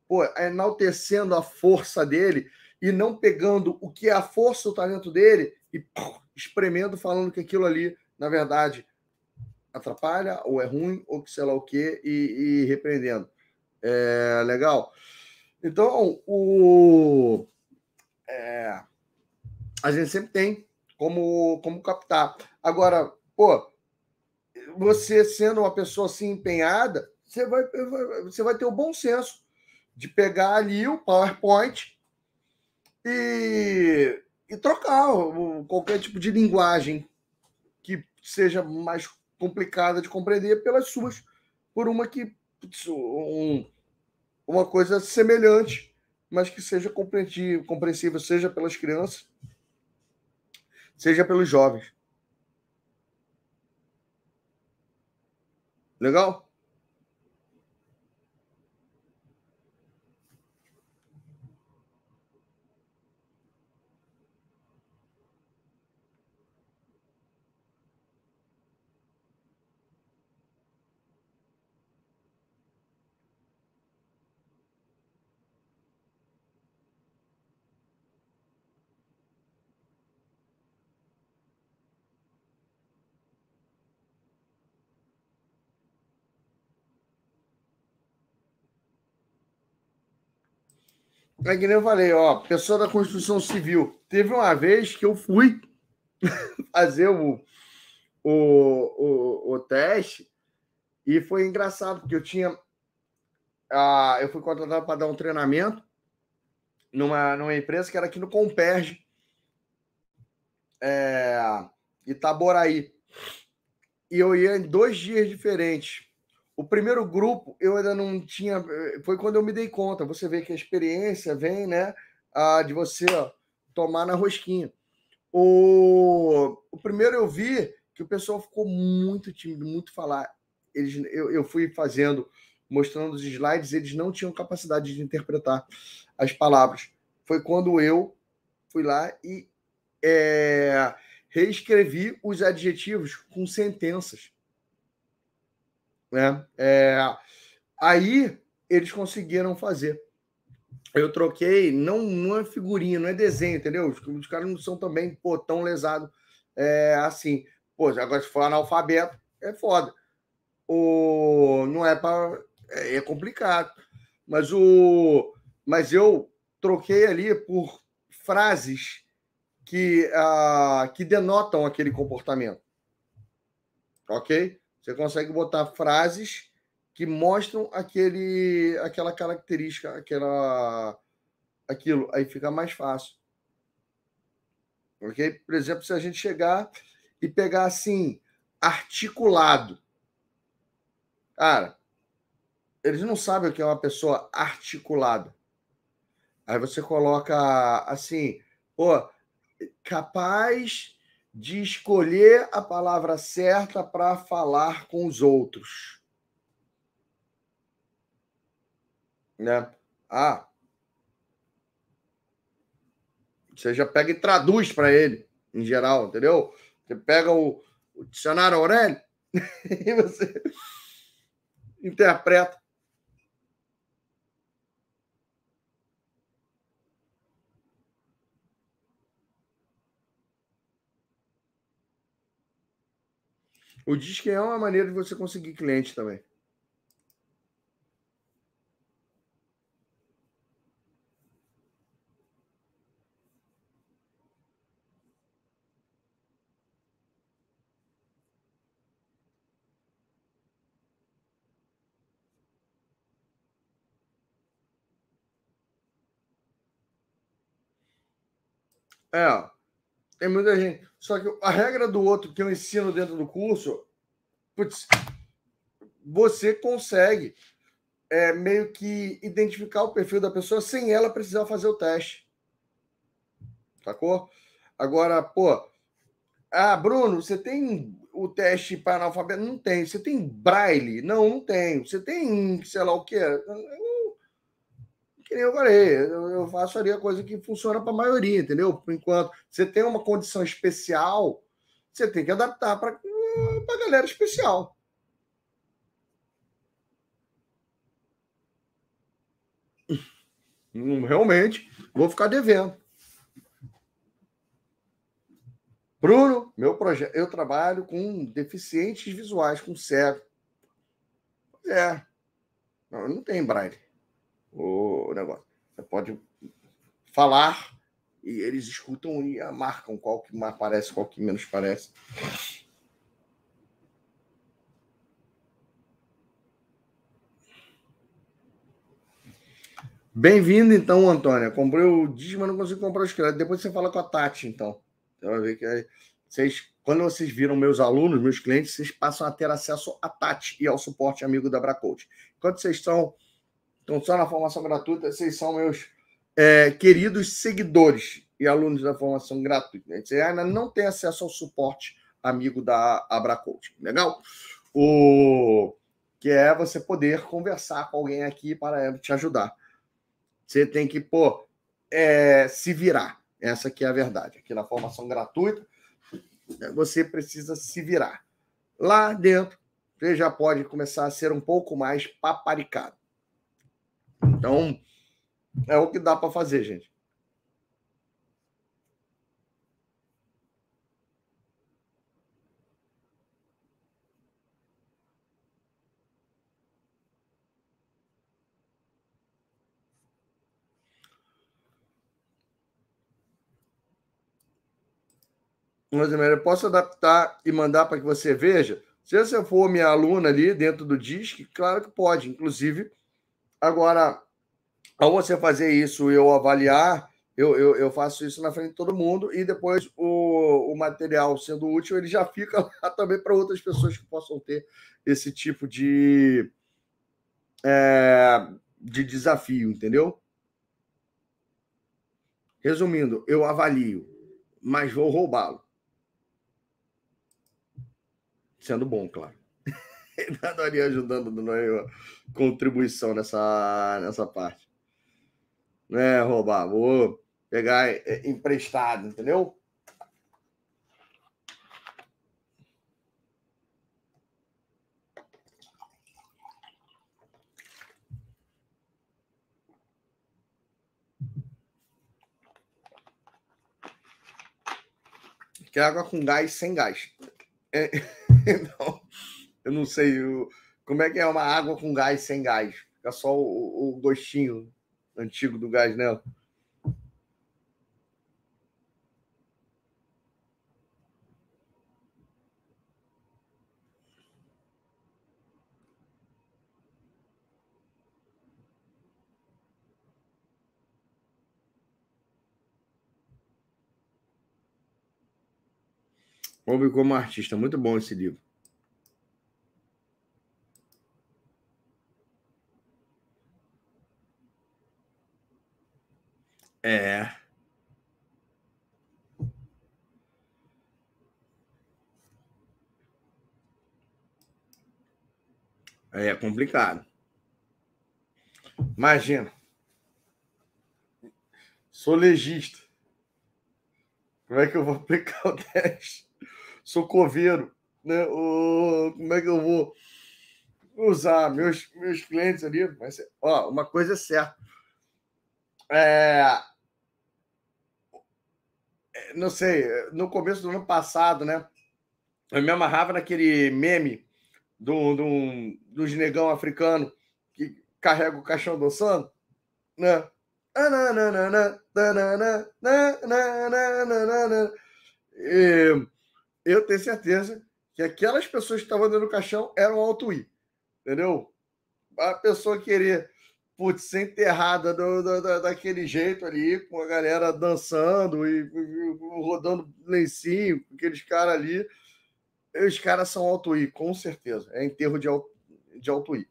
pô, enaltecendo a força dele e não pegando o que é a força, o talento dele e pô, espremendo, falando que aquilo ali, na verdade, atrapalha ou é ruim ou que sei lá o quê e, e repreendendo. É legal? Então, o, é, a gente sempre tem como, como captar. Agora, pô, você sendo uma pessoa assim empenhada, você vai, você vai ter o bom senso de pegar ali o PowerPoint e, e trocar qualquer tipo de linguagem que seja mais complicada de compreender pelas suas, por uma que um, uma coisa semelhante, mas que seja compreensível, seja pelas crianças, seja pelos jovens. Legal? É que nem eu falei, ó, pessoa da construção civil. Teve uma vez que eu fui fazer o, o, o, o teste e foi engraçado, porque eu tinha. Ah, eu fui contratado para dar um treinamento numa, numa empresa que era aqui no Comperge, é, Itaboraí. E eu ia em dois dias diferentes. O primeiro grupo eu ainda não tinha. Foi quando eu me dei conta. Você vê que a experiência vem, né? De você ó, tomar na rosquinha. O, o primeiro eu vi que o pessoal ficou muito tímido, muito falar. Eles, eu, eu fui fazendo, mostrando os slides, eles não tinham capacidade de interpretar as palavras. Foi quando eu fui lá e é, reescrevi os adjetivos com sentenças. Né? É, aí eles conseguiram fazer. Eu troquei, não, não é figurinha, não é desenho, entendeu? Os, os caras não são também pô, tão lesados é, assim. Pô, agora se for analfabeto, é foda. O, não é para. É, é complicado. Mas, o, mas eu troquei ali por frases que, uh, que denotam aquele comportamento. Ok? Você consegue botar frases que mostram aquele, aquela característica, aquela, aquilo. Aí fica mais fácil. Ok? Por exemplo, se a gente chegar e pegar assim, articulado. Cara, eles não sabem o que é uma pessoa articulada. Aí você coloca assim, pô, capaz de escolher a palavra certa para falar com os outros. Né? Ah. Você já pega e traduz para ele, em geral, entendeu? Você pega o, o dicionário Aurélio e você interpreta. O disque é uma maneira de você conseguir cliente também. É, tem muita gente. Só que a regra do outro que eu ensino dentro do curso, putz, você consegue é, meio que identificar o perfil da pessoa sem ela precisar fazer o teste. Sacou? Agora, pô, ah, Bruno, você tem o teste para analfabeto? Não tem. Você tem braille? Não, não tem. Você tem, sei lá o quê? Que nem eu falei, eu faço ali a coisa que funciona para a maioria, entendeu? Por enquanto, você tem uma condição especial, você tem que adaptar para a galera especial. Hum, realmente, vou ficar devendo. Bruno, meu projeto, eu trabalho com deficientes visuais, com cego. É. Não, não tem braille o negócio. Você pode falar e eles escutam e marcam qual que mais parece, qual que menos parece. Bem-vindo, então, Antônia. Comprei o disco, mas não consigo comprar o esqueleto. Depois você fala com a Tati, então. Você vai ver que aí, vocês, quando vocês viram meus alunos, meus clientes, vocês passam a ter acesso à Tati e ao suporte amigo da Bracoach. Enquanto vocês estão então, só na formação gratuita, vocês são meus é, queridos seguidores e alunos da formação gratuita. Você ainda não tem acesso ao suporte amigo da Abracoach. Legal? O que é você poder conversar com alguém aqui para te ajudar. Você tem que, pô, é, se virar. Essa aqui é a verdade. Aqui na formação gratuita, você precisa se virar. Lá dentro, você já pode começar a ser um pouco mais paparicado. Então, é o que dá para fazer, gente. eu posso adaptar e mandar para que você veja? Se você for minha aluna ali dentro do DISC, claro que pode. Inclusive, Agora, ao você fazer isso e eu avaliar, eu, eu, eu, faço isso na frente de todo mundo e depois o, o material sendo útil, ele já fica lá também para outras pessoas que possam ter esse tipo de, é, de desafio, entendeu? Resumindo, eu avalio, mas vou roubá-lo. Sendo bom, claro. Ali ajudando, dando uma contribuição nessa, nessa parte. Não é roubar, vou pegar é, emprestado, entendeu? Que é água com gás sem gás. É, então, eu não sei o, como é que é uma água com gás sem gás. Fica só o, o gostinho antigo do gás nela. Houve como artista. Muito bom esse livro. É. É complicado. Imagina. Sou legista. Como é que eu vou aplicar o teste? Sou coveiro. Né? O, como é que eu vou usar meus, meus clientes ali? Mas, ó, uma coisa é certa. É, não sei, no começo do ano passado, né? Eu me amarrava naquele meme do, do, dos negão africano que carrega o caixão dançando, né? E eu tenho certeza que aquelas pessoas que estavam dentro do caixão eram auto-i, entendeu? A pessoa querer putz, enterrada do, do, daquele jeito ali, com a galera dançando e, e rodando lencinho, com aqueles caras ali. Os caras são Altuí, com certeza. É enterro de, de Altuí.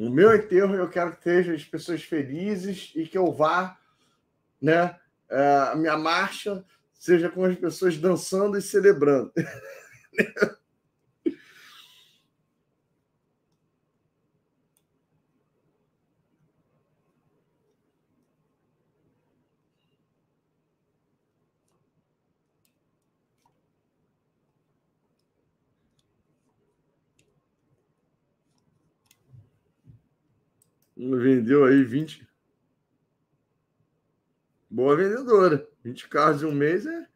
No meu enterro, eu quero que estejam as pessoas felizes e que eu vá, né? É, a minha marcha seja com as pessoas dançando e celebrando. Vendeu aí 20. Boa vendedora. 20 carros em um mês é.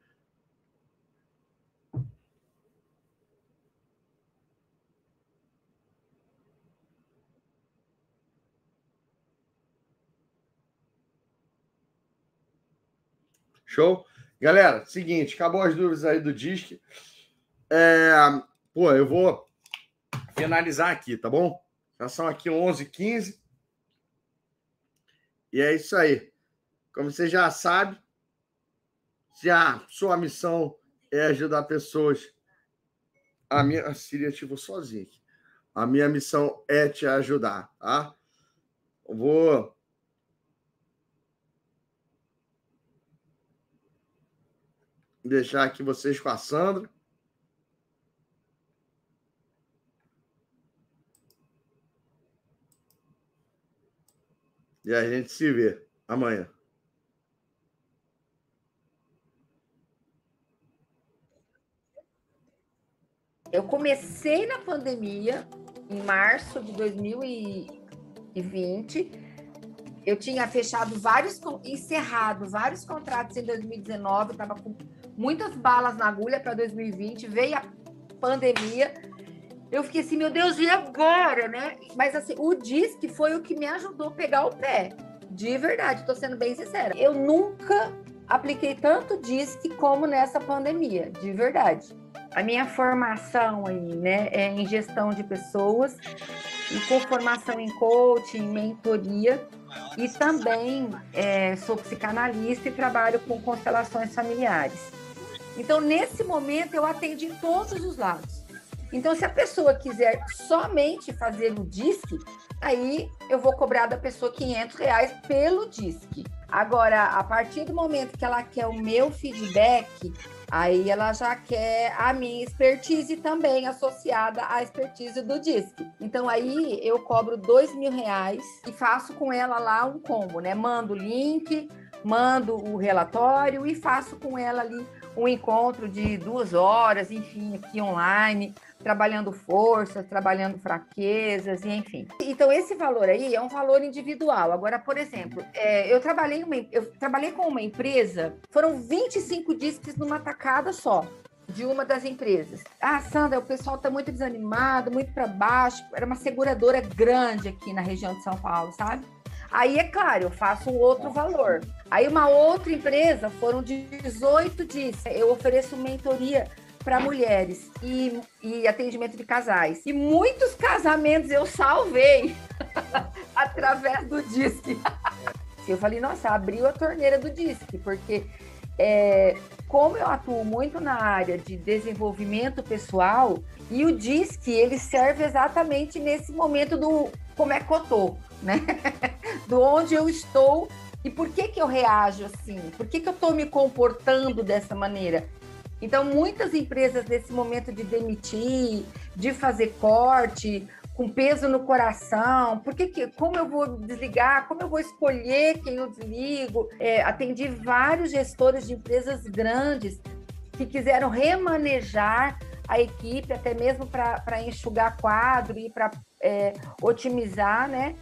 Show? Galera, seguinte, acabou as dúvidas aí do disque. É, pô, eu vou finalizar aqui, tá bom? Já são aqui 11 15 e é isso aí. Como você já sabe, se a sua missão é ajudar pessoas, a minha a Síria ativou sozinha aqui. A minha missão é te ajudar, tá? Eu vou deixar aqui vocês com a Sandra. E a gente se vê amanhã. Eu comecei na pandemia em março de 2020. Eu tinha fechado vários, encerrado vários contratos em 2019, estava com muitas balas na agulha para 2020. Veio a pandemia, eu fiquei assim, meu Deus, e agora, né? Mas assim, o disque foi o que me ajudou a pegar o pé. De verdade, tô sendo bem sincera. Eu nunca apliquei tanto disque como nessa pandemia, de verdade. A minha formação aí, né, é em gestão de pessoas e com formação em coaching, mentoria e também é, sou psicanalista e trabalho com constelações familiares. Então, nesse momento, eu atendi todos os lados então, se a pessoa quiser somente fazer o disque, aí eu vou cobrar da pessoa 500 reais pelo disque. Agora, a partir do momento que ela quer o meu feedback, aí ela já quer a minha expertise também associada à expertise do disque. Então, aí eu cobro dois mil reais e faço com ela lá um combo, né? Mando o link, mando o relatório e faço com ela ali um encontro de duas horas, enfim, aqui online, trabalhando forças, trabalhando fraquezas, e enfim. Então, esse valor aí é um valor individual. Agora, por exemplo, é, eu, trabalhei uma, eu trabalhei com uma empresa, foram 25 discos numa tacada só de uma das empresas. Ah, Sandra, o pessoal está muito desanimado, muito para baixo. Era uma seguradora grande aqui na região de São Paulo, sabe? Aí, é claro, eu faço um outro valor. Aí, uma outra empresa, foram 18 discos. Eu ofereço mentoria para mulheres e, e atendimento de casais. E muitos casamentos eu salvei através do Disque. eu falei, nossa, abriu a torneira do Disque, porque é, como eu atuo muito na área de desenvolvimento pessoal, e o Disque, ele serve exatamente nesse momento do como é que eu tô, né? do onde eu estou e por que que eu reajo assim? Por que que eu estou me comportando dessa maneira? Então, muitas empresas nesse momento de demitir, de fazer corte, com peso no coração, porque que, como eu vou desligar, como eu vou escolher quem eu desligo. É, atendi vários gestores de empresas grandes que quiseram remanejar a equipe, até mesmo para enxugar quadro e para é, otimizar, né?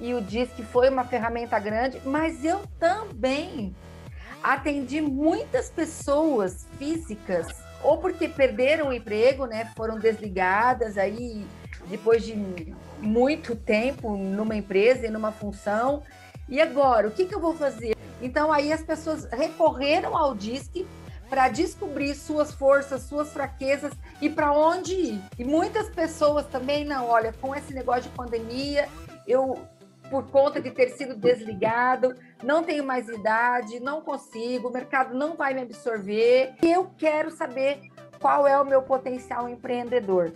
E o que foi uma ferramenta grande, mas eu também atendi muitas pessoas físicas, ou porque perderam o emprego, né, foram desligadas aí depois de muito tempo numa empresa e numa função, E agora, o que, que eu vou fazer? Então aí as pessoas recorreram ao DISC para descobrir suas forças, suas fraquezas e para onde ir. E muitas pessoas também, não, olha, com esse negócio de pandemia, eu por conta de ter sido desligado, não tenho mais idade, não consigo, o mercado não vai me absorver. E eu quero saber qual é o meu potencial empreendedor.